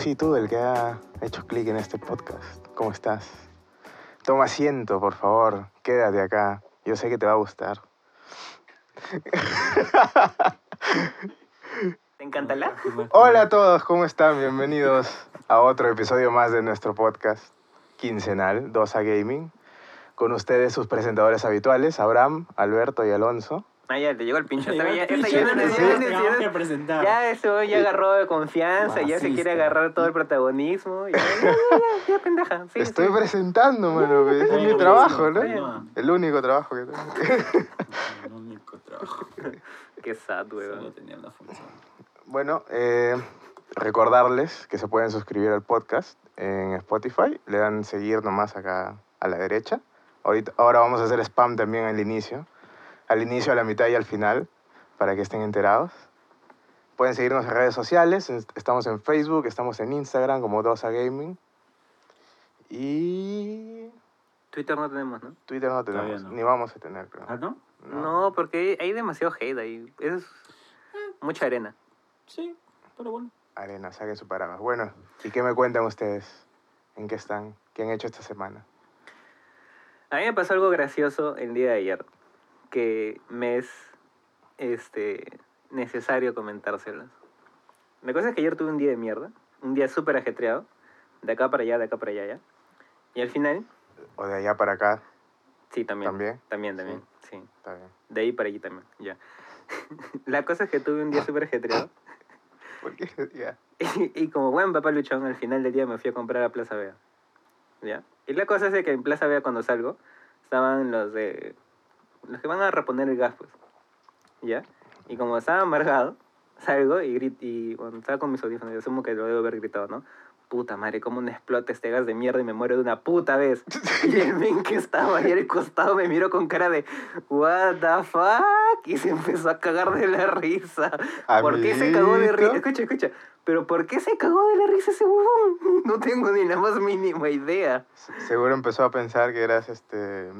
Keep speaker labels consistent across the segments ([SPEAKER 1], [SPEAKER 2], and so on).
[SPEAKER 1] Tú. El que ha hecho clic en este podcast. ¿Cómo estás? Toma asiento, por favor. Quédate acá. Yo sé que te va a gustar.
[SPEAKER 2] ¿Te encanta la?
[SPEAKER 1] Hola a todos, ¿cómo están? Bienvenidos a otro episodio más de nuestro podcast quincenal, Dosa Gaming. Con ustedes sus presentadores habituales, Abraham, Alberto y Alonso.
[SPEAKER 2] Ah, ya, te llegó el pincho.
[SPEAKER 3] Llegó
[SPEAKER 2] ya,
[SPEAKER 3] pincho,
[SPEAKER 2] ya
[SPEAKER 3] que presentar.
[SPEAKER 2] Ya eso ya agarró de confianza, ya se quiere agarrar todo el protagonismo. Ya, ya, ya, ya, pendeja. Sí,
[SPEAKER 1] Estoy
[SPEAKER 2] sí.
[SPEAKER 1] presentando, mano. Ese es mi trabajo, ¿no? El único trabajo que tengo.
[SPEAKER 3] El único trabajo.
[SPEAKER 2] Qué sad,
[SPEAKER 3] Solo
[SPEAKER 2] weón.
[SPEAKER 3] tenía una función.
[SPEAKER 1] Bueno, eh, recordarles que se pueden suscribir al podcast en Spotify. Le dan seguir nomás acá a la derecha. Ahorita, ahora vamos a hacer spam también al inicio. Al inicio, a la mitad y al final, para que estén enterados. Pueden seguirnos en redes sociales. Estamos en Facebook, estamos en Instagram como Dosa Gaming. Y
[SPEAKER 2] Twitter no tenemos, ¿no?
[SPEAKER 1] Twitter no tenemos,
[SPEAKER 3] no.
[SPEAKER 1] ni vamos a tener, creo.
[SPEAKER 3] ¿Ah, no?
[SPEAKER 2] No, porque hay demasiado hate ahí. Es mucha arena.
[SPEAKER 3] Sí, pero bueno.
[SPEAKER 1] Arena, saquen su paraguas. Bueno, ¿y qué me cuentan ustedes? ¿En qué están? ¿Qué han hecho esta semana?
[SPEAKER 2] A mí me pasó algo gracioso el día de ayer, que me es este, necesario comentárselos. La cosa es que ayer tuve un día de mierda, un día súper ajetreado, de acá para allá, de acá para allá, ya. Y al final,
[SPEAKER 1] ¿O de allá para acá?
[SPEAKER 2] sí, también.
[SPEAKER 1] ¿También?
[SPEAKER 2] También, también, sí.
[SPEAKER 1] Bien.
[SPEAKER 2] De ahí para allí también, ya. La cosa es que tuve un día súper ajetreado.
[SPEAKER 1] ¿Por qué? Ya.
[SPEAKER 2] Y, y como buen papá luchón, al final del día me fui a comprar a Plaza Vea. ¿Ya? Y la cosa es que en Plaza Vea cuando salgo, estaban los de... Los que van a reponer el gas, pues. ¿Ya? Y como estaba amargado, salgo y grito, y bueno, estaba con mis audífonos, y asumo que lo debo haber gritado, ¿no? Puta madre, cómo no explota este gas de mierda y me muero de una puta vez. Y el men que estaba ahí al costado me miró con cara de, what the fuck? Y se empezó a cagar de la risa. ¿Por qué se cagó de risa?
[SPEAKER 1] Amiguito.
[SPEAKER 2] Escucha, escucha. ¿Pero por qué se cagó de la risa ese huevón? No tengo ni la más mínima idea.
[SPEAKER 1] Se- Seguro empezó a pensar que eras este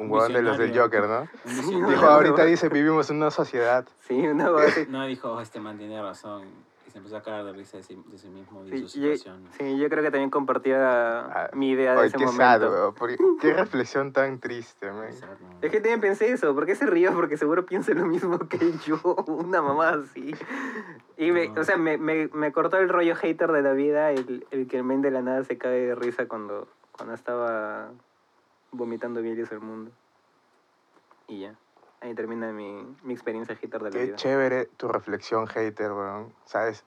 [SPEAKER 1] un huevón de los del. Joker, ¿no? Dijo,
[SPEAKER 2] no,
[SPEAKER 1] ahorita
[SPEAKER 2] no.
[SPEAKER 1] dice, vivimos en una sociedad.
[SPEAKER 2] Sí, una así.
[SPEAKER 3] No, dijo, "Oh, este man tiene razón. Y se empezó a cagar de risa de sí, de sí mismo y de su
[SPEAKER 2] Sí, yo,
[SPEAKER 3] situación.
[SPEAKER 2] sí, yo creo que también compartía
[SPEAKER 1] Ah,
[SPEAKER 2] mi idea de
[SPEAKER 1] Ay,
[SPEAKER 2] ese
[SPEAKER 1] qué
[SPEAKER 2] momento.
[SPEAKER 1] sad, weón. ¿Por qué? Reflexión tan triste, man.
[SPEAKER 3] Exacto.
[SPEAKER 2] Es que también pensé eso, ¿por qué se río? Porque seguro piensa lo mismo que yo, una mamá así. Y me,
[SPEAKER 3] No.
[SPEAKER 2] o sea, me, me, me cortó el rollo hater de la vida, el, el que el men de la nada se cae de risa cuando, cuando estaba vomitando bilis al mundo. Y ya, ahí termina mi, mi experiencia hater de la
[SPEAKER 1] Qué
[SPEAKER 2] vida.
[SPEAKER 1] chévere tu reflexión, hater, weón. ¿Sabes?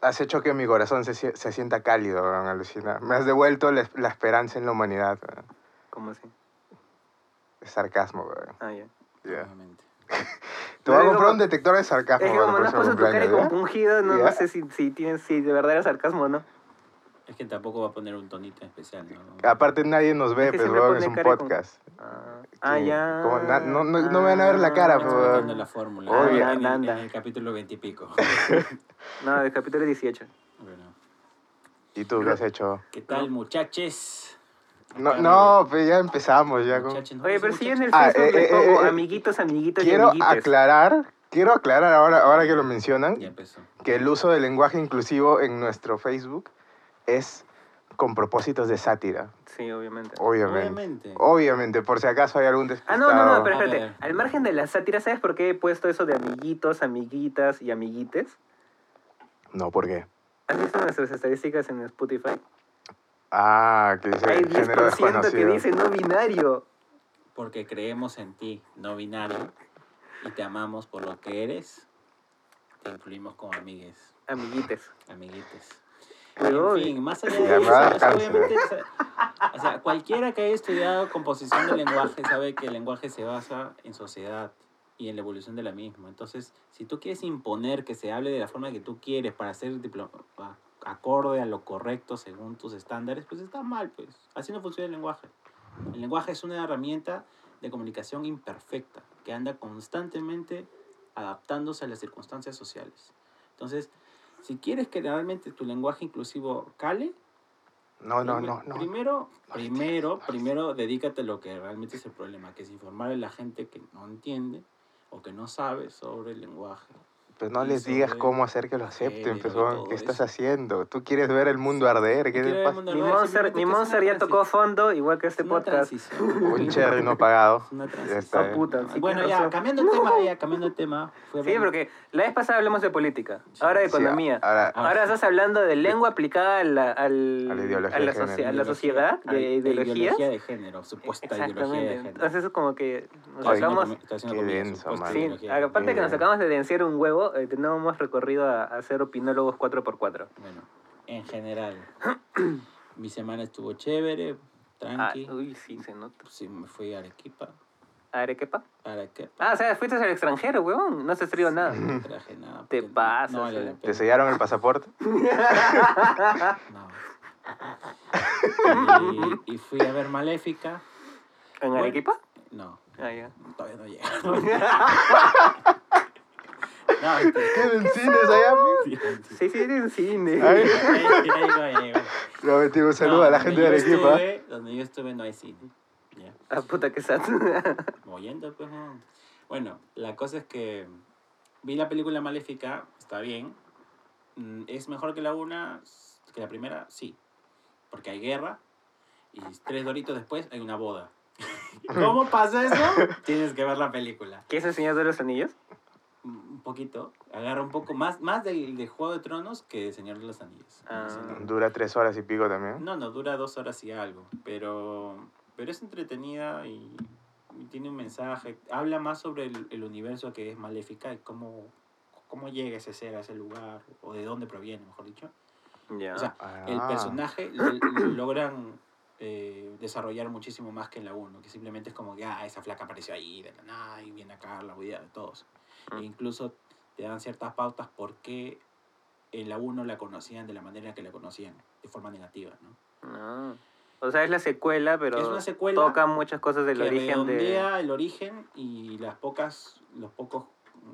[SPEAKER 1] Has hecho que mi corazón se, se sienta cálido, weón, alucina. Me has devuelto la, la esperanza en la humanidad, weón.
[SPEAKER 2] ¿Cómo así?
[SPEAKER 1] Es sarcasmo, weón.
[SPEAKER 2] Ah, ya.
[SPEAKER 1] Ya.
[SPEAKER 3] Obviamente.
[SPEAKER 1] Te voy a comprar un detector de sarcasmo
[SPEAKER 2] Es que como no has puesto tu cara compungido, no, no sé si, si, tienes, si de verdad era sarcasmo o no.
[SPEAKER 3] Es que tampoco va a poner un tonito especial, ¿no?
[SPEAKER 1] Aparte nadie nos ve,
[SPEAKER 2] Es que
[SPEAKER 1] pues,
[SPEAKER 2] pone
[SPEAKER 1] es un
[SPEAKER 2] cara con-
[SPEAKER 1] podcast.
[SPEAKER 2] Ah, ah,
[SPEAKER 1] Sí,
[SPEAKER 2] ya.
[SPEAKER 1] como na- no- no- no me van a ver la cara,
[SPEAKER 2] Ah,
[SPEAKER 3] Explotando
[SPEAKER 1] weón.
[SPEAKER 3] la fórmula.
[SPEAKER 1] Obvio.
[SPEAKER 3] En, el-
[SPEAKER 2] Anda,
[SPEAKER 3] en
[SPEAKER 2] anda.
[SPEAKER 3] el capítulo 20 y pico.
[SPEAKER 2] No, el capítulo 18.
[SPEAKER 3] bueno.
[SPEAKER 1] ¿Y tú qué has hecho?
[SPEAKER 3] ¿Qué tal, muchaches?
[SPEAKER 1] No, no, pues ya empezamos ya con...
[SPEAKER 3] Muchachos, ¿no
[SPEAKER 2] Oye, pero si yo en el
[SPEAKER 1] Ah,
[SPEAKER 2] Facebook
[SPEAKER 1] eh, eh, eh,
[SPEAKER 2] amiguitos, amiguitos y
[SPEAKER 1] Quiero
[SPEAKER 2] amiguites.
[SPEAKER 1] aclarar, quiero aclarar ahora, ahora que lo mencionan,
[SPEAKER 3] Ya
[SPEAKER 1] que el uso del lenguaje inclusivo en nuestro Facebook es con propósitos de sátira,
[SPEAKER 2] Sí, obviamente.
[SPEAKER 1] obviamente.
[SPEAKER 3] Obviamente.
[SPEAKER 1] Obviamente, por si acaso hay algún
[SPEAKER 2] Ah, no, no, no, pero espérate. Al margen de la sátira, ¿sabes por qué he puesto eso de amiguitos, amiguitas y amiguites?
[SPEAKER 1] No, ¿por qué?
[SPEAKER 2] ¿Has visto nuestras estadísticas en Spotify?
[SPEAKER 1] Ah, que dice
[SPEAKER 2] Hay
[SPEAKER 1] género
[SPEAKER 2] 10% que dice no binario.
[SPEAKER 3] Porque creemos en ti, no binario, y te amamos por lo que eres, te incluimos como amigues,
[SPEAKER 2] Amiguites.
[SPEAKER 3] amiguites.
[SPEAKER 2] Pero,
[SPEAKER 3] En fin, más allá de eso, obviamente, o sea, cualquiera que haya estudiado composición del lenguaje sabe que el lenguaje se basa en sociedad y en la evolución de la misma. Entonces, si tú quieres imponer que se hable de la forma que tú quieres para ser acorde a lo correcto según tus estándares, pues está mal, pues. Así no funciona el lenguaje. El lenguaje es una herramienta de comunicación imperfecta que anda constantemente adaptándose a las circunstancias sociales. Entonces, si quieres que realmente tu lenguaje inclusivo cale,
[SPEAKER 1] No, no, no.
[SPEAKER 3] Primero, primero, primero dedícate a lo que realmente es el problema, que es informar a la gente que no entiende o que no sabe sobre el lenguaje.
[SPEAKER 1] Pero no
[SPEAKER 3] Y
[SPEAKER 1] les digas cómo hacer que lo acepten, pues, ¿qué estás
[SPEAKER 3] eso.
[SPEAKER 1] haciendo? Tú quieres ver el mundo arder, ¿qué te pasa?
[SPEAKER 2] Ni Monster, ni Monster ya tocó fondo, igual que este podcast.
[SPEAKER 1] Un cherry no pagado.
[SPEAKER 3] Una
[SPEAKER 1] Ya está.
[SPEAKER 2] Ah, puta, sí,
[SPEAKER 3] Bueno, ya,
[SPEAKER 2] razón.
[SPEAKER 3] cambiando el tema, ya, cambiando el tema. fui a
[SPEAKER 2] Sí, porque la vez pasada hablamos de política, ahora de
[SPEAKER 1] Sí,
[SPEAKER 2] economía.
[SPEAKER 1] ahora-
[SPEAKER 2] Ahora estás hablando de lengua aplicada a la, al-
[SPEAKER 1] A la ideología
[SPEAKER 2] a la,
[SPEAKER 1] de género.
[SPEAKER 2] socie- a la sociedad, de
[SPEAKER 3] ideología de género, supuesta ideología de género.
[SPEAKER 2] Entonces es como que nos sacamos...
[SPEAKER 1] Qué denso, man.
[SPEAKER 2] Sí, aparte que nos acabamos de denunciar un huevo, eh, tenemos recorrido a, a ser opinólogos 4x4.
[SPEAKER 3] Bueno, en general, mi semana estuvo chévere,
[SPEAKER 2] Ah,
[SPEAKER 3] tranqui.
[SPEAKER 2] uy, sí, se nota.
[SPEAKER 3] Sí, me fui a Arequipa.
[SPEAKER 2] ¿Arequipa?
[SPEAKER 3] Arequipa.
[SPEAKER 2] Ah, o sea, fuiste al extranjero, huevón. No se estrió nada.
[SPEAKER 3] No traje nada.
[SPEAKER 2] Te pasas,
[SPEAKER 3] No vale
[SPEAKER 2] eh.
[SPEAKER 1] ¿Te sellaron el pasaporte?
[SPEAKER 3] No. Y, y fui a ver Maléfica.
[SPEAKER 2] ¿En
[SPEAKER 3] Bueno.
[SPEAKER 2] Arequipa?
[SPEAKER 3] No,
[SPEAKER 2] Ah, ya.
[SPEAKER 3] todavía no llega. no, este-
[SPEAKER 1] ¿Tienen cines allá?
[SPEAKER 2] Sí, sí, en cine.
[SPEAKER 1] Ay.
[SPEAKER 3] Ya llegó, ya llegó.
[SPEAKER 1] Le metí un saludo
[SPEAKER 3] No,
[SPEAKER 1] a la gente de Arequipa.
[SPEAKER 3] donde yo estuve no hay cine.
[SPEAKER 2] Ah, puta, que sad.
[SPEAKER 3] Moviendo, pues. no. Bueno, la cosa es que vi la película Maléfica, está bien. Mm, ¿Es mejor que la una? Que la primera, sí. Porque hay guerra y tres doritos después hay una boda. ¿Cómo pasa eso? Tienes que ver la película.
[SPEAKER 2] ¿Qué es el Señor de los Anillos?
[SPEAKER 3] Un poquito, agarra un poco más, más del, de Juego de Tronos que de Señor de los Anillos.
[SPEAKER 2] Ah.
[SPEAKER 1] Dura tres horas y pico también.
[SPEAKER 3] No, no, dura dos horas y algo, pero, pero es entretenida y, y tiene un mensaje. Habla más sobre el, el universo que es Maléfica y cómo, cómo llega ese ser a ese lugar, o de dónde proviene, mejor dicho. O sea, el
[SPEAKER 1] Ah.
[SPEAKER 3] personaje lo, lo logran eh, desarrollar muchísimo más que en la 1, que simplemente es como que, ah, esa flaca apareció ahí de la nada y viene acá la huida de todos.
[SPEAKER 2] Mm.
[SPEAKER 3] E incluso te dan ciertas pautas por qué en la 1 la conocían de la manera que la conocían, de forma negativa, ¿no?
[SPEAKER 2] Ah. O sea, es la secuela, pero
[SPEAKER 3] Es una secuela
[SPEAKER 2] toca muchas cosas del
[SPEAKER 3] que
[SPEAKER 2] origen de...
[SPEAKER 3] el origen y las pocas, los pocos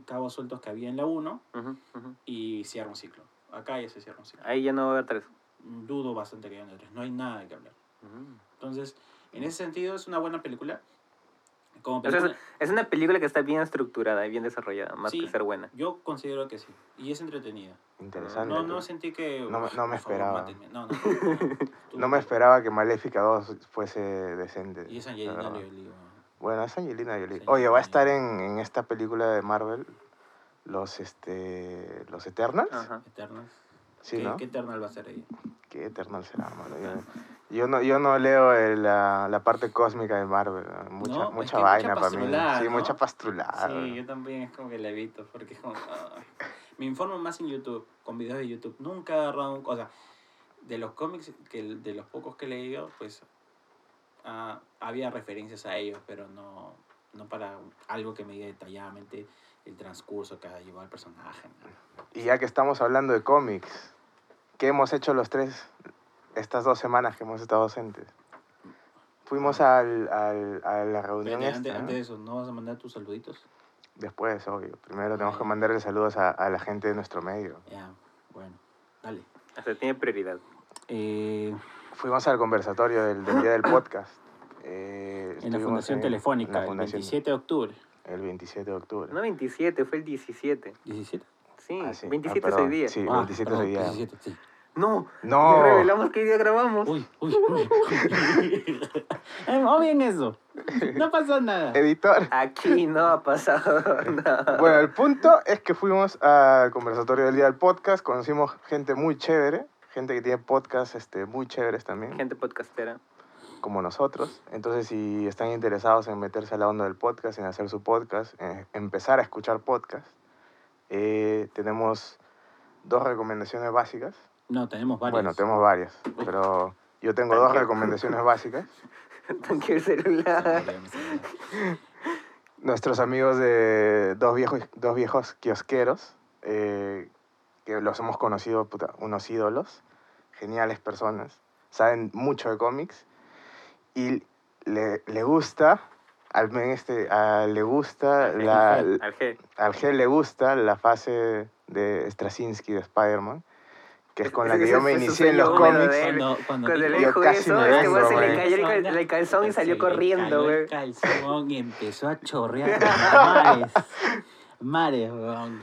[SPEAKER 3] cabos sueltos que había en la 1
[SPEAKER 2] Ujú, ujú.
[SPEAKER 3] y cierra un ciclo. Acá ya se cierra un ciclo.
[SPEAKER 2] Ahí ya no va a haber tres.
[SPEAKER 3] Dudo bastante que haya tres. No hay nada de que hablar.
[SPEAKER 2] Ujú.
[SPEAKER 3] Entonces, en ese sentido es una buena película. Como
[SPEAKER 2] O sea,
[SPEAKER 3] película,
[SPEAKER 2] es, es una película que está bien estructurada y bien desarrollada, más
[SPEAKER 3] Sí.
[SPEAKER 2] que ser buena.
[SPEAKER 3] yo considero que sí. Y es entretenida.
[SPEAKER 1] Interesante.
[SPEAKER 3] No, no
[SPEAKER 1] pues.
[SPEAKER 3] sentí que...
[SPEAKER 1] No me-
[SPEAKER 3] "Uf,
[SPEAKER 1] no me
[SPEAKER 3] por favor,
[SPEAKER 1] esperaba.
[SPEAKER 3] mátenme". No, no. no. Tú-
[SPEAKER 1] No me esperaba que Maléfica 2 fuese decente.
[SPEAKER 3] Y es Angelina Jolie. bueno.
[SPEAKER 1] Bueno, es Angelina Jolie. Oye, va a estar en, en esta película de Marvel, los, este, los Eternals.
[SPEAKER 2] Ajá.
[SPEAKER 3] Eternals.
[SPEAKER 1] Sí,
[SPEAKER 3] ¿Qué,
[SPEAKER 1] ¿no?
[SPEAKER 3] ¿Qué Eternal va a ser ella?
[SPEAKER 1] ¿Qué Eternal será, mano? Yo, yo no, yo no leo el- la, la parte cósmica de Marvel. ¿no? Mucha,
[SPEAKER 3] No,
[SPEAKER 1] mucha
[SPEAKER 3] que
[SPEAKER 1] vaina
[SPEAKER 3] mucha
[SPEAKER 1] para mí. Sí, mucha pastrulada.
[SPEAKER 3] Sí, yo también es como que la evito, porque es como... ay. Me informo más en YouTube, con videos de YouTube. Nunca he agarrado un... O sea, de los cómics, que de los pocos que he leído, pues ah, había referencias a ellos, pero no, no para algo que me diga detalladamente el transcurso que ha llevado el personaje. ¿no?
[SPEAKER 1] Y ya que estamos hablando de cómics, ¿qué hemos hecho los tres estas dos semanas que hemos estado ausentes? Fuimos al, al, a la reunión
[SPEAKER 3] Espérate,
[SPEAKER 1] esta,
[SPEAKER 3] antes,
[SPEAKER 1] ¿no?
[SPEAKER 3] antes de eso, ¿no vas a mandar tus saluditos?
[SPEAKER 1] Después, obvio. Primero tenemos que
[SPEAKER 3] Ah.
[SPEAKER 1] mandarle saludos a, a la gente de nuestro medio.
[SPEAKER 3] Ya, bueno, dale.
[SPEAKER 2] Sea, tiene prioridad.
[SPEAKER 3] Eh,
[SPEAKER 1] Fuimos al conversatorio del, del día del podcast. Eh,
[SPEAKER 3] en la Fundación
[SPEAKER 1] en-
[SPEAKER 3] Telefónica,
[SPEAKER 1] en la
[SPEAKER 3] el
[SPEAKER 1] fundación-
[SPEAKER 3] 27 de octubre.
[SPEAKER 1] El 27 de octubre.
[SPEAKER 2] No 27, fue el 17.
[SPEAKER 3] ¿17?
[SPEAKER 2] Sí,
[SPEAKER 1] Ah, sí.
[SPEAKER 2] 27
[SPEAKER 1] Ah,
[SPEAKER 2] es hoy día.
[SPEAKER 1] Sí,
[SPEAKER 3] Ah,
[SPEAKER 1] 27
[SPEAKER 3] perdón,
[SPEAKER 1] ese día.
[SPEAKER 3] 17, sí.
[SPEAKER 2] No,
[SPEAKER 1] No.
[SPEAKER 2] ya revelamos qué día grabamos.
[SPEAKER 3] Uy, uy, uy. Eh, O bien eso. No pasó nada.
[SPEAKER 1] Editor.
[SPEAKER 2] Aquí no ha pasado nada.
[SPEAKER 1] Bueno, el punto es que fuimos al conversatorio del día del podcast, conocimos gente muy chévere, gente que tiene podcasts este, muy chéveres también,
[SPEAKER 2] Gente podcastera.
[SPEAKER 1] como nosotros. Entonces, si están interesados en meterse a la onda del podcast, en hacer su podcast, en empezar a escuchar podcast, eh, tenemos dos recomendaciones básicas.
[SPEAKER 3] No, tenemos varios.
[SPEAKER 1] Bueno, tenemos varias, pero yo tengo dos recomendaciones básicas.
[SPEAKER 2] Tanque el celular.
[SPEAKER 1] nuestros amigos de dos viejos, dos viejos kiosqueros, eh, que los hemos conocido, puta, unos ídolos, geniales personas, saben mucho de cómics y le, le gusta, al men este, a- le gusta,
[SPEAKER 3] Al
[SPEAKER 1] la,
[SPEAKER 3] G.
[SPEAKER 2] Al G.
[SPEAKER 1] al G le gusta la fase de Straczynski de Spider-Man, que es con la que yo me inicié en los cómics.
[SPEAKER 3] Cuando, cuando
[SPEAKER 2] Cuando le
[SPEAKER 3] dijo-
[SPEAKER 2] eso, este güey se le
[SPEAKER 1] güey.
[SPEAKER 2] cayó el, el calzón y salió corriendo,
[SPEAKER 3] cayó el
[SPEAKER 2] güey.
[SPEAKER 3] calzón y empezó a chorrear mares. Mares, weón.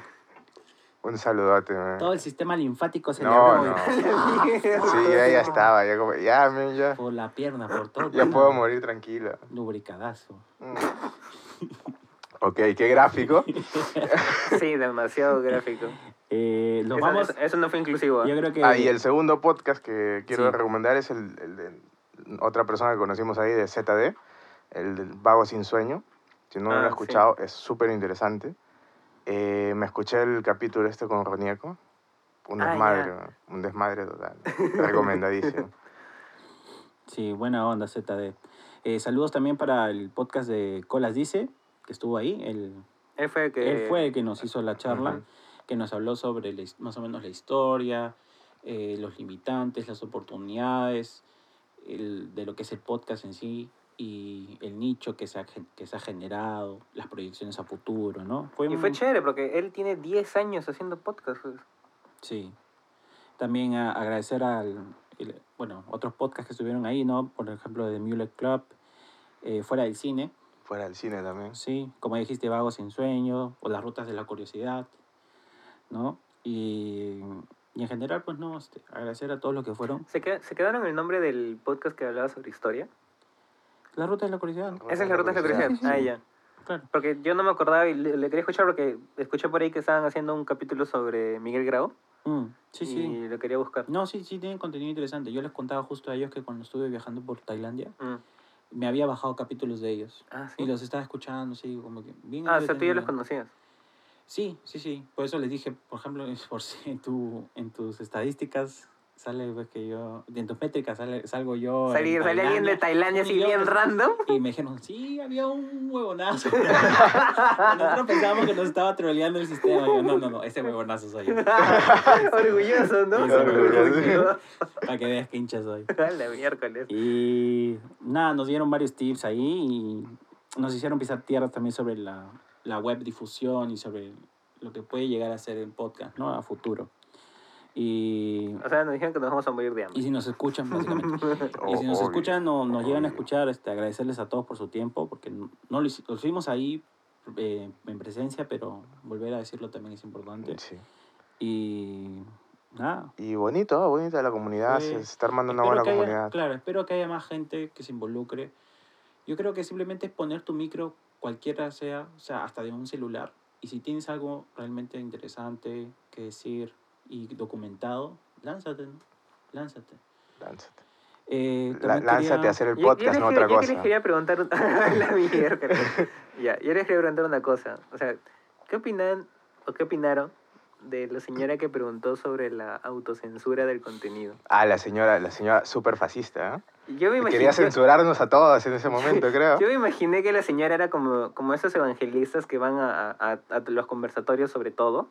[SPEAKER 1] Un saludote, man.
[SPEAKER 3] Todo el sistema linfático se le
[SPEAKER 1] No,
[SPEAKER 3] abrió
[SPEAKER 1] no. Sí, ya, ya estaba, ya como, ya, man, ya.
[SPEAKER 3] por la pierna, por todo.
[SPEAKER 1] Ya puedo morir tranquilo.
[SPEAKER 3] Lubricadazo.
[SPEAKER 1] Mm. Ok, qué gráfico.
[SPEAKER 2] Sí, demasiado gráfico.
[SPEAKER 3] Eh, los
[SPEAKER 2] Eso,
[SPEAKER 3] vamos.
[SPEAKER 2] eso- eso no fue inclusivo. ¿eh?
[SPEAKER 3] Yo creo que.
[SPEAKER 1] Ah, y el segundo podcast que quiero
[SPEAKER 3] Sí.
[SPEAKER 1] recomendar es el, el de otra persona que conocimos ahí de ZD, el del Vago Sin Sueño. Si no lo
[SPEAKER 2] Ah,
[SPEAKER 1] han
[SPEAKER 2] sí.
[SPEAKER 1] escuchado, es súper interesante. Eh, me escuché el capítulo este con Ronieco. Un
[SPEAKER 2] Ah,
[SPEAKER 1] desmadre,
[SPEAKER 2] ya.
[SPEAKER 1] un desmadre total. Recomendadísimo.
[SPEAKER 3] Sí, buena onda, ZD. Eh, saludos también para el podcast de Colas Dice, que estuvo ahí.
[SPEAKER 2] Él fue el que...
[SPEAKER 3] Él fue el que nos hizo la charla, que nos habló sobre la más o menos la historia, eh, los limitantes, las oportunidades, el- de lo que es el podcast en sí y el nicho que se ha, que se ha generado, las proyecciones a futuro, ¿no?
[SPEAKER 2] Y
[SPEAKER 3] un-
[SPEAKER 2] fue chévere porque él tiene 10 años haciendo podcast. pues.
[SPEAKER 3] Sí. También a- agradecer al, el- bueno, otros podcasts que estuvieron ahí, ¿no? Por ejemplo, de Mueller Club, eh, Fuera del Cine,
[SPEAKER 1] Fuera del cine también.
[SPEAKER 3] sí, como dijiste, Vagos sin Sueño, o Las Rutas de la Curiosidad, ¿no? Y, y en general, pues no, este, agradecer a todos los que fueron.
[SPEAKER 2] ¿Se, queda- ¿Se quedaron el nombre del podcast que hablaba sobre historia?
[SPEAKER 3] Las Rutas de la Curiosidad,
[SPEAKER 2] Esa es la ruta de la
[SPEAKER 1] curiosidad.
[SPEAKER 2] curiosidad. Ah, ya.
[SPEAKER 3] claro.
[SPEAKER 2] Porque yo no me acordaba y le, le quería escuchar porque escuché por ahí que estaban haciendo un capítulo sobre Miguel Grau.
[SPEAKER 3] Mm, sí,
[SPEAKER 2] y
[SPEAKER 3] sí.
[SPEAKER 2] lo quería buscar.
[SPEAKER 3] No, sí, sí, tienen contenido interesante. Yo les contaba justo a ellos que cuando estuve viajando por Tailandia,
[SPEAKER 2] Mm.
[SPEAKER 3] me había bajado capítulos de ellos.
[SPEAKER 2] Ah, sí.
[SPEAKER 3] Y los estaba escuchando, sí, como que bien
[SPEAKER 2] Ah, o sea, tú ya los conocías.
[SPEAKER 3] Sí, sí, sí. Por eso les dije, por ejemplo, es por si en, tu, en tus estadísticas sale pues, que yo, en tus métricas sale, salgo yo.
[SPEAKER 2] Salí, salí alguien de Tailandia así bien random.
[SPEAKER 3] Y me dijeron, sí, había un huevonazo. Nosotros pensábamos que nos estaba troleando el sistema. Y yo, no, no, no, ese huevonazo soy yo.
[SPEAKER 2] Orgulloso, ¿no?
[SPEAKER 1] Orgulloso.
[SPEAKER 3] Para que veas qué hincha soy.
[SPEAKER 2] La miércoles.
[SPEAKER 3] Y nada, nos dieron varios tips ahí y nos hicieron pisar tierra también sobre la, la web difusión y sobre lo que puede llegar a ser el podcast, ¿no? A futuro. Y,
[SPEAKER 2] O sea, nos dijeron que nos vamos a morir de hambre.
[SPEAKER 3] y si nos escuchan, básicamente. Y si nos
[SPEAKER 1] Obvio,
[SPEAKER 3] escuchan o nos llegan a
[SPEAKER 1] obvio.
[SPEAKER 3] escuchar, este, agradecerles a todos por su tiempo, porque no no lo, lo estuvimos ahí eh, en presencia, pero volver a decirlo también es importante.
[SPEAKER 1] Sí.
[SPEAKER 3] Y nada,
[SPEAKER 1] Y bonito, bonita la comunidad,
[SPEAKER 3] Sí.
[SPEAKER 1] se está armando una
[SPEAKER 3] Espero
[SPEAKER 1] buena
[SPEAKER 3] que haya-
[SPEAKER 1] comunidad.
[SPEAKER 3] claro, espero que haya más gente que se involucre. Yo creo que simplemente es poner tu micro, cualquiera sea, o sea, hasta de un celular. Y si tienes algo realmente interesante que decir y documentado, lánzate, ¿no? Lánzate.
[SPEAKER 1] Lánzate.
[SPEAKER 3] Eh,
[SPEAKER 1] La- lánzate
[SPEAKER 3] quería-
[SPEAKER 1] a hacer el
[SPEAKER 2] Yo- yo
[SPEAKER 1] podcast, no
[SPEAKER 2] quería-
[SPEAKER 1] otra
[SPEAKER 2] yo que les
[SPEAKER 1] cosa.
[SPEAKER 2] quería preguntar ya, yo les quería preguntar una cosa. O sea, ¿qué opinan o qué opinaron de la señora que preguntó sobre la autocensura del contenido?
[SPEAKER 1] Ah, la señora, la señora súper fascista, ¿eh?
[SPEAKER 2] Yo me imaginé,
[SPEAKER 1] Quería censurarnos a todos en ese momento, creo.
[SPEAKER 2] yo me imaginé que la señora era como, como esos evangelistas que van a, a- a los conversatorios sobre todo,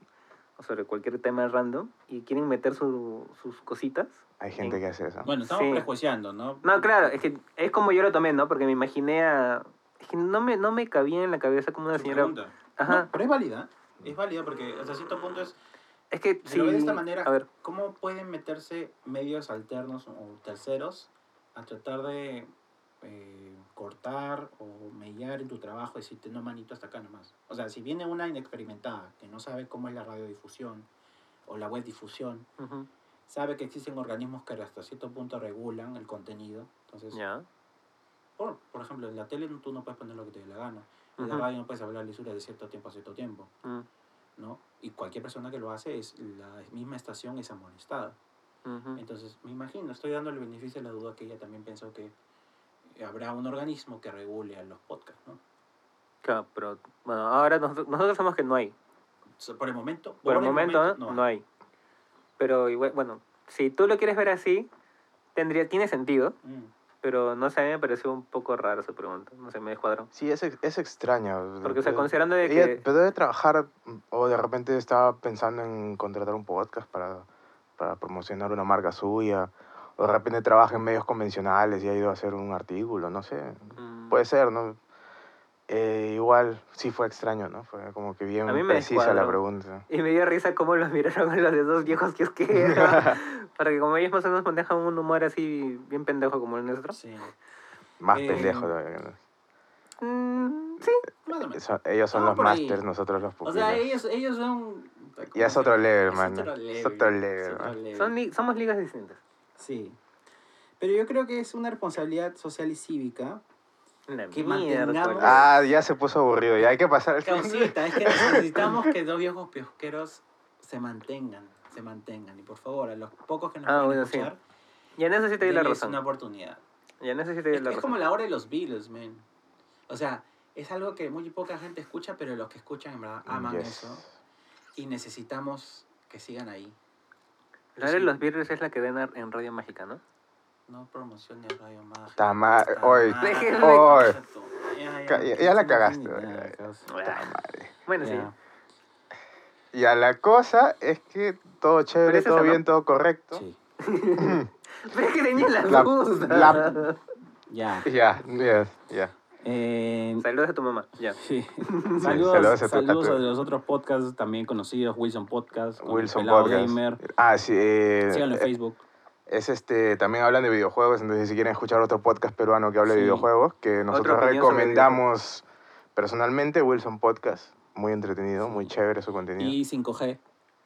[SPEAKER 2] sobre cualquier tema random, y quieren meter su- sus cositas.
[SPEAKER 1] Hay gente que hace eso.
[SPEAKER 3] Bueno, estamos
[SPEAKER 2] Sí.
[SPEAKER 3] prejuiciando, ¿no?
[SPEAKER 2] No, claro, es que es como yo lo tomé, ¿no? Porque me imaginé a... Es que no me, no me cabía en la cabeza como una
[SPEAKER 3] Su
[SPEAKER 2] señora...
[SPEAKER 3] pregunta.
[SPEAKER 2] Ajá.
[SPEAKER 3] No, pero es válida. Es válida porque hasta cierto punto es
[SPEAKER 2] Es que
[SPEAKER 3] Si
[SPEAKER 2] sí,
[SPEAKER 3] lo ves de esta manera,
[SPEAKER 2] a ver,
[SPEAKER 3] ¿cómo pueden meterse medios alternos o terceros a tratar de eh, cortar o mellar en tu trabajo decirte, no, manito, hasta acá nomás? O sea, si viene una inexperimentada que no sabe cómo es la radiodifusión o la web difusión,
[SPEAKER 2] ujú,
[SPEAKER 3] sabe que existen organismos que hasta cierto punto regulan el contenido. Entonces,
[SPEAKER 2] ya.
[SPEAKER 3] por, por ejemplo, en la tele tú no puedes poner lo que te dé la gana. En la
[SPEAKER 2] Ujú.
[SPEAKER 3] radio no puedes hablar lisura de cierto tiempo a cierto tiempo.
[SPEAKER 2] mm,
[SPEAKER 3] ¿no? Y cualquier persona que lo hace, es la misma estación es amonestada. Entonces, me imagino, estoy dando el beneficio de la duda que ella también pensó que habrá un organismo que regule a los podcasts, ¿no?
[SPEAKER 2] Claro, pero bueno, ahora nosotros, nosotros sabemos que no hay.
[SPEAKER 3] Por el momento,
[SPEAKER 2] Por, el momento, no, hay. Pero igual, bueno, si tú lo quieres ver así, tendría, tiene sentido,
[SPEAKER 3] Mm.
[SPEAKER 2] pero no sé, a mí me pareció un poco raro esa pregunta. No sé, me descuadró.
[SPEAKER 1] Sí, es, es extraño.
[SPEAKER 2] Porque, o sea, considerando de
[SPEAKER 1] Ella
[SPEAKER 2] que...
[SPEAKER 1] pero debe trabajar o de repente estaba pensando en contratar un podcast para, para promocionar una marca suya. O de repente trabaja en medios convencionales y ha ido a hacer un artículo, no sé.
[SPEAKER 2] mm,
[SPEAKER 1] Puede ser, ¿no? Eh, igual sí fue extraño, ¿no? Fue como que bien
[SPEAKER 2] A mí me
[SPEAKER 1] precisa la
[SPEAKER 2] descuadró.
[SPEAKER 1] pregunta.
[SPEAKER 2] Y me dio risa cómo los miraron a los de dos viejos que es que Para que como ellos más o menos manejan un humor así bien pendejo como el nuestro.
[SPEAKER 3] Sí,
[SPEAKER 1] Más
[SPEAKER 3] Eh,
[SPEAKER 1] pendejo todavía. ¿no?
[SPEAKER 2] Mm, sí.
[SPEAKER 3] más o menos.
[SPEAKER 1] Eso- ellos son los masters, nosotros los
[SPEAKER 3] O
[SPEAKER 1] pupilos.
[SPEAKER 3] sea, ellos, ellos son
[SPEAKER 1] Ya es otro level,
[SPEAKER 3] Es
[SPEAKER 1] mano.
[SPEAKER 3] otro
[SPEAKER 1] Es otro
[SPEAKER 3] level,
[SPEAKER 1] level,
[SPEAKER 3] es otro
[SPEAKER 1] man.
[SPEAKER 3] level.
[SPEAKER 2] Son li- somos ligas distintas.
[SPEAKER 3] Sí. Pero yo creo que es una responsabilidad social y cívica.
[SPEAKER 2] La
[SPEAKER 3] Que
[SPEAKER 2] mierda.
[SPEAKER 3] mantengamos-
[SPEAKER 1] Ah, ya se puso aburrido. Ya hay que pasar al
[SPEAKER 3] Causita, es que necesitamos que dos viejos piosqueros se mantengan, se mantengan. Y por favor, a los pocos que nos
[SPEAKER 2] Ah,
[SPEAKER 3] pueden
[SPEAKER 2] bueno, sí.
[SPEAKER 3] escuchar,
[SPEAKER 2] sí te doy la
[SPEAKER 3] denles
[SPEAKER 2] razón.
[SPEAKER 3] una oportunidad.
[SPEAKER 2] Y en eso sí te doy
[SPEAKER 3] Es,
[SPEAKER 2] la
[SPEAKER 3] es
[SPEAKER 2] razón.
[SPEAKER 3] como la hora de los Beatles, man. O sea, es algo que muy poca gente escucha, pero los que escuchan en verdad aman
[SPEAKER 1] Yes.
[SPEAKER 3] eso. Y necesitamos que sigan ahí.
[SPEAKER 2] La de los Beatles es la que ven en Radio Mágica, ¿no?
[SPEAKER 3] No promocione Radio Mágica.
[SPEAKER 1] Ta ma-
[SPEAKER 3] Puta
[SPEAKER 1] Oy,
[SPEAKER 3] madre.
[SPEAKER 2] Déjenme-
[SPEAKER 1] oy.
[SPEAKER 3] Ya,
[SPEAKER 1] Ca- ya- ya la cagaste, madre.
[SPEAKER 2] Bueno, sí.
[SPEAKER 3] Ya,
[SPEAKER 1] Ya la cosa es que todo chévere, todo bien, todo correcto.
[SPEAKER 3] sí.
[SPEAKER 2] Pero es que tenía la,
[SPEAKER 1] La-
[SPEAKER 2] duda.
[SPEAKER 1] la-
[SPEAKER 3] Ya.
[SPEAKER 1] Ya, ya, ya.
[SPEAKER 3] Eh,
[SPEAKER 2] Saludos a tu mamá. Ya.
[SPEAKER 3] Sí.
[SPEAKER 1] saludos
[SPEAKER 3] Saludos,
[SPEAKER 1] a tu-
[SPEAKER 3] saludos
[SPEAKER 1] a
[SPEAKER 3] a,
[SPEAKER 1] tu-
[SPEAKER 3] los otros podcasts también conocidos, Wilson Podcast, con
[SPEAKER 1] Wilson Podcast.
[SPEAKER 3] Gamer.
[SPEAKER 1] Ah, sí. eh,
[SPEAKER 3] Síganlo en
[SPEAKER 1] eh,
[SPEAKER 3] Facebook.
[SPEAKER 1] Es este, también hablan de videojuegos, entonces si quieren escuchar otro podcast peruano que hable de
[SPEAKER 3] Sí.
[SPEAKER 1] videojuegos, que nosotros recomendamos personalmente, Wilson Podcast. Muy entretenido, muy chévere su contenido.
[SPEAKER 3] Y 5G.
[SPEAKER 1] 5G.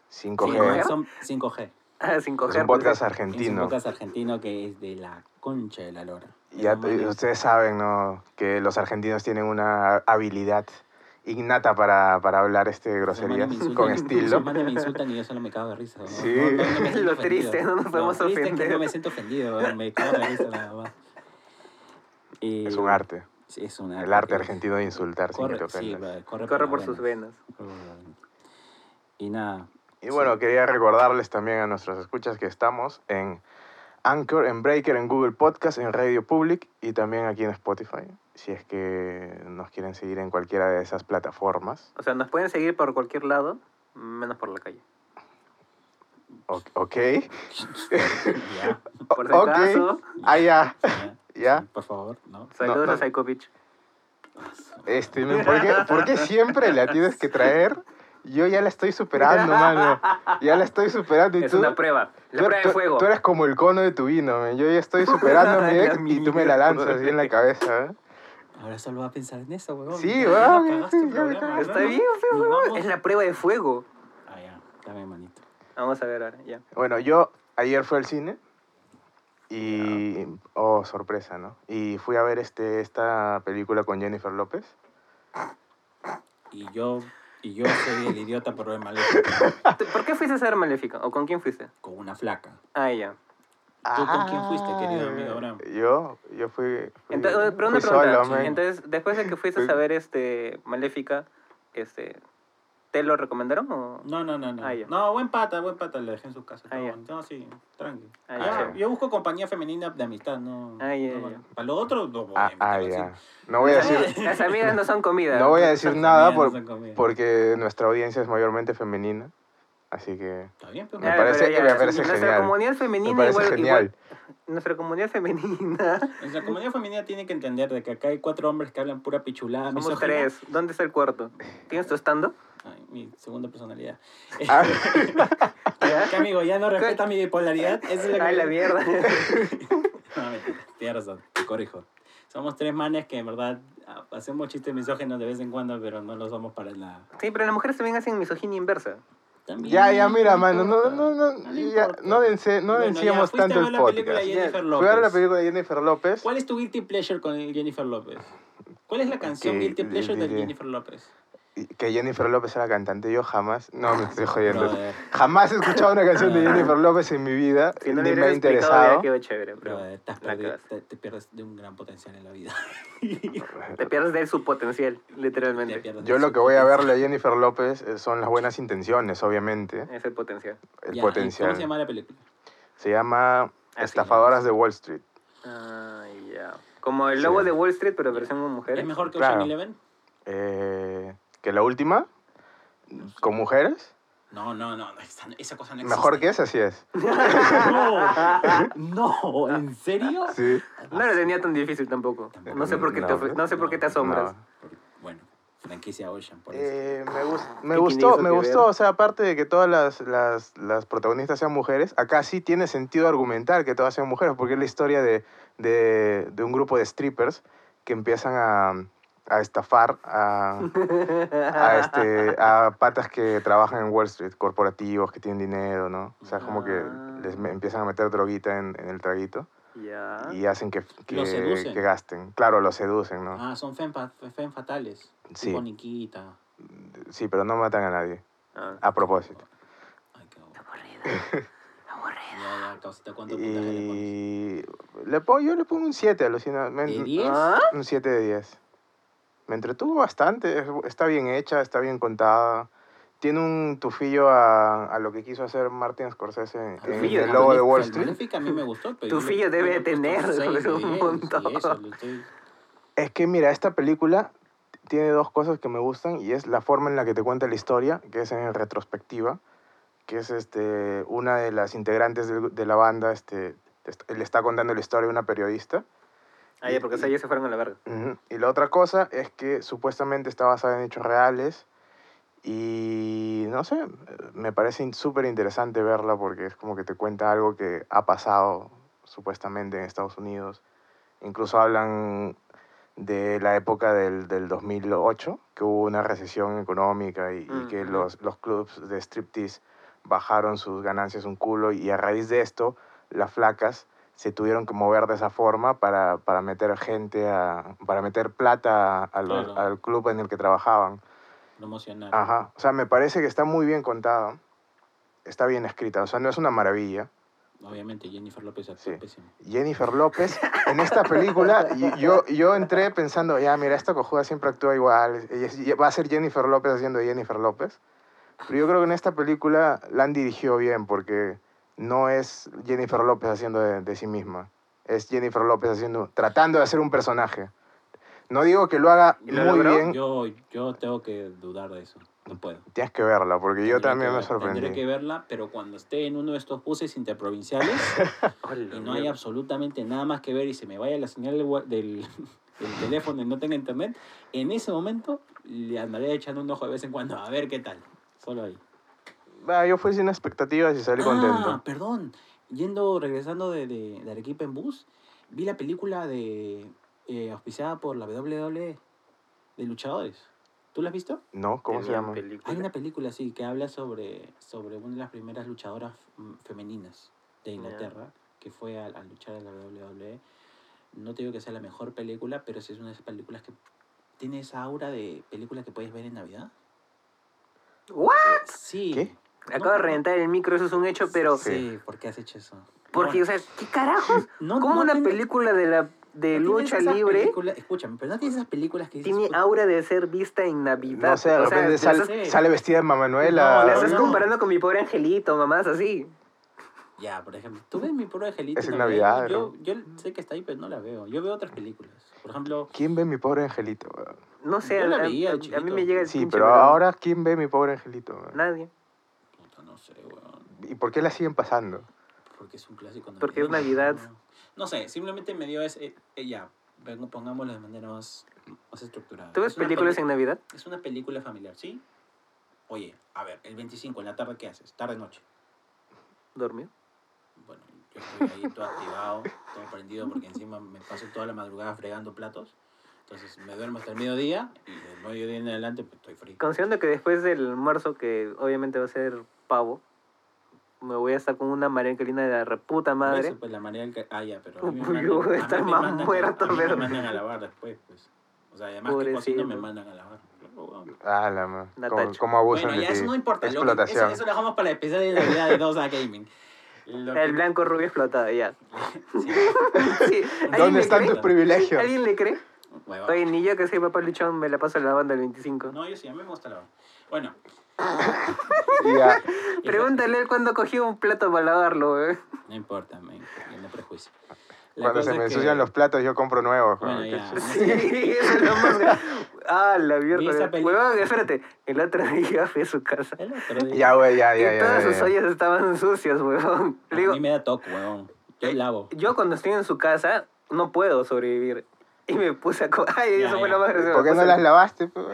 [SPEAKER 3] Sí,
[SPEAKER 2] ¿5G?
[SPEAKER 3] son 5G.
[SPEAKER 2] Ah, sin
[SPEAKER 1] Es
[SPEAKER 2] coger.
[SPEAKER 1] un podcast
[SPEAKER 3] Es un
[SPEAKER 1] argentino.
[SPEAKER 3] podcast argentino que es de la concha de la lora.
[SPEAKER 1] Y ya te- ustedes saben, ¿no? Que los argentinos tienen una habilidad innata para, para hablar este groserías
[SPEAKER 3] insultan-
[SPEAKER 1] con estilo.
[SPEAKER 3] me insultan y yo solo me cago de risa. ¿no?
[SPEAKER 1] Sí.
[SPEAKER 3] No, no, me
[SPEAKER 2] Lo
[SPEAKER 3] ofendido.
[SPEAKER 2] triste, no nos podemos
[SPEAKER 3] triste es que
[SPEAKER 2] ofender.
[SPEAKER 3] no me siento ofendido, me cago de risa nada más. Y-
[SPEAKER 1] Es un arte.
[SPEAKER 3] Sí, es un arte.
[SPEAKER 1] El arte argentino de insultar sin que
[SPEAKER 3] Corre,
[SPEAKER 1] te
[SPEAKER 3] sí, corre,
[SPEAKER 2] Corre
[SPEAKER 3] las
[SPEAKER 2] por sus venas.
[SPEAKER 3] Corre por venas. Y nada.
[SPEAKER 1] Y bueno, quería recordarles también a nuestros escuchas que estamos en Anchor, en Breaker, en Google Podcast, en Radio Public y también aquí en Spotify. Si es que nos quieren seguir en cualquiera de esas plataformas.
[SPEAKER 2] O sea, nos pueden seguir por cualquier lado, menos por la calle.
[SPEAKER 1] O- ok.
[SPEAKER 3] Ya,
[SPEAKER 2] Por si
[SPEAKER 1] Ok.
[SPEAKER 2] acaso,
[SPEAKER 1] Ah, ya.
[SPEAKER 3] ya.
[SPEAKER 1] Ya.
[SPEAKER 3] Sí, por favor, ¿no?
[SPEAKER 2] saludos
[SPEAKER 1] no.
[SPEAKER 2] a Psychovich.
[SPEAKER 1] Este, ¿por qué, por qué siempre la tienes que traer? Yo ya la estoy superando, mano. Ya la estoy superando y
[SPEAKER 2] Es
[SPEAKER 1] tú...
[SPEAKER 2] una prueba. La
[SPEAKER 1] tú-
[SPEAKER 2] prueba
[SPEAKER 1] tú-
[SPEAKER 2] de fuego.
[SPEAKER 1] Tú eres como el cono de tu vino, men. Yo ya estoy superando mi ex y tú me la lanzas así en la cabeza. ¿eh?
[SPEAKER 3] Ahora solo va a pensar en eso, weón.
[SPEAKER 1] Sí, weón.
[SPEAKER 2] Está bien,
[SPEAKER 3] vamos.
[SPEAKER 2] Es la prueba de fuego.
[SPEAKER 3] Ah, ya. Dame manito.
[SPEAKER 2] Vamos a ver ahora, ya.
[SPEAKER 1] Bueno, yo ayer fui al cine y... Oh, sorpresa, ¿no? Y fui a ver este, esta película con Jennifer López.
[SPEAKER 3] Y yo, y yo soy el idiota por ver maléfico
[SPEAKER 2] ¿Tú- ¿Por qué fuiste a ser maléfica? ¿O con quién fuiste?
[SPEAKER 3] con una flaca.
[SPEAKER 2] Ah, ya.
[SPEAKER 3] ¿Tú con quién fuiste, querido
[SPEAKER 1] Ah,
[SPEAKER 3] amigo Abraham?
[SPEAKER 1] Yo, yo fui... fui
[SPEAKER 2] Entonces, pero una
[SPEAKER 1] fui
[SPEAKER 2] pregunta.
[SPEAKER 1] solo.
[SPEAKER 2] Entonces, después de que fuiste
[SPEAKER 1] Fui-
[SPEAKER 2] a ver este Maléfica, este, ¿te lo recomendaron o...?
[SPEAKER 3] No, no, no, no.
[SPEAKER 2] Ah,
[SPEAKER 3] no, buen pata, buen pata, le dejé en su casa.
[SPEAKER 2] Ah.
[SPEAKER 3] No, sí, tranqui.
[SPEAKER 2] Ah,
[SPEAKER 3] Ah, yo busco compañía femenina de amistad, no.
[SPEAKER 2] Ah.
[SPEAKER 3] Para lo otro, no voy a
[SPEAKER 1] Ah, ah. No voy a decir...
[SPEAKER 2] Las amigas no son comida.
[SPEAKER 1] No voy a decir nada por- porque nuestra audiencia es mayormente femenina. Así que
[SPEAKER 3] Está bien, pues.
[SPEAKER 1] Me parece-
[SPEAKER 2] ya,
[SPEAKER 1] me parece
[SPEAKER 2] nuestra
[SPEAKER 1] genial.
[SPEAKER 2] comunidad
[SPEAKER 1] me
[SPEAKER 2] femenina
[SPEAKER 1] parece
[SPEAKER 2] igual,
[SPEAKER 1] genial.
[SPEAKER 2] igual- Nuestra comunidad femenina...
[SPEAKER 3] Nuestra comunidad femenina tiene que entender de que acá hay cuatro hombres que hablan pura pichulada.
[SPEAKER 2] Somos
[SPEAKER 3] misógina.
[SPEAKER 2] tres. ¿Dónde está el cuarto? ¿Tienes tu estando?
[SPEAKER 3] Ay, mi segunda personalidad.
[SPEAKER 1] Ah,
[SPEAKER 3] ¿Qué amigo? ¿Ya no respeta mi bipolaridad? Es lo que
[SPEAKER 2] Ay, la mierda.
[SPEAKER 3] No, mentira. Tienes razón, te corrijo. Somos tres manes que en verdad hacemos chistes misógenos de vez en cuando, pero no lo somos para la...
[SPEAKER 2] Sí, pero las mujeres también hacen misoginia inversa.
[SPEAKER 3] También,
[SPEAKER 1] ya, ya, mira, mano, no, no, no,
[SPEAKER 3] le
[SPEAKER 1] ya, no, dense- no
[SPEAKER 3] Bueno, ya,
[SPEAKER 1] tanto el podcast. Fui a ver la película de Jennifer López.
[SPEAKER 3] ¿Cuál es tu guilty pleasure con Jennifer López? ¿Cuál es la canción guilty pleasure de Jennifer López?
[SPEAKER 1] Que Jennifer López era cantante, yo jamás, no me estoy jodiendo.
[SPEAKER 3] Brother,
[SPEAKER 1] Jamás he escuchado una canción de. Jennifer López en mi vida,
[SPEAKER 2] Si no
[SPEAKER 1] ni me ha interesado.
[SPEAKER 2] quedó chévere. Pero
[SPEAKER 3] brother, te, perdido- pierdes de un gran potencial en la vida.
[SPEAKER 2] Te pierdes de su potencial,
[SPEAKER 3] Te
[SPEAKER 2] literalmente.
[SPEAKER 1] Yo lo que voy a verle a Jennifer López eh, son las buenas intenciones, obviamente,
[SPEAKER 2] Es el potencial.
[SPEAKER 1] el
[SPEAKER 3] Ya, ¿y
[SPEAKER 1] potencial.
[SPEAKER 3] ¿Cómo se llama la película?
[SPEAKER 1] Se llama
[SPEAKER 2] Así
[SPEAKER 1] Estafadoras de Wall Street.
[SPEAKER 2] Ah, ya. Como el lobo
[SPEAKER 1] Sí.
[SPEAKER 2] de Wall Street, pero versión con mujeres.
[SPEAKER 3] ¿Es mejor que
[SPEAKER 1] Claro.
[SPEAKER 3] Ocean Eleven?
[SPEAKER 1] Eh, que la última, con mujeres,
[SPEAKER 3] No, no, no, esa, esa cosa no
[SPEAKER 1] mejor que
[SPEAKER 3] existe.
[SPEAKER 1] esa sí es.
[SPEAKER 3] No, no, ¿en serio?
[SPEAKER 1] Sí.
[SPEAKER 2] No lo tenía tan difícil tampoco. No sé por qué, te,
[SPEAKER 1] No,
[SPEAKER 2] ofre- no sé por qué te asombras.
[SPEAKER 1] No.
[SPEAKER 3] Bueno, franquicia Ocean, por eso.
[SPEAKER 1] Eh, me, gus- me
[SPEAKER 2] ¿Qué
[SPEAKER 1] gustó, me gustó,
[SPEAKER 2] ver?
[SPEAKER 1] o sea, aparte de que todas las, las, las protagonistas sean mujeres, acá sí tiene sentido argumentar que todas sean mujeres, porque es la historia de, de, de un grupo de strippers que empiezan a, a estafar a, a, este, a patas que trabajan en Wall Street, corporativos que tienen dinero, ¿no? O sea, como que
[SPEAKER 2] Ah.
[SPEAKER 1] les me- empiezan a meter droguita en, en el traguito
[SPEAKER 2] Ya.
[SPEAKER 1] y hacen que, que,
[SPEAKER 3] Los seducen.
[SPEAKER 1] que gasten. Claro, los seducen, ¿no?
[SPEAKER 3] Ah, son fen, fa- fen fatales.
[SPEAKER 1] Sí.
[SPEAKER 3] Tipo Nikita.
[SPEAKER 1] Sí, pero no matan a nadie,
[SPEAKER 2] Ah.
[SPEAKER 1] a propósito.
[SPEAKER 3] Ay, qué aburrido. Ya, ya, causita, ¿cuánto puntaje le pones?
[SPEAKER 1] Y le pongo, yo le pongo un 7, alucina. me-
[SPEAKER 3] ¿De 10?
[SPEAKER 2] ¿Ah?
[SPEAKER 1] Un 7 de 10. Me entretuvo bastante, es- está bien hecha, está bien contada. Tiene un tufillo a, a lo que quiso hacer Martin Scorsese en, en
[SPEAKER 2] Tufillo,
[SPEAKER 1] El
[SPEAKER 2] ¿no?
[SPEAKER 1] Lobo de Wall
[SPEAKER 3] El
[SPEAKER 1] Street.
[SPEAKER 3] A mí me gustó, pero...
[SPEAKER 2] Tu
[SPEAKER 3] yo le-
[SPEAKER 2] fillo
[SPEAKER 3] yo
[SPEAKER 2] debe
[SPEAKER 3] puesto
[SPEAKER 2] tener,
[SPEAKER 3] de
[SPEAKER 2] un
[SPEAKER 3] 10,
[SPEAKER 2] montón.
[SPEAKER 3] eso, estoy-
[SPEAKER 1] Es que mira, esta película tiene dos cosas que me gustan y es la forma en la que te cuenta la historia, que es en retrospectiva, que es este, una de las integrantes del- de, la banda, este, est- le está contando la historia a una periodista.
[SPEAKER 2] Ah, ya, porque o sea, ellos se fueron a la verga.
[SPEAKER 1] Y la otra cosa es que supuestamente está basada en hechos reales y no sé, me parece súper interesante verla porque es como que te cuenta algo que ha pasado supuestamente en Estados Unidos. Incluso hablan de la época del, del 2008, que hubo una recesión económica y, y que
[SPEAKER 2] Ujú.
[SPEAKER 1] los, los clubs de striptease bajaron sus ganancias un culo y a raíz de esto las flacas se tuvieron que mover de esa forma para, para meter gente, a, para meter plata a los-
[SPEAKER 3] Claro.
[SPEAKER 1] al club en el que trabajaban.
[SPEAKER 3] promocionar.
[SPEAKER 1] Ajá. O sea, me parece que está muy bien contada, está bien escrita, o sea, no es una maravilla.
[SPEAKER 3] Obviamente, Jennifer López actuó
[SPEAKER 1] Sí.
[SPEAKER 3] pésimo.
[SPEAKER 1] Jennifer López, en esta película, yo, yo entré pensando, ya, mira, esta cojuda siempre actúa igual, es- va a ser Jennifer López haciendo Jennifer López. Pero yo creo que en esta película la han dirigido bien, porque no es Jennifer López haciendo de, de sí misma, es Jennifer López haciendo, tratando de hacer un personaje. No digo que lo haga
[SPEAKER 2] ¿Y lo
[SPEAKER 1] muy
[SPEAKER 2] logró?
[SPEAKER 1] bien,
[SPEAKER 3] Yo, yo tengo que dudar de eso. No puedo.
[SPEAKER 1] tienes que verla, porque yo también
[SPEAKER 3] que
[SPEAKER 1] me
[SPEAKER 3] ver-
[SPEAKER 1] sorprendí.
[SPEAKER 3] Tendré que verla, pero cuando esté en uno de estos buses interprovinciales y no hay absolutamente nada más que ver y se me vaya la señal del, del teléfono y no tenga internet, en ese momento le andaré echando un ojo de vez en cuando a ver qué tal. Solo ahí.
[SPEAKER 1] Ah, yo fui sin expectativas y salí
[SPEAKER 3] Ah,
[SPEAKER 1] contento.
[SPEAKER 3] perdón. Yendo, regresando de, de, de Arequipa en bus, vi la película de eh, auspiciada por la WWE de luchadores. ¿Tú la has visto?
[SPEAKER 1] ¿No? ¿Cómo se llama?
[SPEAKER 3] Hay una película así que habla sobre, sobre una de las primeras luchadoras mm, femeninas de. Inglaterra que fue a, a luchar en la WWE. No te digo que sea la mejor película, pero sí es una de esas películas que tiene esa aura de película que puedes ver en Navidad.
[SPEAKER 2] ¿What?
[SPEAKER 3] Sí.
[SPEAKER 1] ¿Qué?
[SPEAKER 2] Acabo de reventar el micro, eso es un hecho, pero...
[SPEAKER 3] Sí, ¿por qué has hecho eso?
[SPEAKER 2] Porque,
[SPEAKER 3] No,
[SPEAKER 2] o sea, ¿qué carajos?
[SPEAKER 3] no-
[SPEAKER 2] ¿Cómo
[SPEAKER 3] no
[SPEAKER 2] una
[SPEAKER 3] tiene-
[SPEAKER 2] película de la de lucha libre
[SPEAKER 3] escúchame, pero no tienes esas películas que dices,
[SPEAKER 2] tiene
[SPEAKER 3] "Puta,
[SPEAKER 2] aura de ser vista en Navidad?
[SPEAKER 1] No sé, de
[SPEAKER 2] O sea,
[SPEAKER 1] repente
[SPEAKER 2] la
[SPEAKER 1] sale,
[SPEAKER 2] estás-
[SPEAKER 1] vestida de Mamanuela.
[SPEAKER 2] la
[SPEAKER 3] No,
[SPEAKER 2] estás
[SPEAKER 3] no.
[SPEAKER 2] comparando con mi pobre angelito, mamás, así.
[SPEAKER 3] Ya, por ejemplo, tú ves mi pobre angelito.
[SPEAKER 1] Es en? Navidad,
[SPEAKER 3] Yo, yo sé que está ahí, pero no la veo. Yo veo otras películas. Por ejemplo,
[SPEAKER 1] ¿Quién ve mi pobre angelito?
[SPEAKER 2] No sé,
[SPEAKER 3] Yo la
[SPEAKER 2] a, a-
[SPEAKER 3] veía de
[SPEAKER 2] a mí me llega el
[SPEAKER 1] Sí,
[SPEAKER 2] pinche
[SPEAKER 1] pero ahora ¿quién ve mi pobre angelito?
[SPEAKER 2] Nadie.
[SPEAKER 3] Sé, weón.
[SPEAKER 1] ¿Y por qué la siguen pasando?
[SPEAKER 3] Porque es un clásico
[SPEAKER 2] Porque es
[SPEAKER 3] navideño,
[SPEAKER 2] Navidad.
[SPEAKER 3] No, No sé, simplemente me dio ese... eh, ya, vengo- pongámoslo de manera más, más estructurada.
[SPEAKER 2] ¿Tú ves
[SPEAKER 3] Es
[SPEAKER 2] películas
[SPEAKER 3] peli-
[SPEAKER 2] en Navidad?
[SPEAKER 3] Es una película familiar, ¿sí? Oye, a ver, el 25 en la tarde, ¿qué haces? Tarde-noche.
[SPEAKER 2] ¿Dormido?
[SPEAKER 3] Bueno, yo estoy ahí todo activado, todo prendido, porque encima me paso toda la madrugada fregando platos. Entonces me duermo hasta el mediodía y del mediodía en adelante pues, estoy frío.
[SPEAKER 2] Considerando que después del almuerzo, que obviamente va a ser pavo, me voy a estar con una María Angelina de la reputa madre.
[SPEAKER 3] eso, pues la que... Ah, ya, pero a mí me
[SPEAKER 2] Uy,
[SPEAKER 3] mandan,
[SPEAKER 2] yo voy a
[SPEAKER 3] a mí
[SPEAKER 2] estar
[SPEAKER 3] me
[SPEAKER 2] más
[SPEAKER 3] mandan
[SPEAKER 2] muerto,
[SPEAKER 3] a mí
[SPEAKER 2] pero-
[SPEAKER 3] me mandan a lavar después, pues. O sea, además que cocino
[SPEAKER 2] Pobrecito.
[SPEAKER 3] me mandan a lavar.
[SPEAKER 1] Ah, la ma-
[SPEAKER 2] Una
[SPEAKER 1] ¿Cómo, cómo abusan
[SPEAKER 3] Bueno,
[SPEAKER 1] de
[SPEAKER 3] ya
[SPEAKER 1] ti?
[SPEAKER 3] eso no importa. lo que-
[SPEAKER 1] Explotación.
[SPEAKER 3] eso, eso lo dejamos para la especial de Navidad de Dosa Gaming. Lo que-
[SPEAKER 2] El blanco rubio explotado, ya.
[SPEAKER 3] Sí,
[SPEAKER 2] Sí, ¿alguien
[SPEAKER 1] ¿Dónde están
[SPEAKER 2] cree?
[SPEAKER 1] tus privilegios?
[SPEAKER 2] ¿Alguien le cree?
[SPEAKER 3] Hueva.
[SPEAKER 2] Oye, ni yo que soy papá luchón me la paso lavando el 25.
[SPEAKER 3] No, yo sí, a mí me gusta lavar. Bueno,
[SPEAKER 1] Ya,
[SPEAKER 2] Pregúntale él cuándo cogió un plato para lavarlo, eh.
[SPEAKER 3] no importa, yo no prejuicio. La
[SPEAKER 1] cuando se me
[SPEAKER 3] que-
[SPEAKER 1] ensucian los platos yo compro nuevos.
[SPEAKER 3] Bueno, ya.
[SPEAKER 2] Sí, eso es lo más. Ah, la mierda.
[SPEAKER 3] película.
[SPEAKER 2] Huevón, espérate. El otro día fui a su casa.
[SPEAKER 3] El otro día-
[SPEAKER 1] Ya, güey, ya, ya,
[SPEAKER 2] y
[SPEAKER 1] ya.
[SPEAKER 2] todas
[SPEAKER 1] ya,
[SPEAKER 2] sus
[SPEAKER 1] ya.
[SPEAKER 2] ollas estaban sucias, huevón.
[SPEAKER 3] A mí me da toque, weón. Yo lavo.
[SPEAKER 2] yo cuando estoy en su casa no puedo sobrevivir. Y me puse a... co- Ay,
[SPEAKER 3] Ya,
[SPEAKER 2] eso fue lo más gracioso.
[SPEAKER 1] ¿Por qué no las lavaste? pues?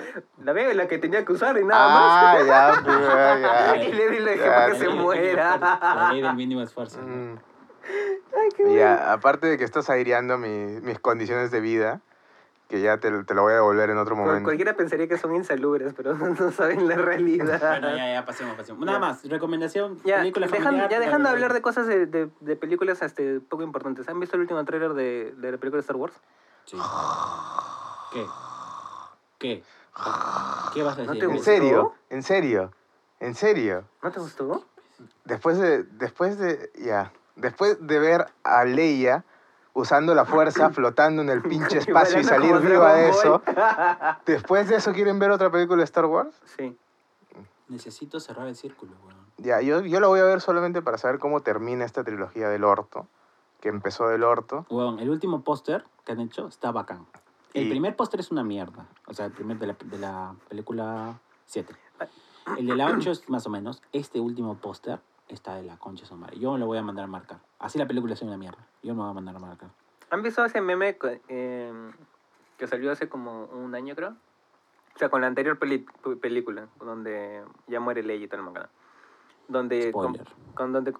[SPEAKER 2] La veo la que tenía que usar y nada
[SPEAKER 1] Ah,
[SPEAKER 2] más.
[SPEAKER 1] ya, pues, ya, ya.
[SPEAKER 2] Y le di la dije para que se
[SPEAKER 3] La ley del
[SPEAKER 2] muera.
[SPEAKER 3] mínimo esfuerzo, La ley del mínimo esfuerzo.
[SPEAKER 1] Mm. Ya, aparte de que estás aireando mi- mis condiciones de vida, que ya te, te lo voy a devolver en otro momento.
[SPEAKER 2] Cualquiera pensaría que son insalubres, pero no saben la realidad.
[SPEAKER 3] Bueno, ya, ya, pasemos, pasemos. Nada
[SPEAKER 2] Ya.
[SPEAKER 3] más, recomendación,
[SPEAKER 2] Ya,
[SPEAKER 3] película
[SPEAKER 2] dejan-
[SPEAKER 3] familiar.
[SPEAKER 2] ya dejando de
[SPEAKER 3] la-
[SPEAKER 2] hablar de cosas de, de, de películas este, poco importantes. ¿Han visto el último tráiler de, de la película de Star Wars?
[SPEAKER 3] Sí. ¿Qué? ¿Qué? ¿Qué vas a
[SPEAKER 2] ¿No
[SPEAKER 3] decir?
[SPEAKER 2] te
[SPEAKER 1] ¿En
[SPEAKER 2] gustó?
[SPEAKER 1] serio? ¿En serio? ¿En serio?
[SPEAKER 2] ¿No te gustó?
[SPEAKER 1] Después de, después de, ya, después de ver a Leia usando la fuerza, flotando en el pinche espacio y salir viva de eso, después de eso quieren ver otra película de Star Wars.
[SPEAKER 2] sí.
[SPEAKER 3] Necesito cerrar el círculo, weón.
[SPEAKER 1] Ya, yo, yo la voy a ver solamente para saber cómo termina esta trilogía del orto, que empezó del orto.
[SPEAKER 3] Weón, el último póster que han hecho está bacán. El
[SPEAKER 1] Y-
[SPEAKER 3] primer póster es una mierda. O sea, el primer de la, de la película 7. El de la 8 es más o menos. Este último póster está de la concha madre. Yo me lo voy a mandar a marcar. Así la película es una mierda. Yo me voy a mandar a marcar.
[SPEAKER 2] ¿Han visto ese meme eh, que salió hace como un año, creo? O sea, con la anterior película, donde ya muere Leia y tal. Donde... Con, con donde...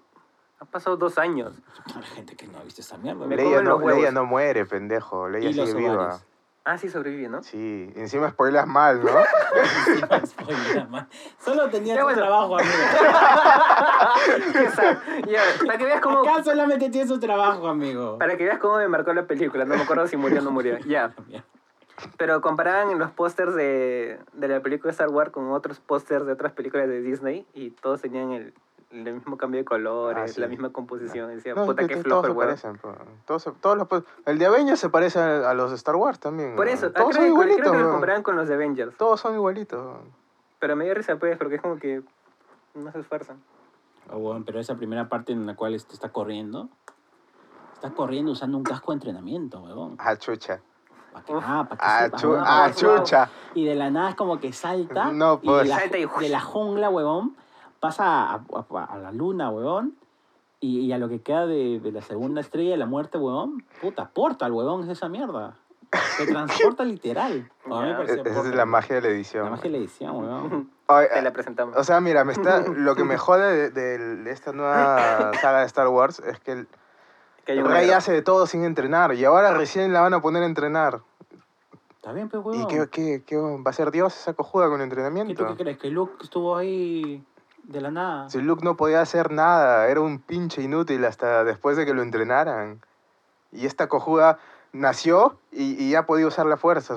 [SPEAKER 2] Han pasado dos años.
[SPEAKER 3] Hay gente que no ha visto esta mierda.
[SPEAKER 2] Me.
[SPEAKER 1] Leia no. Leia no muere, pendejo. Leia
[SPEAKER 3] Y los
[SPEAKER 1] sigue viva.
[SPEAKER 3] ovarios.
[SPEAKER 2] Ah, sí sobrevive, ¿no?
[SPEAKER 1] Sí, encima spoilas mal, ¿no?
[SPEAKER 3] Encima spoiler, man. Solo tenía tu
[SPEAKER 2] bueno.
[SPEAKER 3] trabajo, amigo.
[SPEAKER 2] Ya, para que veas cómo...
[SPEAKER 3] Acá solamente tienes su trabajo, amigo.
[SPEAKER 2] Para que veas cómo me marcó la película. No me acuerdo si murió o no murió. Ya. Pero comparaban los pósters de, de la película Star Wars con otros pósters de otras películas de Disney y todos tenían el, el mismo cambio de colores,
[SPEAKER 1] Ah, sí.
[SPEAKER 2] la misma composición. Y decía,
[SPEAKER 1] No,
[SPEAKER 2] puta,
[SPEAKER 1] que-
[SPEAKER 2] qué
[SPEAKER 1] que
[SPEAKER 2] flojo
[SPEAKER 1] todos se parecen. po. Todos, todos los, po- el de Avengers se parece a, a los de Star Wars también.
[SPEAKER 2] Por eso, ah,
[SPEAKER 1] Todos
[SPEAKER 2] creo,
[SPEAKER 1] son igualitos.
[SPEAKER 2] creo que
[SPEAKER 1] weón.
[SPEAKER 2] comparaban con los de Avengers.
[SPEAKER 1] Todos son igualitos.
[SPEAKER 2] Pero me dio risa, pues, porque es como que no se esfuerzan.
[SPEAKER 3] Oh, weón, pero esa primera parte en la cual este está corriendo, está corriendo usando un casco de entrenamiento, weón.
[SPEAKER 1] Ah, chucha.
[SPEAKER 3] Pa' que-
[SPEAKER 2] Uf.
[SPEAKER 3] ah, pa' que
[SPEAKER 1] Ah, chu- ah,
[SPEAKER 2] wow.
[SPEAKER 1] chucha.
[SPEAKER 3] Y de la nada es como que salta.
[SPEAKER 1] No,
[SPEAKER 3] y
[SPEAKER 1] pues.
[SPEAKER 3] de la,
[SPEAKER 2] Salta y-
[SPEAKER 3] de la jungla, huevón, pasa a, a- a la luna, huevón. Y, y a lo que queda de, de la segunda estrella de la muerte, huevón, puta, porta al huevón es esa mierda. Se transporta literal. Parecía
[SPEAKER 1] Esa es la magia de la edición.
[SPEAKER 3] La magia de la edición, huevón.
[SPEAKER 1] Ay,
[SPEAKER 2] Te la presentamos.
[SPEAKER 1] O sea, mira, me está, lo que me jode de, de- de esta nueva saga de Star Wars es que el,
[SPEAKER 2] que
[SPEAKER 1] el Rey hace de todo sin entrenar y ahora recién la van a poner a entrenar.
[SPEAKER 3] Está bien, pero
[SPEAKER 1] ¿Y
[SPEAKER 3] huevón.
[SPEAKER 1] qué, qué, qué va a ser Dios esa cojuda con
[SPEAKER 3] ¿Qué
[SPEAKER 1] entrenamiento?
[SPEAKER 3] tú qué crees? ¿Que Luke estuvo ahí de la nada?
[SPEAKER 1] Si Luke no podía hacer nada, era un pinche inútil hasta después de que lo entrenaran. Y esta cojuda nació y, y ya podía usar la fuerza.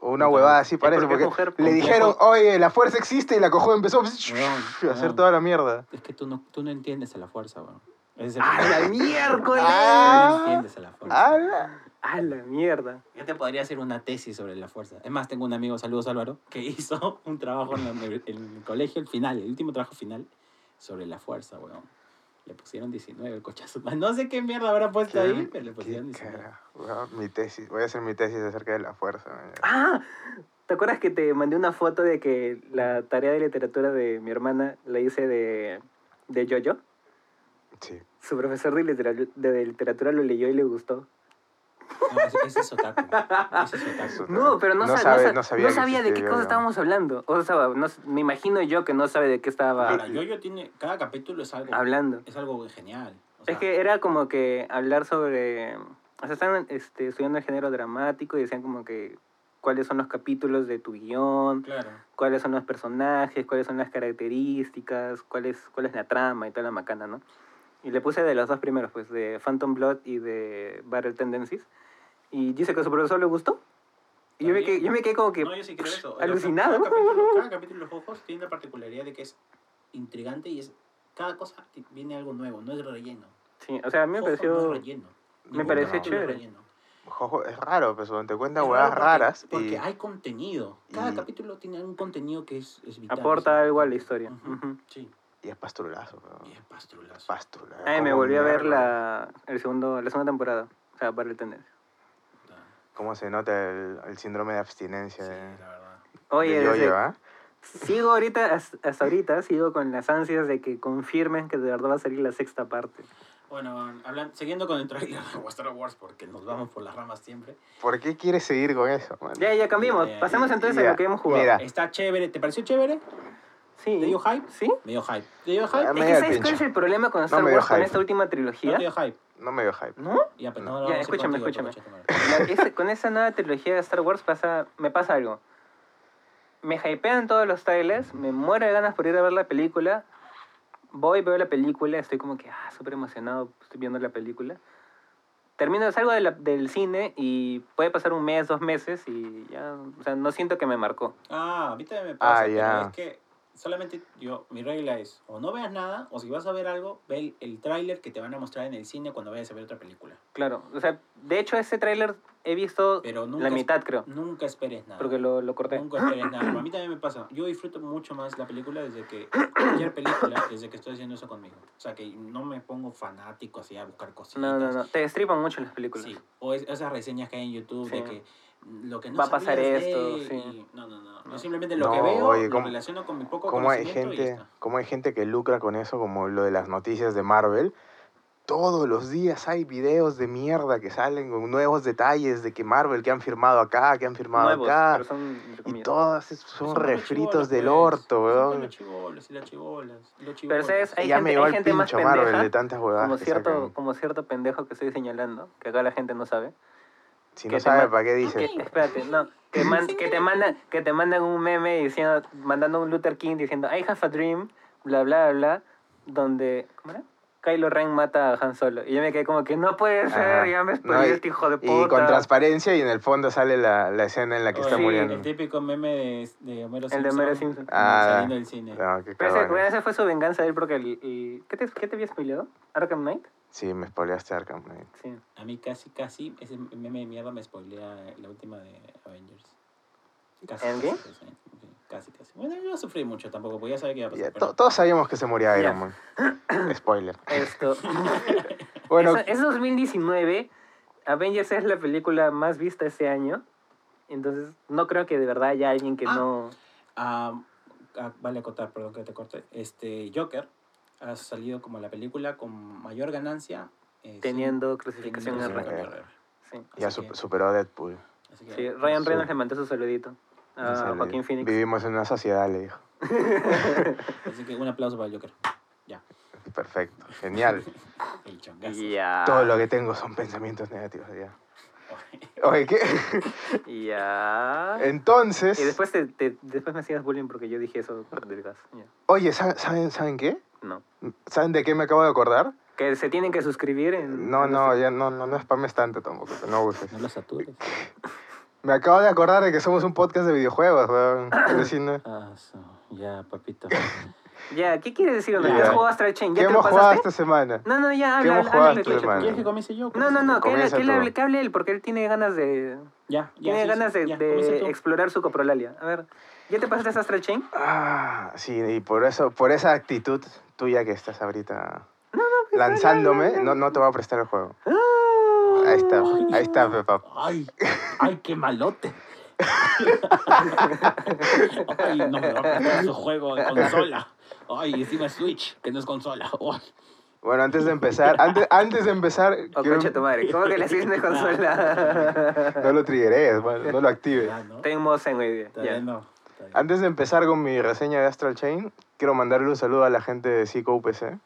[SPEAKER 1] o Una huevada así parece,
[SPEAKER 2] porque
[SPEAKER 1] le dijeron, oye, la fuerza existe y la cojuda empezó a hacer toda la mierda.
[SPEAKER 3] Es que tú no, tú no entiendes a la fuerza, weón. Es el
[SPEAKER 2] ¡A
[SPEAKER 3] problema.
[SPEAKER 2] la miércoles!
[SPEAKER 3] No entiendes a la fuerza.
[SPEAKER 2] ¡A la mierda!
[SPEAKER 3] Yo te podría hacer una tesis sobre la fuerza. Es más, tengo un amigo, saludos Álvaro, que hizo un trabajo en, el colegio, el final, el último trabajo final, sobre la fuerza, weón. Le pusieron 19 el cochazo. No sé qué mierda habrá puesto ahí, pero le
[SPEAKER 1] ¿Qué
[SPEAKER 3] pusieron 19.
[SPEAKER 1] carajo? Weón, Mi tesis, voy a hacer mi tesis acerca de la fuerza. man.
[SPEAKER 2] ¡Ah! ¿Te acuerdas que te mandé una foto de que la tarea de literatura de mi hermana la hice de, de Jojo?
[SPEAKER 1] Sí.
[SPEAKER 2] Su profesor de literatura lo leyó y le gustó.
[SPEAKER 3] No, es otaku. Ese es otaku.
[SPEAKER 1] Eso-
[SPEAKER 2] No, pero no,
[SPEAKER 1] No
[SPEAKER 2] sa-
[SPEAKER 1] sabe-
[SPEAKER 2] no sa-
[SPEAKER 1] no sabía
[SPEAKER 2] no sabía de qué cosa estábamos hablando. O sea, me imagino yo que no sabe de qué estaba
[SPEAKER 3] Ahora, Yoyo tiene, cada capítulo es algo,
[SPEAKER 2] hablando.
[SPEAKER 3] es algo genial. O sea,
[SPEAKER 2] Es que era como que hablar sobre... O sea, estaban este, estudiando el género dramático y decían como que cuáles son los capítulos de tu guion,
[SPEAKER 3] Claro.
[SPEAKER 2] cuáles son los personajes, cuáles son las características, cuál es, cuál es la trama y toda la macana, ¿no? Y le puse de los dos primeros, pues, de Phantom Blood y de Battle Tendencies. Y dice que a su profesor le gustó. Y yo me, quedé, yo me quedé como que
[SPEAKER 3] No, yo sí creo eso.
[SPEAKER 2] alucinado.
[SPEAKER 3] Cada capítulo, cada capítulo de los ojos tiene la particularidad de que es intrigante y es cada cosa viene algo nuevo, no es relleno.
[SPEAKER 2] Sí, o sea, a mí me
[SPEAKER 3] Jojo No
[SPEAKER 2] pareció...
[SPEAKER 3] es relleno.
[SPEAKER 2] me pareció chévere.
[SPEAKER 3] relleno.
[SPEAKER 1] Jojo, es raro, pues, te cuentan
[SPEAKER 3] porque-
[SPEAKER 1] raras
[SPEAKER 3] Porque
[SPEAKER 1] y,
[SPEAKER 3] hay contenido. Cada
[SPEAKER 1] y-
[SPEAKER 3] capítulo tiene un contenido que es, es vital.
[SPEAKER 2] Aporta algo a la historia.
[SPEAKER 3] Ujú,
[SPEAKER 2] Ujú.
[SPEAKER 3] Sí,
[SPEAKER 1] y es pastrulazo. weón.
[SPEAKER 3] y es pastrulazo.
[SPEAKER 1] Pastrulazo.
[SPEAKER 2] Ay, me volví a ver la, el segundo, la segunda temporada. O sea, Battle Tendencies.
[SPEAKER 1] Cómo se nota el, el síndrome de abstinencia
[SPEAKER 3] Sí,
[SPEAKER 1] de,
[SPEAKER 3] la verdad.
[SPEAKER 2] Oye,
[SPEAKER 1] de
[SPEAKER 2] desde-
[SPEAKER 1] Yoyo, ¿ah?
[SPEAKER 2] sigo ahorita, hasta ahorita, sigo con las ansias de que confirmen que de verdad va a salir la sexta parte.
[SPEAKER 3] Bueno, hablan, siguiendo con el trailer de Star Wars, porque nos vamos por las ramas siempre.
[SPEAKER 1] ¿Por qué quieres seguir con eso, man?
[SPEAKER 2] Ya, ya cambiamos.
[SPEAKER 3] Ya, ya,
[SPEAKER 2] Pasemos
[SPEAKER 3] ya.
[SPEAKER 2] entonces a lo que hemos jugado.
[SPEAKER 1] mira.
[SPEAKER 3] Está chévere. ¿Te pareció chévere?
[SPEAKER 2] Sí.
[SPEAKER 3] ¿Te dio hype?
[SPEAKER 2] ¿Sí?
[SPEAKER 3] Me dio hype. ¿Te dio hype?
[SPEAKER 1] Ah,
[SPEAKER 2] Es
[SPEAKER 1] me
[SPEAKER 2] que
[SPEAKER 1] dio el
[SPEAKER 2] ¿sabes cuál es el problema con Star
[SPEAKER 1] me dio
[SPEAKER 2] Wars con
[SPEAKER 1] hype.
[SPEAKER 2] esta última
[SPEAKER 3] ¿No
[SPEAKER 2] trilogía?
[SPEAKER 3] te dio hype?
[SPEAKER 1] No me dio hype.
[SPEAKER 2] ¿No?
[SPEAKER 3] Ya, pues
[SPEAKER 1] No.
[SPEAKER 3] no, no,
[SPEAKER 2] Ya, escúchame,
[SPEAKER 3] contigo,
[SPEAKER 2] escúchame.
[SPEAKER 3] coche,
[SPEAKER 2] la- ese- con esa nueva trilogía de Star Wars pasa, me pasa algo. Me hypean todos los trailers, me muero de ganas por ir a ver la película. Voy, veo la película, estoy como que, ah, súper emocionado, estoy viendo la película. Termino, salgo de la- del cine y puede pasar un mes, dos meses y ya, o sea, no siento que me marcó.
[SPEAKER 3] Ah, a mí también me pasa.
[SPEAKER 1] Ah,
[SPEAKER 3] pero
[SPEAKER 1] ya.
[SPEAKER 3] es que solamente yo, mi regla es, o no veas nada, o si vas a ver algo, ve el, el tráiler que te van a mostrar en el cine cuando vayas a ver otra película.
[SPEAKER 2] Claro, o sea, de hecho ese tráiler he visto
[SPEAKER 3] Pero nunca
[SPEAKER 2] la mitad, creo,
[SPEAKER 3] Nunca esperes nada.
[SPEAKER 2] porque lo, lo corté.
[SPEAKER 3] Nunca esperes nada. A mí también me pasa. Yo disfruto mucho más la película desde que, cualquier película, desde que estoy haciendo eso conmigo. O sea, que no me pongo fanático así a buscar cositas.
[SPEAKER 2] No, no, no, te destripan mucho las películas.
[SPEAKER 3] Sí, o es- esas reseñas que hay en YouTube de que lo que no
[SPEAKER 2] Va a pasar
[SPEAKER 3] de
[SPEAKER 2] esto,
[SPEAKER 3] y-
[SPEAKER 2] sí.
[SPEAKER 3] No, no, no. Yo simplemente lo
[SPEAKER 1] No,
[SPEAKER 3] que veo
[SPEAKER 1] oye,
[SPEAKER 3] lo
[SPEAKER 1] ¿cómo-
[SPEAKER 3] relaciono con mi poco
[SPEAKER 1] ¿Cómo hay,
[SPEAKER 3] conocimiento y ya
[SPEAKER 1] gente. ¿Cómo hay gente que lucra con eso, como lo de las noticias de Marvel? Todos los días hay videos de mierda que salen con nuevos detalles de que Marvel, que han firmado acá, que han firmado
[SPEAKER 2] Nuevos,
[SPEAKER 1] acá.
[SPEAKER 2] pero son
[SPEAKER 1] Y todas son
[SPEAKER 3] Son
[SPEAKER 1] refritos
[SPEAKER 3] chibolos,
[SPEAKER 1] del
[SPEAKER 3] pues.
[SPEAKER 1] orto,
[SPEAKER 3] Son
[SPEAKER 1] weón.
[SPEAKER 3] los chibolos y las chibolas. los
[SPEAKER 2] Pero,
[SPEAKER 3] chibolos.
[SPEAKER 2] ¿sabes? Hay
[SPEAKER 1] ya
[SPEAKER 2] gente-
[SPEAKER 1] me
[SPEAKER 2] hay gente más
[SPEAKER 1] pincho Marvel
[SPEAKER 2] pendeja,
[SPEAKER 1] de tantas huevadas
[SPEAKER 2] como cierto, como cierto pendejo que estoy señalando, que acá la gente no sabe.
[SPEAKER 1] Si
[SPEAKER 2] que
[SPEAKER 1] no
[SPEAKER 2] te
[SPEAKER 1] sabe,
[SPEAKER 2] ma-
[SPEAKER 1] ¿para qué dice?
[SPEAKER 3] Ok.
[SPEAKER 2] Espérate, no, que, man- que te mandan, que te mandan un meme diciendo, mandando un Luther King diciendo I have a dream, bla bla bla, donde, ¿cómo era? Kylo Ren mata a Han Solo. Y yo me quedé como que no puede ser,
[SPEAKER 1] Ajá.
[SPEAKER 2] ya me
[SPEAKER 1] No,
[SPEAKER 2] spoileó
[SPEAKER 1] y-
[SPEAKER 2] este hijo de
[SPEAKER 1] Y
[SPEAKER 2] puta.
[SPEAKER 1] con transparencia y en el fondo sale la, la escena en la que está
[SPEAKER 2] Sí,
[SPEAKER 1] muriendo.
[SPEAKER 3] El típico meme de, de Homero
[SPEAKER 2] El
[SPEAKER 3] Simpson.
[SPEAKER 2] de Homero Simpson.
[SPEAKER 1] Ah,
[SPEAKER 3] Saliendo del cine.
[SPEAKER 1] No, qué
[SPEAKER 2] Pero ese, bueno, esa fue su venganza de él porque el... el- ¿qué, te, ¿Qué te había spoileado? ¿Arkham Knight?
[SPEAKER 1] Sí, me spoileaste Arkham Knight.
[SPEAKER 2] Sí.
[SPEAKER 3] A mí casi, casi, ese meme de mierda me spoilea la última de Avengers. Casi,
[SPEAKER 2] ¿Endgame?
[SPEAKER 3] sí, casi, casi. Bueno, yo no sufrí mucho tampoco, porque ya sabía que iba a pasar.
[SPEAKER 1] Ya,
[SPEAKER 3] pero-
[SPEAKER 1] to- todos sabíamos que se moría
[SPEAKER 2] Ya.
[SPEAKER 1] Iron Man. Spoiler.
[SPEAKER 2] Esto...
[SPEAKER 1] Bueno,
[SPEAKER 2] es, es 2019. Avengers es la película más vista ese año. Entonces, no creo que de verdad haya alguien que
[SPEAKER 3] Ah.
[SPEAKER 2] no...
[SPEAKER 3] Ah, ah, vale acotar, perdón que te corte. Este, Joker ha salido como la película con mayor ganancia. eh,
[SPEAKER 2] Teniendo
[SPEAKER 3] sin-
[SPEAKER 2] clasificación
[SPEAKER 3] teniendo
[SPEAKER 2] R.
[SPEAKER 3] clasificación
[SPEAKER 2] Sí.
[SPEAKER 1] ya
[SPEAKER 3] así
[SPEAKER 1] su-
[SPEAKER 3] que-
[SPEAKER 1] superó a Deadpool.
[SPEAKER 3] así que-
[SPEAKER 2] Sí, Ryan
[SPEAKER 1] Sí.
[SPEAKER 2] Reynolds le mandó su saludito a Ah, Joaquín Phoenix.
[SPEAKER 1] Vivimos en una sociedad, le dijo.
[SPEAKER 3] Así que un aplauso para el Joker. Ya.
[SPEAKER 1] Perfecto, genial.
[SPEAKER 3] El chongazo.
[SPEAKER 2] Ya.
[SPEAKER 1] Todo lo que tengo son pensamientos negativos ya. Oye, ¿qué?
[SPEAKER 2] Ya.
[SPEAKER 1] Entonces,
[SPEAKER 2] Y después, te, te- después me hacías bullying porque yo dije eso del gas. Ya.
[SPEAKER 1] oye, ¿saben, saben, ¿saben qué?
[SPEAKER 2] No.
[SPEAKER 1] ¿Saben de qué me acabo de acordar?
[SPEAKER 2] Que se tienen que suscribir en...
[SPEAKER 1] No,
[SPEAKER 2] en
[SPEAKER 1] no,
[SPEAKER 2] los-
[SPEAKER 1] ya no, no, no spames tanto tampoco, no abuses.
[SPEAKER 3] No lo satures.
[SPEAKER 1] Me acabo de acordar de que somos un podcast de videojuegos, weón.
[SPEAKER 3] Ah, so, ya, papito.
[SPEAKER 2] Ya, ¿qué quiere decir? ¿No?
[SPEAKER 1] Ya.
[SPEAKER 2] ¿Has jugado Astral Chain? ¿Ya
[SPEAKER 1] ¿Qué
[SPEAKER 2] te lo
[SPEAKER 1] hemos jugado
[SPEAKER 2] pasaste?
[SPEAKER 1] esta semana?
[SPEAKER 2] No, no, ya,
[SPEAKER 1] ¿Qué
[SPEAKER 2] habla,
[SPEAKER 1] hemos
[SPEAKER 2] habla,
[SPEAKER 1] jugado
[SPEAKER 2] habla,
[SPEAKER 1] esta
[SPEAKER 2] habla,
[SPEAKER 1] semana?
[SPEAKER 3] ¿Quieres que comience yo?
[SPEAKER 2] No, no, no, que,
[SPEAKER 1] Comienza
[SPEAKER 2] que, hable, que hable él, porque él tiene ganas de...
[SPEAKER 3] Ya, ya.
[SPEAKER 2] Tiene
[SPEAKER 3] sí,
[SPEAKER 2] ganas
[SPEAKER 3] sí,
[SPEAKER 2] de,
[SPEAKER 3] ya,
[SPEAKER 2] de
[SPEAKER 3] comienza tú.
[SPEAKER 2] explorar su coprolalia. A ver, ¿ya te pasaste Astral Chain?
[SPEAKER 1] Ah, sí, y por eso, por esa actitud tuya que estás ahorita lanzándome, no, no te voy a prestar el juego. Ahí está, ahí está, Pepa.
[SPEAKER 3] Ay, ay, qué malote. ay, no me va a prestar su juego de consola. Ay, encima Switch, que no es consola. Ay.
[SPEAKER 1] Bueno, antes de empezar, antes, antes de empezar,
[SPEAKER 2] O
[SPEAKER 1] quiero-
[SPEAKER 2] coche tu madre. ¿Cómo que le hiciste de consola?
[SPEAKER 1] no lo triggeres, no lo actives.
[SPEAKER 3] ¿no?
[SPEAKER 2] Tengo modo zen hoy día. Ya.
[SPEAKER 3] no.
[SPEAKER 1] Antes de empezar con mi reseña de Astral Chain, quiero mandarle un saludo a la gente de Cico UPC,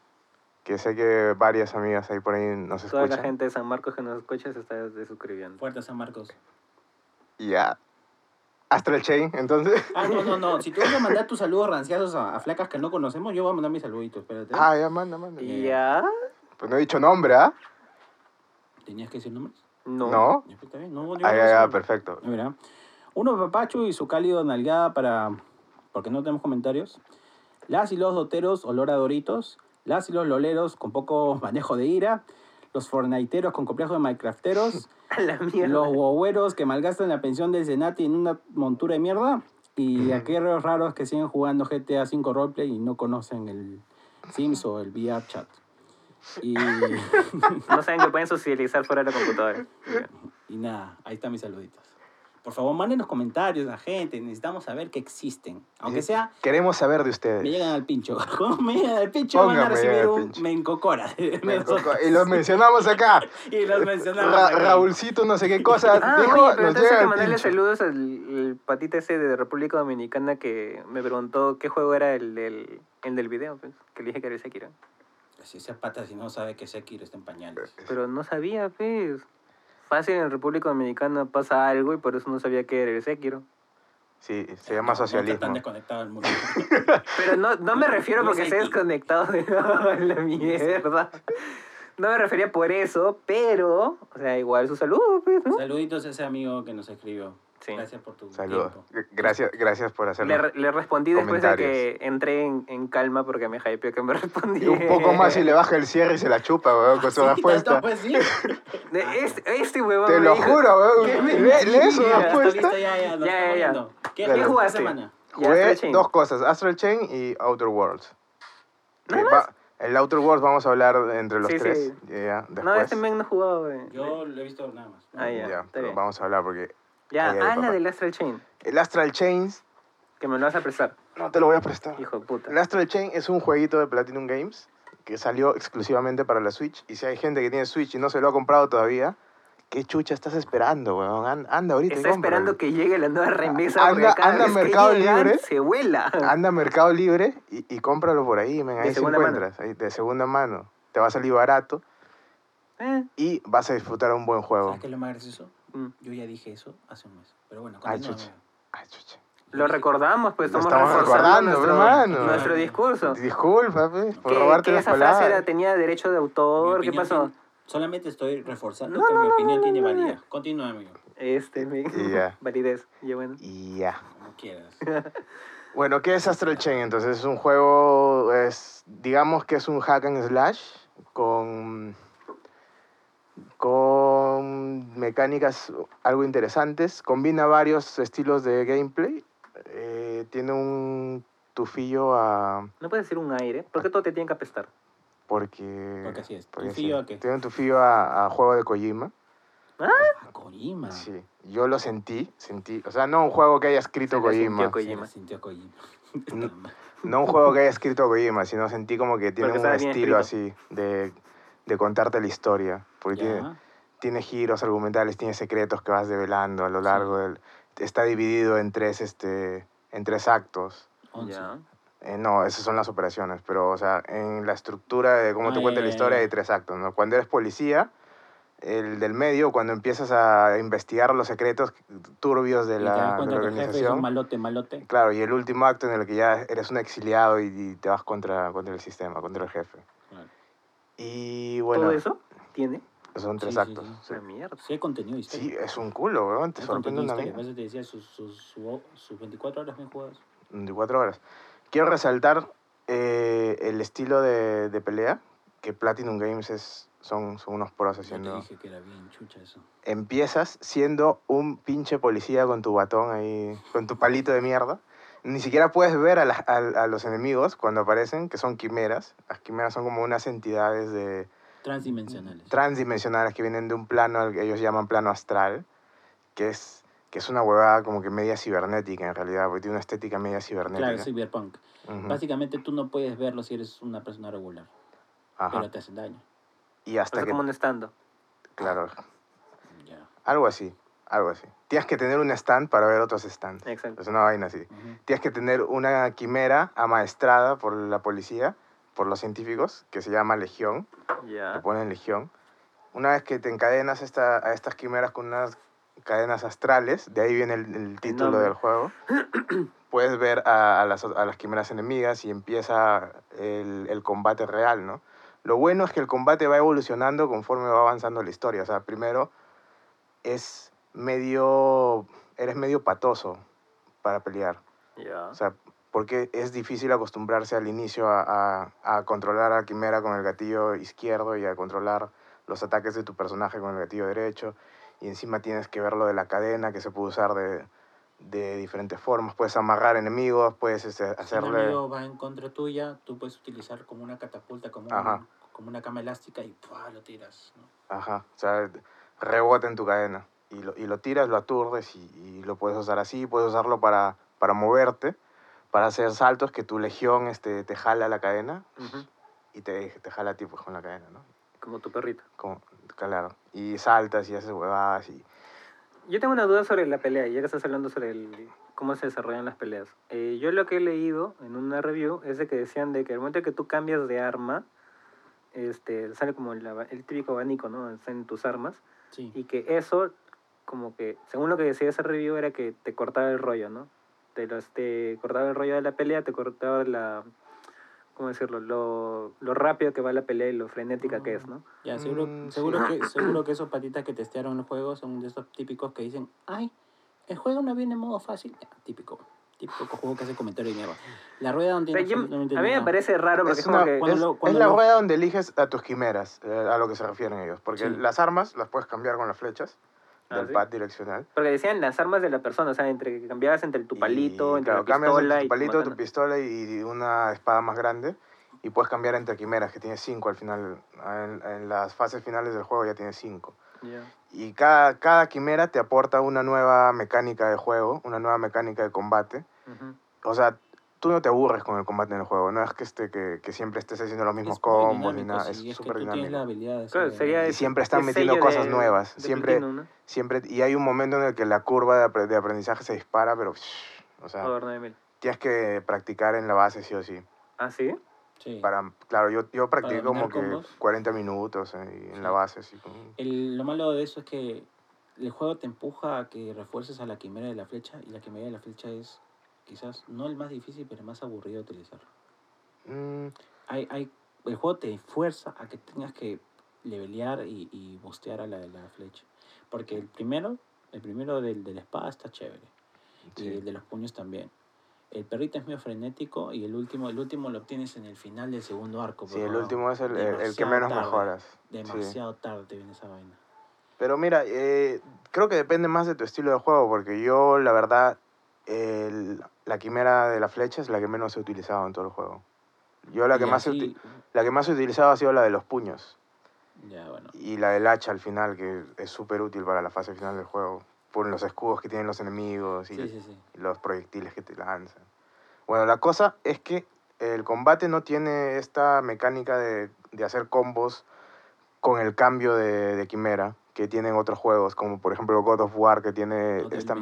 [SPEAKER 1] que sé que varias amigas ahí por ahí nos
[SPEAKER 2] Toda
[SPEAKER 1] escuchan.
[SPEAKER 2] la gente de San Marcos que nos escucha se está desuscribiendo.
[SPEAKER 3] Fuerte San Marcos.
[SPEAKER 1] Y ya. Astral Chain, entonces.
[SPEAKER 3] Ah, no, no, no. Si tú vas a mandar tus saludos ranciados a, a flacas que no conocemos, yo voy a mandar mis saluditos. Espérate.
[SPEAKER 1] Ah, ya, manda, manda.
[SPEAKER 2] ¿Ya?
[SPEAKER 1] Pues no he dicho nombre, ¿ah?
[SPEAKER 3] ¿Tenías que decir nombres?
[SPEAKER 2] No.
[SPEAKER 1] No.
[SPEAKER 3] Pues, está bien. No, yo
[SPEAKER 1] Ah, ya, ya, perfecto.
[SPEAKER 3] Mira, uno papacho y su cálido nalgada para... Porque no tenemos comentarios. Las y los doteros, olor a doritos. Las y los loleros con poco manejo de ira. Los fornaiteros con complejo de minecrafteros.
[SPEAKER 2] La mierda.
[SPEAKER 3] los guagüeros que malgastan la pensión del Senati en una montura de mierda. Y aquellos raros que siguen jugando GTA 5 Roleplay y no conocen el Sims o el VR Chat. Y,
[SPEAKER 2] No saben que pueden socializar fuera de la computadora.
[SPEAKER 3] Y nada, ahí están mis saluditos. Por favor, mándenos comentarios a gente. Necesitamos saber que existen. Aunque sea,
[SPEAKER 1] Queremos saber de ustedes.
[SPEAKER 3] me llegan al pincho. ¿Cómo me llegan al pincho? Van a
[SPEAKER 1] Póngame
[SPEAKER 3] recibir un
[SPEAKER 1] pincho.
[SPEAKER 3] me encocora.
[SPEAKER 1] Me encoco- y los mencionamos acá.
[SPEAKER 3] y los mencionamos.
[SPEAKER 1] Ra-
[SPEAKER 3] aquí.
[SPEAKER 1] Raulcito, no sé qué cosa,
[SPEAKER 2] Ah,
[SPEAKER 1] dijo,
[SPEAKER 2] oye, pero
[SPEAKER 1] nos
[SPEAKER 2] entonces
[SPEAKER 1] llega
[SPEAKER 2] hay que mandarle
[SPEAKER 1] pincho.
[SPEAKER 2] saludos al el patita ese de República Dominicana que me preguntó qué juego era el del, el del video, pues, que le dije que era el Sekiro.
[SPEAKER 3] Si esa pata si no sabe que Sekiro está en pañales.
[SPEAKER 2] Pero no sabía, pues. Fácil en República Dominicana pasa algo y por eso no sabía que era el Sekiro.
[SPEAKER 1] Sí, se llama
[SPEAKER 3] No,
[SPEAKER 1] socialismo.
[SPEAKER 3] tan desconectado el mundo.
[SPEAKER 2] Pero no, no me refiero porque esté desconectado de la mierda. No me refería por eso, pero, o sea, igual su salud, pues, ¿no?
[SPEAKER 3] Saluditos a ese amigo que nos escribió.
[SPEAKER 2] Sí.
[SPEAKER 3] Gracias por tu
[SPEAKER 1] Saludos.
[SPEAKER 3] tiempo.
[SPEAKER 1] Gracias, gracias por hacerlo.
[SPEAKER 2] Le, le respondí después de que entré en, en calma porque me hypeó que me
[SPEAKER 1] Y
[SPEAKER 2] respondió.
[SPEAKER 1] un poco más y le baja el cierre y se la chupa, weón, con su
[SPEAKER 3] Sí,
[SPEAKER 1] respuesta.
[SPEAKER 3] tanto, pues, sí.
[SPEAKER 2] Este, este huevón
[SPEAKER 1] Te
[SPEAKER 2] me
[SPEAKER 1] lo
[SPEAKER 2] dijo-
[SPEAKER 1] juro, weón.
[SPEAKER 2] ¡Qué
[SPEAKER 1] Lee, lee su respuesta.
[SPEAKER 3] Ya, ya,
[SPEAKER 2] Ya, ya, ya.
[SPEAKER 3] ¿Qué
[SPEAKER 1] Dale.
[SPEAKER 3] jugaste esta semana?
[SPEAKER 1] Jugué
[SPEAKER 2] Astral Chain.
[SPEAKER 1] dos cosas, Astral Chain y Outer Worlds.
[SPEAKER 2] ¿Nada
[SPEAKER 1] va- el Outer Worlds vamos a hablar entre los
[SPEAKER 2] Sí,
[SPEAKER 1] tres.
[SPEAKER 2] sí.
[SPEAKER 1] Después.
[SPEAKER 2] No, este men no ha jugado, güey.
[SPEAKER 3] Yo lo he visto nada más.
[SPEAKER 2] Ah, ya.
[SPEAKER 1] Ya,
[SPEAKER 2] está
[SPEAKER 1] pero
[SPEAKER 2] bien.
[SPEAKER 1] vamos a hablar porque
[SPEAKER 2] Ya,
[SPEAKER 1] ahí,
[SPEAKER 2] ah,
[SPEAKER 1] papá.
[SPEAKER 2] del Astral Chain,
[SPEAKER 1] el Astral Chains,
[SPEAKER 2] que me lo vas a prestar,
[SPEAKER 1] no te lo voy a prestar.
[SPEAKER 2] hijo de puta.
[SPEAKER 1] El Astral Chain es un jueguito de Platinum Games que salió exclusivamente para la Switch. Y si hay gente que tiene Switch y no se lo ha comprado todavía, ¿qué chucha estás esperando, weón? An- Anda ahorita y
[SPEAKER 2] Está
[SPEAKER 1] cómpralo.
[SPEAKER 2] esperando que llegue la nueva remesa porque
[SPEAKER 1] Anda-
[SPEAKER 2] cada
[SPEAKER 1] anda
[SPEAKER 2] vez
[SPEAKER 1] Mercado
[SPEAKER 2] llegan,
[SPEAKER 1] Libre.
[SPEAKER 2] se vuela.
[SPEAKER 1] Anda a Mercado Libre y, y cómpralo por ahí, men.
[SPEAKER 2] De
[SPEAKER 1] Ahí se
[SPEAKER 2] segunda mano.
[SPEAKER 1] encuentras, ahí, de segunda mano. Te va a salir barato
[SPEAKER 2] Eh,
[SPEAKER 1] y vas a disfrutar un buen juego.
[SPEAKER 3] ¿Sabes qué es lo más gracioso?
[SPEAKER 2] Mm.
[SPEAKER 3] Yo ya dije eso hace un mes. Pero bueno,
[SPEAKER 1] Ay, chucha. Ay, chucha.
[SPEAKER 2] Lo recordamos, pues
[SPEAKER 1] Lo
[SPEAKER 2] estamos,
[SPEAKER 1] estamos
[SPEAKER 2] reforzando
[SPEAKER 1] recordando,
[SPEAKER 2] nuestro,
[SPEAKER 1] hermano.
[SPEAKER 2] nuestro discurso.
[SPEAKER 1] Disculpa, pues, por robarte
[SPEAKER 2] que
[SPEAKER 1] las
[SPEAKER 2] esa frase era, tenía derecho de
[SPEAKER 3] Mi
[SPEAKER 2] autor, ¿qué pasó?
[SPEAKER 3] tiene- solamente estoy reforzando
[SPEAKER 2] No,
[SPEAKER 3] que
[SPEAKER 2] no,
[SPEAKER 3] mi opinión
[SPEAKER 2] no,
[SPEAKER 3] tiene
[SPEAKER 2] no, no.
[SPEAKER 3] validez. Continúa, amigo.
[SPEAKER 2] Este, mi validez. Y bueno.
[SPEAKER 1] Ya.
[SPEAKER 3] Como quieras.
[SPEAKER 1] Bueno, ¿qué es Astral Chain? Entonces es un juego, es, digamos que es un hack and slash con, con mecánicas algo interesantes. Combina varios estilos de gameplay. eh, tiene un tufillo a...
[SPEAKER 2] No puedes decir un aire, porque todo te tiene que apestar.
[SPEAKER 1] Porque...
[SPEAKER 3] Porque así es.
[SPEAKER 1] porque
[SPEAKER 3] ¿Tufillo
[SPEAKER 1] sí.
[SPEAKER 3] a qué?
[SPEAKER 1] Tiene un tufillo a, a juego de Kojima.
[SPEAKER 3] A Kojima.
[SPEAKER 1] Sí, yo lo sentí, sentí, o sea, no un juego que haya escrito
[SPEAKER 2] Se
[SPEAKER 1] Kojima,
[SPEAKER 2] sintió Ko-
[SPEAKER 3] Se
[SPEAKER 2] Kojima.
[SPEAKER 3] le sintió Kojima.
[SPEAKER 1] No. no un juego que haya escrito Kojima, sino sentí como que tiene
[SPEAKER 2] Porque
[SPEAKER 1] un estilo
[SPEAKER 2] escrito.
[SPEAKER 1] así de, de contarte la historia, porque
[SPEAKER 3] Ya.
[SPEAKER 1] tiene giros argumentales, tiene secretos que vas develando a lo largo del, está dividido en tres, este, en tres actos.
[SPEAKER 3] Once.
[SPEAKER 2] Ya.
[SPEAKER 1] Eh, no, esas son las operaciones, pero, o sea, en la estructura de cómo te cuenta la historia hay tres actos, ¿no? Cuando eres policía, el del medio, cuando empiezas a investigar los secretos turbios de
[SPEAKER 3] Y te
[SPEAKER 1] la, de la
[SPEAKER 3] que el jefe es
[SPEAKER 1] organización.
[SPEAKER 3] un malote, malote.
[SPEAKER 1] Claro, y el último acto en el que ya eres un exiliado y, y te vas contra, contra el sistema, contra el jefe.
[SPEAKER 3] Claro.
[SPEAKER 1] Y bueno,
[SPEAKER 2] ¿Todo eso tiene?
[SPEAKER 1] Son tres
[SPEAKER 3] Sí,
[SPEAKER 1] actos.
[SPEAKER 3] sí.
[SPEAKER 1] sí.
[SPEAKER 2] Una mierda.
[SPEAKER 3] Sí, hay contenido histórico.
[SPEAKER 1] Sí, es un culo, weón, te
[SPEAKER 3] Hay
[SPEAKER 1] sorprende una mierda.
[SPEAKER 3] eso te decía sus, sus, sus, sus 24 horas bien jugadas.
[SPEAKER 1] 24 horas. Quiero resaltar eh, el estilo de, de pelea, que Platinum Games es, son, son unos pros
[SPEAKER 3] Yo te
[SPEAKER 1] haciendo...
[SPEAKER 3] dije que era bien chucha eso.
[SPEAKER 1] Empiezas siendo un pinche policía con tu batón ahí, con tu palito de mierda. Ni siquiera puedes ver a, la- a- a los enemigos cuando aparecen, que son quimeras. Las quimeras son como unas entidades de,
[SPEAKER 3] Transdimensionales.
[SPEAKER 1] transdimensionales que vienen de un plano al que ellos llaman plano astral, que es, que es una huevada como que media cibernética en realidad, porque tiene una estética media cibernética.
[SPEAKER 3] claro, cyberpunk. Básicamente tú no puedes verlo si eres una persona regular,
[SPEAKER 1] Ajá.
[SPEAKER 3] pero te hacen daño.
[SPEAKER 1] Y
[SPEAKER 2] O
[SPEAKER 1] hasta
[SPEAKER 2] sea,
[SPEAKER 1] que...
[SPEAKER 2] como un estando.
[SPEAKER 1] Claro, algo así, algo así. Tienes que tener un stand para ver otros stands.
[SPEAKER 2] Exacto.
[SPEAKER 1] Es una vaina así. Tienes que tener una quimera amaestrada por la policía, por los científicos, que se llama Legión. Le
[SPEAKER 2] Ya.
[SPEAKER 1] ponen Legión. Una vez que te encadenas esta- a estas quimeras con unas cadenas astrales, de ahí viene el, el título
[SPEAKER 2] nombre.
[SPEAKER 1] del juego, puedes ver a, a las, a las quimeras enemigas y empieza el, el combate real, ¿no? Lo bueno es que el combate va evolucionando conforme va avanzando la historia. O sea, primero es medio... eres medio patoso para pelear.
[SPEAKER 2] Ya.
[SPEAKER 1] O sea, porque es difícil acostumbrarse al inicio a, a- a controlar a quimera con el gatillo izquierdo y a controlar los ataques de tu personaje con el gatillo derecho. Y encima tienes que ver lo de la cadena que se puede usar de, de diferentes formas. Puedes amarrar enemigos, puedes este,
[SPEAKER 3] Si un
[SPEAKER 1] hacerle...
[SPEAKER 3] amigo va en contra tuya, tú puedes utilizar como una catapulta, como, un- como una cama elástica y ¡pua! lo tiras. ¿no?
[SPEAKER 1] Ajá, o sea, rebota en tu cadena. Y lo, y lo tiras, lo aturdes y, y lo puedes usar así. Puedes usarlo para, para moverte, para hacer saltos que tu legión este, te jala la cadena y te, te jala a ti pues, con la cadena, ¿no?
[SPEAKER 2] Como tu perrito.
[SPEAKER 1] Como, claro. Y saltas y haces huevadas y...
[SPEAKER 2] Yo tengo una duda sobre la pelea, ya que estás hablando sobre el, cómo se desarrollan las peleas. Eh, yo lo que he leído en una review es de que decían de que al momento que tú cambias de arma, este, sale como el, el típico abanico, ¿no? Están tus armas.
[SPEAKER 3] Sí.
[SPEAKER 2] Y que eso, como que, según lo que decía ese review, era que te cortaba el rollo, ¿no? Te, los, te cortaba el rollo de la pelea, te cortaba la... ¿Cómo decirlo? Lo, lo rápido que va la pelea y lo frenética que es, ¿no?
[SPEAKER 3] Ya, seguro,
[SPEAKER 1] Mm,
[SPEAKER 3] seguro,
[SPEAKER 1] sí.
[SPEAKER 3] que, seguro que esos patitas que testearon el juego son de esos típicos que dicen, ay, el juego no viene en modo fácil. Ya, típico. Típico juego que hace comentario de mierda. La rueda no
[SPEAKER 2] O
[SPEAKER 3] tiene
[SPEAKER 2] sea, yo- a mí me
[SPEAKER 3] nada.
[SPEAKER 2] parece raro porque
[SPEAKER 1] Es
[SPEAKER 2] es, como
[SPEAKER 1] una-
[SPEAKER 2] que...
[SPEAKER 3] cuando
[SPEAKER 1] es,
[SPEAKER 3] lo-
[SPEAKER 1] es la
[SPEAKER 3] lo-
[SPEAKER 1] rueda donde eliges a tus quimeras, eh, a lo que se refieren ellos. Porque
[SPEAKER 3] Sí.
[SPEAKER 1] las armas las puedes cambiar con las flechas
[SPEAKER 2] Ah,
[SPEAKER 1] del
[SPEAKER 2] ¿sí?
[SPEAKER 1] pad direccional.
[SPEAKER 2] Porque decían las armas de la persona, o sea, entre que cambiabas entre tu
[SPEAKER 1] Y,
[SPEAKER 2] palito, entre
[SPEAKER 1] claro,
[SPEAKER 2] la
[SPEAKER 1] cambias
[SPEAKER 2] pistola y
[SPEAKER 1] tu palito, tu
[SPEAKER 2] katana.
[SPEAKER 1] pistola y una espada más grande. Y puedes cambiar entre quimeras, que tiene cinco al final. En, en las fases finales del juego ya tiene cinco.
[SPEAKER 2] Ya.
[SPEAKER 1] Y cada, cada quimera te aporta una nueva mecánica de juego, una nueva mecánica de combate.
[SPEAKER 2] Ujú.
[SPEAKER 1] O sea, tú no te aburres con el combate en el juego. No es que, este, que, que siempre estés haciendo los mismos combos ni nada. Es súper
[SPEAKER 3] la
[SPEAKER 1] dinámico.
[SPEAKER 2] Claro, sería
[SPEAKER 1] Y siempre están
[SPEAKER 2] es
[SPEAKER 1] metiendo cosas
[SPEAKER 2] de-
[SPEAKER 1] nuevas.
[SPEAKER 2] de
[SPEAKER 1] Siempre,
[SPEAKER 2] Platinum, ¿no?
[SPEAKER 1] siempre, y hay un momento en el que la curva de, de aprendizaje se dispara, pero... O sea,
[SPEAKER 2] Joder, 9000.
[SPEAKER 1] tienes que practicar en la base sí o sí.
[SPEAKER 2] ¿Ah, sí?
[SPEAKER 3] Sí.
[SPEAKER 1] Para, claro, yo, yo practiqué como que
[SPEAKER 3] combos.
[SPEAKER 1] 40 minutos eh, en la
[SPEAKER 3] Sí.
[SPEAKER 1] base. Así, como-
[SPEAKER 3] El- lo malo de eso es que el juego te empuja a que refuerces a la quimera de la flecha y la quimera de la flecha es quizás no el más difícil, pero el más aburrido de utilizar.
[SPEAKER 1] Mm,
[SPEAKER 3] Hay, hay, el juego te fuerza a que tengas que levelear y, y bustear a la de la flecha. Porque el primero, el primero del, de la espada está chévere. Y el de los puños también. El perrito es medio frenético y el último, el último lo obtienes en el final del segundo arco.
[SPEAKER 1] Sí, el último es el, el- el que menos
[SPEAKER 3] tarde,
[SPEAKER 1] mejoras. Sí.
[SPEAKER 3] Demasiado tarde te viene esa vaina.
[SPEAKER 1] Pero mira, eh, creo que depende más de tu estilo de juego, porque yo, la verdad, el- la quimera de la flecha es la que menos he utilizado en todo el juego. Yo la que,
[SPEAKER 3] Y
[SPEAKER 1] más
[SPEAKER 3] así-
[SPEAKER 1] la que más he utilizado ha sido la de los puños
[SPEAKER 3] Ya, bueno.
[SPEAKER 1] y la del hacha al final, que es súper útil para la fase final del juego, por los escudos que tienen los enemigos y
[SPEAKER 3] Sí, sí, sí.
[SPEAKER 1] los proyectiles que te lanzan. Bueno, la cosa es que el combate no tiene esta mecánica de, de hacer combos con el cambio de, de quimera que tienen otros juegos, como por ejemplo God of War, que tiene
[SPEAKER 3] No,
[SPEAKER 1] esta...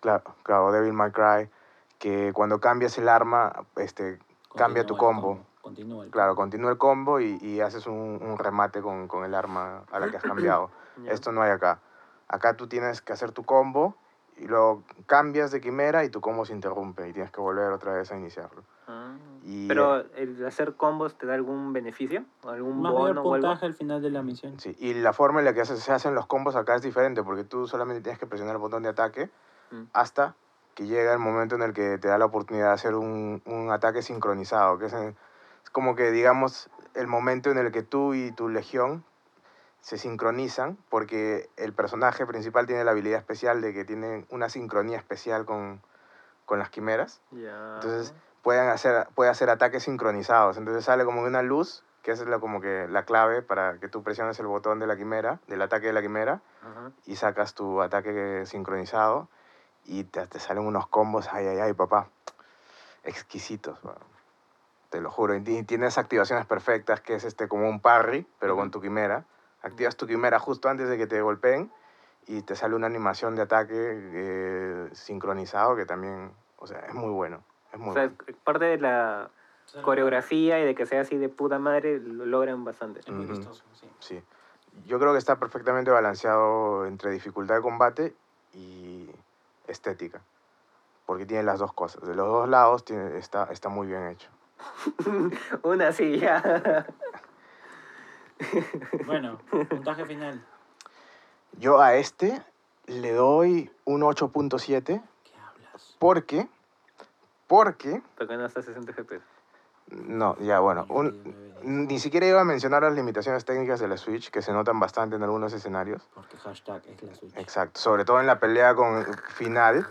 [SPEAKER 1] Claro, claro, Devil May Cry, que cuando cambias el arma, este, Cambia tu
[SPEAKER 3] continúa el
[SPEAKER 1] combo.
[SPEAKER 3] Continúa el
[SPEAKER 1] claro, continúa el combo y, y haces un, un remate con, con el arma a la que has cambiado.
[SPEAKER 2] Ya.
[SPEAKER 1] Esto no hay acá. Acá tú tienes que hacer tu combo y luego cambias de quimera y tu combo se interrumpe y tienes que volver otra vez a iniciarlo.
[SPEAKER 2] Ah.
[SPEAKER 1] Y,
[SPEAKER 2] Pero el hacer combos te da algún beneficio, ¿O algún
[SPEAKER 3] Más
[SPEAKER 2] bono o algo.
[SPEAKER 3] al final de la misión.
[SPEAKER 1] Sí, y la forma en la que se se hacen los combos acá es diferente porque tú solamente tienes que presionar el botón de ataque
[SPEAKER 2] Mm.
[SPEAKER 1] hasta que llega el momento en el que te da la oportunidad de hacer un, un ataque sincronizado, que es, en- es como que, digamos, el momento en el que tú y tu legión se sincronizan, porque el personaje principal tiene la habilidad especial de que tiene una sincronía especial con, con las quimeras.
[SPEAKER 2] Ya.
[SPEAKER 1] Entonces, pueden hacer, puede hacer ataques sincronizados. Entonces sale como una luz, que es la, como que la clave para que tú presiones el botón de la quimera, del ataque de la quimera,
[SPEAKER 2] Ajá.
[SPEAKER 1] y sacas tu ataque sincronizado y te, te salen unos combos, ay, ay, ay, papá, exquisitos, te lo juro. Y ti- tienes activaciones perfectas, que es este como un parry, pero con tu quimera. Activas tu quimera justo antes de que te golpeen y te sale una animación de ataque eh, sincronizado que también, o sea, es muy bueno. Es muy
[SPEAKER 2] O sea,
[SPEAKER 1] bueno.
[SPEAKER 2] parte de la coreografía y de que sea así de puta madre, lo logran bastante.
[SPEAKER 3] Es muy vistoso, sí.
[SPEAKER 1] Sí. Yo creo que está perfectamente balanceado entre dificultad de combate y estética. Porque tiene las dos cosas. De los dos lados tiene, está, está muy bien hecho.
[SPEAKER 2] Una ya.
[SPEAKER 3] Bueno, puntaje final.
[SPEAKER 1] Yo a este le doy un 8.7
[SPEAKER 3] ¿Qué hablas?
[SPEAKER 1] porque, porque,
[SPEAKER 2] Porque no está a 60 FPS.
[SPEAKER 1] No, ya bueno, un- ni siquiera iba a mencionar las limitaciones técnicas de la Switch que se notan bastante en algunos escenarios.
[SPEAKER 3] Porque hashtag es la Switch.
[SPEAKER 1] Exacto, sobre todo en la pelea con final.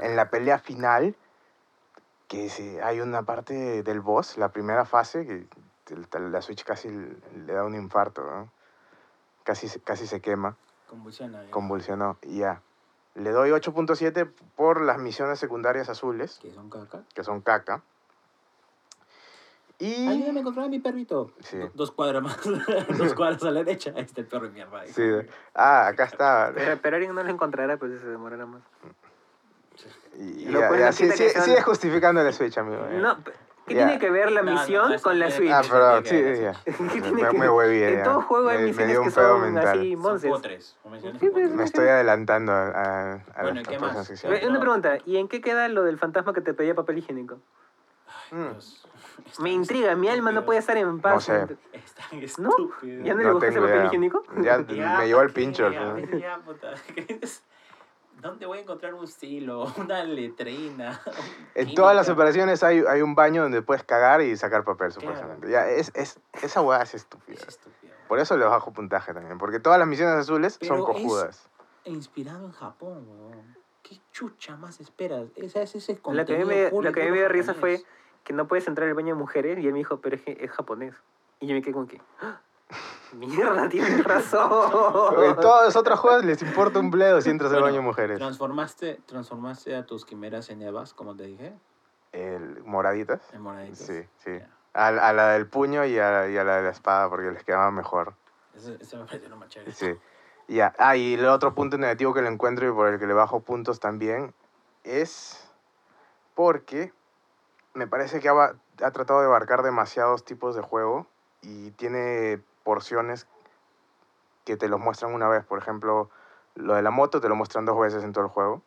[SPEAKER 1] En la pelea final, que se- hay una parte del boss, la primera fase, que la Switch casi le da un infarto, ¿no? casi, casi se quema,
[SPEAKER 3] Convulsiona. ya.
[SPEAKER 1] convulsionó ya. Le doy 8.7 por las misiones secundarias azules,
[SPEAKER 3] Que son caca.
[SPEAKER 1] que son caca. Y...
[SPEAKER 3] Ayúdame a encontrar a mi perrito.
[SPEAKER 1] Sí.
[SPEAKER 3] Do- Dos cuadras más. Dos cuadras a la derecha. Ahí está el perro de mierda. ahí.
[SPEAKER 1] Sí, ah, acá está.
[SPEAKER 2] Pero, pero alguien no lo encontrará, pues se demorará más.
[SPEAKER 1] Y, ya,
[SPEAKER 2] no
[SPEAKER 1] sí- sí-
[SPEAKER 2] son-
[SPEAKER 1] sigue justificando la Switch, amigo. ya.
[SPEAKER 2] No, ¿Qué
[SPEAKER 1] Ya.
[SPEAKER 2] tiene que ver la
[SPEAKER 3] No, no,
[SPEAKER 2] misión
[SPEAKER 3] eso
[SPEAKER 2] con la Switch?
[SPEAKER 1] Ah,
[SPEAKER 3] tiene
[SPEAKER 1] sí, ya.
[SPEAKER 2] ¿Qué tiene
[SPEAKER 1] Me,
[SPEAKER 2] que
[SPEAKER 1] me hueví
[SPEAKER 2] En todo juego hay
[SPEAKER 1] me, me
[SPEAKER 2] misiones
[SPEAKER 1] dio
[SPEAKER 2] que son
[SPEAKER 1] mental.
[SPEAKER 2] así, monces.
[SPEAKER 1] Me estoy adelantando a, a,
[SPEAKER 3] Bueno,
[SPEAKER 1] la
[SPEAKER 3] ¿y qué más?
[SPEAKER 2] Una pregunta, ¿y en qué queda lo del fantasma que te pedía papel higiénico?
[SPEAKER 1] Mm.
[SPEAKER 3] Dios, es
[SPEAKER 2] Me intriga, mi alma no
[SPEAKER 3] estúpido.
[SPEAKER 2] puede estar en paz.
[SPEAKER 1] No sé.
[SPEAKER 3] Es tan
[SPEAKER 2] ¿No?
[SPEAKER 3] estúpido.
[SPEAKER 2] ¿Ya no, le
[SPEAKER 1] No
[SPEAKER 2] buscaste papel
[SPEAKER 1] idea.
[SPEAKER 2] higiénico?
[SPEAKER 1] Ya,
[SPEAKER 3] Ya,
[SPEAKER 1] me llevó el
[SPEAKER 3] ¿para qué?
[SPEAKER 1] pincho.
[SPEAKER 3] A
[SPEAKER 1] ¿no?
[SPEAKER 3] veces ya, puta, ¿qué es? ¿Dónde voy a encontrar un estilo, una letrina?
[SPEAKER 1] En todas las operaciones hay, hay un baño donde puedes cagar y sacar papel,
[SPEAKER 3] Claro.
[SPEAKER 1] supuestamente. Ya, es, es, esa hueá es estúpida.
[SPEAKER 3] Es estúpido.
[SPEAKER 1] Por eso le bajo puntaje también, porque todas las misiones azules son
[SPEAKER 3] Pero es-
[SPEAKER 1] cojudas.
[SPEAKER 3] Inspirado en Japón, weón. ¿Qué chucha más esperas? Esa es ese
[SPEAKER 2] Lo que a mí
[SPEAKER 3] contenido
[SPEAKER 2] me,
[SPEAKER 3] y
[SPEAKER 2] que a mí me dio risa fue. Que no puedes entrar al baño de mujeres y él me dijo, pero es, es japonés. Y yo me quedé como que, ¡Ah! mierda, tienes razón.
[SPEAKER 1] En todos los otros juegos les importa un bledo si entras al
[SPEAKER 3] Bueno,
[SPEAKER 1] baño de mujeres.
[SPEAKER 3] ¿Transformaste, ¿Transformaste a tus quimeras en Evas, como te dije?
[SPEAKER 1] El, ¿Moraditas?
[SPEAKER 3] En moraditos.
[SPEAKER 1] Sí, sí.
[SPEAKER 3] Ya.
[SPEAKER 1] A, a la del puño y a, y a la de la espada, porque les quedaba mejor.
[SPEAKER 3] Ese, ese me pareció lo más chévere.
[SPEAKER 1] Sí. Ya. Ah, y el otro punto negativo que le encuentro y por el que le bajo puntos también es porque me parece que ha, ha tratado de abarcar demasiados tipos de juego y tiene porciones que te los muestran una vez. Por ejemplo, lo de la moto te lo muestran dos veces en todo el juego,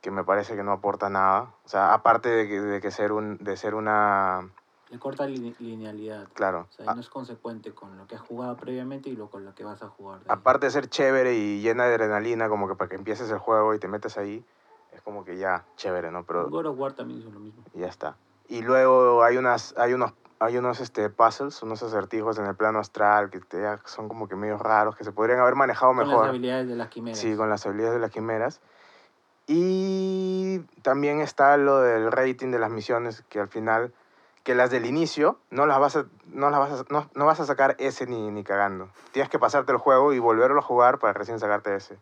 [SPEAKER 1] que me parece que no aporta nada. O sea, aparte de que, de que ser, un, de ser una...
[SPEAKER 3] Le corta line- linealidad.
[SPEAKER 1] Claro.
[SPEAKER 3] O sea, no es consecuente con lo que has jugado previamente y lo con lo que vas a jugar.
[SPEAKER 1] aparte de ser chévere y llena de adrenalina, como que para que empieces el juego y te metes ahí, es como que ya, chévere, ¿no? Pero
[SPEAKER 3] God of War también hizo lo mismo.
[SPEAKER 1] y ya está. Y luego hay unas, hay unos, hay unos este, puzzles, unos acertijos en el plano astral que te, ya son como que medio raros, que se podrían haber manejado
[SPEAKER 3] Con las
[SPEAKER 1] mejor.
[SPEAKER 3] habilidades de las quimeras.
[SPEAKER 1] Sí, con las habilidades de las quimeras. Y también está lo del rating de las misiones, que al final, que las del inicio, no las vas a, no las vas a, no, no vas a sacar ese ni, ni cagando. Tienes que pasarte el juego y volverlo a jugar para recién sacarte ese.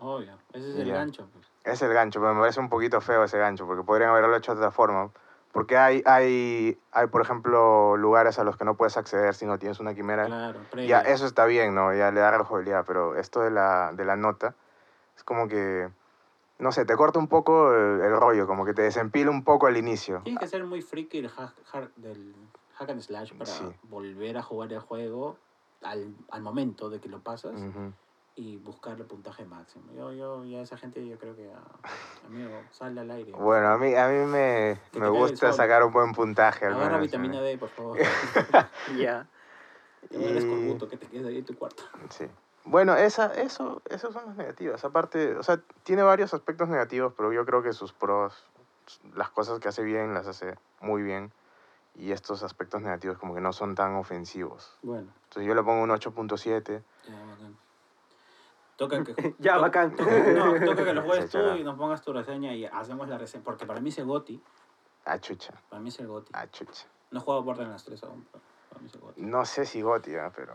[SPEAKER 3] Obvio. Ese es el
[SPEAKER 1] Ya.
[SPEAKER 3] gancho. Pues.
[SPEAKER 1] Es el gancho, pero me parece un poquito feo ese gancho, porque podrían haberlo hecho de otra forma. Porque hay, hay, hay, por ejemplo, lugares a los que no puedes acceder si no tienes una quimera.
[SPEAKER 3] Claro,
[SPEAKER 1] Ya, eso está bien, ¿no? Ya le da la jugabilidad, pero esto de la, de la nota es como que, no sé, te corta un poco el, el rollo, como que te desempila un poco al inicio.
[SPEAKER 3] Tienes que ser muy friki del hack, hack- del hack and slash para
[SPEAKER 1] Sí.
[SPEAKER 3] volver a jugar el juego al, al momento de que lo pasas
[SPEAKER 1] Ujú.
[SPEAKER 3] Y buscar el puntaje máximo. Yo, yo, ya esa gente, yo creo que, amigo, sale al aire.
[SPEAKER 1] Bueno, a mí, a mí me, me gusta sacar un buen puntaje. al
[SPEAKER 3] Agarra
[SPEAKER 1] menos,
[SPEAKER 3] vitamina. D, por favor.
[SPEAKER 2] Ya.
[SPEAKER 3] Mueres
[SPEAKER 1] Y-
[SPEAKER 3] corbuto que te quedes ahí en tu cuarto.
[SPEAKER 1] Sí. Bueno, esa, eso, esos son los negativos. Aparte, o sea, tiene varios aspectos negativos, pero yo creo que sus pros, las cosas que hace bien, las hace muy bien. Y estos aspectos negativos como que no son tan ofensivos.
[SPEAKER 3] Bueno,
[SPEAKER 1] Entonces yo le pongo un 8.7.
[SPEAKER 3] ya, bacán. Toca que,
[SPEAKER 2] Ya,
[SPEAKER 3] to-
[SPEAKER 2] bacán.
[SPEAKER 3] Toca, no, toca que lo juegues tú y nos pongas tu reseña y hacemos la reseña. Porque para mí es el GOTI.
[SPEAKER 1] Ah, chucha.
[SPEAKER 3] Para mí es el GOTI.
[SPEAKER 1] Ah, chucha.
[SPEAKER 3] No he jugado Borderlands 3 aún, pero para mí es el GOTI.
[SPEAKER 1] No sé si Goti, ah, pero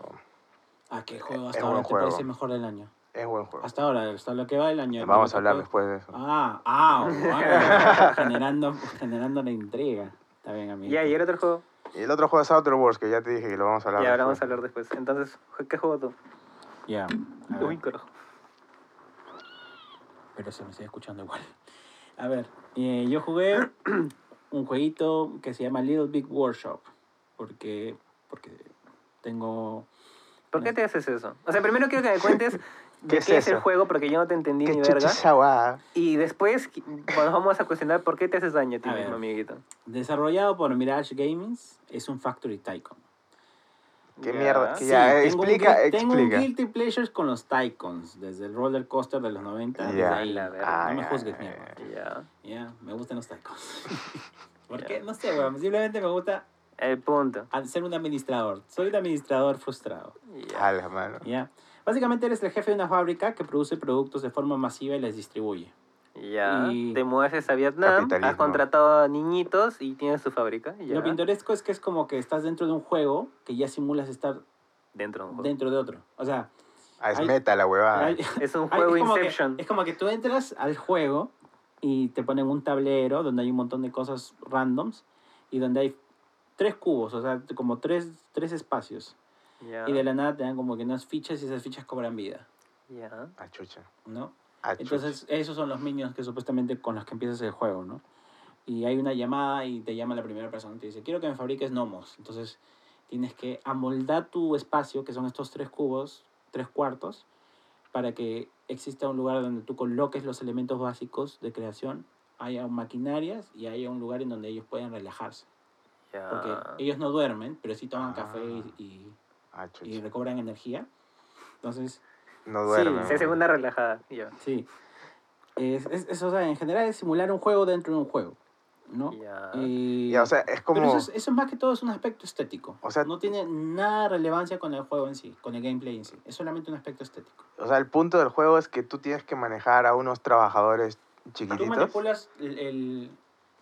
[SPEAKER 3] ¿A qué juego
[SPEAKER 1] Es
[SPEAKER 3] hasta ahora te
[SPEAKER 1] juego.
[SPEAKER 3] parece mejor del año?
[SPEAKER 1] es buen juego.
[SPEAKER 3] Hasta ahora, hasta lo que va del año.
[SPEAKER 1] Vamos a hablar después de eso.
[SPEAKER 3] Ah, ah, bueno. generando, generando la intriga. Está bien, amigo.
[SPEAKER 2] Ya, y el otro juego.
[SPEAKER 1] Y el otro juego es Outer Worlds, que ya te dije que lo vamos a hablar
[SPEAKER 2] Ya, ahora vamos a hablar después. Entonces, ¿qué juego tú?
[SPEAKER 3] Ya. ver.
[SPEAKER 2] Uy, carajo.
[SPEAKER 3] Pero se me sigue escuchando igual. A ver, eh, yo jugué un jueguito que se llama Little Big Workshop. Porque, porque tengo...
[SPEAKER 2] ¿Por qué te haces eso? O sea, primero quiero que me cuentes de
[SPEAKER 1] ¿Qué
[SPEAKER 2] qué
[SPEAKER 1] es
[SPEAKER 2] es, el juego, porque yo no te entendí
[SPEAKER 1] ¿Qué
[SPEAKER 2] ni verga. Y después nos vamos a cuestionar por qué te haces daño a ti
[SPEAKER 3] A
[SPEAKER 2] mismo,
[SPEAKER 3] ver.
[SPEAKER 2] amiguito.
[SPEAKER 3] Desarrollado por Mirage Gamings, es un Factory Tycoon.
[SPEAKER 1] ¿Qué
[SPEAKER 2] Ya.
[SPEAKER 1] mierda? Que
[SPEAKER 3] Sí,
[SPEAKER 1] ya,
[SPEAKER 3] tengo un
[SPEAKER 1] explica,
[SPEAKER 3] Tengo un
[SPEAKER 1] explica.
[SPEAKER 3] guilty pleasures con los Tycoons, desde el roller coaster de los 90. desde
[SPEAKER 1] Ya.
[SPEAKER 3] ahí.
[SPEAKER 2] La verga.
[SPEAKER 3] no me juzgues, mierda.
[SPEAKER 2] Ya.
[SPEAKER 3] Ya, me gustan los Tycoons. ¿Por
[SPEAKER 2] Ya.
[SPEAKER 3] qué? No sé, weón. Simplemente me gusta
[SPEAKER 2] El punto.
[SPEAKER 3] ser un administrador. Soy un administrador frustrado.
[SPEAKER 2] Ya.
[SPEAKER 1] A la mano.
[SPEAKER 3] ¿ya? Básicamente eres el jefe de una fábrica que produce productos de forma masiva y les distribuye.
[SPEAKER 2] Ya.
[SPEAKER 3] Y-
[SPEAKER 2] Te mueves a Vietnam, has contratado a niñitos y tienes tu fábrica. Ya.
[SPEAKER 3] Lo pintoresco es que es como que estás dentro de un juego que ya simulas estar
[SPEAKER 2] Dentro de un juego.
[SPEAKER 3] dentro de otro. O sea,
[SPEAKER 1] Ah, es
[SPEAKER 3] Hay-
[SPEAKER 1] meta la huevada.
[SPEAKER 3] hay-
[SPEAKER 2] Es un
[SPEAKER 3] hay-
[SPEAKER 2] juego
[SPEAKER 3] es como que-
[SPEAKER 2] Inception.
[SPEAKER 3] es como que tú entras al juego y te ponen un tablero donde hay un montón de cosas randoms y donde hay tres cubos, o sea, como tres, tres espacios.
[SPEAKER 2] Ya.
[SPEAKER 3] Y de la nada te dan como que unas fichas y esas fichas cobran vida,
[SPEAKER 2] Ya.
[SPEAKER 1] Ah, chucha.
[SPEAKER 3] ¿no?
[SPEAKER 1] Ah.
[SPEAKER 3] Entonces, esos son los minions que supuestamente con los que empiezas el juego, ¿no? y hay una llamada y te llama la primera persona y te dice, quiero que me fabriques gnomos. Entonces tienes que amoldar tu espacio, que son estos tres cubos, tres cuartos, para que exista un lugar donde tú coloques los elementos básicos de creación, haya maquinarias y haya un lugar en donde ellos puedan relajarse. Porque ellos no duermen, pero sí toman
[SPEAKER 1] Ah.
[SPEAKER 3] café y, y-
[SPEAKER 1] Ah,
[SPEAKER 3] y recobran energía. Entonces,
[SPEAKER 1] No
[SPEAKER 3] Sí,
[SPEAKER 1] duerme.
[SPEAKER 2] Se segunda relajada. Ya.
[SPEAKER 3] sí. Es, es, es, o sea, en general es simular un juego dentro de un juego, ¿no?
[SPEAKER 2] Ya.
[SPEAKER 3] Y-
[SPEAKER 1] Ya, o sea, es como...
[SPEAKER 3] Pero eso es, eso es más que todo es un aspecto estético.
[SPEAKER 1] O sea-
[SPEAKER 3] no tiene nada de relevancia con el juego en sí, con el gameplay en sí. Es solamente un aspecto estético.
[SPEAKER 1] O sea, el punto del juego es que tú tienes que manejar a unos trabajadores
[SPEAKER 3] Tú
[SPEAKER 1] chiquititos.
[SPEAKER 3] manipulas el, el,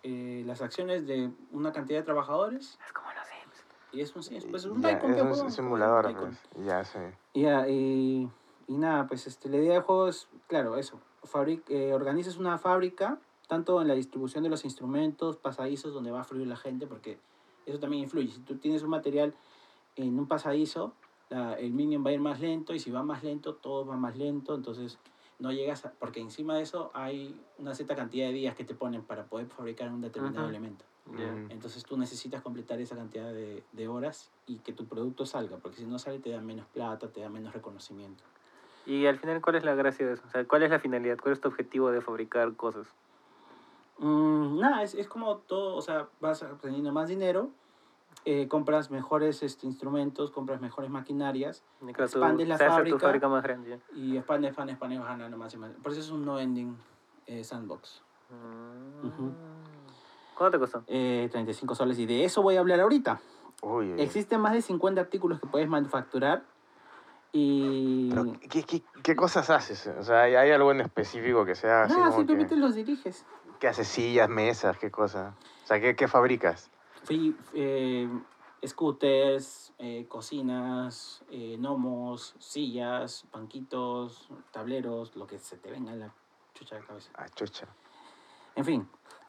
[SPEAKER 3] eh, las acciones de una cantidad de trabajadores
[SPEAKER 2] Es como los Sims.
[SPEAKER 3] y es un, es, pues, un
[SPEAKER 1] Ya, es
[SPEAKER 3] ¿qué
[SPEAKER 1] un
[SPEAKER 3] juego?
[SPEAKER 1] simulador, pues. Ya sé.
[SPEAKER 3] Ya, y, y nada, pues este, la idea del juego es, claro, eso. Fabric, eh, organizas una fábrica, tanto en la distribución de los instrumentos, pasadizos donde va a fluir la gente, porque eso también influye. Si tú tienes un material en un pasadizo, la- el minion va a ir más lento, y si va más lento, todo va más lento, entonces no llegas a... Porque encima de eso hay una cierta cantidad de días que te ponen para poder fabricar un determinado elemento. Entonces tú necesitas completar esa cantidad de, de horas y que tu producto salga, porque si no sale te da menos plata, te da menos reconocimiento.
[SPEAKER 2] Y al final, ¿cuál es la gracia de eso? O sea, ¿cuál es la finalidad? ¿Cuál es tu objetivo de fabricar cosas?
[SPEAKER 3] Mm, nada, es, es como todo, o sea, vas obteniendo más dinero, eh, compras mejores este, instrumentos, compras mejores maquinarias
[SPEAKER 2] claro, tú-
[SPEAKER 3] Expandes la fábrica.
[SPEAKER 2] fábrica más grande.
[SPEAKER 3] y expandes, expandes, expandes, vas ganando más y más. Por eso es un no ending eh, sandbox. Ujú.
[SPEAKER 2] ¿Cuánto te costó?
[SPEAKER 3] Eh, 35 soles y de eso voy a hablar ahorita.
[SPEAKER 1] Uy.
[SPEAKER 3] Existen más de 50 artículos que puedes manufacturar y...
[SPEAKER 1] Pero, ¿qué, qué, qué cosas haces? O sea, ¿hay, algo en específico que sea así
[SPEAKER 3] Nada,
[SPEAKER 1] como
[SPEAKER 3] simplemente
[SPEAKER 1] que,
[SPEAKER 3] los diriges.
[SPEAKER 1] que haces sillas, mesas, qué cosa? O sea, ¿qué, qué fabricas?
[SPEAKER 3] Fui, eh, scooters, eh, cocinas, eh, gnomos, sillas, banquitos, tableros, lo que se te venga en la chucha de cabeza.
[SPEAKER 1] Ah, chucha.
[SPEAKER 3] En fin,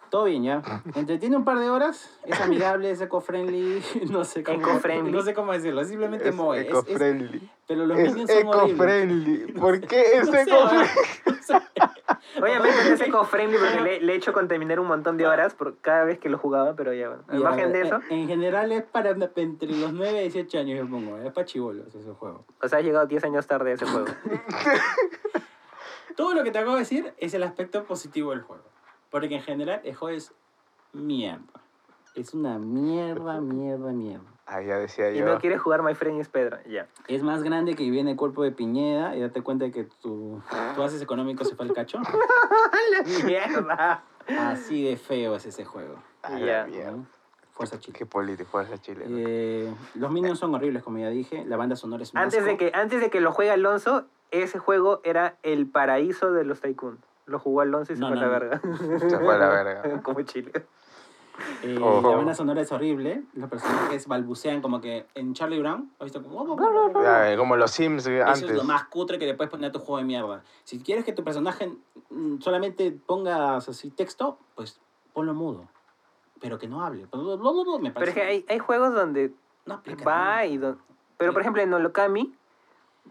[SPEAKER 3] todo bien ya. Entretiene un par de horas, es amigable, es eco-friendly, no sé cómo,
[SPEAKER 2] Eco-friendly.
[SPEAKER 3] no sé cómo decirlo, es simplemente
[SPEAKER 1] Es
[SPEAKER 3] moe. es- es-
[SPEAKER 1] eco-friendly.
[SPEAKER 3] pero los
[SPEAKER 1] Es
[SPEAKER 3] minions son
[SPEAKER 1] eco-friendly. ¿Por qué es
[SPEAKER 3] No
[SPEAKER 1] eco-friendly?
[SPEAKER 3] sé.
[SPEAKER 2] Obviamente es eco-friendly porque le, le he hecho contaminar un montón de horas por cada vez que lo jugaba, pero ya bueno. Margen de
[SPEAKER 3] en-
[SPEAKER 2] eso,
[SPEAKER 3] En general es para entre los 9 y 18 años, yo pongo, es para chivolos ese juego.
[SPEAKER 2] o sea, has llegado 10 años tarde a ese juego.
[SPEAKER 3] Todo lo que te acabo de decir es el aspecto positivo del juego. Porque en general el juego es mierda. Es una mierda, mierda, mierda.
[SPEAKER 1] Ah, ya decía
[SPEAKER 2] Y
[SPEAKER 1] yo.
[SPEAKER 2] no quieres jugar My Friend is Pedro. Ya.
[SPEAKER 3] Es más grande que viene el cuerpo de Piñeda y date cuenta que tu, tu haces económico se fue al cacho.
[SPEAKER 2] ¡La mierda!
[SPEAKER 3] Así de feo es ese juego.
[SPEAKER 1] Ah, la
[SPEAKER 2] Ya.
[SPEAKER 1] mierda.
[SPEAKER 3] ¿no? Fuerza chile.
[SPEAKER 1] Qué político, fuerza chilena.
[SPEAKER 3] Eh, los minions son horribles, como ya dije. La banda sonora es un
[SPEAKER 2] Antes de, que, antes de que lo juegue Alonso, ese juego era el paraíso de los Tycoon. Lo jugó Alonso y se
[SPEAKER 3] No,
[SPEAKER 2] fue a
[SPEAKER 3] no,
[SPEAKER 2] la
[SPEAKER 3] no.
[SPEAKER 2] verga.
[SPEAKER 1] Se fue a la verga.
[SPEAKER 2] Como Chile.
[SPEAKER 3] Eh,
[SPEAKER 1] Ojo.
[SPEAKER 3] La banda sonora es horrible. Los personajes balbucean como que en Charlie Brown. ¿Has visto? Como...
[SPEAKER 1] Ya, eh, como los Sims eh,
[SPEAKER 3] Eso
[SPEAKER 1] antes.
[SPEAKER 3] es lo más cutre que le puedes poner a tu juego de mierda. Si quieres que tu personaje mm, solamente pongas así texto, pues ponlo mudo. Pero que no hable. Me
[SPEAKER 2] Pero
[SPEAKER 3] parece
[SPEAKER 2] es que hay, hay juegos donde
[SPEAKER 3] no aplica
[SPEAKER 2] va
[SPEAKER 3] nada.
[SPEAKER 2] y... don- Pero por ejemplo en Olokami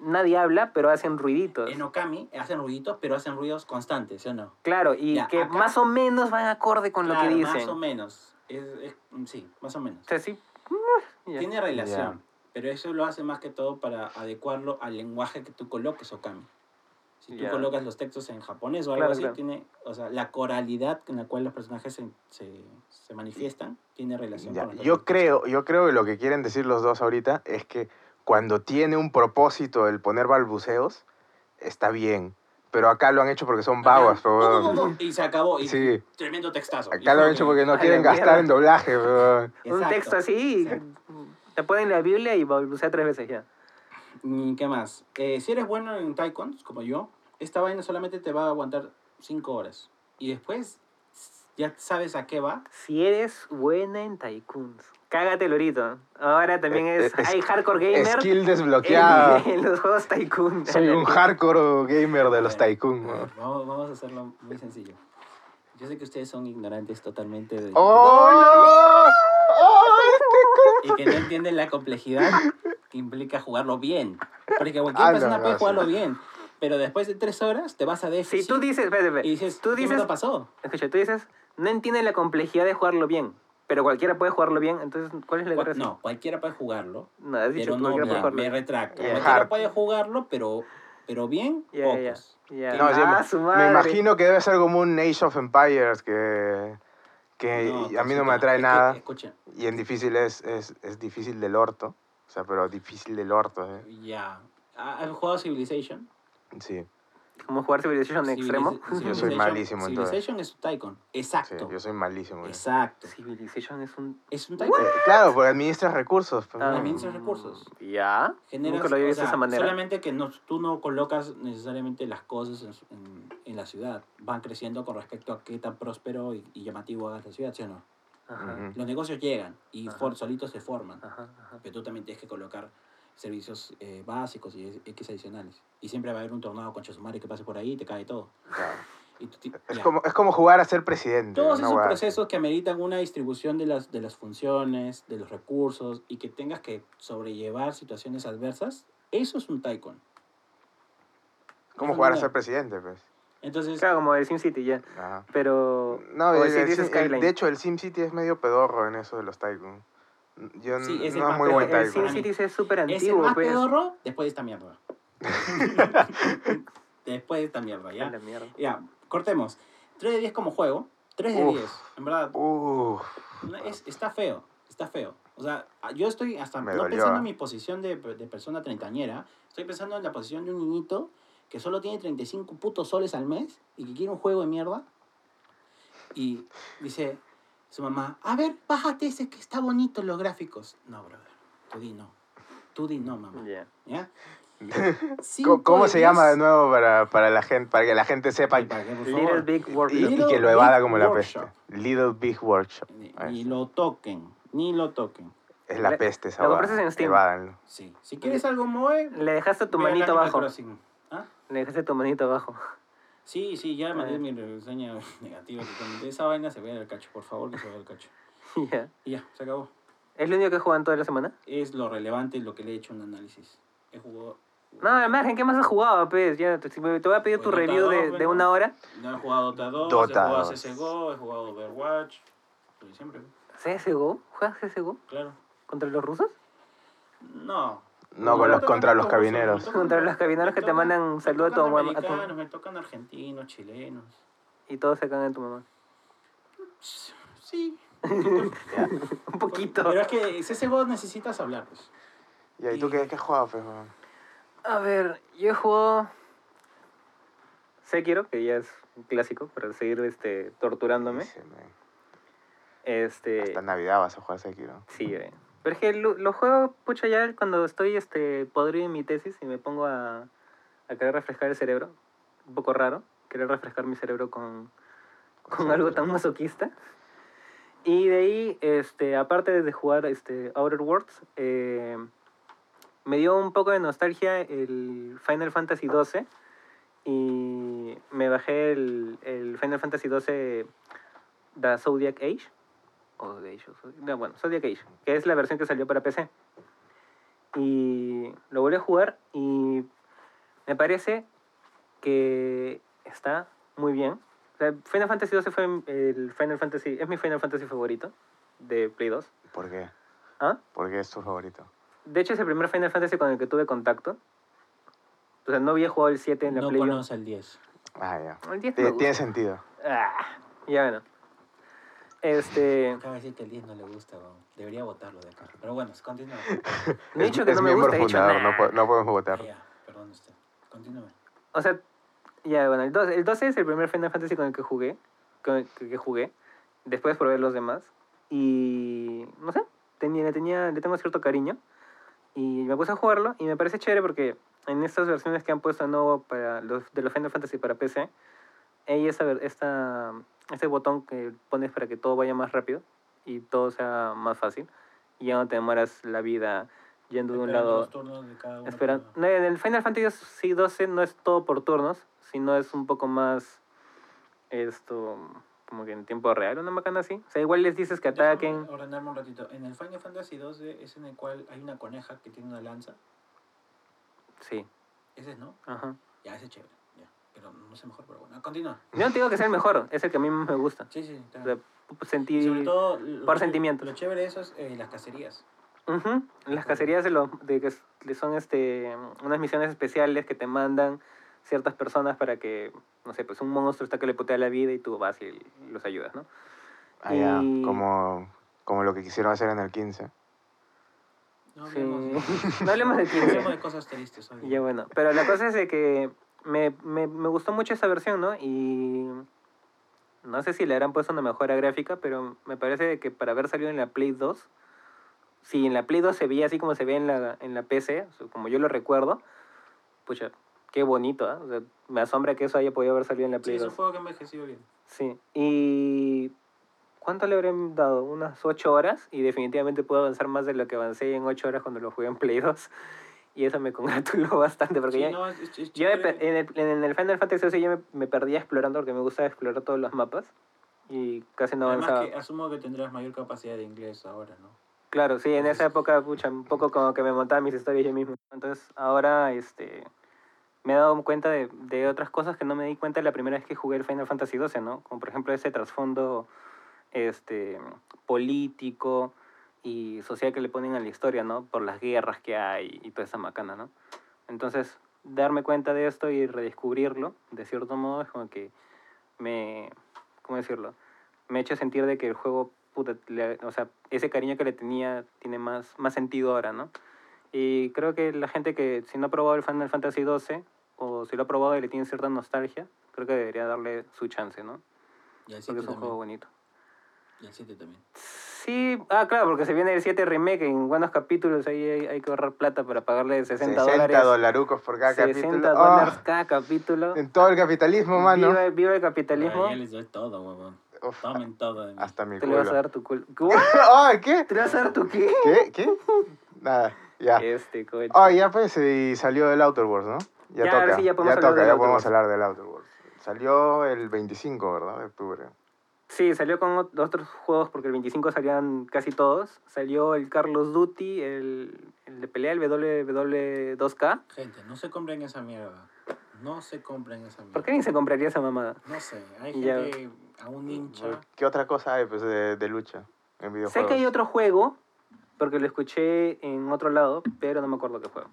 [SPEAKER 2] nadie habla, pero hacen ruiditos.
[SPEAKER 3] En Okami hacen ruiditos, pero hacen ruidos constantes, ¿sí o no?
[SPEAKER 2] Claro, y
[SPEAKER 3] Ya,
[SPEAKER 2] que
[SPEAKER 3] acá-
[SPEAKER 2] más o menos van acorde con lo
[SPEAKER 3] Claro,
[SPEAKER 2] que
[SPEAKER 3] Más o
[SPEAKER 2] dicen.
[SPEAKER 3] menos. Es, es- mm, sí, más o menos.
[SPEAKER 2] O sea, sí. Ya.
[SPEAKER 3] Tiene relación, pero eso lo hace más que todo para adecuarlo al lenguaje que tú coloques Okami. Si tú
[SPEAKER 2] Ya.
[SPEAKER 3] colocas los textos en japonés o algo
[SPEAKER 2] Claro,
[SPEAKER 3] así,
[SPEAKER 2] claro.
[SPEAKER 3] tiene, o sea, la coralidad en la cual los personajes se, se, se manifiestan tiene relación con los
[SPEAKER 1] Yo
[SPEAKER 3] textos.
[SPEAKER 1] creo, yo creo que lo que quieren decir los dos ahorita es que cuando tiene un propósito el poner balbuceos, está bien. Pero acá lo han hecho porque son vagos.
[SPEAKER 3] Ajá.
[SPEAKER 1] pero,
[SPEAKER 3] Y se acabó. Y
[SPEAKER 1] Sí.
[SPEAKER 3] Tremendo textazo. Y
[SPEAKER 1] Acá lo han hecho
[SPEAKER 3] que-
[SPEAKER 1] porque no quieren gastar
[SPEAKER 2] mierda.
[SPEAKER 1] en doblaje. pero-
[SPEAKER 2] Un texto así,
[SPEAKER 3] Exacto.
[SPEAKER 2] te ponen la Biblia y balbucea tres veces ya.
[SPEAKER 3] ¿Y qué más? Eh, si eres bueno en Taikons, como yo, esta vaina solamente te va a aguantar 5 horas. Y después ya sabes a qué va.
[SPEAKER 2] Si eres buena en Tycoons, cágate lorito. Ahora también
[SPEAKER 1] Eh,
[SPEAKER 2] es,
[SPEAKER 1] eh,
[SPEAKER 2] hay hardcore gamer
[SPEAKER 1] Skill
[SPEAKER 2] en,
[SPEAKER 1] desbloqueada.
[SPEAKER 2] en los juegos Tycoon.
[SPEAKER 1] Soy un hardcore gamer de los Tycoon. ¿no?
[SPEAKER 3] Vamos, vamos a hacerlo muy sencillo. Yo sé que ustedes son ignorantes totalmente de,
[SPEAKER 1] ¡Oh, no! ¡Oh, este
[SPEAKER 3] y que no entienden la complejidad que implica jugarlo bien. Porque cualquier
[SPEAKER 1] Ah, no,
[SPEAKER 3] persona
[SPEAKER 1] no,
[SPEAKER 3] puede jugarlo bien, pero después de tres horas te vas a déficit
[SPEAKER 2] Si tú dices, espérate, espérate,
[SPEAKER 3] y dices,
[SPEAKER 2] tú
[SPEAKER 3] ¿qué
[SPEAKER 2] dices,
[SPEAKER 3] mierda pasó?
[SPEAKER 2] escucha, tú dices, no entiende la complejidad de jugarlo bien. Pero cualquiera puede jugarlo bien, entonces, ¿cuál es la gracia?
[SPEAKER 3] No, cualquiera puede jugarlo,
[SPEAKER 2] No, has dicho
[SPEAKER 3] pero
[SPEAKER 2] que
[SPEAKER 3] no,
[SPEAKER 2] cualquiera puede
[SPEAKER 3] me,
[SPEAKER 2] jugarlo
[SPEAKER 3] me retracto.
[SPEAKER 1] Y en
[SPEAKER 3] Cualquiera
[SPEAKER 1] hard.
[SPEAKER 3] puede jugarlo, pero, pero bien,
[SPEAKER 2] ya,
[SPEAKER 3] pocos.
[SPEAKER 2] ya.
[SPEAKER 1] No, sí,
[SPEAKER 2] ah,
[SPEAKER 1] me-
[SPEAKER 2] su
[SPEAKER 1] me imagino que debe ser como un Age of Empires que, que
[SPEAKER 3] No,
[SPEAKER 1] a mí no me atrae
[SPEAKER 3] es que,
[SPEAKER 1] nada.
[SPEAKER 3] escucha,
[SPEAKER 1] Y en difícil es, es, es difícil del orto. O sea, pero difícil del orto. ¿eh?
[SPEAKER 3] ya. ¿Ha- ¿Has jugado Civilization?
[SPEAKER 1] Sí,
[SPEAKER 2] ¿Cómo jugar Civilization
[SPEAKER 3] Civiliz-
[SPEAKER 2] extremo?
[SPEAKER 1] Yo soy
[SPEAKER 3] Civilization-
[SPEAKER 1] malísimo en todo.
[SPEAKER 3] Civilization es un Tycoon.
[SPEAKER 1] sí,
[SPEAKER 3] Exacto.
[SPEAKER 1] yo soy malísimo.
[SPEAKER 3] Exacto.
[SPEAKER 2] Civilization es un...
[SPEAKER 3] Es un Tycoon.
[SPEAKER 1] Eh, Claro, porque administras recursos. pues,
[SPEAKER 2] Ah,
[SPEAKER 1] ¿no?
[SPEAKER 3] Administra recursos.
[SPEAKER 2] ¿Ya?
[SPEAKER 3] Generas,
[SPEAKER 2] Nunca lo había visto de esa manera.
[SPEAKER 3] Solamente que no, tú no colocas necesariamente las cosas en, en- en la ciudad. Van creciendo con respecto a qué tan próspero y, y llamativo hagas la ciudad, ¿sí o no?
[SPEAKER 2] Ajá.
[SPEAKER 3] Los negocios llegan y for- solitos se forman.
[SPEAKER 2] ajá, ajá.
[SPEAKER 3] Pero tú también tienes que colocar servicios eh, básicos y X adicionales. Y siempre va a haber un tornado con Chasumare que pase por ahí y te cae todo.
[SPEAKER 1] Claro.
[SPEAKER 3] Y tú
[SPEAKER 1] Es, como, es como jugar a ser presidente.
[SPEAKER 3] Todos esos procesos que ameritan una distribución de las, de las funciones, de los recursos y que tengas que sobrellevar situaciones adversas, eso es un Tycoon.
[SPEAKER 1] Como jugar a ser presidente, pues.
[SPEAKER 3] Entonces,
[SPEAKER 2] Claro, como el SimCity ya.
[SPEAKER 1] Ajá.
[SPEAKER 2] Pero...
[SPEAKER 1] No, el-
[SPEAKER 2] el
[SPEAKER 1] el de hecho, el SimCity es medio pedorro en eso de los Tycoon. Yo
[SPEAKER 3] Sí, es
[SPEAKER 1] no es muy buen
[SPEAKER 2] el.
[SPEAKER 3] Tycoon.
[SPEAKER 2] SimCity es súper
[SPEAKER 3] es el
[SPEAKER 2] antiguo,
[SPEAKER 3] más
[SPEAKER 2] pues.
[SPEAKER 3] pedorro después de esta mierda. después de esta mierda, ¿ya?
[SPEAKER 2] la mierda.
[SPEAKER 3] Ya, cortemos. 3 de 10 como juego. 3 de
[SPEAKER 1] Uf.
[SPEAKER 3] 10. En verdad,
[SPEAKER 1] Uf,
[SPEAKER 3] es, está feo, está feo. O sea, yo estoy hasta
[SPEAKER 1] Me
[SPEAKER 3] no
[SPEAKER 1] dolió,
[SPEAKER 3] pensando en mi posición de, de persona treintañera, estoy pensando en la posición de un niñito que solo tiene 35 putos soles al mes y que quiere un juego de mierda. Y dice su mamá, a ver, bájate ese que está bonito los gráficos. No, brother, tú di no. Tú di no, mamá.
[SPEAKER 2] Ya.
[SPEAKER 3] ¿Ya?
[SPEAKER 1] ¿Cómo,
[SPEAKER 3] Cinco
[SPEAKER 1] cómo se
[SPEAKER 3] 10.
[SPEAKER 1] llama de nuevo para, para, la gente, para que la gente sepa
[SPEAKER 3] Ay, ¿para qué, por
[SPEAKER 2] Little? Big
[SPEAKER 1] y,
[SPEAKER 2] Workshop.
[SPEAKER 1] y que lo evada como la peste? Little Big Workshop.
[SPEAKER 3] Ni, lo toquen, ni lo toquen.
[SPEAKER 1] Es la peste esa
[SPEAKER 2] lo
[SPEAKER 1] huevada.
[SPEAKER 2] compraste en Steam.
[SPEAKER 1] Evádanlo.
[SPEAKER 3] Sí. Si quieres algo Moe,
[SPEAKER 2] Le dejaste tu manito abajo.
[SPEAKER 3] ¿Ah?
[SPEAKER 2] Le dejaste tu manito abajo.
[SPEAKER 3] Sí, sí, ya mandé mi reseña negativa totalmente. Esa vaina se vaya al cacho, por favor, que se vaya al cacho.
[SPEAKER 2] ya.
[SPEAKER 3] Y ya, se acabó.
[SPEAKER 2] ¿Es lo único que juegan toda la semana?
[SPEAKER 3] Es lo relevante lo que le he hecho un análisis. He jugado.
[SPEAKER 2] No, al margen, ¿qué más has jugado, pues? Ya, te, te voy a pedir tu
[SPEAKER 3] Pues Dota
[SPEAKER 2] review de,
[SPEAKER 3] 2,
[SPEAKER 2] de
[SPEAKER 3] bueno.
[SPEAKER 2] una hora.
[SPEAKER 3] No he jugado Dota 2,
[SPEAKER 1] Dota
[SPEAKER 3] he jugado
[SPEAKER 1] 2.
[SPEAKER 3] CSGO, he jugado Overwatch. Lo de siempre,
[SPEAKER 2] ¿CSGO? ¿Juegas CSGO?
[SPEAKER 3] claro.
[SPEAKER 2] ¿Contra los rusos?
[SPEAKER 3] No.
[SPEAKER 1] No, con los- contra los cabineros.
[SPEAKER 2] Contra los cabineros que te mandan un
[SPEAKER 3] me
[SPEAKER 2] saludo a tu mamá- a tu-
[SPEAKER 3] americanos, Me tocan argentinos, chilenos.
[SPEAKER 2] Y todos se cagan en tu mamá.
[SPEAKER 3] Sí.
[SPEAKER 2] Un poquito.
[SPEAKER 3] Pero es que CSGO necesitas hablar, pues.
[SPEAKER 1] ¿Y ahí tú qué, qué has jugado, pues?
[SPEAKER 2] A ver, yo he jugado Sekiro, que ya es un clásico, para seguir este, torturándome.
[SPEAKER 1] Man,
[SPEAKER 2] Este,
[SPEAKER 1] Hasta Navidad vas a jugar Sekiro.
[SPEAKER 2] sí, eh. Pero es que lo, lo juego, pucha, ya cuando estoy este, podrido en mi tesis y me pongo a, a querer refrescar el cerebro. Un poco raro, querer refrescar mi cerebro con, con algo tan masoquista. Y de ahí, este, aparte de jugar este, Outer Worlds, eh, me dio un poco de nostalgia el Final Fantasy XII y me bajé el, el Final Fantasy XII The Zodiac Age. O Age, o Zodiac- no, bueno, Zodiac Age, que es la versión que salió para PC. Y lo volví a jugar y me parece que está muy bien. O sea, Final Fantasy XII fue el Final Fantasy, es mi Final Fantasy favorito de Play 2.
[SPEAKER 1] ¿Por qué?
[SPEAKER 2] ¿Ah?
[SPEAKER 1] ¿Por qué es tu favorito?
[SPEAKER 2] De hecho, es el primer Final Fantasy con el que tuve contacto. O sea, no había jugado el 7 en la
[SPEAKER 3] No
[SPEAKER 2] Play 1.
[SPEAKER 3] conoce el 10.
[SPEAKER 1] Ah, ya.
[SPEAKER 2] El 10 me
[SPEAKER 1] Tiene,
[SPEAKER 2] gusta.
[SPEAKER 1] tiene sentido.
[SPEAKER 2] Ah, ya bueno. Este.
[SPEAKER 3] Acaba de decir que el 10 no le gusta, weón. Debería votarlo de acá. Pero bueno, continúa.
[SPEAKER 2] No he dicho que
[SPEAKER 1] es
[SPEAKER 2] no me gusta, he dicho
[SPEAKER 1] fundador, no,
[SPEAKER 2] nah.
[SPEAKER 1] po- no podemos votar.
[SPEAKER 3] Ya, perdón usted. Continúe.
[SPEAKER 2] O sea, ya bueno, el 12, el 12 es el primer Final Fantasy con el que jugué. Con el que, que jugué. Después probé los demás. Y. No sé. Tenía, le, tenía, le tengo cierto cariño. Y me puse a jugarlo. Y me parece chévere porque en estas versiones que han puesto nuevo para los, de los Final Fantasy para PC. Hay esa, ver- esta, este botón que pones para que todo vaya más rápido. Y todo sea más fácil. Y ya no te demoras la vida yendo de un lado. Espera, no, en el Final Fantasy 12 no es todo por turnos, sino es un poco más esto como que en tiempo real, una macana así. O sea, igual les dices que ataquen.
[SPEAKER 3] ordenarme un ratito. En el Final Fantasy 12 es en el cual hay una coneja que tiene una lanza.
[SPEAKER 2] Sí,
[SPEAKER 3] Ese es, ¿no?
[SPEAKER 2] ajá.
[SPEAKER 3] Ya, ese es chévere. Ya. Pero no sé mejor, pero bueno, continúa.
[SPEAKER 2] Yo no te digo que sea el mejor, es el que a mí más me gusta.
[SPEAKER 3] Sí, sí,
[SPEAKER 2] O
[SPEAKER 3] claro.
[SPEAKER 2] sea, sentí...
[SPEAKER 3] Sobre todo, lo
[SPEAKER 2] por
[SPEAKER 3] ch-
[SPEAKER 2] sentimientos.
[SPEAKER 3] Lo chévere de eso es eh, las cacerías.
[SPEAKER 2] Ujú, Las cacerías de los de que son este unas misiones especiales que te mandan ciertas personas para que, no sé, pues un monstruo está que le putea la vida y tú vas y los ayudas, ¿no?
[SPEAKER 1] Ah, ya,
[SPEAKER 2] Y-
[SPEAKER 1] como, como lo que quisieron hacer en el 15.
[SPEAKER 3] No
[SPEAKER 2] Sí.
[SPEAKER 3] hablemos de,
[SPEAKER 2] No hablemos del 15.
[SPEAKER 3] hablemos de cosas tristes hoy.
[SPEAKER 2] Ya bueno, pero la cosa es de que me, me, me gustó mucho esa versión, ¿no? Y no sé si le habrán puesto una mejora gráfica, pero me parece que para haber salido en la Play 2, si en la Play 2 se veía así como se ve en la, en la PC, como yo lo recuerdo, pucha, qué bonito, ¿ah? O sea, me asombra que eso haya podido haber salido en la
[SPEAKER 3] Sí,
[SPEAKER 2] Play
[SPEAKER 3] es un
[SPEAKER 2] 2.
[SPEAKER 3] juego que ha envejecido bien.
[SPEAKER 2] Sí, y ¿cuánto le habrán dado? Unas 8 horas y definitivamente puedo avanzar más de lo que avancé en 8 horas cuando lo jugué en Play 2. Y eso me congratuló bastante porque
[SPEAKER 3] Sí,
[SPEAKER 2] ya,
[SPEAKER 3] no, es- es-
[SPEAKER 2] yo me en, el, en el Final Fantasy XII yo me, me perdía explorando porque me gusta explorar todos los mapas y casi no
[SPEAKER 3] Además
[SPEAKER 2] avanzaba.
[SPEAKER 3] que asumo que tendrás mayor capacidad de inglés ahora, ¿no?
[SPEAKER 2] Claro, sí, en esa
[SPEAKER 3] Entonces-
[SPEAKER 2] época, pucha, un poco como que me montaba mis historias yo mismo. Entonces ahora este, me he dado cuenta de, de otras cosas que no me di cuenta la primera vez que jugué el Final Fantasy XII, ¿no? Como por ejemplo ese trasfondo este, político y social que le ponen a la historia, ¿no? Por las guerras que hay y toda esa macana, ¿no? Entonces, darme cuenta de esto y redescubrirlo, de cierto modo, es como que me, ¿cómo decirlo? Me ha hecho sentir de que el juego, puta, le- o sea, ese cariño que le tenía tiene más, más sentido ahora, ¿no? Y creo que la gente que si no ha probado el Final Fantasy XII, o si lo ha probado y le tiene cierta nostalgia, creo que debería darle su chance, ¿no?
[SPEAKER 3] Y el
[SPEAKER 2] Porque
[SPEAKER 3] 7
[SPEAKER 2] es un juego
[SPEAKER 3] también.
[SPEAKER 2] bonito.
[SPEAKER 3] Y el 7 también.
[SPEAKER 2] Sí, ah, claro, porque se viene el 7 remake en buenos capítulos, ahí hay, hay que ahorrar plata para pagarle 60,
[SPEAKER 1] 60
[SPEAKER 2] dólares.
[SPEAKER 1] dolarucos por cada
[SPEAKER 2] 60
[SPEAKER 1] capítulo.
[SPEAKER 2] dólares
[SPEAKER 1] Ah,
[SPEAKER 2] cada capítulo.
[SPEAKER 1] en todo el capitalismo, mano.
[SPEAKER 2] Viva, viva el capitalismo.
[SPEAKER 3] Ay, ya les doy todo, huevón. Tomen todo de mí.
[SPEAKER 1] hasta mi
[SPEAKER 2] Te le vas a dar tu culo. ¿Qué?
[SPEAKER 1] ¡Ay, qué!
[SPEAKER 2] ¿Te le vas a dar tu qué?
[SPEAKER 1] ¿Qué? ¿Qué? Nada, ya.
[SPEAKER 2] Este, coche.
[SPEAKER 1] Oh, ya pues, y salió el Outer Worlds, ¿no? Ya,
[SPEAKER 2] Ya,
[SPEAKER 1] toca,
[SPEAKER 2] sí, ya podemos hablar
[SPEAKER 1] toca,
[SPEAKER 2] del
[SPEAKER 1] ya
[SPEAKER 2] Outer
[SPEAKER 1] podemos hablar del Outer Worlds. Salió el 25, ¿verdad? De octubre.
[SPEAKER 2] Sí, salió con ot- otros juegos porque el 25 salían casi todos. Salió el Carlos Duty, el, el de pelea, el WW2K.
[SPEAKER 3] Gente, no se compren esa mierda. No se compren esa mierda.
[SPEAKER 2] ¿Por qué alguien se compraría esa mamada?
[SPEAKER 3] No sé, hay
[SPEAKER 2] Ya.
[SPEAKER 3] gente aún hincha.
[SPEAKER 1] ¿Qué otra cosa hay pues, de, de lucha en videojuegos?
[SPEAKER 2] Sé que hay otro juego, porque lo escuché en otro lado, pero no me acuerdo qué juego.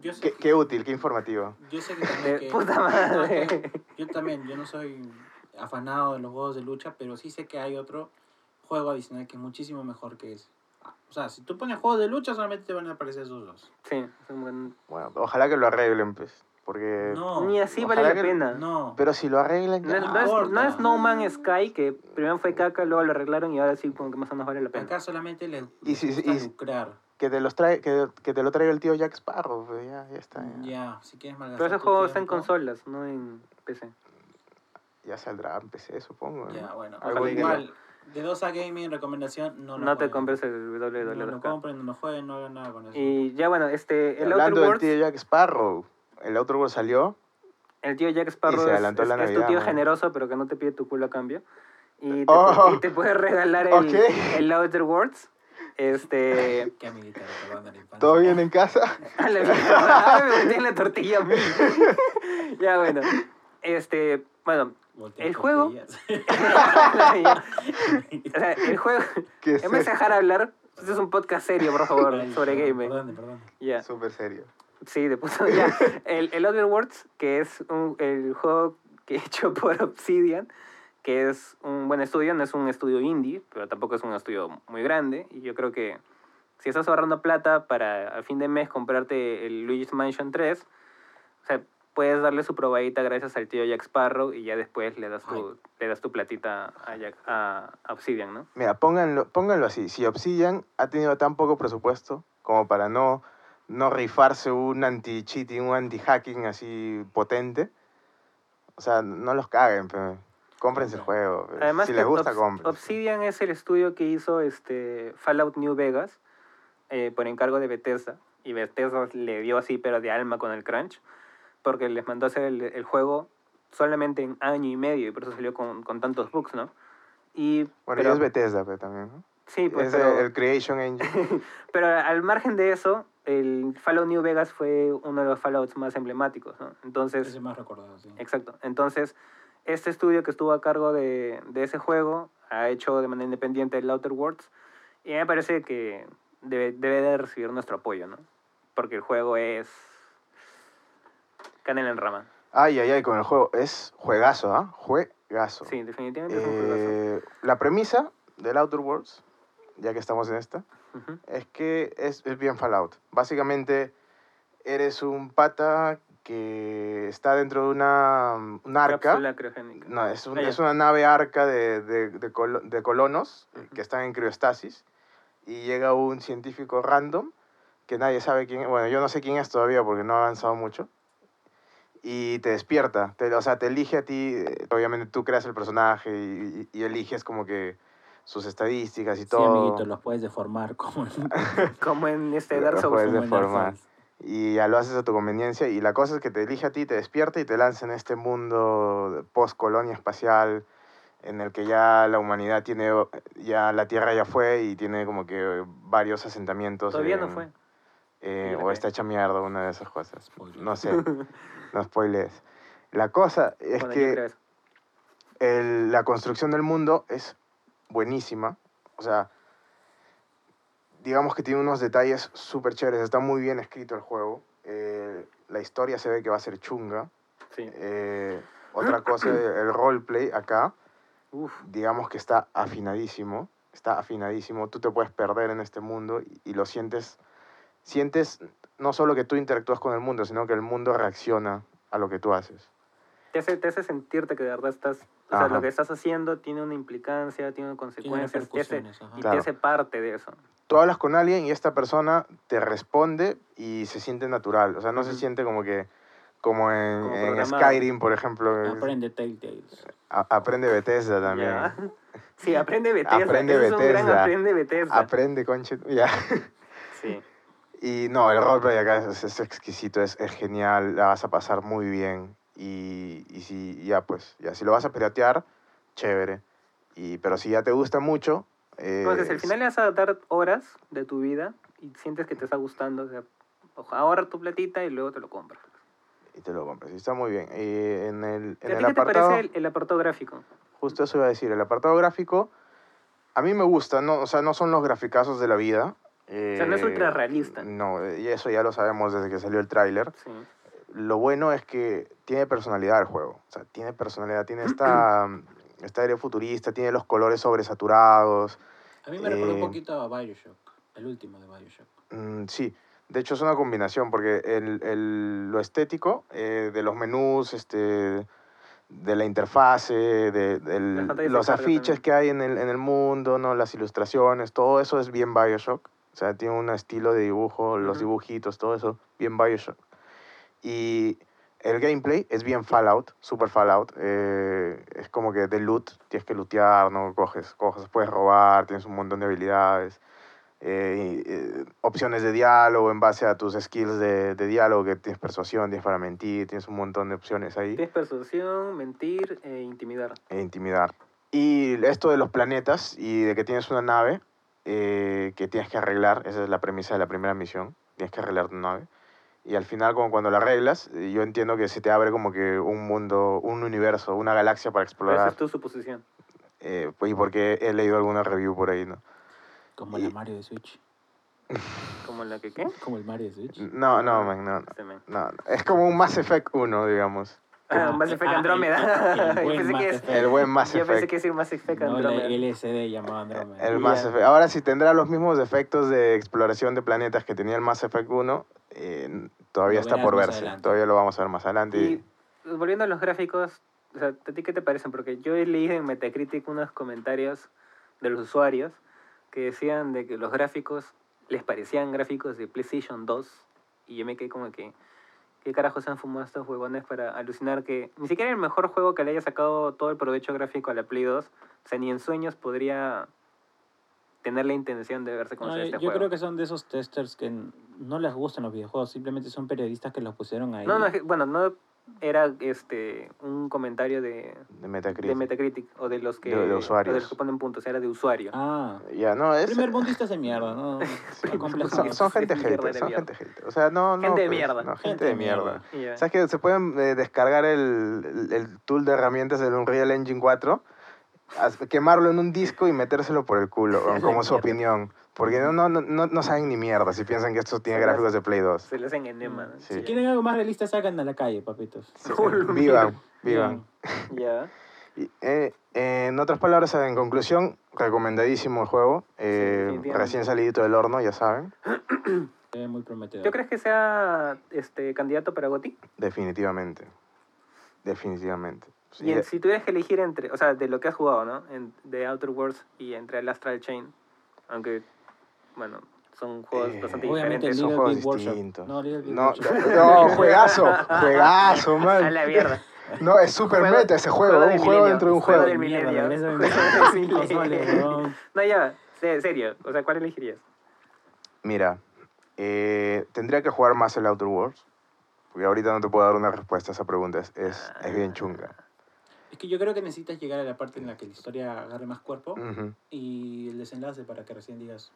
[SPEAKER 3] Yo sé
[SPEAKER 1] Qué,
[SPEAKER 3] que,
[SPEAKER 1] qué útil, qué informativo.
[SPEAKER 3] yo sé que también
[SPEAKER 2] De
[SPEAKER 3] que-
[SPEAKER 2] puta madre.
[SPEAKER 3] yo también, yo no soy afanado de los juegos de lucha, pero sí sé que hay otro juego adicional que es muchísimo mejor que ese. O sea, si tú pones juegos de lucha, solamente te van a aparecer esos dos.
[SPEAKER 2] Sí, es un buen...
[SPEAKER 1] Bueno, ojalá que lo arreglen, pues. Porque...
[SPEAKER 3] No,
[SPEAKER 2] Ni así vale la
[SPEAKER 1] que-
[SPEAKER 2] pena.
[SPEAKER 3] no.
[SPEAKER 1] Pero si lo arreglan...
[SPEAKER 2] No es,
[SPEAKER 1] ya.
[SPEAKER 2] no, es, no es No Man's Sky, que primero fue caca, luego lo arreglaron y ahora sí como que más o menos vale la pena.
[SPEAKER 3] Acá solamente les,
[SPEAKER 1] Y si- y
[SPEAKER 3] lucrar.
[SPEAKER 1] Que te, los trae, que, que te lo traiga el tío Jack Sparrow, pues ya, ya está. Ya,
[SPEAKER 3] Ya, si quieres malgastar
[SPEAKER 2] Pero ese juego está en consolas, no en PC.
[SPEAKER 1] Ya saldrá en PC, supongo. ¿no?
[SPEAKER 3] Ya, bueno.
[SPEAKER 1] Día.
[SPEAKER 3] Igual, de 2 a Gaming, recomendación, no lo
[SPEAKER 2] No te
[SPEAKER 3] jueguen.
[SPEAKER 2] compres el
[SPEAKER 3] No lo
[SPEAKER 2] WW2K.
[SPEAKER 3] compren, no lo jueguen, no hagan nada con eso.
[SPEAKER 2] Y ya bueno, este, el Outer
[SPEAKER 1] Hablando del
[SPEAKER 2] Worlds,
[SPEAKER 1] tío Jack Sparrow, el Outer Worlds salió.
[SPEAKER 2] el tío Jack Sparrow
[SPEAKER 1] se
[SPEAKER 2] es,
[SPEAKER 1] adelantó
[SPEAKER 2] es-
[SPEAKER 1] la
[SPEAKER 2] es tu
[SPEAKER 1] Navidad,
[SPEAKER 2] tío generoso, pero que no te pide tu culo a cambio. Y te,
[SPEAKER 1] Oh.
[SPEAKER 2] y te puede regalar el,
[SPEAKER 1] Ok.
[SPEAKER 2] el Outer Worlds. Este...
[SPEAKER 3] Qué infancia.
[SPEAKER 1] ¿Todo bien en casa?
[SPEAKER 2] A la mierda, ay, me metí en la tortilla. ya bueno, este, bueno, el juego-
[SPEAKER 3] tortillas.
[SPEAKER 2] o sea, el juego...
[SPEAKER 1] ¿Qué es
[SPEAKER 2] En vez de dejar hablar, este es un podcast serio, por favor, sobre gaming.
[SPEAKER 3] Perdón, perdón.
[SPEAKER 2] Ya.
[SPEAKER 1] Súper serio.
[SPEAKER 2] Sí, de puto ya. El, el Outer Worlds, que es un, el juego que he hecho por Obsidian, que es un buen estudio, no es un estudio indie, pero tampoco es un estudio muy grande. Y yo creo que si estás ahorrando plata para a fin de mes comprarte el Luigi's Mansion 3, o sea, puedes darle su probadita gracias al tío Jack Sparrow y ya después le das tu, le das tu platita a, Jack- a, a Obsidian, ¿no?
[SPEAKER 1] Mira, pónganlo, pónganlo así. Si Obsidian ha tenido tan poco presupuesto como para no, no rifarse un anti-cheating, un anti-hacking así potente, o sea, no los caguen, pe. cómprense el juego.
[SPEAKER 2] Además,
[SPEAKER 1] si les gusta, compren.
[SPEAKER 2] Obsidian es el estudio que hizo este Fallout New Vegas eh, por encargo de Bethesda. Y Bethesda le dio así, pero de alma con el crunch. Porque les mandó a hacer el, el juego solamente en año y medio. Y por eso salió con, con tantos bugs, ¿no? Y,
[SPEAKER 1] Bueno,
[SPEAKER 2] pero,
[SPEAKER 1] y es Bethesda pe, también, ¿no?
[SPEAKER 2] sí, pues,
[SPEAKER 1] es
[SPEAKER 2] pero,
[SPEAKER 1] el, Creation Engine.
[SPEAKER 2] pero al margen de eso, el Fallout New Vegas fue uno de los Fallouts más emblemáticos, ¿no? Entonces,
[SPEAKER 3] Ese es más recordado, sí.
[SPEAKER 2] Exacto. Entonces, este estudio que estuvo a cargo de, de ese juego ha hecho de manera independiente el Outer Worlds y me parece que debe, debe de recibir nuestro apoyo, ¿no? Porque el juego es canela en rama.
[SPEAKER 1] Ay, ay, ay, con el juego. Es juegazo, ¿ah? Juegazo.
[SPEAKER 2] Sí, definitivamente es un juegazo.
[SPEAKER 1] Eh, la premisa del Outer Worlds, ya que estamos en esta,
[SPEAKER 2] Ujú.
[SPEAKER 1] es que es, es bien Fallout. Básicamente, eres un pata que está dentro de una, una arca. No, es, un-
[SPEAKER 2] Ah,
[SPEAKER 1] es una nave arca de, de, de colo- de colonos eh,
[SPEAKER 2] Ujú.
[SPEAKER 1] que están en criostasis y llega un científico random que nadie sabe quién Bueno, yo no sé quién es todavía porque no ha avanzado mucho. Y te despierta, te- o sea, te elige a ti, eh, obviamente tú creas el personaje y, y- y eliges como que sus estadísticas y
[SPEAKER 3] Sí,
[SPEAKER 1] todo.
[SPEAKER 3] amiguito, los puedes deformar como en
[SPEAKER 2] Como en este Dark Souls.
[SPEAKER 1] puedes
[SPEAKER 3] en Dark
[SPEAKER 1] deformar. Y ya lo haces a tu conveniencia y la cosa es que te elige a ti, te despierta y te lanza en este mundo post-colonia espacial en el que ya la humanidad tiene, ya la Tierra ya fue y tiene como que varios asentamientos.
[SPEAKER 2] Todavía no fue.
[SPEAKER 1] Eh, o está hecha mierda, una de esas cosas. No sé, no spoilees. La cosa es
[SPEAKER 2] Bueno,
[SPEAKER 1] que el- la construcción del mundo es buenísima. O sea, digamos que tiene unos detalles súper chéveres. Está muy bien escrito el juego. Eh, la historia se ve que va a ser chunga.
[SPEAKER 2] Sí.
[SPEAKER 1] Eh, otra cosa, el roleplay acá,
[SPEAKER 2] Uf.
[SPEAKER 1] digamos que está afinadísimo. Está afinadísimo. Tú te puedes perder en este mundo y, y lo sientes. Sientes no solo que tú interactúas con el mundo, sino que el mundo reacciona a lo que tú haces.
[SPEAKER 2] Te hace, te hace sentirte que de verdad estás... O sea, lo que estás haciendo tiene una implicancia, tiene
[SPEAKER 3] Tiene
[SPEAKER 2] consecuencias, te hace- y
[SPEAKER 1] Claro.
[SPEAKER 2] te hace parte de eso.
[SPEAKER 1] tú hablas con alguien y esta persona te responde y se siente natural. O sea, no se siente como que, como en,
[SPEAKER 2] Como
[SPEAKER 1] en. Skyrim, por ejemplo.
[SPEAKER 3] Aprende Telltales.
[SPEAKER 1] a- aprende Bethesda también.
[SPEAKER 2] Ya. Sí, aprende Bethesda.
[SPEAKER 1] Aprende
[SPEAKER 2] Ese es un gran
[SPEAKER 1] Bethesda.
[SPEAKER 2] aprende Bethesda.
[SPEAKER 1] Aprende, conche. Ya.
[SPEAKER 2] sí.
[SPEAKER 1] Y no, el roleplay acá es, es exquisito, es, es genial, la vas a pasar muy bien. Y, y si ya, pues, ya, si lo vas a piratear, chévere. Y, pero si ya te gusta mucho. eh,
[SPEAKER 2] Entonces, al final le vas a dar horas de tu vida y sientes que te está gustando. O sea, ahorra tu platita y luego te lo compras.
[SPEAKER 1] Y te lo compras. Y está muy bien. En el, en
[SPEAKER 2] ¿A
[SPEAKER 1] el
[SPEAKER 2] qué te
[SPEAKER 1] apartado.
[SPEAKER 2] parece el, el apartado gráfico?
[SPEAKER 1] Justo eso iba a decir, el apartado gráfico, a mí me gusta, no, o sea, no son los graficazos de la vida.
[SPEAKER 2] O sea, no es
[SPEAKER 1] eh,
[SPEAKER 2] ultra realista.
[SPEAKER 1] No, eh, y eso ya lo sabemos desde que salió el tráiler.
[SPEAKER 2] Sí.
[SPEAKER 1] Lo bueno es que tiene personalidad el juego, o sea, tiene personalidad, tiene esta, esta aire futurista, tiene los colores sobresaturados.
[SPEAKER 3] A mí me recordó un
[SPEAKER 1] Eh,
[SPEAKER 3] poquito a Bioshock, el último de Bioshock.
[SPEAKER 1] Mm, sí, de hecho es una combinación porque el, el- lo estético eh, de los menús, este, de la interfase, de, los afiches
[SPEAKER 2] también.
[SPEAKER 1] que hay en el, en el mundo, ¿no? las ilustraciones, todo eso es bien Bioshock. O sea, tiene un estilo de dibujo, los
[SPEAKER 2] Ujú.
[SPEAKER 1] dibujitos, todo eso, bien Bioshock. Y el gameplay es bien Fallout, super Fallout. eh, es como que de loot, tienes que lootear, ¿no? Coges cosas, puedes robar, tienes un montón de habilidades. eh, eh, opciones de diálogo en base a tus skills de, de diálogo, que tienes persuasión, tienes para mentir, tienes un montón de opciones ahí,
[SPEAKER 2] Tienes persuasión, mentir e intimidar.
[SPEAKER 1] e intimidar. Y esto de los planetas y de que tienes una nave eh, que tienes que arreglar, esa es la premisa de la primera misión, tienes que arreglar tu nave. Y al final, como cuando la arreglas, eh, yo entiendo que se te abre como que un mundo, un universo, una galaxia para
[SPEAKER 2] Esa
[SPEAKER 1] explorar.
[SPEAKER 2] es tu suposición.
[SPEAKER 1] Eh, pues, y porque he leído alguna review por ahí, ¿no?
[SPEAKER 3] Como
[SPEAKER 1] Y-
[SPEAKER 3] la Mario de Switch.
[SPEAKER 2] Como la que, ¿qué?
[SPEAKER 3] Como el Mario de Switch.
[SPEAKER 1] No, no, man, no, no,
[SPEAKER 2] Este
[SPEAKER 1] no, no. Es como un Mass Effect 1, digamos.
[SPEAKER 2] Ah, Mass Effect
[SPEAKER 3] Ah,
[SPEAKER 2] Andrómeda.
[SPEAKER 3] el- el
[SPEAKER 2] Yo
[SPEAKER 3] buen
[SPEAKER 2] pensé
[SPEAKER 3] Mass
[SPEAKER 2] que es-
[SPEAKER 3] Effect.
[SPEAKER 1] El buen Mass
[SPEAKER 2] Yo pensé
[SPEAKER 1] Effect.
[SPEAKER 2] que es Mass Effect
[SPEAKER 3] No la
[SPEAKER 2] Andrómeda.
[SPEAKER 3] LSD llamado Andrómeda.
[SPEAKER 1] El. Mass Effect. Ahora sí tendrá los mismos efectos de exploración de planetas que tenía el Mass Effect 1. eh, todavía
[SPEAKER 3] Lo
[SPEAKER 1] está por verse.
[SPEAKER 3] adelante.
[SPEAKER 1] Todavía lo vamos a ver más adelante.
[SPEAKER 2] Y volviendo a los gráficos, o sea, ¿a ti qué te parecen? Porque yo leído en Metacritic unos comentarios de los usuarios que decían de que los gráficos les parecían gráficos de PlayStation 2 y yo me quedé como que ¿qué carajos han fumado estos huevones para alucinar que ni siquiera el mejor juego que le haya sacado todo el provecho gráfico a la Play 2, o sea, ni en sueños podría tener la intención de verse como
[SPEAKER 3] No,
[SPEAKER 2] este
[SPEAKER 3] yo
[SPEAKER 2] juego.
[SPEAKER 3] creo que son de esos testers que no les gustan los videojuegos, simplemente son periodistas que los pusieron ahí.
[SPEAKER 2] No, no, bueno, no, era este un comentario de,
[SPEAKER 1] De Metacritic.
[SPEAKER 2] de Metacritic o de los que
[SPEAKER 1] De- de
[SPEAKER 2] o
[SPEAKER 1] usuarios.
[SPEAKER 2] de los que ponen puntos, era de usuario.
[SPEAKER 3] Ah,
[SPEAKER 1] Ya, no, es...
[SPEAKER 3] primer mundista de mierda, ¿no?
[SPEAKER 1] Son, son gente son
[SPEAKER 2] mierda.
[SPEAKER 1] gente hater. O sea, no, no...
[SPEAKER 2] Gente de
[SPEAKER 1] pues,
[SPEAKER 2] mierda.
[SPEAKER 1] no, gente,
[SPEAKER 3] Gente
[SPEAKER 1] de mierda. ¿Sabes que se pueden eh, descargar el, el, el tool de herramientas del Unreal Engine 4, as- quemarlo en un disco y metérselo por el culo, como su opinión? Porque no, no, no, no saben ni mierda si piensan que esto tiene gráficos de Play 2.
[SPEAKER 2] Se le hacen enema. ¿no?
[SPEAKER 1] Sí.
[SPEAKER 3] Si quieren algo más realista, sacan a la calle, papitos.
[SPEAKER 1] Sí, vivan, vivan.
[SPEAKER 2] Ya.
[SPEAKER 1] Y, eh, en otras palabras, en conclusión, recomendadísimo el juego. eh,
[SPEAKER 2] definitivamente.
[SPEAKER 1] recién salidito del horno, ya saben.
[SPEAKER 3] Muy prometedor.
[SPEAKER 2] ¿Tú crees que sea este candidato para GOTY?
[SPEAKER 1] Definitivamente. Definitivamente. Sí,
[SPEAKER 2] Y en-
[SPEAKER 1] eh,
[SPEAKER 2] si tuvieras que elegir entre, o sea, de lo que has jugado, ¿no? En, de Outer Worlds y entre el Astral Chain, aunque, bueno, son juegos
[SPEAKER 1] Eh,
[SPEAKER 2] bastante
[SPEAKER 3] Obviamente
[SPEAKER 2] diferentes.
[SPEAKER 1] son juegos distintos.
[SPEAKER 3] No,
[SPEAKER 1] No, no, juegazo, juegazo,
[SPEAKER 2] A
[SPEAKER 1] man.
[SPEAKER 2] la mierda.
[SPEAKER 1] No, es super
[SPEAKER 2] Juego-
[SPEAKER 1] meta ese juego,
[SPEAKER 2] juego
[SPEAKER 1] un juego
[SPEAKER 2] milenio,
[SPEAKER 1] dentro de un
[SPEAKER 2] juego juego. del milenio. No, ya, en serio, o sea, ¿cuál elegirías?
[SPEAKER 1] Mira, eh, tendría que jugar más el Outer Worlds. Porque ahorita no te puedo dar una respuesta a esa pregunta, es, es, es bien chunga.
[SPEAKER 3] Es que yo creo que necesitas llegar a la parte en la que la historia agarre más cuerpo
[SPEAKER 1] Ujú.
[SPEAKER 3] y el desenlace para que recién digas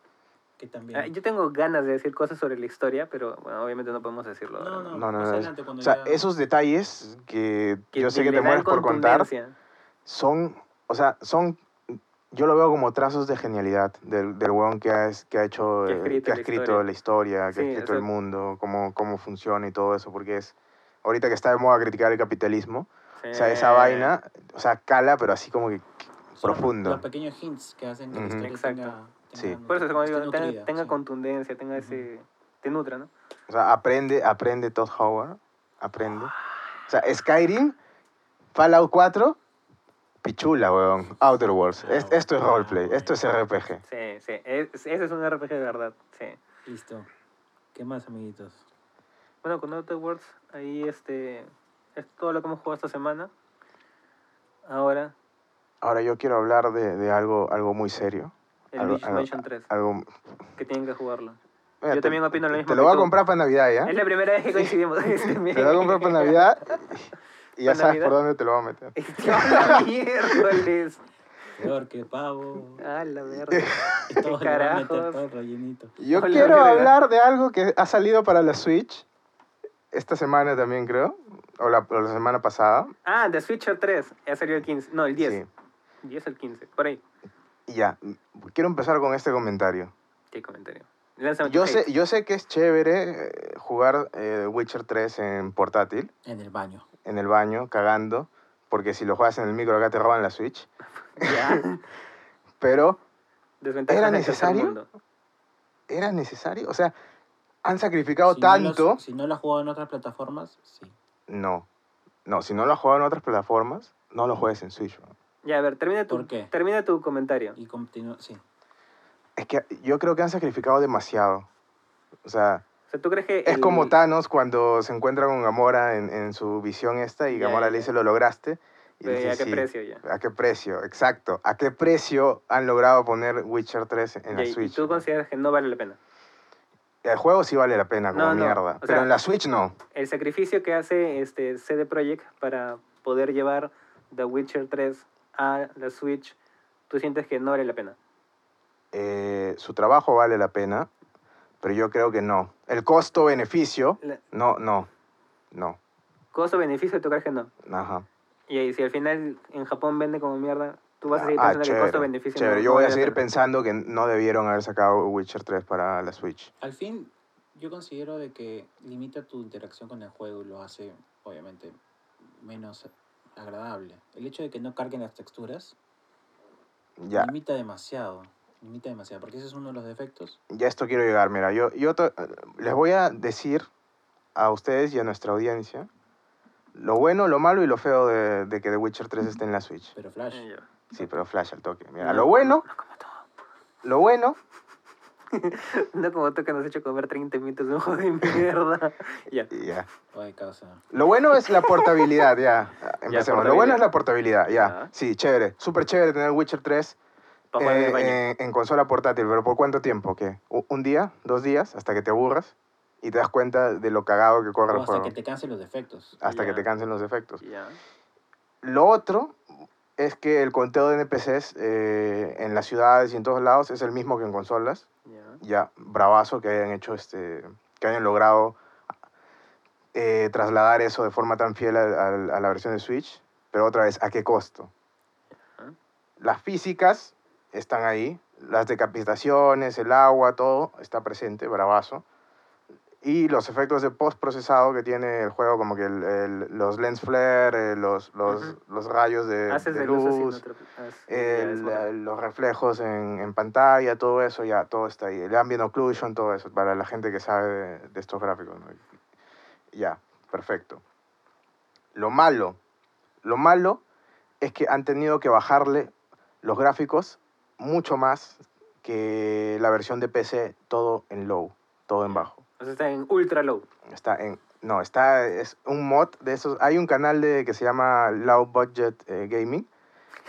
[SPEAKER 3] que también.
[SPEAKER 2] Ah, yo tengo ganas de decir cosas sobre la historia, pero bueno, obviamente no podemos decirlo. ahora,
[SPEAKER 3] No, no,
[SPEAKER 1] No, no, no,
[SPEAKER 3] adelante cuando
[SPEAKER 1] O sea,
[SPEAKER 3] ya-
[SPEAKER 1] esos detalles que, yo sé que te mueres por contar, son, o sea, son, yo lo veo como trazos de genialidad del, del weón que ha, es- que ha hecho,
[SPEAKER 2] Que ha
[SPEAKER 1] eh,
[SPEAKER 2] escrito
[SPEAKER 1] que ha
[SPEAKER 2] la
[SPEAKER 1] escrito
[SPEAKER 2] historia.
[SPEAKER 1] la historia, que
[SPEAKER 2] Sí,
[SPEAKER 1] ha
[SPEAKER 2] o
[SPEAKER 1] escrito
[SPEAKER 2] sea-
[SPEAKER 1] el mundo, cómo, cómo funciona y todo eso, porque es, ahorita que está de moda criticar el capitalismo, o sea, esa
[SPEAKER 2] Sí.
[SPEAKER 1] vaina, o sea, cala, pero así como que
[SPEAKER 3] son
[SPEAKER 1] profundo.
[SPEAKER 3] Los pequeños hints que hacen que la
[SPEAKER 1] Ujú.
[SPEAKER 3] historia
[SPEAKER 2] Exacto.
[SPEAKER 3] tenga,
[SPEAKER 1] Sí.
[SPEAKER 3] tenga-
[SPEAKER 2] Por eso, como digo,
[SPEAKER 3] esté
[SPEAKER 2] tenga,
[SPEAKER 3] nutrida,
[SPEAKER 2] tenga
[SPEAKER 3] sí.
[SPEAKER 2] contundencia, tenga ese... Te nutra, ¿no?
[SPEAKER 1] O sea, aprende, aprende Todd Howard, aprende. O sea, Skyrim, Fallout 4, pichula, weón. Outer Worlds.
[SPEAKER 3] Ah,
[SPEAKER 1] Es- esto es roleplay, esto es RPG.
[SPEAKER 2] Sí, sí. Es- ese es un RPG de verdad, sí.
[SPEAKER 3] Listo. ¿Qué más, amiguitos?
[SPEAKER 2] Bueno, con Outer Worlds, ahí este... Es todo lo que hemos jugado esta semana. Ahora,
[SPEAKER 1] Ahora yo quiero hablar de, de algo, algo muy serio.
[SPEAKER 2] El
[SPEAKER 1] algo, algo-
[SPEAKER 2] Mansion 3,
[SPEAKER 1] algo-
[SPEAKER 2] que tienen que jugarlo.
[SPEAKER 1] Mira,
[SPEAKER 2] Yo
[SPEAKER 1] te-
[SPEAKER 2] también opino lo
[SPEAKER 1] te-
[SPEAKER 2] mismo
[SPEAKER 1] Te lo voy a comprar para Navidad, ¿ya?
[SPEAKER 2] Es la primera vez que coincidimos. Este,
[SPEAKER 1] Te lo voy a comprar para Navidad y ya
[SPEAKER 2] ¿Para
[SPEAKER 1] sabes
[SPEAKER 2] Navidad?
[SPEAKER 1] por dónde te lo voy a meter.
[SPEAKER 2] ¡Qué miércoles!
[SPEAKER 3] Peor que pavo.
[SPEAKER 2] ¡Ah, la verga!
[SPEAKER 3] Y todo rellenito.
[SPEAKER 1] Yo
[SPEAKER 2] Hola,
[SPEAKER 1] quiero hablar de algo que ha salido para la Switch esta semana también, creo. O la, o la semana pasada.
[SPEAKER 2] Ah, The Switcher 3. Ya salió el 15. No, el 10.
[SPEAKER 1] Sí.
[SPEAKER 2] 10 el 15. Por ahí.
[SPEAKER 1] Y ya, quiero empezar con este comentario.
[SPEAKER 2] ¿Qué comentario?
[SPEAKER 1] Yo sé, yo sé que es chévere eh, jugar eh, Witcher 3 en portátil,
[SPEAKER 3] En el baño.
[SPEAKER 1] en el baño, cagando, porque si lo juegas en el micro acá te roban la Switch.
[SPEAKER 2] Ya.
[SPEAKER 1] Pero, ¿Era necesario?
[SPEAKER 2] mundo.
[SPEAKER 1] ¿era necesario? O sea, han sacrificado
[SPEAKER 3] Si no los-
[SPEAKER 1] tanto.
[SPEAKER 3] si no lo has jugado en otras plataformas, sí.
[SPEAKER 1] No. No, si no lo has jugado en otras plataformas, no lo juegues en Switch. bro.
[SPEAKER 2] Ya, a ver, termina tu,
[SPEAKER 3] ¿Por qué?
[SPEAKER 2] termina tu comentario.
[SPEAKER 3] Y continúa, sí.
[SPEAKER 1] Es que yo creo que han sacrificado demasiado. O sea,
[SPEAKER 2] O sea, ¿tú crees que
[SPEAKER 1] es
[SPEAKER 2] el-
[SPEAKER 1] como Thanos cuando se encuentra con Gamora en, en su visión esta y
[SPEAKER 2] Ya,
[SPEAKER 1] Gamora
[SPEAKER 2] ya,
[SPEAKER 1] le dice, lo lograste. Y
[SPEAKER 2] Pero,
[SPEAKER 1] dice,
[SPEAKER 2] ¿y a qué
[SPEAKER 1] "Sí".
[SPEAKER 2] precio ya?
[SPEAKER 1] ¿A qué precio? Exacto. ¿A qué precio han logrado poner Witcher 3 en
[SPEAKER 2] Ya,
[SPEAKER 1] la Switch?
[SPEAKER 2] ¿Y tú consideras que no vale la pena?
[SPEAKER 1] El juego sí vale la pena como
[SPEAKER 2] No, no,
[SPEAKER 1] mierda,
[SPEAKER 2] o
[SPEAKER 1] pero
[SPEAKER 2] sea-
[SPEAKER 1] en la Switch no.
[SPEAKER 2] El sacrificio que hace este CD Projekt para poder llevar The Witcher 3 a la Switch, ¿tú sientes que no vale la pena?
[SPEAKER 1] Eh, su trabajo vale la pena, pero yo creo que no. El costo-beneficio,
[SPEAKER 2] La-
[SPEAKER 1] no, no, no.
[SPEAKER 2] Costo-beneficio, ¿tú crees que no?
[SPEAKER 1] Ajá.
[SPEAKER 2] Y ahí, si al final en Japón vende como mierda, tú vas a seguir
[SPEAKER 1] Ah,
[SPEAKER 2] pensando que
[SPEAKER 1] chévere,
[SPEAKER 2] costo-beneficio
[SPEAKER 1] chévere.
[SPEAKER 2] no-
[SPEAKER 1] Yo voy a seguir pensando que no debieron haber sacado Witcher 3 para la Switch.
[SPEAKER 3] Al fin, yo considero de que limita tu interacción con el juego y lo hace, obviamente, menos agradable. El hecho de que no carguen las texturas
[SPEAKER 1] Ya,
[SPEAKER 3] limita demasiado. Limita demasiado, porque ese es uno de los defectos.
[SPEAKER 1] ya esto quiero llegar. Mira, yo, yo to- les voy a decir a ustedes y a nuestra audiencia lo bueno, lo malo y lo feo de, de que The Witcher 3 esté en la Switch.
[SPEAKER 3] Pero Flash,
[SPEAKER 2] Ah.
[SPEAKER 1] Sí, pero flash al toque. Mira,
[SPEAKER 2] No,
[SPEAKER 1] lo bueno,
[SPEAKER 2] No como todo.
[SPEAKER 1] lo bueno,
[SPEAKER 2] No como tú que nos has hecho comer 30 minutos de un juego de mierda. ya.
[SPEAKER 1] y ya.
[SPEAKER 3] oye, causa.
[SPEAKER 1] Lo bueno es la portabilidad, ya. Empecemos. Lo bueno es la portabilidad, ya. Sí, chévere. Súper chévere tener Witcher 3
[SPEAKER 2] Para jugar en el
[SPEAKER 1] eh, en, en consola portátil, pero ¿por cuánto tiempo? ¿Qué? ¿U- ¿Un día? ¿Dos días? ¿Hasta que te aburras? y te das cuenta de lo cagado que corre
[SPEAKER 3] O
[SPEAKER 1] el
[SPEAKER 3] hasta
[SPEAKER 1] juego.
[SPEAKER 3] que te cansen los defectos.
[SPEAKER 1] Hasta que te cansen los efectos.
[SPEAKER 2] Ya.
[SPEAKER 1] Lo otro es que el conteo de NPCs eh, en las ciudades y en todos lados es el mismo que en consolas.
[SPEAKER 2] Ya.
[SPEAKER 1] Ya, bravazo que hayan hecho este, que hayan logrado eh, trasladar eso de forma tan fiel a, a- a la versión de Switch. Pero otra vez, ¿a qué costo? Las físicas están ahí, las decapitaciones, el agua, todo está presente, bravazo. Y los efectos de post-procesado que tiene el juego, como que el- el- los lens flare, eh, los, los, los rayos de,
[SPEAKER 2] Haces
[SPEAKER 1] de
[SPEAKER 2] de luz
[SPEAKER 1] el-
[SPEAKER 2] verdad.
[SPEAKER 1] los reflejos en, en pantalla, todo eso, ya, todo está ahí. El ambient occlusion, todo eso, para la gente que sabe de, de estos gráficos. ¿no? Ya, perfecto. Lo malo, lo malo es que han tenido que bajarle los gráficos mucho más que la versión de PC, todo en low, todo en bajo.
[SPEAKER 2] O sea, está en ultra low.
[SPEAKER 1] Está en. No, está. Es un mod de esos. Hay un canal de, que se llama Low Budget eh, Gaming.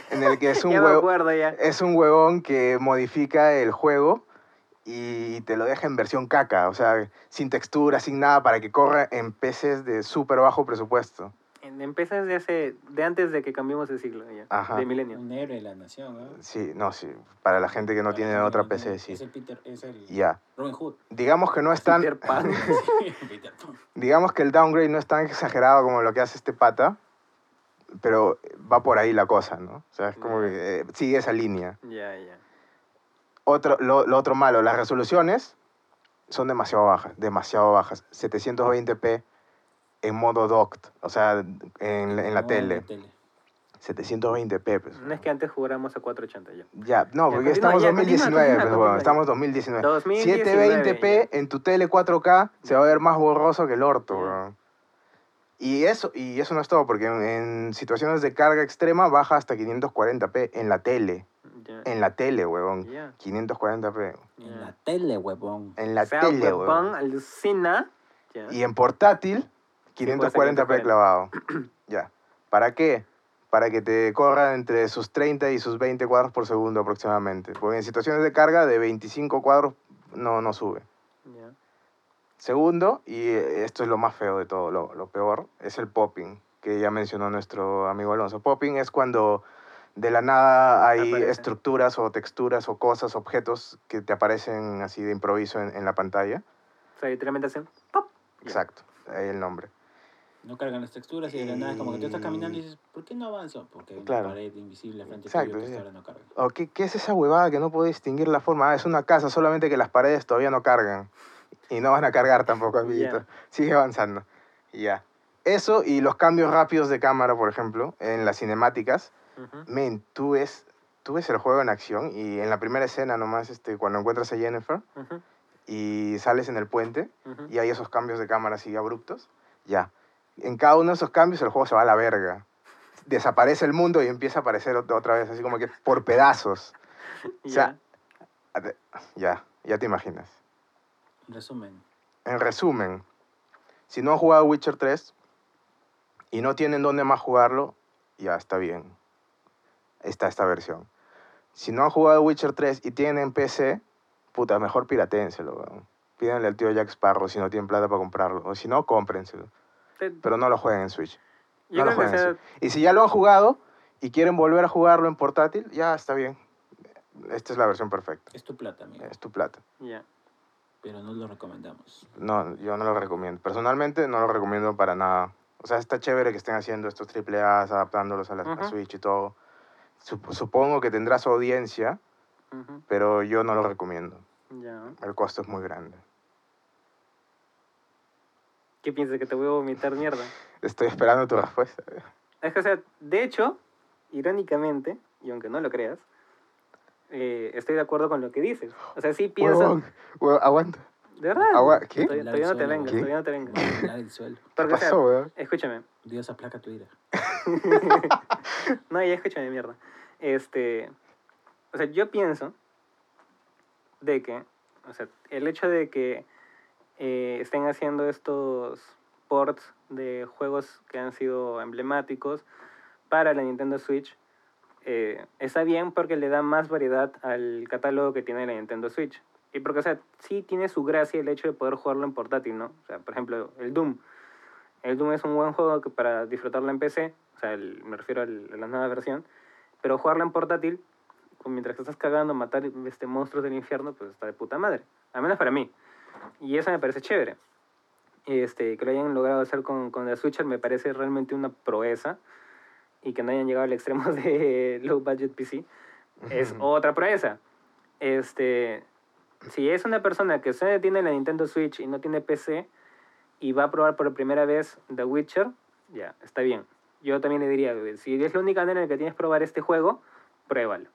[SPEAKER 1] En el que es un,
[SPEAKER 2] ya
[SPEAKER 1] huevo, es un huevón que modifica el juego y te lo deja en versión caca. O sea, sin textura, sin nada, para que corra en PCs de súper bajo presupuesto.
[SPEAKER 2] En empresas de hace, de antes de que cambiemos de siglo ya,
[SPEAKER 1] Ajá.
[SPEAKER 2] de milenio.
[SPEAKER 3] Un héroe de la nación, ¿no?
[SPEAKER 1] Sí, no, sí. Para la gente que no tiene otra PC, sí.
[SPEAKER 3] Es el Peter, es el
[SPEAKER 1] Ya.
[SPEAKER 3] Robin Hood.
[SPEAKER 1] Digamos que no es tan.
[SPEAKER 2] Peter Pan.
[SPEAKER 3] Peter Pan.
[SPEAKER 1] Digamos que el downgrade no es tan exagerado como lo que hace este pata, pero va por ahí la cosa, ¿no? O sea, es como
[SPEAKER 2] Ya.
[SPEAKER 1] que eh, sigue esa línea.
[SPEAKER 2] ya, ya.
[SPEAKER 1] Otro, lo, lo otro malo, las resoluciones son demasiado bajas, demasiado bajas. 720p en modo docked, o sea, en, la- en la
[SPEAKER 3] No,
[SPEAKER 1] tele. 720p, pues.
[SPEAKER 2] No es que antes jugáramos a 480 ya.
[SPEAKER 1] Ya, no,
[SPEAKER 2] Ya,
[SPEAKER 1] porque
[SPEAKER 2] continúa,
[SPEAKER 1] estamos
[SPEAKER 2] ya,
[SPEAKER 1] 2019,
[SPEAKER 2] continúa,
[SPEAKER 1] pues, bueno, estamos 2019.
[SPEAKER 2] 2019
[SPEAKER 1] 720p en tu tele 4K se va a ver más borroso que el orto,
[SPEAKER 2] Ya.
[SPEAKER 1] weón. Y eso, y eso no es todo, porque en, en situaciones de carga extrema baja hasta 540p en la tele.
[SPEAKER 2] Ya.
[SPEAKER 1] En la tele, huevón.
[SPEAKER 2] Ya.
[SPEAKER 1] 540p.
[SPEAKER 3] En
[SPEAKER 2] ya.
[SPEAKER 3] la tele, huevón.
[SPEAKER 1] En la
[SPEAKER 2] o sea,
[SPEAKER 1] tele,
[SPEAKER 2] huevón, alucina. Ya.
[SPEAKER 1] Y en portátil,
[SPEAKER 2] Sí, puede ser
[SPEAKER 1] 540p
[SPEAKER 2] 540.
[SPEAKER 1] clavado. ya. ¿Para qué? Para que te corra entre sus 30 y sus 20 cuadros por segundo aproximadamente. Porque en situaciones de carga de 25 cuadros no, no sube.
[SPEAKER 2] Ya.
[SPEAKER 1] Segundo, y esto es lo más feo de todo, lo, lo peor, es el popping, que ya mencionó nuestro amigo Alonso. Popping es cuando de la nada hay
[SPEAKER 2] Aparece.
[SPEAKER 1] estructuras o texturas o cosas, objetos que te aparecen así de improviso en, en la pantalla.
[SPEAKER 2] O sea, literalmente hacen pop.
[SPEAKER 1] Exacto, ahí el nombre.
[SPEAKER 3] No cargan las texturas y de la nada, como que tú estás caminando y dices, ¿por qué no avanzo? Porque hay una
[SPEAKER 1] Claro.
[SPEAKER 3] pared invisible frente
[SPEAKER 1] Exacto,
[SPEAKER 3] tuyo
[SPEAKER 1] sí.
[SPEAKER 3] no carga.
[SPEAKER 1] ¿O qué, qué es esa huevada que no puedo distinguir la forma? Ah, es una casa, solamente que las paredes todavía no cargan. Y no van a cargar tampoco, amiguito.
[SPEAKER 2] Ya.
[SPEAKER 1] Sigue avanzando. Ya. Eso y los cambios rápidos de cámara, por ejemplo, en las cinemáticas.
[SPEAKER 2] Ujú.
[SPEAKER 1] Men, tú ves, tú ves el juego en acción y en la primera escena nomás, este, cuando encuentras a Jennifer
[SPEAKER 2] Ujú.
[SPEAKER 1] y sales en el puente
[SPEAKER 2] Ujú.
[SPEAKER 1] y hay esos cambios de cámara así abruptos, ya. En cada uno de esos cambios el juego se va a la verga. Desaparece el mundo y empieza a aparecer ot- otra vez, así como que por pedazos. O sea,
[SPEAKER 2] Ya.
[SPEAKER 1] ya, ya te imaginas.
[SPEAKER 3] En resumen,
[SPEAKER 1] En resumen, si no han jugado Witcher 3 y no tienen dónde más jugarlo, ya está bien. Está esta versión. Si no han jugado Witcher 3 y tienen PC, puta, mejor piraténselo. weón. Pídanle al tío Jack Sparrow si no tienen plata para comprarlo. O si no, cómprenselo. Pero no lo jueguen en Switch. No lo jueguen en
[SPEAKER 2] sea,
[SPEAKER 1] Switch. Y si ya lo han jugado y quieren volver a jugarlo en portátil, ya está bien. Esta es la versión perfecta.
[SPEAKER 3] es tu plata, amigo.
[SPEAKER 1] Es tu plata.
[SPEAKER 2] ya.
[SPEAKER 3] Pero no lo recomendamos.
[SPEAKER 1] No, yo no lo recomiendo. Personalmente no lo recomiendo para nada. O sea, está chévere que estén haciendo estos triple A's, adaptándolos a la, a
[SPEAKER 2] Ujú.
[SPEAKER 1] Switch y todo. Sup- supongo que tendrá su audiencia,
[SPEAKER 2] Ujú.
[SPEAKER 1] pero yo no lo recomiendo.
[SPEAKER 2] Ya.
[SPEAKER 1] El costo es muy grande.
[SPEAKER 2] ¿Qué piensas? ¿Que te voy a vomitar mierda?
[SPEAKER 1] Estoy esperando tu respuesta.
[SPEAKER 2] Es que, o sea, de hecho, irónicamente, y aunque no lo creas, eh, estoy de acuerdo con lo que dices. O sea, sí pienso...
[SPEAKER 1] Huevón, huevón, aguanta.
[SPEAKER 2] ¿De verdad?
[SPEAKER 1] Agua- ¿qué?
[SPEAKER 2] Todavía, no te vengas,
[SPEAKER 1] ¿qué?
[SPEAKER 2] todavía no te vengas.
[SPEAKER 3] Va a hablar del suelo.
[SPEAKER 1] ¿Qué
[SPEAKER 2] Porque, o sea,
[SPEAKER 1] pasó, weón?
[SPEAKER 2] escúchame.
[SPEAKER 3] Dios aplaca tu ira.
[SPEAKER 2] No, ya escúchame, mierda. Este... O sea, yo pienso de que... O sea, el hecho de que eh, estén haciendo estos ports de juegos que han sido emblemáticos para la Nintendo Switch eh, está bien porque le da más variedad al catálogo que tiene la Nintendo Switch. Y porque, o sea, sí tiene su gracia el hecho de poder jugarlo en portátil, ¿no? O sea, por ejemplo, el Doom. El Doom es un buen juego para disfrutarlo en PC, o sea, me refiero a la nueva versión, pero jugarlo en portátil, mientras que estás cagando, matar este, monstruos del infierno, pues está de puta madre. Al menos para mí. Y eso me parece chévere. Este, que lo hayan logrado hacer con, con la Switcher me parece realmente una proeza. Y que no hayan llegado al extremo de low budget PC es otra proeza. Este, si es una persona que solo tiene la Nintendo Switch y no tiene PC y va a probar por primera vez The Witcher, ya, está bien. Yo también le diría, si es la única manera en la que tienes que probar este juego, pruébalo.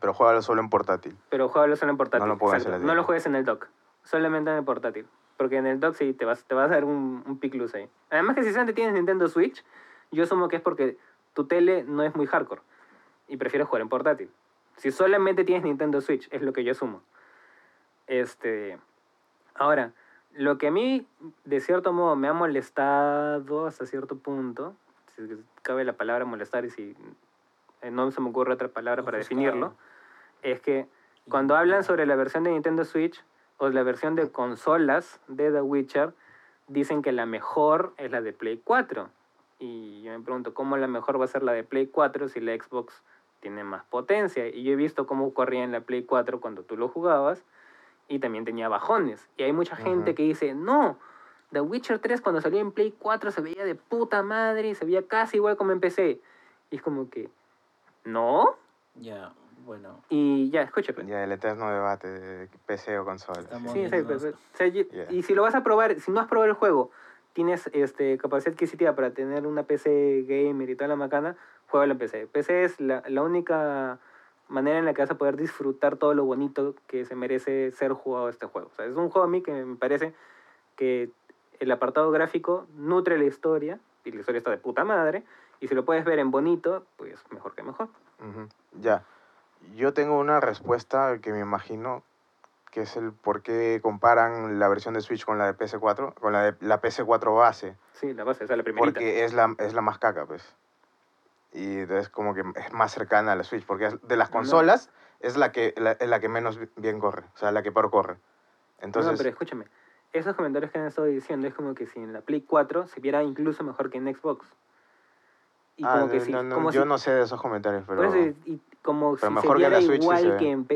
[SPEAKER 1] Pero juégalo solo en portátil.
[SPEAKER 2] Pero juégalo solo en portátil.
[SPEAKER 1] No lo
[SPEAKER 2] exacto. No lo juegues en el dock. Solamente en el portátil. Porque en el dock sí te vas, te vas a dar un, un pick loose ahí. Además que si solamente tienes Nintendo Switch, yo asumo que es porque tu tele no es muy hardcore. Y prefieres jugar en portátil. Si solamente tienes Nintendo Switch, es lo que yo asumo. Este. Ahora, lo que a mí, de cierto modo, me ha molestado hasta cierto punto, si cabe la palabra molestar y si eh, no se me ocurre otra palabra para definirlo, es que cuando hablan sobre la versión de Nintendo Switch o la versión de consolas de The Witcher, dicen que la mejor es la de Play 4. Y yo me pregunto, ¿cómo la mejor va a ser la de Play 4 si la Xbox tiene más potencia? Y yo he visto cómo corría en la Play 4 cuando tú lo jugabas y también tenía bajones. Y hay mucha gente que dice, no, The Witcher 3 cuando salió en Play 4 se veía de puta madre y se veía casi igual como en PC. Y es como que, no.
[SPEAKER 3] Ya, bueno.
[SPEAKER 2] Y ya, escúchame.
[SPEAKER 1] Ya el eterno debate de PC o consola.
[SPEAKER 2] Sí, exacto.
[SPEAKER 3] moviéndonos.
[SPEAKER 2] O sea, y-
[SPEAKER 1] Yeah.
[SPEAKER 2] Y si lo vas a probar, si no has probado el juego, tienes este, capacidad adquisitiva para tener una PC gamer y toda la macana, juega en PC. PC es la, la única manera en la que vas a poder disfrutar todo lo bonito que se merece ser jugado este juego. O sea, es un juego a mí que me parece que el apartado gráfico nutre la historia, y la historia está de puta madre, y si lo puedes ver en bonito, pues mejor que mejor.
[SPEAKER 1] Ujú, Ya. Yo tengo una respuesta que me imagino que es el por qué comparan la versión de Switch con la de PS4, con la de la PS4 base,
[SPEAKER 2] Sí, la base, o sea, la primerita.
[SPEAKER 1] porque es la, es la más caca, pues. Y es como que es más cercana a la Switch, porque es- de las
[SPEAKER 2] No.
[SPEAKER 1] consolas es la que, la, es la que menos bi- bien corre, o sea, la que peor corre. Entonces,
[SPEAKER 2] No, pero escúchame. Esos comentarios que han estado diciendo es como que si en la Play 4 se viera incluso mejor que en Xbox. Y
[SPEAKER 1] ah,
[SPEAKER 2] como que
[SPEAKER 1] no,
[SPEAKER 2] si,
[SPEAKER 1] no, no,
[SPEAKER 2] como
[SPEAKER 1] yo
[SPEAKER 2] si,
[SPEAKER 1] no sé de esos comentarios, pero...
[SPEAKER 2] y como
[SPEAKER 1] pero
[SPEAKER 2] si
[SPEAKER 1] mejor
[SPEAKER 2] se
[SPEAKER 1] que la Switch sí
[SPEAKER 2] igual
[SPEAKER 1] se
[SPEAKER 2] que en...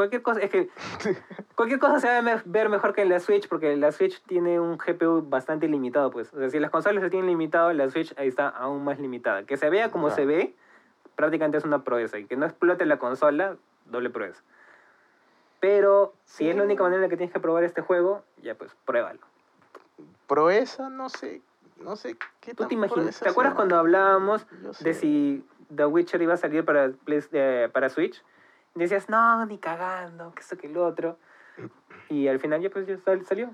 [SPEAKER 2] Cualquier cosa, es que cualquier cosa se va a ver mejor que en la Switch porque la Switch tiene un GPU bastante limitado, pues. O sea, si las consolas se tienen limitado, la Switch ahí está aún más limitada. Que se vea como se ve, prácticamente es una proeza. Y que no explote la consola, doble proeza. Pero si es la única manera en la que tienes que probar este juego, ya pues pruébalo.
[SPEAKER 1] Proeza, no sé, no sé qué
[SPEAKER 2] ¿Tú
[SPEAKER 1] tan
[SPEAKER 2] te imaginas? ¿Te acuerdas cuando hablábamos de si The Witcher iba a salir para, eh, para Switch? Decías, no, ni cagando, que esto que lo otro. Y al final ya pues ya sal- salió.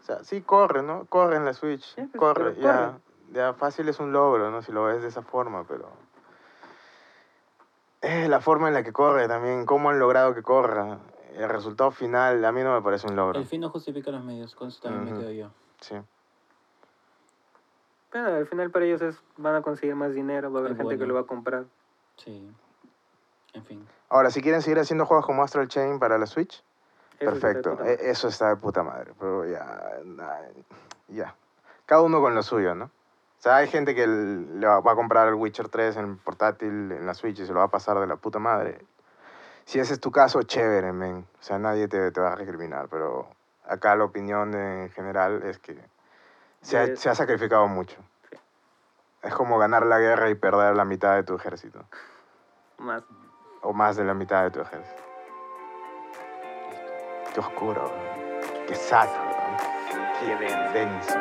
[SPEAKER 1] O sea, sí corre, ¿no? Corre en la Switch.
[SPEAKER 2] Ya, pues,
[SPEAKER 1] corre, ya.
[SPEAKER 2] corre.
[SPEAKER 1] Ya fácil es un logro, ¿no? Si lo ves de esa forma, pero... Es la forma en la que corre también, cómo han logrado que corra. El resultado final a mí no me parece un logro.
[SPEAKER 3] El fin no justifica los medios, con eso también
[SPEAKER 1] Ujú.
[SPEAKER 3] me quedo yo.
[SPEAKER 1] Sí.
[SPEAKER 2] Pero al final para ellos es, van a conseguir más dinero, va a haber
[SPEAKER 3] Es
[SPEAKER 2] gente que
[SPEAKER 3] bueno.
[SPEAKER 2] lo va a comprar.
[SPEAKER 3] Sí. En fin.
[SPEAKER 1] Ahora, si quieren seguir haciendo juegos como Astral Chain para la Switch,
[SPEAKER 2] Eso está
[SPEAKER 1] perfecto.
[SPEAKER 2] madre.
[SPEAKER 1] E- Eso está de puta madre. Pero ya, ya. Cada uno con lo suyo, ¿no? O sea, hay gente que le va va a comprar el Witcher 3 en portátil, en la Switch y se lo va a pasar de la puta madre. Si ese es tu caso, chévere, men. O sea, nadie te, te va a recriminar, pero acá la opinión en general es que se ha,
[SPEAKER 2] De-
[SPEAKER 1] se ha sacrificado mucho. Es como ganar la guerra y perder la mitad de tu ejército.
[SPEAKER 2] Más.
[SPEAKER 1] O más de la mitad de tu ejército. Qué oscuro, qué sad, qué denso.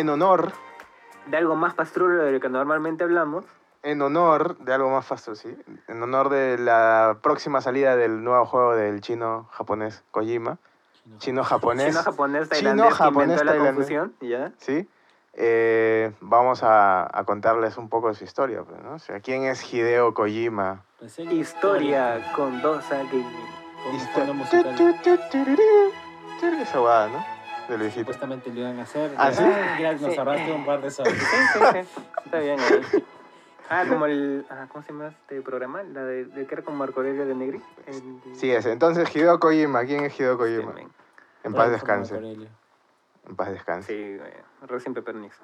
[SPEAKER 1] En honor
[SPEAKER 2] De algo más pastrulo de lo que normalmente hablamos.
[SPEAKER 1] en honor de algo más fácil, sí, en honor de la próxima salida del nuevo juego del chino japonés Kojima, chino japonés,
[SPEAKER 2] Chino japonés
[SPEAKER 1] Chino,
[SPEAKER 2] tailandés que
[SPEAKER 1] japonés,
[SPEAKER 2] inventó la confusión. ¿Ya?
[SPEAKER 1] ¿sí? eh, vamos a, a contarles un poco de su historia. Pues, ¿no? O sea, ¿quién es Hideo Kojima?
[SPEAKER 2] Historia con Dosa Gaming.
[SPEAKER 3] Con un
[SPEAKER 1] Histo-
[SPEAKER 3] fondo musical.
[SPEAKER 1] tu, tu, tu, tururú. Tururú, Esa guada, ¿no? De viejito.
[SPEAKER 3] Supuestamente lo iban a hacer.
[SPEAKER 1] ¿Ah, sí?
[SPEAKER 3] Ya nos
[SPEAKER 2] Sí.
[SPEAKER 3] ahorraste un par de soles.
[SPEAKER 2] Sí, sí, sí. Está bien ahí. Ah, como el. Ah, ¿Cómo se llama este programa? La de, de que era con Marco Aurelio de Negri. El-
[SPEAKER 1] Sí, ese. Entonces, Hideo Kojima. ¿Quién es Hideo
[SPEAKER 2] este,
[SPEAKER 1] Kojima?
[SPEAKER 2] men.
[SPEAKER 1] En paz descanse. En paz descanse.
[SPEAKER 2] Sí, güey, recién Pepernix.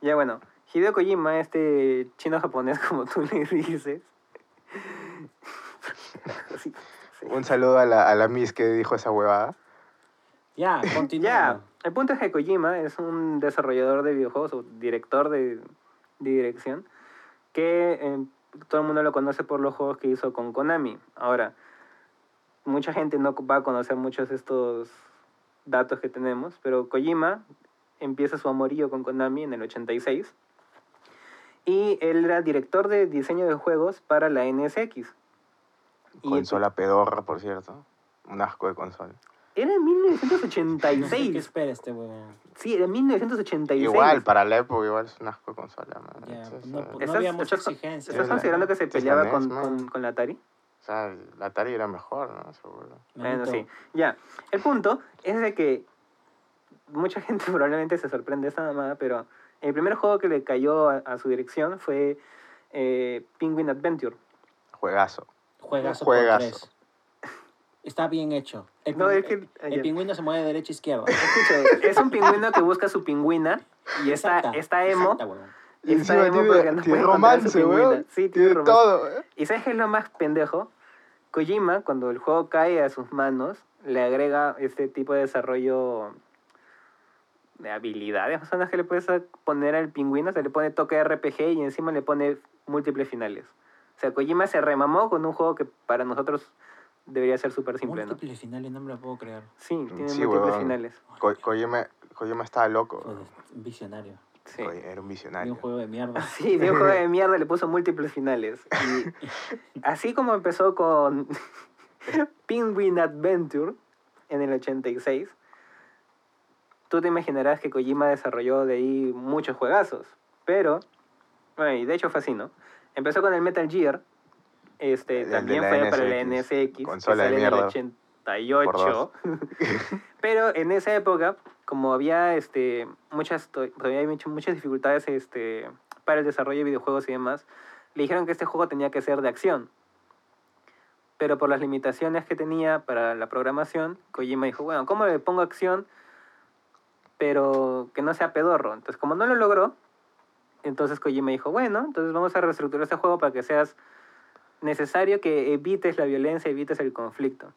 [SPEAKER 2] Ya bueno, Hideo Kojima, este chino japonés, como tú le dices. Sí, sí.
[SPEAKER 1] Un saludo a la, a la Miss que dijo esa huevada.
[SPEAKER 3] Ya, continúa.
[SPEAKER 2] Ya, el punto es que Kojima es un desarrollador de videojuegos o director de, dirección que eh, todo el mundo lo conoce por los juegos que hizo con Konami. Ahora, mucha gente no va a conocer muchos de estos datos que tenemos, pero Kojima empieza su amorío con Konami en el 86 y él era director de diseño de juegos para la NSX. Y
[SPEAKER 1] Consola pedorra, por cierto. Un asco de consola.
[SPEAKER 2] Era en
[SPEAKER 3] No sé qué
[SPEAKER 2] 1986.
[SPEAKER 3] espera este huevón.
[SPEAKER 2] Sí, era en 1986.
[SPEAKER 1] Igual, para la época, igual es un asco de consola. man.
[SPEAKER 3] Ya,
[SPEAKER 1] Eso es,
[SPEAKER 3] no,
[SPEAKER 1] eh,
[SPEAKER 3] no
[SPEAKER 2] ¿Estás-
[SPEAKER 3] había mucha
[SPEAKER 2] estás-
[SPEAKER 3] exigencia.
[SPEAKER 2] ¿Estás considerando que se
[SPEAKER 1] es la
[SPEAKER 2] peleaba
[SPEAKER 1] NES,
[SPEAKER 2] con, con, con la Atari?
[SPEAKER 1] O sea, la Atari era mejor, ¿no? Seguro.
[SPEAKER 2] Bueno, sí. Ya. El punto es de que mucha gente probablemente se sorprende de esta mamada, pero el primer juego que le cayó a, a su dirección fue eh, Penguin Adventure.
[SPEAKER 1] Juegazo.
[SPEAKER 3] Juegazo,
[SPEAKER 1] Juegazo.
[SPEAKER 3] Está bien hecho. El,
[SPEAKER 2] No,
[SPEAKER 3] pingü-
[SPEAKER 2] es que- ah,
[SPEAKER 3] el pingüino se mueve de derecha a izquierda.
[SPEAKER 2] Escucha, es un pingüino que busca su pingüina y está,
[SPEAKER 3] Exacta,
[SPEAKER 2] está emo.
[SPEAKER 3] exacta.
[SPEAKER 1] Y
[SPEAKER 2] Está
[SPEAKER 1] encima
[SPEAKER 2] emo
[SPEAKER 1] tiene,
[SPEAKER 2] porque no
[SPEAKER 1] tiene
[SPEAKER 2] puede
[SPEAKER 1] romance,
[SPEAKER 2] pingüina.
[SPEAKER 1] weón.
[SPEAKER 2] Sí, tiene
[SPEAKER 1] tiene
[SPEAKER 2] romance.
[SPEAKER 1] todo. ¿eh?
[SPEAKER 2] ¿Y sabes qué es lo más pendejo? Kojima, cuando el juego cae a sus manos, le agrega este tipo de desarrollo de habilidades. Son las que le puedes poner al pingüino. Se le pone toque RPG y encima le pone múltiples finales. O sea, Kojima se remamó con un juego que para nosotros debería ser súper simple, ¿no?
[SPEAKER 3] Múltiples finales, no me lo puedo creer.
[SPEAKER 2] Sí, tiene
[SPEAKER 1] Sí,
[SPEAKER 2] múltiples
[SPEAKER 1] huevón.
[SPEAKER 2] finales.
[SPEAKER 1] Ko- Kojima, Kojima estaba loco.
[SPEAKER 3] Joder, visionario.
[SPEAKER 2] Sí.
[SPEAKER 1] Era un
[SPEAKER 3] Vi
[SPEAKER 1] visionario.
[SPEAKER 3] un juego de mierda.
[SPEAKER 2] Sí, de un juego de mierda le puso múltiples finales. Y así como empezó con Penguin Adventure en el 86, tú te imaginarás que Kojima desarrolló de ahí muchos juegazos. Pero, bueno, y de hecho fue así, ¿no? Empezó con el Metal Gear, este,
[SPEAKER 1] El de
[SPEAKER 2] también fue para la
[SPEAKER 1] NSX,
[SPEAKER 2] NSX, que
[SPEAKER 1] consola de
[SPEAKER 2] sale en el
[SPEAKER 1] mierda,
[SPEAKER 2] 88. Pero en esa época, como había este, muchas, to- todavía hay mucho- muchas dificultades este, para el desarrollo de videojuegos y demás, le dijeron que este juego tenía que ser de acción. Pero por las limitaciones que tenía para la programación, Kojima dijo, bueno, ¿cómo le pongo acción? Pero que no sea pedorro. Entonces, como no lo logró, entonces Kojima dijo, bueno, entonces vamos a reestructurar este juego para que seas necesario que evites la violencia, evites el conflicto.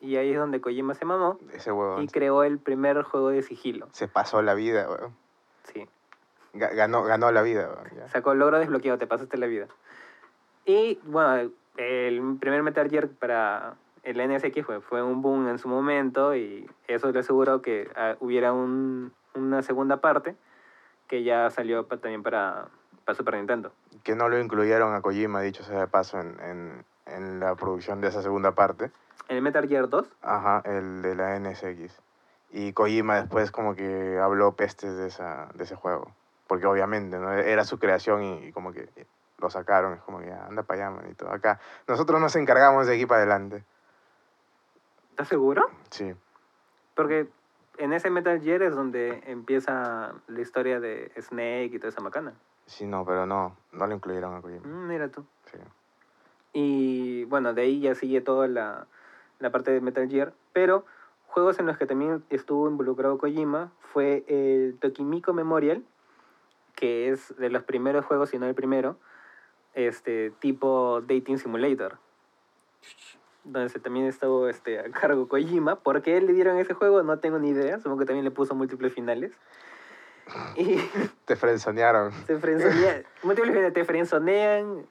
[SPEAKER 2] Y ahí es donde Kojima se mamó
[SPEAKER 1] Ese huevón
[SPEAKER 2] y creó el primer juego de sigilo.
[SPEAKER 1] se pasó la vida, weón.
[SPEAKER 2] Sí.
[SPEAKER 1] Ga- Ganó, ganó la vida, ya.
[SPEAKER 2] Sacó el logro desbloqueado, te pasaste la vida. Y bueno, el primer Metal Gear para el NSX fue, fue un boom en su momento y eso le aseguró que ah, hubiera un, una segunda parte que ya salió pa- también para, para Super Nintendo.
[SPEAKER 1] Que no lo incluyeron a Kojima, dicho sea de paso, en, en, en la producción de esa segunda parte.
[SPEAKER 2] El Metal Gear 2,
[SPEAKER 1] Ajá, el de la NSX. Y Kojima después como que habló pestes de, esa, de ese juego. Porque obviamente, ¿no? Era su creación y, y como que lo sacaron. Es como que ya, anda para allá, manito. Acá, nosotros nos encargamos de aquí para adelante.
[SPEAKER 2] ¿estás seguro?
[SPEAKER 1] Sí.
[SPEAKER 2] Porque en ese Metal Gear es donde empieza la historia de Snake y toda esa macana.
[SPEAKER 1] Sí, no, pero no, no lo incluyeron a Kojima.
[SPEAKER 2] Mm, mira tú.
[SPEAKER 1] Sí.
[SPEAKER 2] Y bueno, de ahí ya sigue toda la, la parte de Metal Gear. Pero juegos en los que también estuvo involucrado Kojima fue el Tokimiko Memorial, que es de los primeros juegos, si no el primero, este tipo Dating Simulator. Donde se- también estuvo este, a cargo Kojima. ¿Por qué le dieron ese juego? No tengo ni idea. Supongo que también le puso múltiples finales. Y
[SPEAKER 1] Te frenzonearon.
[SPEAKER 2] te frenzonean. múltiples. Te frenzonean,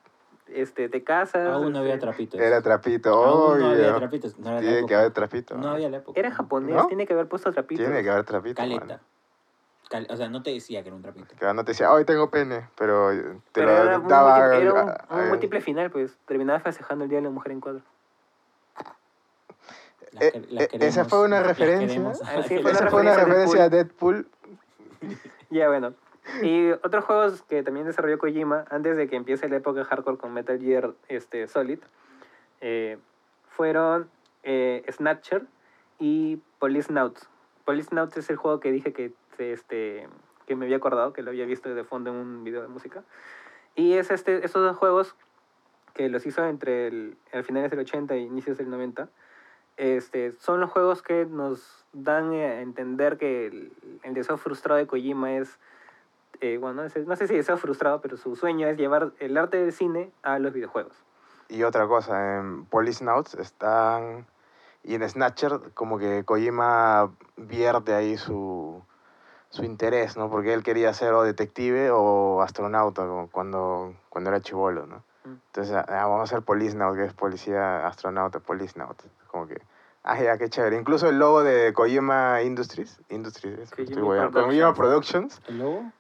[SPEAKER 2] este, te casas.
[SPEAKER 3] Aún no había trapitos.
[SPEAKER 1] Era trapito.
[SPEAKER 3] Aún no
[SPEAKER 1] obvio.
[SPEAKER 3] había trapitos. No era la
[SPEAKER 1] Tiene
[SPEAKER 3] época.
[SPEAKER 1] que haber trapito.
[SPEAKER 3] No había la época.
[SPEAKER 2] Era japonés,
[SPEAKER 1] ¿No?
[SPEAKER 2] tiene que haber puesto trapito.
[SPEAKER 1] Tiene que haber trapito.
[SPEAKER 3] Caleta.
[SPEAKER 1] mano.
[SPEAKER 3] Cal- o sea, no te decía que era un trapito.
[SPEAKER 1] Que no te decía, hoy tengo pene, pero te
[SPEAKER 2] Pero
[SPEAKER 1] lo
[SPEAKER 2] era un,
[SPEAKER 1] daba.
[SPEAKER 2] múltiple, era un-
[SPEAKER 1] a-
[SPEAKER 2] un
[SPEAKER 1] a-
[SPEAKER 2] múltiple final, pues. Terminaba festejando el Día de la Mujer en cuadro.
[SPEAKER 3] Las
[SPEAKER 1] Eh,
[SPEAKER 3] que- las
[SPEAKER 1] eh, esa
[SPEAKER 3] queremos-
[SPEAKER 1] fue una
[SPEAKER 3] las
[SPEAKER 1] referencia.
[SPEAKER 3] queremos.
[SPEAKER 2] Ah,
[SPEAKER 1] Esa fue una referencia a Deadpool.
[SPEAKER 2] Ya, bueno. Y otros juegos que también desarrolló Kojima, antes de que empiece la época hardcore con Metal Gear este, Solid, eh, fueron eh, Snatcher y Policenauts. Policenauts es el juego que dije que, este, que me había acordado, que lo había visto de fondo en un video de música. Y es este, esos dos juegos que los hizo entre el, el finales del 80 e inicios del 90. Este, son los juegos que nos dan a entender que el, el deseo frustrado de Kojima es, eh, bueno, no sé, no sé si deseo frustrado, pero su sueño es llevar el arte del cine a los videojuegos.
[SPEAKER 1] Y otra cosa, en Police Notes están... Y en Snatcher como que Kojima vierte ahí su, su interés, ¿no? Porque él quería ser o detective o astronauta cuando, cuando era chivolo, ¿no? Entonces, ah, vamos a hacer Police Note, que es policía, astronauta, Police Note. Como que, ah, ya, qué chévere. Incluso el logo de Kojima Industries, Industries,
[SPEAKER 2] Kojima
[SPEAKER 1] estoy.
[SPEAKER 2] Productions.
[SPEAKER 1] Kojima Productions,
[SPEAKER 3] ¿El lobo?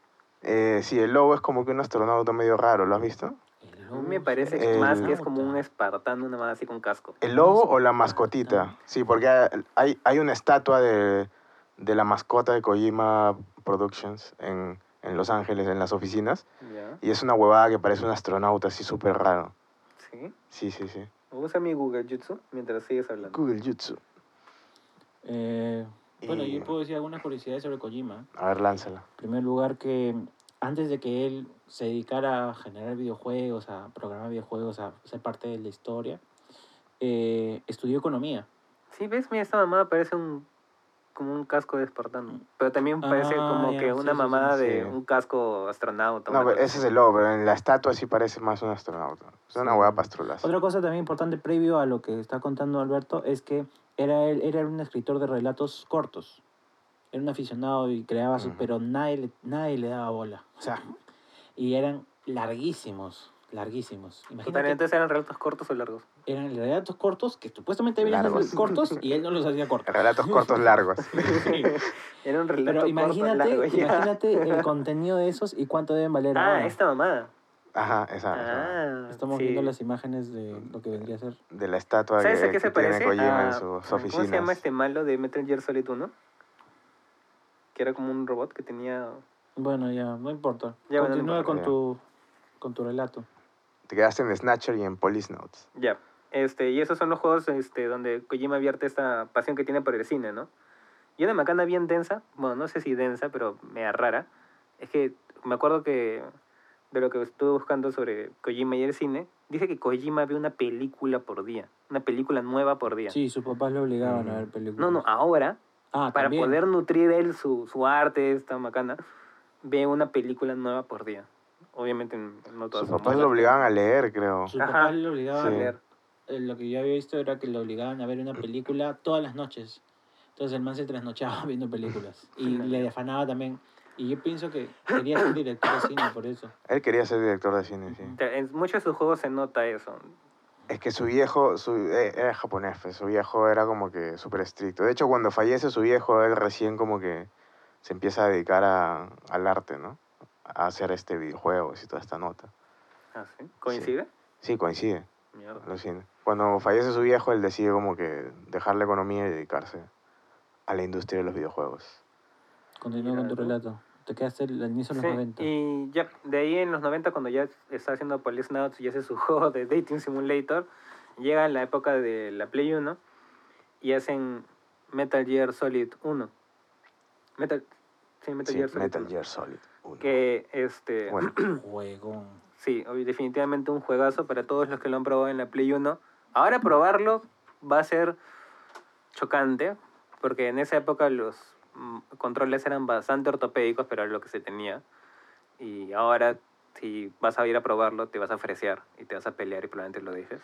[SPEAKER 1] eh, sí, el logo es como que un astronauta medio raro, ¿lo has visto?
[SPEAKER 3] El
[SPEAKER 2] A
[SPEAKER 3] lobo
[SPEAKER 2] mí me
[SPEAKER 3] es
[SPEAKER 2] parece
[SPEAKER 1] El-
[SPEAKER 2] más que es como un espartano, nada más así con casco.
[SPEAKER 1] ¿El logo o la
[SPEAKER 3] mascotita.
[SPEAKER 1] mascotita? Sí, porque hay, hay una estatua de, de la mascota de Kojima Productions en, en Los Ángeles, en las oficinas.
[SPEAKER 2] Ya,
[SPEAKER 1] Y es una huevada que parece un astronauta así súper raro.
[SPEAKER 2] sí.
[SPEAKER 1] Sí, sí, sí.
[SPEAKER 2] Usa mi Google Jutsu mientras sigues hablando.
[SPEAKER 1] Google Jutsu.
[SPEAKER 3] Eh, bueno,
[SPEAKER 1] Y-
[SPEAKER 3] yo puedo decir algunas curiosidades sobre Kojima.
[SPEAKER 1] A ver, lánzala.
[SPEAKER 3] En primer lugar, que antes de que él se dedicara a generar videojuegos, a programar videojuegos, a ser parte de la historia, eh, estudió economía.
[SPEAKER 2] Sí, ves, mira, esta mamada parece un como un casco de espartano. Pero también parece
[SPEAKER 3] Ah,
[SPEAKER 2] como que
[SPEAKER 3] sí,
[SPEAKER 2] una
[SPEAKER 3] sí,
[SPEAKER 2] mamada
[SPEAKER 1] sí.
[SPEAKER 2] de un casco astronauta.
[SPEAKER 1] No, pero ese es el logo, pero en la estatua sí parece más un astronauta. Es una hueá pastrulaza.
[SPEAKER 3] Otra cosa también importante previo a lo que está contando Alberto es que era, él, era un escritor de relatos cortos. Era un aficionado y creaba sus,
[SPEAKER 1] Ujú.
[SPEAKER 3] pero nadie, nadie le daba bola. O sea, y eran larguísimos, larguísimos. Imagínate,
[SPEAKER 2] Entonces eran relatos cortos o largos.
[SPEAKER 3] eran relatos cortos que supuestamente deberían ser cortos y él no los hacía cortos.
[SPEAKER 1] Relatos cortos largos.
[SPEAKER 2] Era un relato
[SPEAKER 3] Pero
[SPEAKER 2] corto,
[SPEAKER 3] imagínate,
[SPEAKER 2] largo, ya.
[SPEAKER 3] imagínate el contenido de esos y cuánto deben valer
[SPEAKER 2] Ah,
[SPEAKER 3] ahora.
[SPEAKER 2] esta mamada.
[SPEAKER 1] Ajá, esa. esa.
[SPEAKER 2] Ah,
[SPEAKER 3] Estamos
[SPEAKER 2] sí.
[SPEAKER 3] viendo las imágenes de lo que vendría a ser.
[SPEAKER 1] De la estatua
[SPEAKER 2] ¿Sabes
[SPEAKER 1] que,
[SPEAKER 2] a qué se
[SPEAKER 1] que tiene
[SPEAKER 2] parece?
[SPEAKER 1] Kojima
[SPEAKER 2] A-
[SPEAKER 1] en sus
[SPEAKER 2] ¿Cómo
[SPEAKER 1] oficinas.
[SPEAKER 2] se llama este malo de Metal Gear Solid 1? Que era como un robot que tenía...
[SPEAKER 3] Bueno, ya, no importa.
[SPEAKER 2] Ya, bueno, no
[SPEAKER 3] Continúa
[SPEAKER 2] importa,
[SPEAKER 3] con tu, con tu relato.
[SPEAKER 1] Te quedaste en Snatcher y en Police Notes.
[SPEAKER 2] Ya. Este, y esos son los juegos este, donde Kojima vierte esta pasión que tiene por el cine, ¿no? Y una macana bien densa, bueno, no sé si densa, pero media rara, es que me acuerdo que de lo que estuve buscando sobre Kojima y el cine, dice que Kojima ve una película por día, una película nueva por día.
[SPEAKER 3] Sí, sus papás lo obligaban a
[SPEAKER 1] Mm.
[SPEAKER 3] ver películas.
[SPEAKER 2] No, no, ahora,
[SPEAKER 3] Ah,
[SPEAKER 2] para
[SPEAKER 3] también.
[SPEAKER 2] poder nutrir él su, su arte, esta macana, ve una película nueva por día. Obviamente no todas
[SPEAKER 1] Sus papás lo obligaban a leer, creo.
[SPEAKER 3] Sus
[SPEAKER 2] Ajá.
[SPEAKER 3] papás lo obligaban
[SPEAKER 1] Sí.
[SPEAKER 3] a ver. Eh, Lo que yo había visto era que lo obligaban a ver una película todas las noches. Entonces el man se trasnochaba viendo películas. Y le afanaba también. Y yo pienso que quería ser director de cine por eso.
[SPEAKER 1] Él quería ser director de cine, sí.
[SPEAKER 2] En muchos de sus juegos se nota eso.
[SPEAKER 1] Es que su viejo, su, eh, era japonés, pues, su viejo era como que súper estricto. De hecho, cuando fallece su viejo, él recién como que se empieza a dedicar a- al arte, ¿no? A hacer este videojuegos y toda esta nota.
[SPEAKER 2] Ah, ¿sí? ¿Coincide?
[SPEAKER 1] Sí, coincide,
[SPEAKER 2] Mierda.
[SPEAKER 1] alucina. Cuando fallece su viejo, él decide como que dejar la economía y dedicarse a la industria de los videojuegos.
[SPEAKER 3] Continúa con tu relato. Te quedaste al inicio de los
[SPEAKER 2] Sí,
[SPEAKER 3] 90.
[SPEAKER 2] y ya, de ahí en los 90, cuando ya está haciendo Policenauts y hace su juego de Dating Simulator, llega la época de la Play 1 y hacen Metal Gear Solid 1. Metal, sí, Metal
[SPEAKER 1] Sí,
[SPEAKER 2] Gear Solid
[SPEAKER 1] Metal
[SPEAKER 2] 1.
[SPEAKER 1] Gear Solid. Uno.
[SPEAKER 2] Que, este,
[SPEAKER 1] Bueno,
[SPEAKER 3] Juegón.
[SPEAKER 2] sí, definitivamente un juegazo para todos los que lo han probado en la Play 1. Ahora probarlo va a ser chocante, porque en esa época los mm, controles eran bastante ortopédicos, pero era lo que se tenía. Y ahora, si vas a ir a probarlo, te vas a ofrecer y te vas a pelear y probablemente lo dejes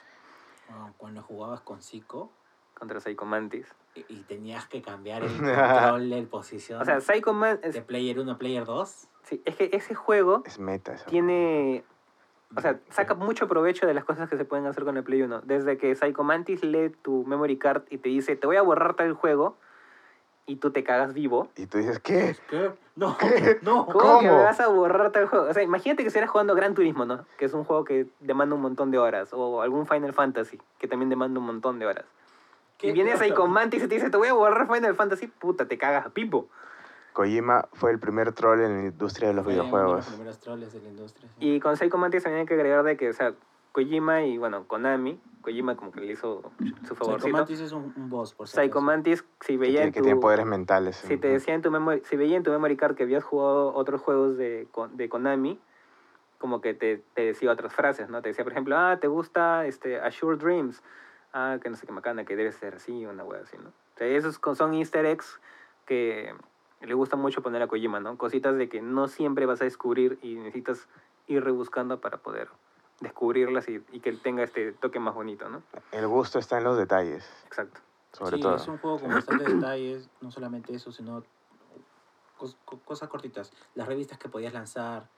[SPEAKER 3] Ah, Cuando jugabas con Zico
[SPEAKER 2] contra Psycho Mantis.
[SPEAKER 3] y, y tenías que cambiar el control, el posición
[SPEAKER 2] O sea, Psycho Mantis...
[SPEAKER 3] de Player 1 a Player 2.
[SPEAKER 2] Sí, es que ese juego
[SPEAKER 1] es meta esa.
[SPEAKER 2] tiene... O sea, saca mucho provecho de las cosas que se pueden hacer con el Play 1. Desde que Psycho Mantis lee tu memory card y te dice, te voy a borrar tal juego, y tú te cagas vivo.
[SPEAKER 1] Y tú dices, ¿qué?
[SPEAKER 3] ¿Qué? No, no.
[SPEAKER 2] ¿Cómo, que me
[SPEAKER 1] ¿Cómo?
[SPEAKER 2] vas a borrar tal juego? O sea, imagínate que estuvieras jugando Gran Turismo, ¿no? Que es un juego que demanda un montón de horas. O algún Final Fantasy, que también demanda un montón de horas. Y vienes ahí con Mantis y te dice, te voy a borrar Final Fantasy, puta, te cagas a pipo.
[SPEAKER 1] Kojima fue el primer troll en la industria de los
[SPEAKER 3] Fue uno de
[SPEAKER 1] videojuegos.
[SPEAKER 3] los primeros de la industria. sí.
[SPEAKER 2] Y con Psycho Mantis también hay que agregar de que, o sea, Kojima y, bueno, Konami, Kojima como que le hizo su
[SPEAKER 3] Psycho
[SPEAKER 2] favorcito.
[SPEAKER 3] Mantis es un, un boss, por si
[SPEAKER 2] Psycho. Mantis, si
[SPEAKER 1] Que
[SPEAKER 2] veía
[SPEAKER 1] tiene,
[SPEAKER 2] en
[SPEAKER 1] que
[SPEAKER 2] tu...
[SPEAKER 1] tiene poderes mentales.
[SPEAKER 2] Si te decía en tu memory, si veía en tu memory card que habías jugado otros juegos de, de Konami, como que te, te decía otras frases, ¿no? Te decía, por ejemplo, ah, te gusta este Assure Dreams, ah, que no sé qué macana, que debe ser así, una wea así, ¿no? O sea, esos son easter eggs que le gusta mucho poner a Kojima, ¿no? Cositas de que no siempre vas a descubrir y necesitas ir rebuscando para poder descubrirlas y, y que tenga este toque más bonito, ¿no?
[SPEAKER 1] El gusto está en los detalles,
[SPEAKER 2] Exacto.
[SPEAKER 1] sobre
[SPEAKER 3] sí,
[SPEAKER 1] todo.
[SPEAKER 3] es un juego con bastantes detalles, no solamente eso, sino cos- co- cosas cortitas. Las revistas que podías lanzar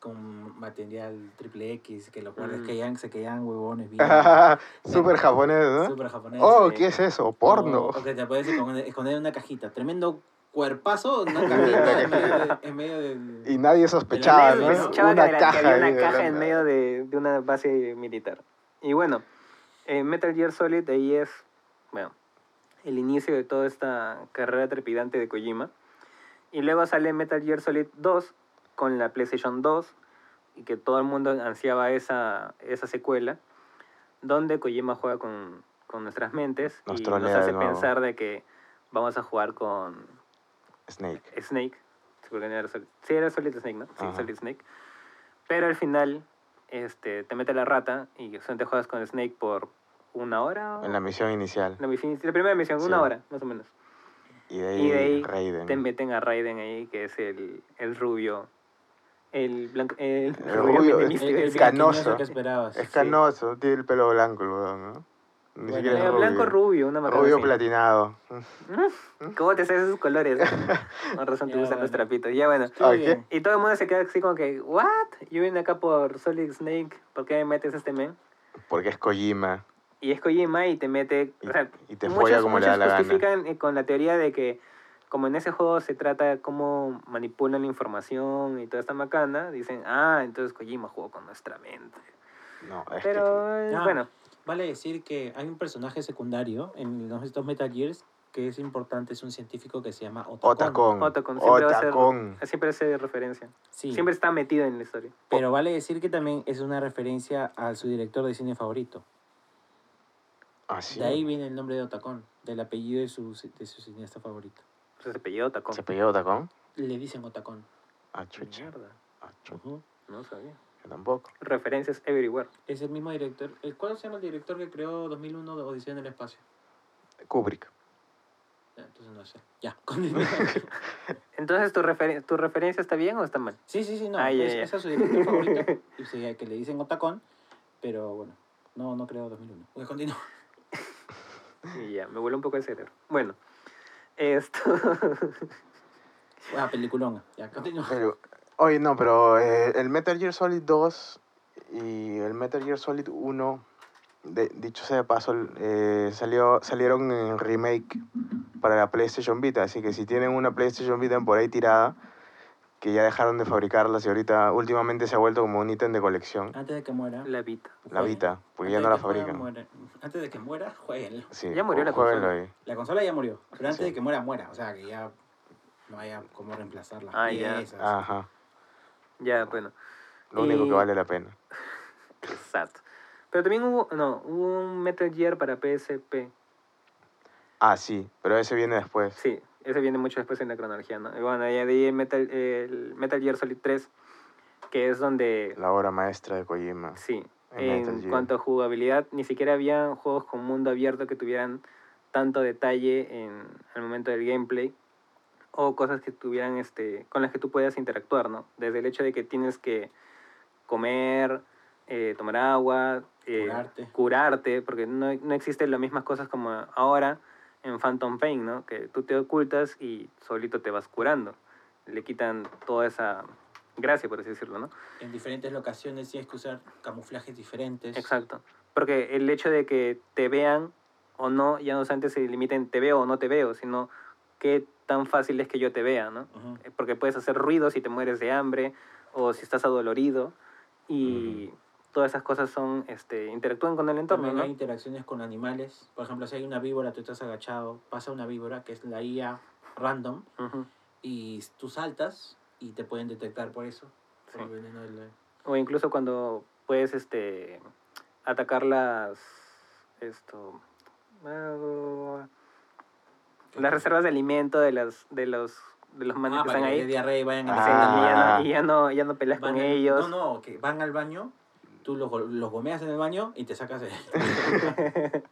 [SPEAKER 3] con material triple X, que los guardias
[SPEAKER 2] Mm.
[SPEAKER 3] que se quedaban huevones bien.
[SPEAKER 1] Súper japonés, ¿no?
[SPEAKER 3] Súper japonés.
[SPEAKER 1] Oh. ¿qué es eso? Porno.
[SPEAKER 3] O, o que te puedes esconder, en una cajita. Tremendo cuerpazo, una cajita en medio, de, en medio del...
[SPEAKER 1] Y nadie sospechaba, ¿no?
[SPEAKER 2] Sospechaba
[SPEAKER 1] Una
[SPEAKER 2] que,
[SPEAKER 1] caja.
[SPEAKER 2] que había una
[SPEAKER 1] de
[SPEAKER 2] caja en medio de, de una base militar. Y bueno, eh, Metal Gear Solid ahí es, bueno, el inicio de toda esta carrera trepidante de Kojima. Y luego sale Metal Gear Solid 2 con la PlayStation 2 y que todo el mundo ansiaba esa, esa secuela, donde Kojima juega con, con nuestras mentes
[SPEAKER 1] Nos
[SPEAKER 2] y nos hace pensar de que vamos a jugar con
[SPEAKER 1] Snake.
[SPEAKER 2] Snake. Sí, era Solid Snake, ¿no? Sí,
[SPEAKER 1] Ajá.
[SPEAKER 2] Solid Snake. Pero al final este, te mete la rata y solamente juegas con Snake por una hora. o-
[SPEAKER 1] En la misión inicial.
[SPEAKER 2] la, misión- la primera misión,
[SPEAKER 1] Sí.
[SPEAKER 2] una hora, más o menos.
[SPEAKER 1] Y de ahí,
[SPEAKER 2] Y de ahí
[SPEAKER 1] Raiden.
[SPEAKER 2] te meten a Raiden ahí, que es el, el rubio. El blanco. El,
[SPEAKER 1] El rubio,
[SPEAKER 2] menemista,
[SPEAKER 3] El,
[SPEAKER 2] decir.
[SPEAKER 1] canoso.
[SPEAKER 3] que esperabas.
[SPEAKER 1] Es canoso, tiene el pelo blanco, ¿no? Ni
[SPEAKER 3] Bueno,
[SPEAKER 1] siquiera es
[SPEAKER 2] Eh,
[SPEAKER 1] rubio.
[SPEAKER 2] blanco rubio, una
[SPEAKER 1] Rubio
[SPEAKER 2] así.
[SPEAKER 1] platinado.
[SPEAKER 2] ¿Cómo te sabes esos colores? Con razón te
[SPEAKER 3] Ya,
[SPEAKER 2] gustan los
[SPEAKER 3] bueno.
[SPEAKER 2] trapitos. Ya bueno.
[SPEAKER 3] Bien.
[SPEAKER 2] Y todo el mundo se queda así como que, ¿what? Yo vine acá por Solid Snake, ¿por qué me metes a este men?
[SPEAKER 1] Porque es Kojima.
[SPEAKER 2] Y es Kojima y te mete,
[SPEAKER 1] Y,
[SPEAKER 2] o sea,
[SPEAKER 1] y te
[SPEAKER 2] muchos,
[SPEAKER 1] folla como le da
[SPEAKER 2] muchos
[SPEAKER 1] la gana.
[SPEAKER 2] justifican eh, con la teoría de que como en ese juego se trata cómo manipulan la información y toda esta macana, dicen, ah, entonces Kojima jugó con nuestra mente.
[SPEAKER 1] No, es
[SPEAKER 2] Pero, eh,
[SPEAKER 3] Ah,
[SPEAKER 2] bueno,
[SPEAKER 3] Vale decir que hay un personaje secundario en los estos Metal Gears que es importante, es un científico que se llama
[SPEAKER 1] que...
[SPEAKER 3] Otacon.
[SPEAKER 1] Otacon.
[SPEAKER 2] Otacon siempre va a ser,
[SPEAKER 1] Otacon.
[SPEAKER 2] siempre hace referencia.
[SPEAKER 3] Sí,
[SPEAKER 2] Siempre está metido en la historia.
[SPEAKER 3] pero vale decir que también es una referencia a su director de cine favorito.
[SPEAKER 1] Ah, sí.
[SPEAKER 3] De ahí viene el nombre de Otacon, del apellido de su, de su cineasta favorito.
[SPEAKER 2] O sea, se apellidó Otacon.
[SPEAKER 1] ¿Se pilló Otacon?
[SPEAKER 3] Le dicen Otacon.
[SPEAKER 1] Ah, chucha.
[SPEAKER 2] Mierda,
[SPEAKER 1] Ah, chucha.
[SPEAKER 2] No sabía.
[SPEAKER 1] Yo tampoco.
[SPEAKER 2] Referencias everywhere.
[SPEAKER 3] Es el mismo director. el- ¿Cuál se llama el director que creó 2001 de Odisea en el Espacio?
[SPEAKER 1] Kubrick.
[SPEAKER 3] Ya, entonces no sé. Ya.
[SPEAKER 2] Entonces, ¿tu, referen- ¿tu referencia está bien o está mal?
[SPEAKER 3] Sí, sí, sí, no.
[SPEAKER 2] Ah,
[SPEAKER 3] es,
[SPEAKER 2] ya.
[SPEAKER 3] ese es su director favorito. Y sí, que le dicen Otacon, pero bueno, no, no creo 2001. Pues continúa.
[SPEAKER 2] Y ya, me vuelve un poco el cerebro. Bueno, esto...
[SPEAKER 3] Ah, peliculón. Ya, continúa.
[SPEAKER 1] Pero, oye, no, pero eh, el Metal Gear Solid 2 y el Metal Gear Solid 1, de- dicho sea de paso, eh, salió, salieron en remake para la PlayStation Vita. Así que si tienen una PlayStation Vita por ahí tirada, que ya dejaron de fabricarlas y ahorita últimamente se ha vuelto como un ítem de colección,
[SPEAKER 3] Antes de que muera.
[SPEAKER 2] La Vita.
[SPEAKER 1] la. Vita, porque
[SPEAKER 3] Antes
[SPEAKER 1] ya no la
[SPEAKER 3] muera,
[SPEAKER 1] fabrican.
[SPEAKER 3] Antes de que muera, jueguenlo.
[SPEAKER 1] Sí,
[SPEAKER 2] Ya murió la
[SPEAKER 1] jueguenlo
[SPEAKER 2] consola.
[SPEAKER 1] ahí.
[SPEAKER 3] La consola ya murió, pero antes
[SPEAKER 1] Sí.
[SPEAKER 3] de que muera, muera. O sea, que ya no haya cómo reemplazar las
[SPEAKER 2] Ah, ya.
[SPEAKER 1] Ajá,
[SPEAKER 2] Ya, bueno,
[SPEAKER 1] lo único que vale la pena.
[SPEAKER 2] exacto. Pero también hubo, no, hubo un Metal Gear para PSP.
[SPEAKER 1] Ah, sí, pero ese viene después.
[SPEAKER 2] Sí, ese viene mucho después en la cronología, ¿no? Y bueno, ya de ahí el Metal, el Metal Gear Solid 3, que es donde,
[SPEAKER 1] La obra maestra de Kojima.
[SPEAKER 2] sí,
[SPEAKER 1] en
[SPEAKER 2] cuanto a jugabilidad, ni siquiera había juegos con mundo abierto que tuvieran tanto detalle en el momento del gameplay o cosas que tuvieran este con las que tú puedas interactuar, ¿no? Desde el hecho de que tienes que comer, eh, tomar agua, eh,
[SPEAKER 3] Curarte.
[SPEAKER 2] curarte, porque no, no existen las mismas cosas como ahora en Phantom Pain, ¿no? Que tú te ocultas y solito te vas curando. Le quitan toda esa gracia, por así decirlo, ¿no?
[SPEAKER 3] En diferentes locaciones tienes que usar camuflajes diferentes.
[SPEAKER 2] Exacto. Porque el hecho de que te vean o no, ya no solamente se limiten te veo o no te veo, sino qué tan fácil es que yo te vea, ¿no?
[SPEAKER 3] Ujú.
[SPEAKER 2] Eh, Porque puedes hacer ruido si te mueres de hambre o si estás adolorido y todas esas cosas son, este, interactúan con el entorno,
[SPEAKER 3] También
[SPEAKER 2] ¿no?
[SPEAKER 3] hay interacciones con animales. Por ejemplo, si hay una víbora, tú estás agachado, pasa una víbora, que es la IA random, y tú saltas y te pueden detectar por eso. Por
[SPEAKER 2] Sí.
[SPEAKER 3] el veneno del-
[SPEAKER 2] O incluso cuando puedes este atacar las esto las reservas de alimento de las de los de los manes
[SPEAKER 3] Ah,
[SPEAKER 2] que
[SPEAKER 3] para
[SPEAKER 2] están
[SPEAKER 3] que
[SPEAKER 2] ahí.
[SPEAKER 3] diarrea y vayan a
[SPEAKER 1] Ah.
[SPEAKER 2] ya no, y ya no ya no peleas
[SPEAKER 3] Van
[SPEAKER 2] con
[SPEAKER 3] al-
[SPEAKER 2] ellos.
[SPEAKER 3] No, no, que van al baño, tú los, los gomeas en el baño y te sacas el...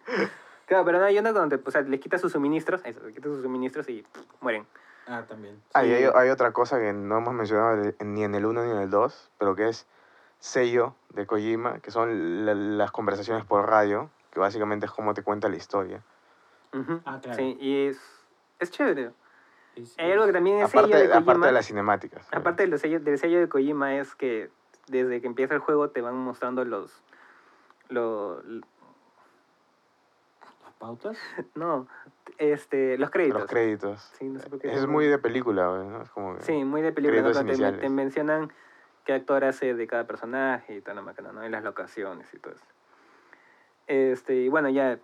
[SPEAKER 2] Claro, pero no hay uno donde o sea, les quitas sus suministros, eso, les quitas sus suministros y pff, mueren.
[SPEAKER 3] Ah, también.
[SPEAKER 1] Ah, y
[SPEAKER 2] Sí.
[SPEAKER 1] hay, hay otra cosa que no hemos mencionado ni en el 1 ni en el 2, pero que es sello de Kojima, que son la- las conversaciones por radio, que básicamente es como te cuenta la historia.
[SPEAKER 2] Ujú.
[SPEAKER 3] Ah, claro.
[SPEAKER 2] Sí, y es es chévere.
[SPEAKER 3] Sí, sí.
[SPEAKER 2] Hay algo que también es sello
[SPEAKER 1] Aparte,
[SPEAKER 2] de Kojima.
[SPEAKER 1] aparte de las cinemáticas.
[SPEAKER 2] Aparte del sello, del sello de Kojima es que desde que empieza el juego te van mostrando los... lo-
[SPEAKER 3] ¿Las pautas?
[SPEAKER 2] no, este, los créditos.
[SPEAKER 1] Los créditos.
[SPEAKER 2] Sí, no sé por qué.
[SPEAKER 1] Es muy de película, ¿no? Es como que-
[SPEAKER 2] Sí, muy de película. te,
[SPEAKER 1] iniciales.
[SPEAKER 2] te mencionan qué actor hace de cada personaje y toda la máquina, ¿no? Y las locaciones y todo eso. Este, y bueno, ya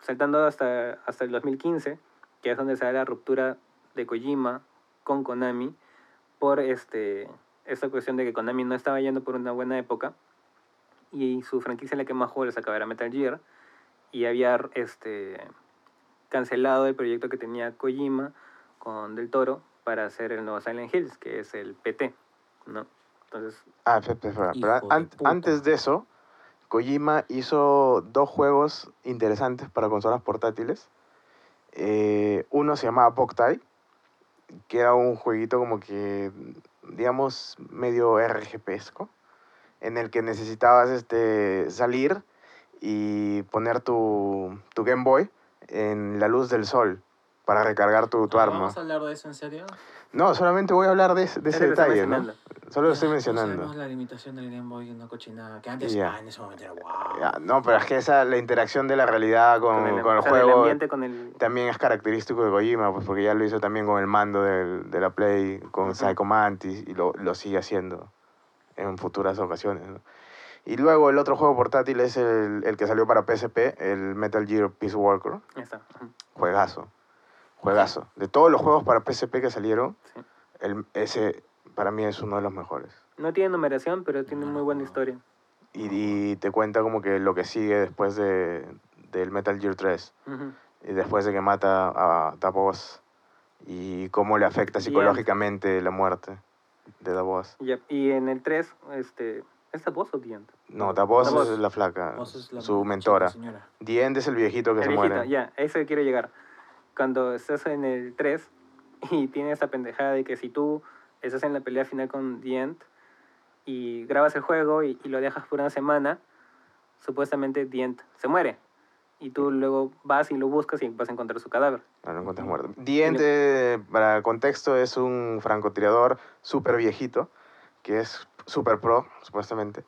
[SPEAKER 2] saltando hasta, hasta el 2015, que es donde se da la ruptura de Kojima con Konami por este, esta cuestión de que Konami no estaba yendo por una buena época y su franquicia en la que más juegos le sacaba era Metal Gear y había este, cancelado el proyecto que tenía Kojima con Del Toro para hacer el nuevo Silent Hills, que es el PT, ¿no? Entonces,
[SPEAKER 1] Ah, pero an- antes de eso, Kojima hizo dos juegos interesantes para consolas portátiles. Eh, uno se llamaba Boktai, que era un jueguito como que, digamos, medio RGPesco, en el que necesitabas este, salir y poner tu, tu Game Boy en la luz del sol para recargar tu, tu arma.
[SPEAKER 3] ¿Vamos a hablar de eso en serio?
[SPEAKER 1] No, solamente voy a hablar de, ese- de
[SPEAKER 2] es
[SPEAKER 1] ese
[SPEAKER 2] lo que estoy
[SPEAKER 1] detalle, ¿no?
[SPEAKER 2] mencionando.
[SPEAKER 1] Solo lo estoy mencionando.
[SPEAKER 3] Sabemos la limitación del Game Boy, una cochinada. Que antes, ah, en ese momento era wow.
[SPEAKER 1] No, pero es que esa, la interacción de la realidad con,
[SPEAKER 2] Con el,
[SPEAKER 1] con el
[SPEAKER 2] o sea, del
[SPEAKER 1] juego
[SPEAKER 2] ambiente, con el...
[SPEAKER 1] también es característico de Kojima, pues porque ya lo hizo también con el mando del- de la Play, con
[SPEAKER 2] Ujú.
[SPEAKER 1] Psycho Mantis, y lo, lo sigue haciendo en futuras ocasiones. ¿no? Y luego el otro juego portátil es el, el que salió para PSP, el Metal Gear Peace Walker. Juegazo. Juegazo. De todos los juegos para PSP que salieron,
[SPEAKER 2] Sí.
[SPEAKER 1] el, ese para mí es uno de los mejores.
[SPEAKER 2] No tiene numeración, pero tiene muy buena historia.
[SPEAKER 1] Y, y te cuenta como que lo que sigue después de, del Metal Gear 3.
[SPEAKER 2] Ujú.
[SPEAKER 1] y después de que mata a Davos y cómo le afecta psicológicamente la muerte de Davos.
[SPEAKER 2] Ya, Y en el 3, este, ¿es voz o Dient?
[SPEAKER 1] No, Davos
[SPEAKER 2] Davos.
[SPEAKER 1] es la flaca,
[SPEAKER 3] es la
[SPEAKER 1] su mentora. End es el viejito que
[SPEAKER 2] El
[SPEAKER 1] se
[SPEAKER 2] viejito,
[SPEAKER 1] muere.
[SPEAKER 2] ya, a eso quiero llegar. Cuando estás en el 3 y tiene esa pendejada de que si tú estás en la pelea final con Dient y grabas el juego y, y lo dejas por una semana, supuestamente Dient se muere. Y tú luego vas y lo buscas y vas a encontrar su cadáver.
[SPEAKER 1] No, no encuentras muerto. The End, eh, para contexto, es un francotirador súper viejito, que es súper pro, supuestamente.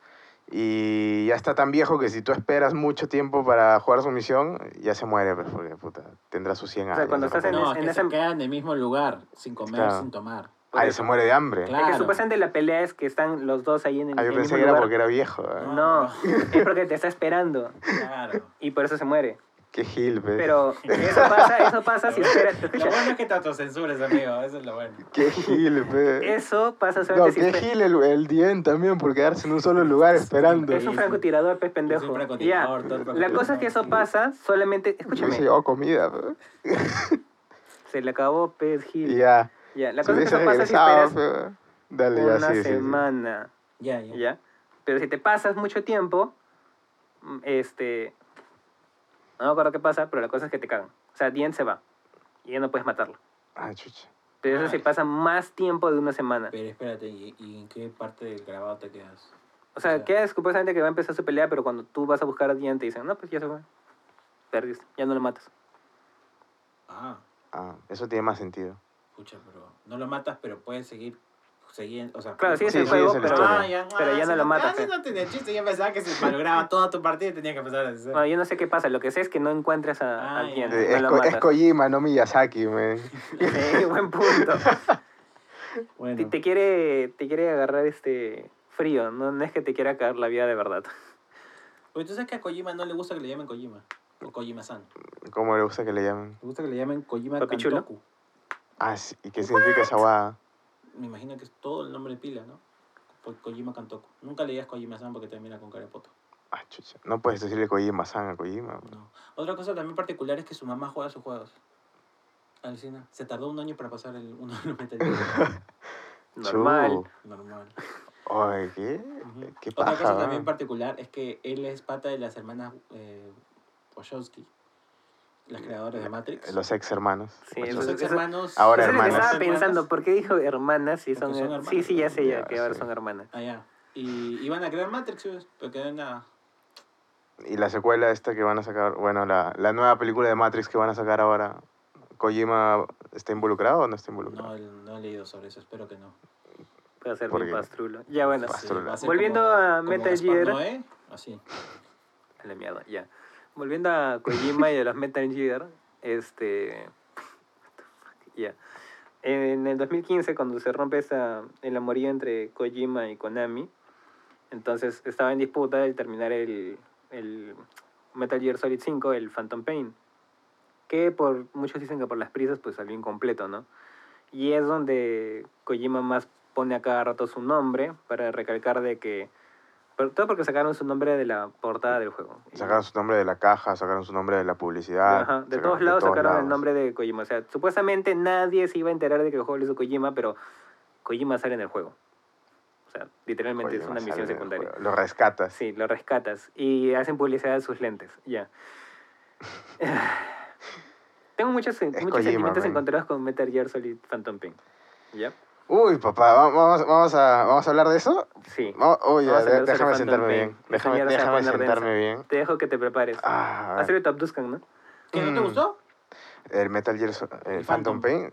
[SPEAKER 1] Y ya está tan viejo que si tú esperas mucho tiempo para jugar su misión, ya se muere, pues, porque puta, tendrá sus 100
[SPEAKER 2] sea,
[SPEAKER 1] años.
[SPEAKER 2] cuando
[SPEAKER 1] ¿no?
[SPEAKER 2] estás en
[SPEAKER 3] No,
[SPEAKER 2] ese-
[SPEAKER 3] que se
[SPEAKER 2] ese-
[SPEAKER 3] quedan en el mismo lugar, sin comer,
[SPEAKER 1] Claro.
[SPEAKER 3] sin tomar.
[SPEAKER 2] Eso.
[SPEAKER 1] se muere de hambre.
[SPEAKER 3] Claro.
[SPEAKER 2] Es que supuestamente la pelea es que están los dos ahí en el,
[SPEAKER 1] Ah, yo
[SPEAKER 2] en
[SPEAKER 1] pensé
[SPEAKER 2] mismo
[SPEAKER 1] que era
[SPEAKER 2] lugar.
[SPEAKER 1] porque era viejo. ¿eh?
[SPEAKER 2] No, es porque te está esperando
[SPEAKER 3] Claro.
[SPEAKER 2] y por eso se muere.
[SPEAKER 1] Qué gil, pe.
[SPEAKER 2] Pero eso pasa, eso pasa si esperas.
[SPEAKER 3] Lo bueno es que te autocensures, amigo. Eso es lo bueno.
[SPEAKER 1] Qué gil, pe.
[SPEAKER 2] eso pasa
[SPEAKER 1] No,
[SPEAKER 2] solamente si
[SPEAKER 1] qué gil el, el Dien también por quedarse en un solo lugar esperando.
[SPEAKER 2] Es un francotirador, pez pendejo.
[SPEAKER 3] Es un
[SPEAKER 2] Ya.
[SPEAKER 3] francotirador, todo el
[SPEAKER 2] La cosa es que eso pasa solamente. Escúchame,
[SPEAKER 1] se llevó comida, pe.
[SPEAKER 2] se le acabó pez
[SPEAKER 1] Y
[SPEAKER 2] Gil.
[SPEAKER 1] ya.
[SPEAKER 2] Ya, la
[SPEAKER 1] Si
[SPEAKER 2] cosa es que eso pasa si esperas
[SPEAKER 1] pe. Dale, ya,
[SPEAKER 2] una
[SPEAKER 1] sí, sí, sí.
[SPEAKER 2] semana.
[SPEAKER 3] Ya, ya.
[SPEAKER 2] ¿Ya? Pero si te pasas mucho tiempo, mm, este. No me acuerdo qué pasa, pero la cosa es que te cagan. O sea, Dien se va. Y ya no puedes matarlo.
[SPEAKER 1] Ah, chucha.
[SPEAKER 2] Pero eso
[SPEAKER 3] Ah.
[SPEAKER 2] si pasa más tiempo de una semana.
[SPEAKER 3] Pero espérate, ¿y, y en qué parte del grabado te quedas?
[SPEAKER 2] O sea,
[SPEAKER 3] O sea-
[SPEAKER 2] queda supuestamente que va a empezar su pelea, pero cuando tú vas a buscar a Dien te dicen, no, pues ya se fue. Perdiste, ya no lo matas.
[SPEAKER 3] Ah,
[SPEAKER 1] Ah, eso tiene más sentido.
[SPEAKER 3] pucha, pero no lo matas, pero puedes seguir. Seguir o sea,
[SPEAKER 2] Claro, sigues
[SPEAKER 1] Sí,
[SPEAKER 2] el
[SPEAKER 1] sí,
[SPEAKER 2] juego,
[SPEAKER 1] es
[SPEAKER 2] pero,
[SPEAKER 1] historia.
[SPEAKER 3] Ah, ya,
[SPEAKER 2] pero
[SPEAKER 3] ah,
[SPEAKER 2] ya no lo matas.
[SPEAKER 3] ah, sí,
[SPEAKER 2] pe.
[SPEAKER 3] no tenía chiste, yo pensaba que se malograba toda tu partida y tenía que empezar a hacer.
[SPEAKER 2] Bueno, yo no sé qué pasa, lo que sé es que no encuentras a, a
[SPEAKER 3] Ah, ya.
[SPEAKER 1] Eh,
[SPEAKER 2] no
[SPEAKER 1] es, es. Kojima, no Miyazaki, man.
[SPEAKER 2] Sí, buen punto.
[SPEAKER 3] bueno,
[SPEAKER 2] Te, te quiere, te quiere agarrar este frío, no, no es que te quiera caer la vida de verdad.
[SPEAKER 3] Oye, tú sabes que a Kojima no le gusta que le llamen Kojima. O Kojima-san.
[SPEAKER 1] ¿Cómo le gusta que le llamen?
[SPEAKER 3] Le gusta que le llamen Kojima. Kantoku.
[SPEAKER 1] Ah, sí, ¿y qué significa esa guada?
[SPEAKER 3] Me imagino que es todo el nombre de pila, ¿no? Por Kojima Kantoku. Nunca le digas Kojima-san porque termina con Karepoto.
[SPEAKER 1] Ah, chucha. No puedes decirle Kojima-san a Kojima. bro.
[SPEAKER 3] No. Otra cosa también particular es que su mamá juega sus juegos. Alucina. Se tardó un año para pasar el uno de los Metal.
[SPEAKER 2] Normal.
[SPEAKER 3] Normal.
[SPEAKER 1] Oye, ¿qué? Qué
[SPEAKER 3] Otra cosa también particular es que él es pata de las hermanas eh, Wachowski, las creadoras de Matrix.
[SPEAKER 1] Los ex hermanos.
[SPEAKER 2] Sí,
[SPEAKER 3] los ex hermanos.
[SPEAKER 1] Ahora hermanas.
[SPEAKER 2] estaba pensando, ¿por qué dijo hermanas si son,
[SPEAKER 3] son hermanas,
[SPEAKER 2] Sí, sí, ya sé ya,
[SPEAKER 1] Ya,
[SPEAKER 2] que ahora
[SPEAKER 1] sí.
[SPEAKER 2] son hermanas.
[SPEAKER 3] Ah, ya. Y iban a crear Matrix, pero quedó nada.
[SPEAKER 1] Y la secuela esta que van a sacar, bueno, la, la nueva película de Matrix que van a sacar ahora, ¿Kojima está involucrado o no está involucrado?
[SPEAKER 3] No, no he leído sobre eso, espero que no.
[SPEAKER 2] Puede ser
[SPEAKER 1] ¿Por
[SPEAKER 2] mi pastrulo. Ya bueno,
[SPEAKER 3] Sí,
[SPEAKER 2] Volviendo
[SPEAKER 3] como-
[SPEAKER 2] a Metal Gear.
[SPEAKER 3] Noé, así.
[SPEAKER 2] a la mierda, ya. Volviendo a Kojima y a los Metal Gear, este... Ya. En el 2015, cuando se rompe esa, el amorío entre Kojima y Konami, entonces estaba en disputa el terminar el, el Metal Gear Solid 5, el Phantom Pain, que por muchos dicen que por las prisas pues salió incompleto, ¿no? Y es donde Kojima más pone a cada rato su nombre para recalcar de que... pero todo porque sacaron su nombre de la portada del juego.
[SPEAKER 1] Sacaron su nombre de la caja, sacaron su nombre de la publicidad.
[SPEAKER 2] Ajá, de todos lados sacaron el nombre de Kojima. O sea, supuestamente nadie se iba a enterar de que el juego lo hizo Kojima, pero Kojima sale en el juego. O sea, literalmente es
[SPEAKER 1] Kojima
[SPEAKER 2] una
[SPEAKER 1] sale
[SPEAKER 2] misión secundaria.
[SPEAKER 1] Lo rescatas.
[SPEAKER 2] Sí, lo rescatas y hacen publicidad de sus lentes, ya. Tengo muchos, muchos
[SPEAKER 1] Kojima,
[SPEAKER 2] sentimientos
[SPEAKER 1] man.
[SPEAKER 2] encontrados con Metal Gear Solid Phantom Pain. ¿Ya?
[SPEAKER 1] Uy, papá, va- vamos, vamos, a, ¿vamos a hablar de eso?
[SPEAKER 2] Sí.
[SPEAKER 1] Vamos, oye,
[SPEAKER 2] Vamos a
[SPEAKER 1] de- déjame sentarme bien. Déjame, déjame sentarme
[SPEAKER 2] densa.
[SPEAKER 1] bien.
[SPEAKER 2] Te dejo que te prepares.
[SPEAKER 1] Ah, a ver.
[SPEAKER 2] Hazle Top Duscan, ¿no?
[SPEAKER 3] ¿Qué no te
[SPEAKER 1] Mm.
[SPEAKER 3] gustó?
[SPEAKER 1] el Metal Gear, el Phantom. Pain. Eh,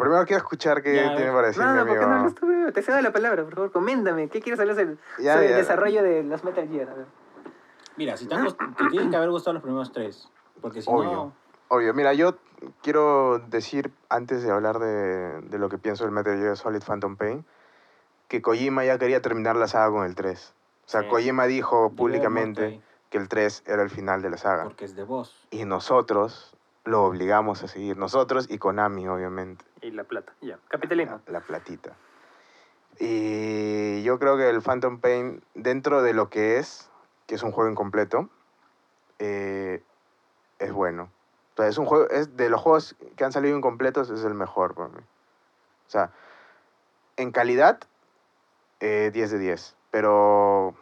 [SPEAKER 1] primero quiero escuchar qué
[SPEAKER 3] Ya,
[SPEAKER 1] tiene para decir
[SPEAKER 2] No,
[SPEAKER 1] mi
[SPEAKER 2] no, ¿por qué no
[SPEAKER 1] amigo.
[SPEAKER 2] hablas tú? Te cedo la palabra, por favor, coméntame. ¿Qué quieres hablar sobre,
[SPEAKER 1] Ya,
[SPEAKER 2] sobre
[SPEAKER 1] ya.
[SPEAKER 2] el desarrollo de los Metal Gear? A ver.
[SPEAKER 3] Mira, si te, han te tienen que haber gustado los primeros tres. Porque si
[SPEAKER 1] Obvio.
[SPEAKER 3] no.
[SPEAKER 1] Obvio, mira, yo quiero decir, antes de hablar de, de lo que pienso del Metal Gear Solid Phantom Pain, que Kojima ya quería terminar la saga con el 3. O sea,
[SPEAKER 2] Sí.
[SPEAKER 1] Kojima dijo públicamente que el 3 era el final de la saga.
[SPEAKER 3] Porque es de vos.
[SPEAKER 1] Y nosotros lo obligamos a seguir. Nosotros y Konami, obviamente.
[SPEAKER 2] Y la plata, ya. Capitalismo.
[SPEAKER 1] La, la platita. Y yo creo que el Phantom Pain, dentro de lo que es, que es un juego incompleto, eh, es bueno. Sea, es un juego, es de los juegos que han salido incompletos, es el mejor para mí. O sea, en calidad, eh, 10 de 10. Pero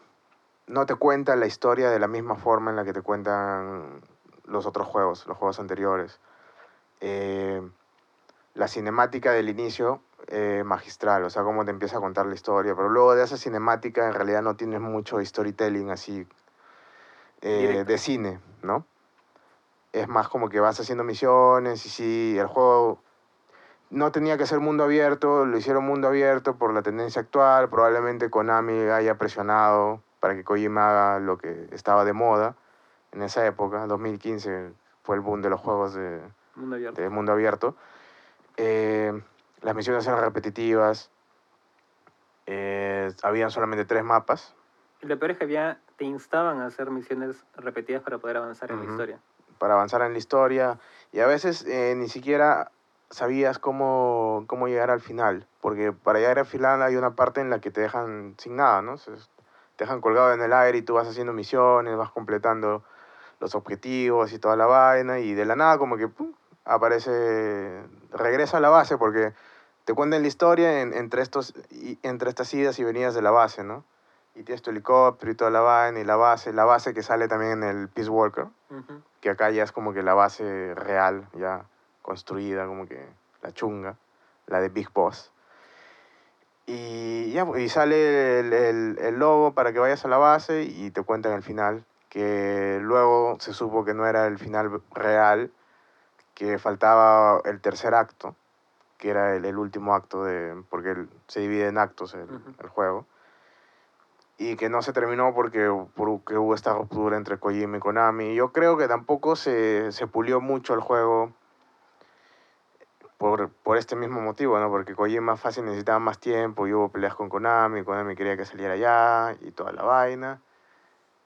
[SPEAKER 1] no te cuenta la historia de la misma forma en la que te cuentan los otros juegos, los juegos anteriores. Eh, la cinemática del inicio, eh, magistral, o sea, cómo te empieza a contar la historia. Pero luego de esa cinemática, en realidad no tienes mucho storytelling así eh, de cine, ¿no? Es más como que vas haciendo misiones y sí, el juego no tenía que ser mundo abierto, lo hicieron mundo abierto por la tendencia actual, probablemente Konami haya presionado para que Kojima haga lo que estaba de moda en esa época, 2015 fue el boom de los juegos de,
[SPEAKER 2] Mundo abierto.
[SPEAKER 1] de mundo abierto. Eh, las misiones eran repetitivas, eh, habían solamente tres mapas,
[SPEAKER 2] lo peor es que había, te instaban a hacer misiones repetidas para poder avanzar en la historia.
[SPEAKER 1] Para avanzar en la historia y a veces eh, ni siquiera sabías cómo, cómo llegar al final, porque para llegar al final hay una parte en la que te dejan sin nada, ¿no? Se- te dejan colgado en el aire y tú vas haciendo misiones, vas completando los objetivos y toda la vaina y de la nada como que pum, aparece, regresa a la base porque te cuentan la historia en- entre, estos, entre estas idas y venidas de la base, ¿no? Y tienes tu helicóptero y toda la vaina y la base, la base que sale también en el Peace Walker
[SPEAKER 2] Ujú.
[SPEAKER 1] Que acá ya es como que la base real, ya construida, como que la chunga, la de Big Boss. Y ya, y sale el, el, el logo para que vayas a la base y te cuentan el final, que luego se supo que no era el final real, que faltaba el tercer acto, que era el, el último acto, de, porque se divide en actos el, el juego y que no se terminó porque, porque hubo esta ruptura entre Kojima y Konami. Yo creo que tampoco se, se pulió mucho el juego por, por este mismo motivo, ¿no? Porque Kojima fácil necesitaba más tiempo y hubo peleas con Konami, Konami quería que saliera ya y toda la vaina.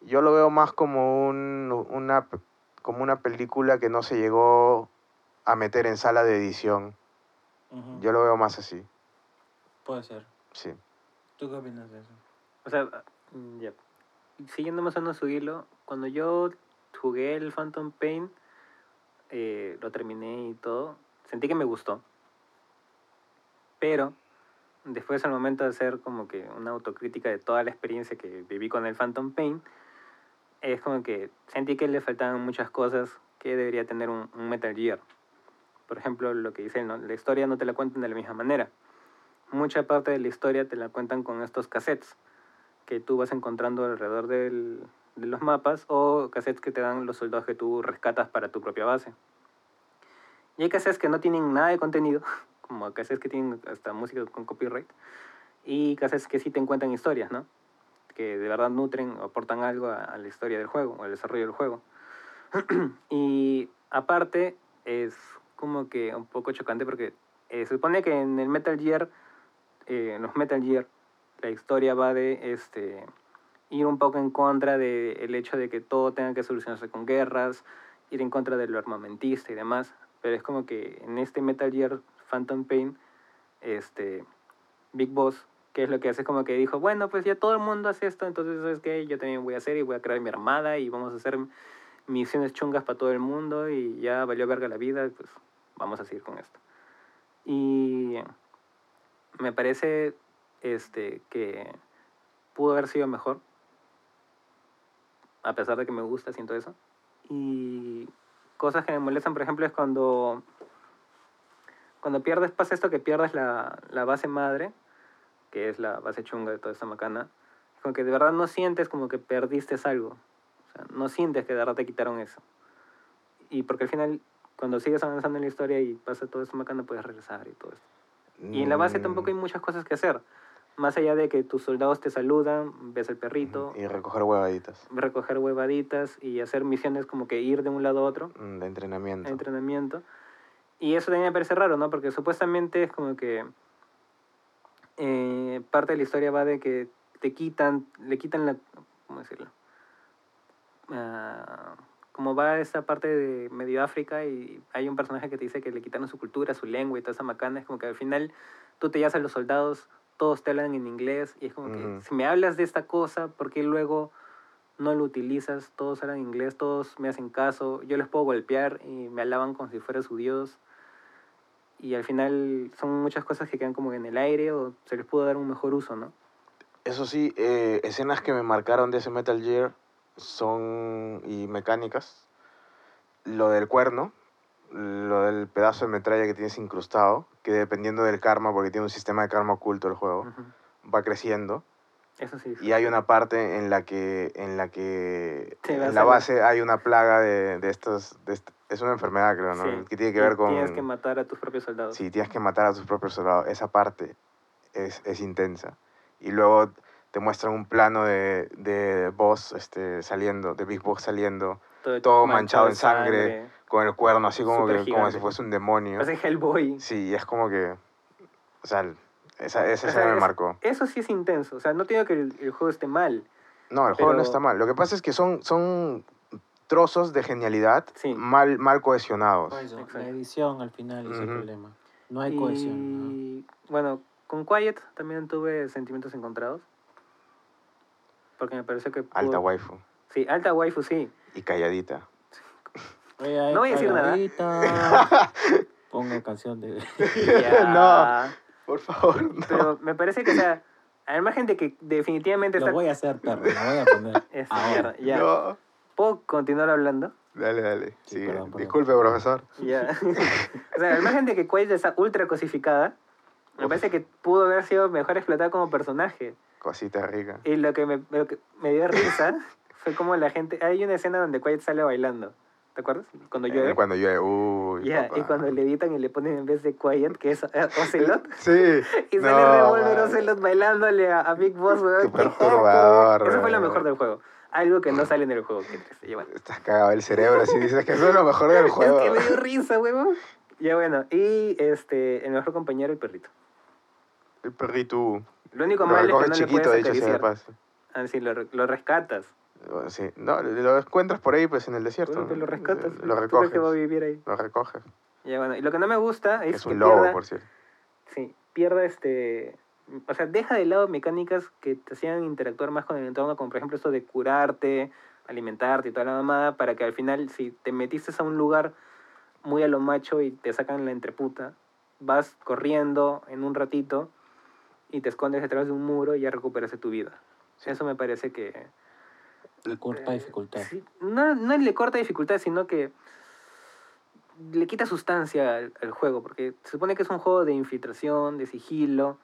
[SPEAKER 1] Yo lo veo más como, un, una, como una película que no se llegó a meter en sala de edición
[SPEAKER 3] Ujú.
[SPEAKER 1] Yo lo veo más así,
[SPEAKER 3] Puede ser.
[SPEAKER 1] sí.
[SPEAKER 3] ¿Tú qué opinas de eso?
[SPEAKER 2] O sea, mm, ya. Siguiendo más o menos su hilo, cuando yo jugué el Phantom Pain, eh, lo terminé y todo, sentí que me gustó. Pero después al momento de hacer como que una autocrítica de toda la experiencia que viví con el Phantom Pain, es como que sentí que le faltaban muchas cosas que debería tener un, un Metal Gear. Por ejemplo, lo que dice ¿no? la historia no te la cuentan de la misma manera. Mucha parte de la historia te la cuentan con estos cassettes que tú vas encontrando alrededor del- de los mapas o cassettes que te dan los soldados que tú rescatas para tu propia base. Y hay cassettes que no tienen nada de contenido, como cassettes que tienen hasta música con copyright, y cassettes que sí te encuentran historias, ¿no? Que de verdad nutren o aportan algo a, la historia del juego o al desarrollo del juego. y aparte, es como que un poco chocante porque eh, se supone que en el Metal Gear, eh, en los Metal Gear, la historia va de este ir un poco en contra del hecho de que todo tenga que solucionarse con guerras, ir en contra de lo armamentista y demás. Pero es como que en este Metal Gear Phantom Pain, este Big Boss, que es lo que hace, como que dijo, bueno, pues ya todo el mundo hace esto, entonces, ¿sabes qué? Yo también voy a hacer y voy a crear mi armada y vamos a hacer misiones chungas para todo el mundo y ya valió verga la vida, pues vamos a seguir con esto. Y me parece este, que pudo haber sido mejor, a pesar de que me gusta, siento eso. Y cosas que me molestan, por ejemplo, es cuando, cuando pierdes, pasa esto que pierdes la, la base madre, que es la base chunga de toda esta macana, como que de verdad no sientes como que perdiste algo. O sea, no sientes que de verdad te quitaron eso. Y porque al final, cuando sigues avanzando en la historia y pasa todo esto macana, puedes regresar y todo esto. Y en la base tampoco hay
[SPEAKER 1] Mm,
[SPEAKER 2] muchas cosas que hacer. Más allá de que tus soldados te saludan, ves al perrito,
[SPEAKER 1] Y recoger huevaditas
[SPEAKER 2] recoger huevaditas y hacer misiones como que ir de un lado a otro,
[SPEAKER 1] mm, de entrenamiento.
[SPEAKER 2] entrenamiento. Y eso también me parece raro, ¿no? Porque supuestamente es como que eh, parte de la historia va de que te quitan, le quitan la, ¿cómo decirlo? Ah, como va esa parte de medio África y hay un personaje que te dice que le quitaron su cultura, su lengua y toda esa macana, es como que al final tú te llevas a los soldados, todos te hablan en inglés y es como que
[SPEAKER 1] Ujú.
[SPEAKER 2] si me hablas de esta cosa, ¿por qué luego no lo utilizas? Todos hablan inglés, todos me hacen caso, yo les puedo golpear y me alaban como si fuera su dios. Y al final son muchas cosas que quedan como en el aire o se les pudo dar un mejor uso, ¿no?
[SPEAKER 1] Eso sí, eh, escenas que me marcaron de ese Metal Gear son, y mecánicas, lo del cuerno, lo del pedazo de metralla que tienes incrustado, que dependiendo del karma, porque tiene un sistema de karma oculto el juego,
[SPEAKER 2] Ujú.
[SPEAKER 1] va creciendo.
[SPEAKER 2] Eso sí.
[SPEAKER 1] Y hay una parte en la que, en la que en la base hay una plaga de, de estos, de est- es una enfermedad creo, ¿no?
[SPEAKER 2] Sí.
[SPEAKER 1] Que tiene que ver con...
[SPEAKER 2] Tienes que matar a tus propios soldados.
[SPEAKER 1] Sí, tienes que matar a tus propios soldados. Esa parte es, es intensa. Y luego te muestran un plano de, de Boss este, saliendo, de Big Boss saliendo, todo manchado en sangre, con el cuerno así como, que, como si fuese un demonio.
[SPEAKER 2] Parece Hellboy.
[SPEAKER 1] Sí, y es como que... O sea, esa, esa
[SPEAKER 2] O
[SPEAKER 1] escena
[SPEAKER 2] sea,
[SPEAKER 1] me
[SPEAKER 2] es-
[SPEAKER 1] marcó.
[SPEAKER 2] Eso sí es intenso. O sea, no digo que el, el juego esté mal.
[SPEAKER 1] No, el juego no
[SPEAKER 2] pero-
[SPEAKER 1] está mal. Lo que pasa es que son, son trozos de genialidad
[SPEAKER 2] Sí.
[SPEAKER 1] mal, mal cohesionados.
[SPEAKER 2] Exacto.
[SPEAKER 3] la edición al final es el
[SPEAKER 1] Ujú.
[SPEAKER 3] problema. No hay cohesión. ¿no?
[SPEAKER 2] Y bueno, con Quiet también tuve sentimientos encontrados. Porque me pareció que. pudo-
[SPEAKER 1] Alta waifu.
[SPEAKER 2] Sí, alta waifu, sí.
[SPEAKER 1] Y calladita.
[SPEAKER 2] No voy a decir nada.
[SPEAKER 3] Ponga canción de...
[SPEAKER 2] Ya.
[SPEAKER 1] Por favor, no.
[SPEAKER 2] Pero me parece que, o sea, al margen de que definitivamente
[SPEAKER 3] Lo
[SPEAKER 2] está.
[SPEAKER 3] voy a hacer, perro. Lo voy a poner.
[SPEAKER 2] Esa
[SPEAKER 3] ahora.
[SPEAKER 2] mierda, ya.
[SPEAKER 1] No.
[SPEAKER 2] ¿Puedo continuar hablando?
[SPEAKER 1] Dale, dale.
[SPEAKER 3] Sí,
[SPEAKER 1] Sí,
[SPEAKER 3] perdón, perdón.
[SPEAKER 1] Disculpe, profesor.
[SPEAKER 2] Ya. o sea, al margen de que Quiet está ultra cosificada, me
[SPEAKER 1] Uf.
[SPEAKER 2] parece que pudo haber sido mejor explotada como personaje.
[SPEAKER 1] Cosita rica.
[SPEAKER 2] Y lo que me, lo que me dio risa fue como la gente. Hay una escena donde Quiet sale bailando. ¿Te acuerdas? Cuando
[SPEAKER 1] Eh,
[SPEAKER 2] llueve.
[SPEAKER 1] Cuando llueve. Uy, papá.
[SPEAKER 2] y cuando le editan y le ponen en vez de Quiet, que es eh, Ocelot.
[SPEAKER 1] Sí.
[SPEAKER 2] Y
[SPEAKER 1] No,
[SPEAKER 2] sale Revolver
[SPEAKER 1] man.
[SPEAKER 2] Ocelot bailándole a, a Big Boss, weón.
[SPEAKER 1] Qué
[SPEAKER 2] ¡Qué
[SPEAKER 1] perturbador!
[SPEAKER 2] Eso fue lo mejor del juego. Algo que no sale en el juego. Triste. Ya, bueno.
[SPEAKER 1] Estás cagado el cerebro si dices que eso es lo mejor del juego.
[SPEAKER 2] Es que me dio risa, weón. Ya bueno, y este, el mejor compañero, el perrito.
[SPEAKER 1] El perrito.
[SPEAKER 2] Lo único
[SPEAKER 1] Lo
[SPEAKER 2] malo es que no le
[SPEAKER 1] chiquito,
[SPEAKER 2] puedes
[SPEAKER 1] sea de
[SPEAKER 2] acariciar.
[SPEAKER 1] paso.
[SPEAKER 2] Ah, lo, lo rescatas.
[SPEAKER 1] Sí. No, lo encuentras por ahí, pues, en el desierto.
[SPEAKER 2] Bueno, pues lo rescatas.
[SPEAKER 1] Lo
[SPEAKER 2] ¿Tú crees
[SPEAKER 1] recoges.
[SPEAKER 2] que va a vivir ahí?
[SPEAKER 1] Lo recoges.
[SPEAKER 2] Ya bueno, y lo que no me gusta es,
[SPEAKER 1] Es
[SPEAKER 2] que
[SPEAKER 1] lobo,
[SPEAKER 2] pierda,
[SPEAKER 1] por cierto.
[SPEAKER 2] Sí, pierde este... O sea, deja de lado mecánicas que te hacían interactuar más con el entorno, como por ejemplo esto de curarte, alimentarte y toda la mamada, para que al final, si te metiste a un lugar muy a lo macho y te sacan la entreputa, vas corriendo en un ratito y te escondes detrás de un muro y ya recuperas tu vida. Eso me parece que...
[SPEAKER 3] Le corta
[SPEAKER 2] eh,
[SPEAKER 3] dificultad.
[SPEAKER 2] sí, no, no le corta dificultad, sino que le quita sustancia al, al juego, porque se supone que es un juego de infiltración, de sigilo,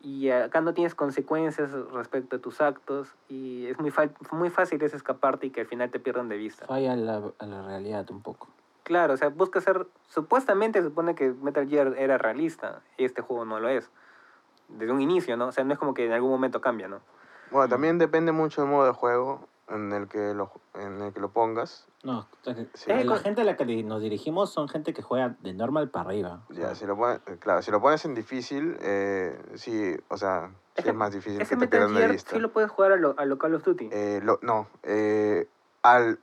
[SPEAKER 2] y acá no tienes consecuencias respecto a tus actos, y es muy, muy fácil es escaparte y que al final te pierdan de vista.
[SPEAKER 3] Falla a la, a la realidad un poco.
[SPEAKER 2] Claro, o sea, busca ser, supuestamente se supone que Metal Gear era realista, y este juego no lo es. Desde un inicio, ¿no? O sea, no es como que en algún momento cambia, ¿no?
[SPEAKER 1] Bueno, también depende mucho del modo de juego en el que lo, en el que lo pongas.
[SPEAKER 3] No,
[SPEAKER 1] Sí.
[SPEAKER 3] la
[SPEAKER 2] Eh,
[SPEAKER 3] gente a la que nos dirigimos son gente que juega de normal para arriba.
[SPEAKER 1] Ya, si lo pones, claro, si lo pones en difícil, eh, sí, o sea, sí es más difícil que te pierdan de vista.
[SPEAKER 2] sí lo puedes jugar a lo, a lo Call of Duty.
[SPEAKER 1] Eh, lo- no, eh, al,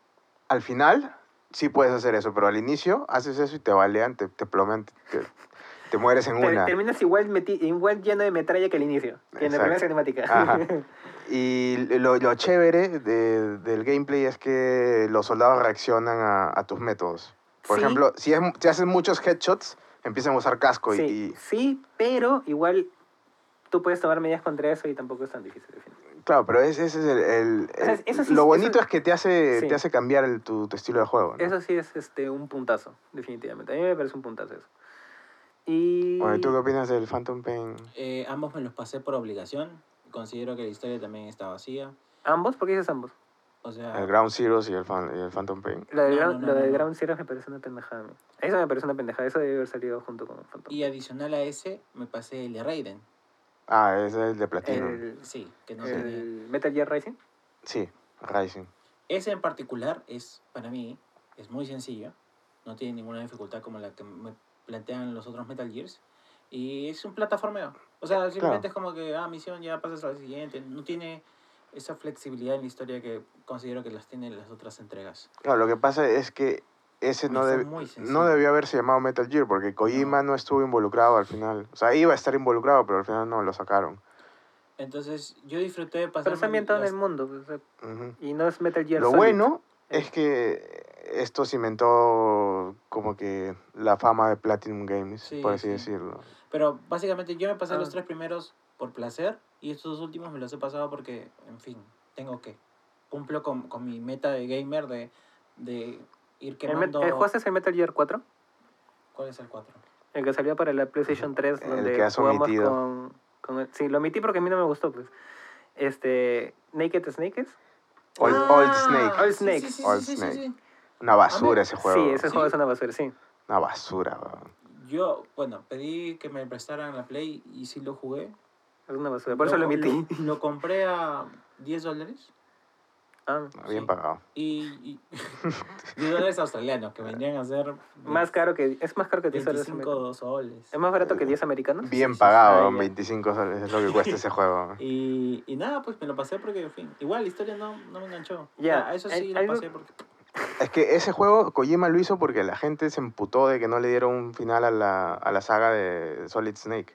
[SPEAKER 1] al final sí puedes hacer eso, pero al inicio haces eso y te balean, te, te plomean, te, te- mueres en una.
[SPEAKER 2] terminas igual, igual lleno de metralla que al inicio, que en la primera cinemática.
[SPEAKER 1] Ajá. Y lo, lo chévere de- del gameplay es que los soldados reaccionan a, a tus métodos. Por
[SPEAKER 2] Sí.
[SPEAKER 1] ejemplo, si, es, si haces muchos headshots, empiezan a usar casco
[SPEAKER 2] sí,
[SPEAKER 1] y,
[SPEAKER 2] sí, pero igual tú puedes tomar medidas contra eso y tampoco es tan difícil.
[SPEAKER 1] Claro, pero ese, ese es el... el-
[SPEAKER 2] O sea,
[SPEAKER 1] el-
[SPEAKER 2] eso sí-
[SPEAKER 1] lo bonito
[SPEAKER 2] eso-
[SPEAKER 1] es que te hace,
[SPEAKER 2] sí.
[SPEAKER 1] te hace cambiar el- tu, tu estilo de juego. ¿no?
[SPEAKER 2] Eso sí es este, un puntazo, definitivamente. A mí me parece un puntazo eso. Y...
[SPEAKER 1] Bueno, ¿y ¿tú qué opinas del Phantom Pain?
[SPEAKER 3] Eh, ambos me los pasé por obligación. Considero que la historia también está vacía.
[SPEAKER 2] ¿Ambos? ¿Por qué dices ambos?
[SPEAKER 3] O sea,
[SPEAKER 1] El Ground Zeroes y el, Fan- y el Phantom Pain.
[SPEAKER 2] Lo del
[SPEAKER 3] No,
[SPEAKER 2] Ground,
[SPEAKER 3] no, no,
[SPEAKER 2] lo del. Ground Zero me parece una pendejada. a mí. Eso me parece una pendejada. Eso debe haber salido junto con Phantom.
[SPEAKER 3] y adicional a ese, me pasé el de Raiden.
[SPEAKER 1] Ah, ese es el de Platinum.
[SPEAKER 2] el,
[SPEAKER 3] Sí, que no tenía.
[SPEAKER 2] el Metal Gear Rising.
[SPEAKER 1] Sí, Rising.
[SPEAKER 3] Ese en particular es, para mí, es muy sencillo. No tiene ninguna dificultad como la que me plantean los otros Metal Gears. Y es un plataformeo. O sea, simplemente es como que, ah, misión, ya pasas a la siguiente. No tiene esa flexibilidad en la historia que considero que las tienen las otras entregas.
[SPEAKER 1] Claro, lo que pasa es que ese no,
[SPEAKER 3] sencillo.
[SPEAKER 1] no debió haberse llamado Metal Gear porque Kojima no. estuvo involucrado al final. O sea, iba a estar involucrado, pero al final no lo sacaron.
[SPEAKER 3] Entonces, yo disfruté de pasar.
[SPEAKER 2] Pero está ambientado en el mundo. pues, o sea,
[SPEAKER 1] Ujú.
[SPEAKER 2] y no es Metal Gear
[SPEAKER 1] Lo
[SPEAKER 2] Solid.
[SPEAKER 1] bueno
[SPEAKER 2] Eh.
[SPEAKER 1] es que esto cimentó como que la fama de Platinum Games,
[SPEAKER 3] Sí,
[SPEAKER 1] por así
[SPEAKER 3] sí.
[SPEAKER 1] decirlo.
[SPEAKER 3] Pero básicamente yo me pasé los
[SPEAKER 2] Ah.
[SPEAKER 3] tres primeros por placer y estos dos últimos me los he pasado porque, en fin, tengo que. Cumplo con, con mi meta de gamer de, de ir
[SPEAKER 2] ¿El, Met-
[SPEAKER 3] quemando.
[SPEAKER 2] el ¿Jugaste el Metal Gear 4?
[SPEAKER 3] ¿Cuál es el 4?
[SPEAKER 2] El que salió para la PlayStation 3,
[SPEAKER 1] El
[SPEAKER 2] donde
[SPEAKER 1] que has
[SPEAKER 2] jugamos
[SPEAKER 1] omitido.
[SPEAKER 2] con, con el- Sí, lo omití porque a mí no me gustó, pues. Este... Naked Snakes.
[SPEAKER 1] Old, Old Snake.
[SPEAKER 2] Old Snake.
[SPEAKER 3] Sí, sí, sí,
[SPEAKER 1] Old
[SPEAKER 3] sí, sí,
[SPEAKER 1] Snake.
[SPEAKER 3] Sí.
[SPEAKER 1] Una basura ese juego.
[SPEAKER 2] Sí, ese
[SPEAKER 3] ¿Sí?
[SPEAKER 2] juego es una basura, sí.
[SPEAKER 1] Una basura, weón.
[SPEAKER 3] Yo, bueno, pedí que me prestaran la Play y sí lo jugué.
[SPEAKER 2] Es una basura. Por eso lo emití.
[SPEAKER 3] Lo, lo compré a 10 dólares.
[SPEAKER 2] Ah,
[SPEAKER 1] Bien
[SPEAKER 3] Sí.
[SPEAKER 1] pagado.
[SPEAKER 3] Y, y 10 dólares australianos, que vendrían a ser
[SPEAKER 2] más caro que... Es más caro que 10 soles.
[SPEAKER 3] 25 soles.
[SPEAKER 2] ¿Es más barato que 10 americanos?
[SPEAKER 1] Bien
[SPEAKER 3] sí,
[SPEAKER 1] pagado, weón,
[SPEAKER 2] ya.
[SPEAKER 1] 25 soles es lo que cuesta ese juego.
[SPEAKER 3] Y, y nada, pues me lo pasé porque, en fin, igual la historia no, no me enganchó.
[SPEAKER 2] Ya,
[SPEAKER 3] Ya, eso sí lo pasé porque...
[SPEAKER 1] Es que ese juego Kojima lo hizo porque la gente se emputó de que no le dieron un final a la, a la saga de Solid Snake.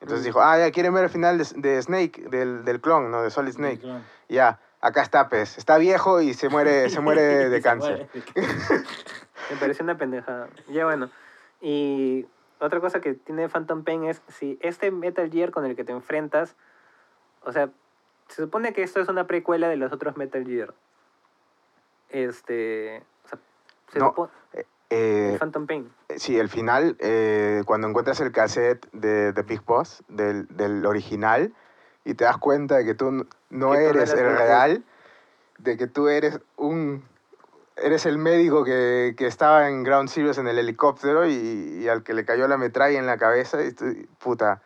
[SPEAKER 1] Entonces
[SPEAKER 2] Mm.
[SPEAKER 1] dijo, ah, ya quieren ver el final de, de Snake, del, del clon, ¿no? De Solid Snake. Ya, acá está, pues. Está viejo y se muere, se muere de cáncer.
[SPEAKER 3] muere.
[SPEAKER 2] Me pareció una pendejada. Ya bueno. Y otra cosa que tiene Phantom Pain es si este Metal Gear con el que te enfrentas, o sea, se supone que esto es una precuela de los otros Metal Gear. Este, o sea, se
[SPEAKER 1] No,
[SPEAKER 2] supone
[SPEAKER 1] Eh,
[SPEAKER 2] Phantom Pain.
[SPEAKER 1] sí, el final, eh, cuando encuentras el cassette de, de Big Boss, del, del original, y te das cuenta de que tú no
[SPEAKER 2] Que
[SPEAKER 1] eres el
[SPEAKER 2] el
[SPEAKER 1] real, de que tú eres un... Eres el médico que, que estaba en Ground Zeroes en el helicóptero y, y al que le cayó la metralla en la cabeza. Y tú- puta,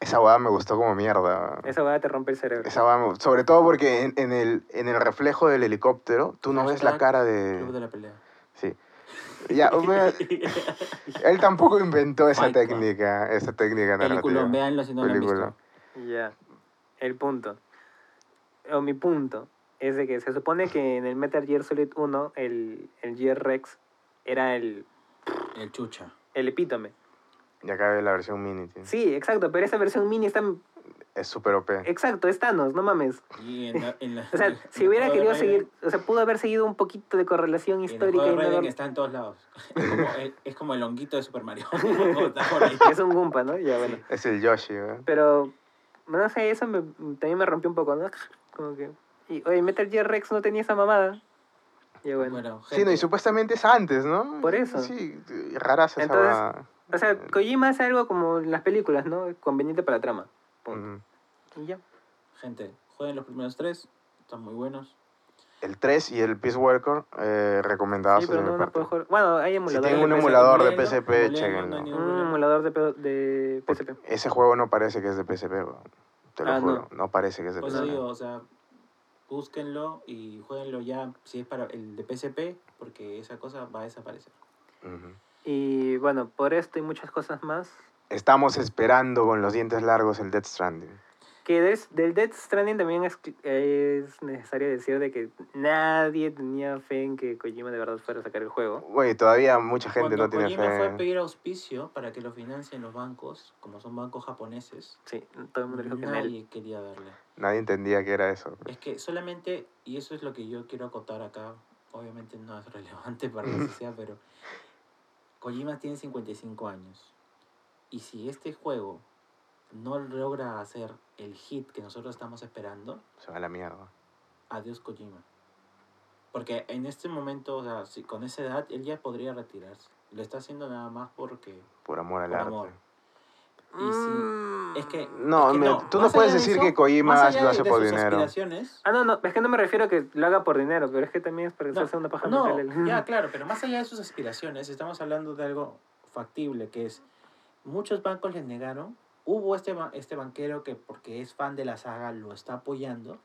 [SPEAKER 1] esa boda me gustó como mierda.
[SPEAKER 2] Esa va te rompe el cerebro.
[SPEAKER 1] Esa hueá me- sobre todo porque en, en el, en el reflejo del helicóptero tú no ves la cara
[SPEAKER 3] Club de
[SPEAKER 1] de...
[SPEAKER 3] la pelea.
[SPEAKER 1] Sí. Ya, él tampoco inventó esa
[SPEAKER 3] Fight Club.
[SPEAKER 1] técnica, esa técnica
[SPEAKER 3] Película,
[SPEAKER 1] narrativa.
[SPEAKER 3] véanlo si no lo han
[SPEAKER 1] Película.
[SPEAKER 3] visto.
[SPEAKER 2] Ya. El punto. O mi punto es de que se supone que en el Metal Gear Solid 1 el, el Gear Rex era el,
[SPEAKER 3] El chucha.
[SPEAKER 2] el epítome.
[SPEAKER 1] Y acá ve la versión mini, tío.
[SPEAKER 2] Sí, exacto, pero esa versión mini está...
[SPEAKER 1] Es súper OP.
[SPEAKER 2] Exacto, es Thanos, no mames.
[SPEAKER 3] Y en la, en la-
[SPEAKER 2] O sea,
[SPEAKER 3] en
[SPEAKER 2] si
[SPEAKER 3] el
[SPEAKER 2] hubiera
[SPEAKER 3] juego de
[SPEAKER 2] querido
[SPEAKER 3] Raiden-
[SPEAKER 2] seguir, o sea, pudo haber seguido un poquito de correlación
[SPEAKER 3] en el
[SPEAKER 2] histórica
[SPEAKER 3] juego
[SPEAKER 2] y
[SPEAKER 3] de
[SPEAKER 2] no
[SPEAKER 3] Raiden
[SPEAKER 2] haber-
[SPEAKER 3] está en todos lados. Es como, el, es como el honguito de Super Mario.
[SPEAKER 2] Es un Goomba, ¿no? Ya, bueno.
[SPEAKER 1] Es el Yoshi, ¿verdad?
[SPEAKER 2] Pero, no sé, eso me- también me rompió un poco, ¿no? Como que... Y, oye, Metal Gear Rex no tenía esa mamada. Ya, bueno.
[SPEAKER 3] Bueno,
[SPEAKER 1] Sí, no, y supuestamente es antes, ¿no?
[SPEAKER 2] Por eso.
[SPEAKER 1] Sí, raras esa
[SPEAKER 2] Entonces, O sea, Kojima hace algo como en las películas, ¿no? Conveniente para la trama. Punto.
[SPEAKER 1] Ujú.
[SPEAKER 2] Y ya.
[SPEAKER 3] gente, jueguen los primeros tres. Están muy buenos.
[SPEAKER 1] El 3 y el Peace Walker, eh, recomendados
[SPEAKER 2] Sí, pero no, no
[SPEAKER 1] parte.
[SPEAKER 2] puedo jugar. Bueno, hay
[SPEAKER 1] Si
[SPEAKER 2] emuladores.
[SPEAKER 1] tienen un
[SPEAKER 2] de PSP.
[SPEAKER 1] emulador de PSP,
[SPEAKER 3] emuléenlo,
[SPEAKER 1] chequenlo.
[SPEAKER 3] no
[SPEAKER 2] Un emulador de, de
[SPEAKER 1] Porque
[SPEAKER 2] PSP.
[SPEAKER 1] ese juego no parece que es de PSP. Te lo
[SPEAKER 2] Ah,
[SPEAKER 1] juro. No. parece que es de
[SPEAKER 3] Pues
[SPEAKER 1] PSP.
[SPEAKER 3] digo, o sea, búsquenlo y jueguenlo ya si es para el de PSP, porque esa cosa va a desaparecer.
[SPEAKER 1] Ujú.
[SPEAKER 2] Y bueno, por esto y muchas cosas más.
[SPEAKER 1] Estamos esperando con los dientes largos el Death Stranding.
[SPEAKER 2] Que des- del Death Stranding también es, es necesario decir de que nadie tenía fe en que Kojima de verdad fuera a sacar el juego.
[SPEAKER 1] Güey, todavía mucha gente
[SPEAKER 3] Cuando
[SPEAKER 1] no tiene
[SPEAKER 3] Kojima fue a
[SPEAKER 1] fe.
[SPEAKER 3] pedir auspicio para que lo financien los bancos, como son bancos japoneses,
[SPEAKER 2] Sí, todo el mundo dijo que
[SPEAKER 3] nadie quería darle.
[SPEAKER 1] Nadie entendía que era eso.
[SPEAKER 3] Es que solamente, y eso es lo que yo quiero acotar acá, obviamente no es relevante para la sociedad, pero Kojima tiene 55 años. Y si este juego no logra hacer el hit que nosotros estamos esperando,
[SPEAKER 1] Se va a la mierda.
[SPEAKER 3] adiós Kojima. Porque en este momento, o sea, si con esa edad, él ya podría retirarse. Lo está haciendo nada más porque...
[SPEAKER 1] Por amor al
[SPEAKER 3] Por
[SPEAKER 1] arte.
[SPEAKER 3] amor. Y si... Es que...
[SPEAKER 1] No,
[SPEAKER 3] es que
[SPEAKER 1] me- tú no puedes decir
[SPEAKER 3] eso,
[SPEAKER 1] que Kojima lo hace
[SPEAKER 3] de
[SPEAKER 1] por
[SPEAKER 3] sus
[SPEAKER 1] dinero.
[SPEAKER 3] aspiraciones,
[SPEAKER 2] Ah, no, no, es que no me refiero a que lo haga por dinero, pero es que también es para hacerse una paja
[SPEAKER 3] no,
[SPEAKER 2] mental.
[SPEAKER 3] ya, claro, pero más allá de sus aspiraciones, estamos hablando de algo factible, que es, muchos bancos le negaron, hubo este, este banquero que porque es fan de la saga lo está apoyando,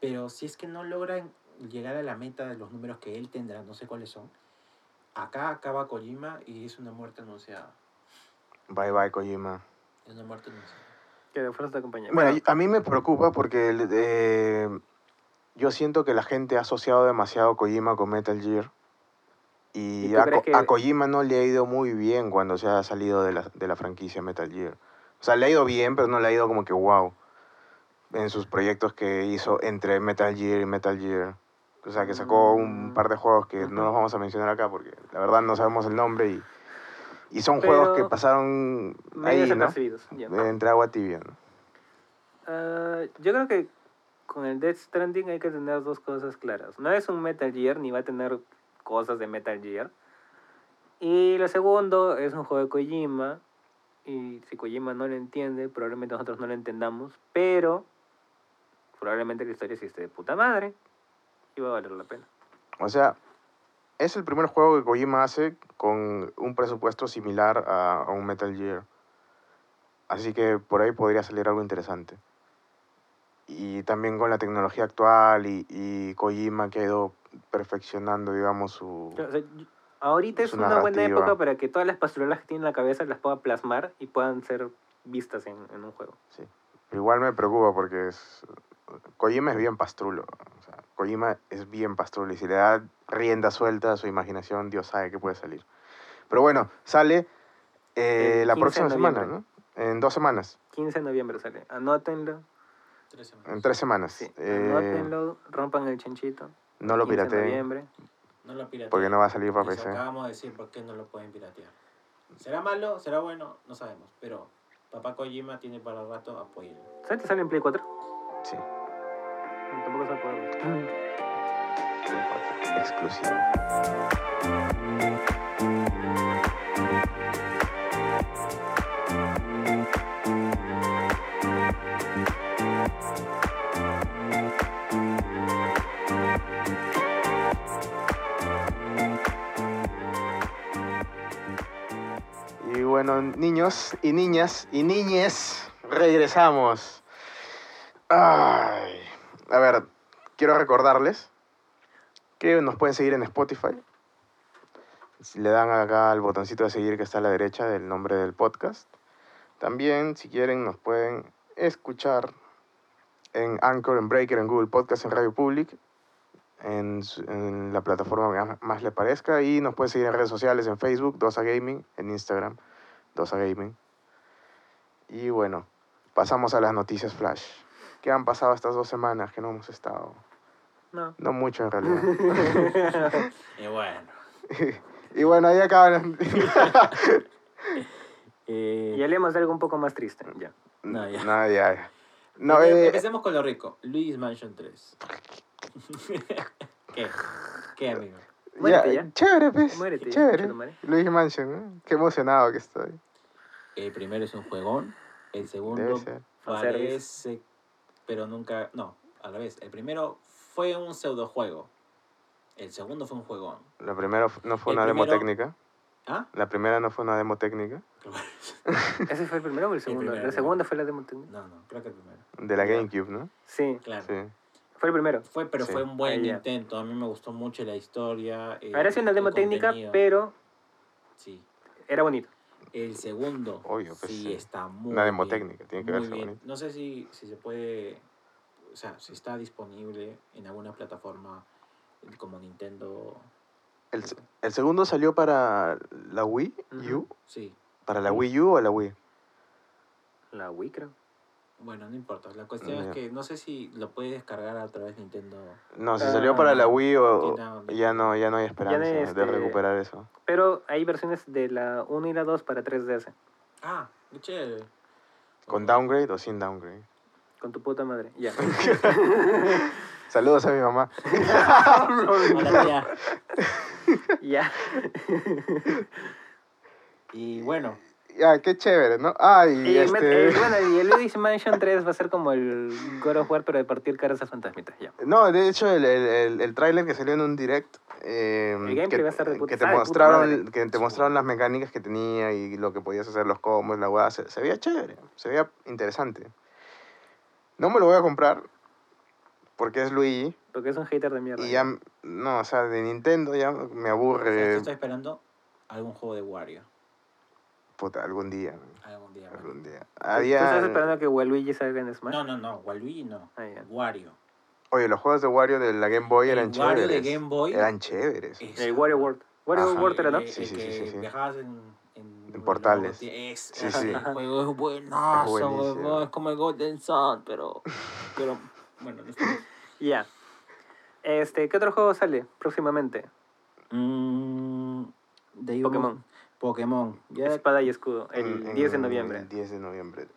[SPEAKER 3] pero si es que no logran llegar a la meta de los números que él tendrá, no sé cuáles son, acá acaba Kojima y es una muerte anunciada.
[SPEAKER 1] Bye bye, Kojima.
[SPEAKER 3] Es muerte anunciada.
[SPEAKER 2] Que de fuerza te acompañe.
[SPEAKER 1] Bueno, a mí me preocupa porque eh, yo siento que la gente ha asociado demasiado Kojima con Metal Gear.
[SPEAKER 2] ¿Y
[SPEAKER 1] a,
[SPEAKER 2] que-
[SPEAKER 1] a Kojima no le ha ido muy bien cuando se ha salido de la, de la franquicia Metal Gear. O sea, le ha ido bien, pero no le ha ido como que wow. En sus proyectos que hizo entre Metal Gear y Metal Gear. O sea, que sacó un
[SPEAKER 2] Mm.
[SPEAKER 1] par de juegos que no los vamos a mencionar acá porque la verdad no sabemos el nombre y, y son juegos que
[SPEAKER 2] Pero
[SPEAKER 1] pasaron ahí, ¿no?
[SPEAKER 2] ya.
[SPEAKER 1] Entre agua tibia, ¿no?
[SPEAKER 2] Ah, yo creo que con el Death Stranding hay que tener dos cosas claras. No es un Metal Gear, ni va a tener cosas de Metal Gear. Y lo segundo, es un juego de Kojima. Y si Kojima no lo entiende, probablemente nosotros no lo entendamos. Pero probablemente la historia sí esté de puta madre. Y va a valer la pena.
[SPEAKER 1] O sea, es el primer juego que Kojima hace con un presupuesto similar a, a un Metal Gear. Así que por ahí podría salir algo interesante. Y también con la tecnología actual y, y Kojima que ha ido perfeccionando, digamos, su...
[SPEAKER 2] O sea, y- ahorita es una buena época para que todas las pastorelas que tiene en la cabeza las pueda plasmar y puedan ser vistas en, en un juego.
[SPEAKER 1] Sí. Igual me preocupa porque es... Kojima es bien pastrulo. O sea, Kojima es bien pastrulo y si le da rienda suelta a su imaginación, Dios sabe qué puede salir. Pero bueno, sale eh,
[SPEAKER 2] El
[SPEAKER 1] la
[SPEAKER 2] 15 de
[SPEAKER 1] próxima semana. ¿no? En dos semanas.
[SPEAKER 2] 15 de noviembre sale. Anótenlo.
[SPEAKER 3] Tres semanas.
[SPEAKER 1] En tres semanas.
[SPEAKER 2] Sí,
[SPEAKER 1] Eh,
[SPEAKER 2] anótenlo, rompan el chanchito.
[SPEAKER 1] no lo
[SPEAKER 2] 15 de
[SPEAKER 1] pirateen
[SPEAKER 2] noviembre.
[SPEAKER 3] No lo pirateen.
[SPEAKER 1] porque no va a salir para PC.
[SPEAKER 3] acabamos de decir por qué no lo pueden piratear. ¿Será malo? ¿Será bueno? No sabemos. Pero papá Kojima tiene para rato apoyo.
[SPEAKER 2] ¿Sabes que sale en Play 4?
[SPEAKER 1] Sí,
[SPEAKER 2] Tampoco se puede.
[SPEAKER 1] exclusivo. Y bueno, niños y niñas y niñes, regresamos. Ay. A ver, quiero recordarles que nos pueden seguir en Spotify. Si le dan acá al botoncito de seguir que está a la derecha del nombre del podcast. También, si quieren, nos pueden escuchar en Anchor, en Breaker, en Google Podcast, en Radio Public, en, la plataforma que más, más le parezca. Y nos pueden seguir en redes sociales, en Facebook, Dosa Gaming, en Instagram, Dosa Gaming. Y bueno, pasamos a las noticias flash. ¿Qué han pasado estas dos semanas que no hemos estado?
[SPEAKER 2] No.
[SPEAKER 1] No mucho en realidad.
[SPEAKER 3] Y bueno.
[SPEAKER 1] y bueno, ahí acaban las...
[SPEAKER 3] Eh,
[SPEAKER 2] Y hablemos de algo un poco más triste. Ya.
[SPEAKER 3] No, ya.
[SPEAKER 1] No, ya, ya. No, eh,
[SPEAKER 3] Empecemos con lo rico. Luis Mansion 3. ¿Qué? ¿Qué, amigo?
[SPEAKER 2] Muérete ya.
[SPEAKER 1] Chévere, pues.
[SPEAKER 2] Muérete ya,
[SPEAKER 1] chévere.
[SPEAKER 2] conchetumare.
[SPEAKER 1] Luis Mansion, ¿eh? Qué emocionado que estoy.
[SPEAKER 3] El primero es un juegón. El segundo parece, pero nunca. No, al revés. El primero fue un pseudojuego. El segundo fue un juegón.
[SPEAKER 1] La primera no fue
[SPEAKER 3] El
[SPEAKER 1] una demo
[SPEAKER 3] primero-
[SPEAKER 1] técnica.
[SPEAKER 3] ¿Ah?
[SPEAKER 1] La primera no fue una demo técnica.
[SPEAKER 2] ¿Ese fue el primero o el segundo?
[SPEAKER 3] primero.
[SPEAKER 2] La segunda fue la demo técnica.
[SPEAKER 3] No, no, creo que el primero.
[SPEAKER 1] De la GameCube, ¿no?
[SPEAKER 2] Sí,
[SPEAKER 3] Claro.
[SPEAKER 1] Sí.
[SPEAKER 2] fue el primero.
[SPEAKER 3] Fue, pero
[SPEAKER 1] Sí.
[SPEAKER 3] fue un buen
[SPEAKER 2] Ahí ya.
[SPEAKER 3] intento. A mí me gustó mucho la historia. eh,
[SPEAKER 2] Ahora sí una
[SPEAKER 3] el
[SPEAKER 2] demo técnica,
[SPEAKER 3] contenido.
[SPEAKER 2] pero
[SPEAKER 3] Sí.
[SPEAKER 2] era bonito.
[SPEAKER 3] El segundo
[SPEAKER 1] Obvio, pues,
[SPEAKER 3] sí
[SPEAKER 1] sí.
[SPEAKER 3] está muy
[SPEAKER 1] Una demo
[SPEAKER 3] bien,
[SPEAKER 1] técnica, tiene que
[SPEAKER 3] muy
[SPEAKER 1] verse
[SPEAKER 3] bien.
[SPEAKER 1] bonito.
[SPEAKER 3] No sé si, si se puede, o sea, si está disponible en alguna plataforma como Nintendo.
[SPEAKER 1] El, el segundo salió para la Wii. U.
[SPEAKER 3] Sí,
[SPEAKER 1] ¿Para la Wii U o la Wii?
[SPEAKER 2] La Wii, creo.
[SPEAKER 3] Bueno, no importa. La cuestión es que no sé si lo puedes descargar a través de Nintendo.
[SPEAKER 1] No, si
[SPEAKER 2] Ah,
[SPEAKER 1] salió para la Wii o ya no, ya no hay esperanza de
[SPEAKER 2] este,
[SPEAKER 1] recuperar eso.
[SPEAKER 2] Pero hay versiones de la 1 y la 2 para 3DS.
[SPEAKER 3] Ah, qué chévere.
[SPEAKER 1] ¿Con downgrade o sin downgrade?
[SPEAKER 2] Con tu puta madre. Ya.
[SPEAKER 1] Saludos a mi mamá.
[SPEAKER 3] Hola, tía.
[SPEAKER 2] ya.
[SPEAKER 3] Y bueno,
[SPEAKER 1] Ya, qué chévere, ¿no? Ah, y, este...
[SPEAKER 2] eh, bueno, y el Luigi's Mansion 3 va a ser como el God of War, pero de partir caras a fantasmitas. Ya.
[SPEAKER 1] No, de hecho, el, el, el, el tráiler que salió en un direct... eh,
[SPEAKER 2] El gameplay
[SPEAKER 1] que,
[SPEAKER 2] va a estar de puta-
[SPEAKER 1] que te
[SPEAKER 2] ah, puta
[SPEAKER 1] mostraron
[SPEAKER 2] madre.
[SPEAKER 1] que te mostraron las mecánicas que tenía y lo que podías hacer los combos la weá se, se veía chévere se veía interesante no me lo voy a comprar porque es Luigi
[SPEAKER 2] Porque es un hater de mierda.
[SPEAKER 1] y ya no o sea de Nintendo ya me
[SPEAKER 3] o sea, que
[SPEAKER 1] aburre
[SPEAKER 3] estoy esperando algún juego de Wario.
[SPEAKER 1] Puta algún día
[SPEAKER 3] Algún día.
[SPEAKER 1] algún día
[SPEAKER 2] ¿Tú- ¿Tú
[SPEAKER 1] Había-
[SPEAKER 2] estás esperando que Waluigi salga en Smash?
[SPEAKER 3] No, no, no. Waluigi no.
[SPEAKER 2] Ah.
[SPEAKER 3] Wario.
[SPEAKER 1] oye los juegos de Wario de la Game Boy
[SPEAKER 3] El
[SPEAKER 1] eran
[SPEAKER 3] Wario
[SPEAKER 1] chéveres
[SPEAKER 3] de Game Boy
[SPEAKER 1] eran chéveres
[SPEAKER 3] es-
[SPEAKER 2] El Wario World. Wario
[SPEAKER 1] Ajá.
[SPEAKER 2] World era, ¿no?
[SPEAKER 1] Sí, sí, sí, sí, sí.
[SPEAKER 3] Viajabas en, en,
[SPEAKER 1] En portales.
[SPEAKER 3] Es,
[SPEAKER 1] Sí, sí.
[SPEAKER 3] juego es buenazo,
[SPEAKER 1] Es
[SPEAKER 3] como el Golden Sun, pero. pero bueno, no.
[SPEAKER 2] Ya. Este, ¿qué otro juego sale próximamente?
[SPEAKER 3] Mm, de
[SPEAKER 2] Pokémon.
[SPEAKER 3] Pokémon. Ya,
[SPEAKER 2] Espada y escudo, el
[SPEAKER 1] En- en
[SPEAKER 2] 10 de noviembre.
[SPEAKER 1] el 10 de noviembre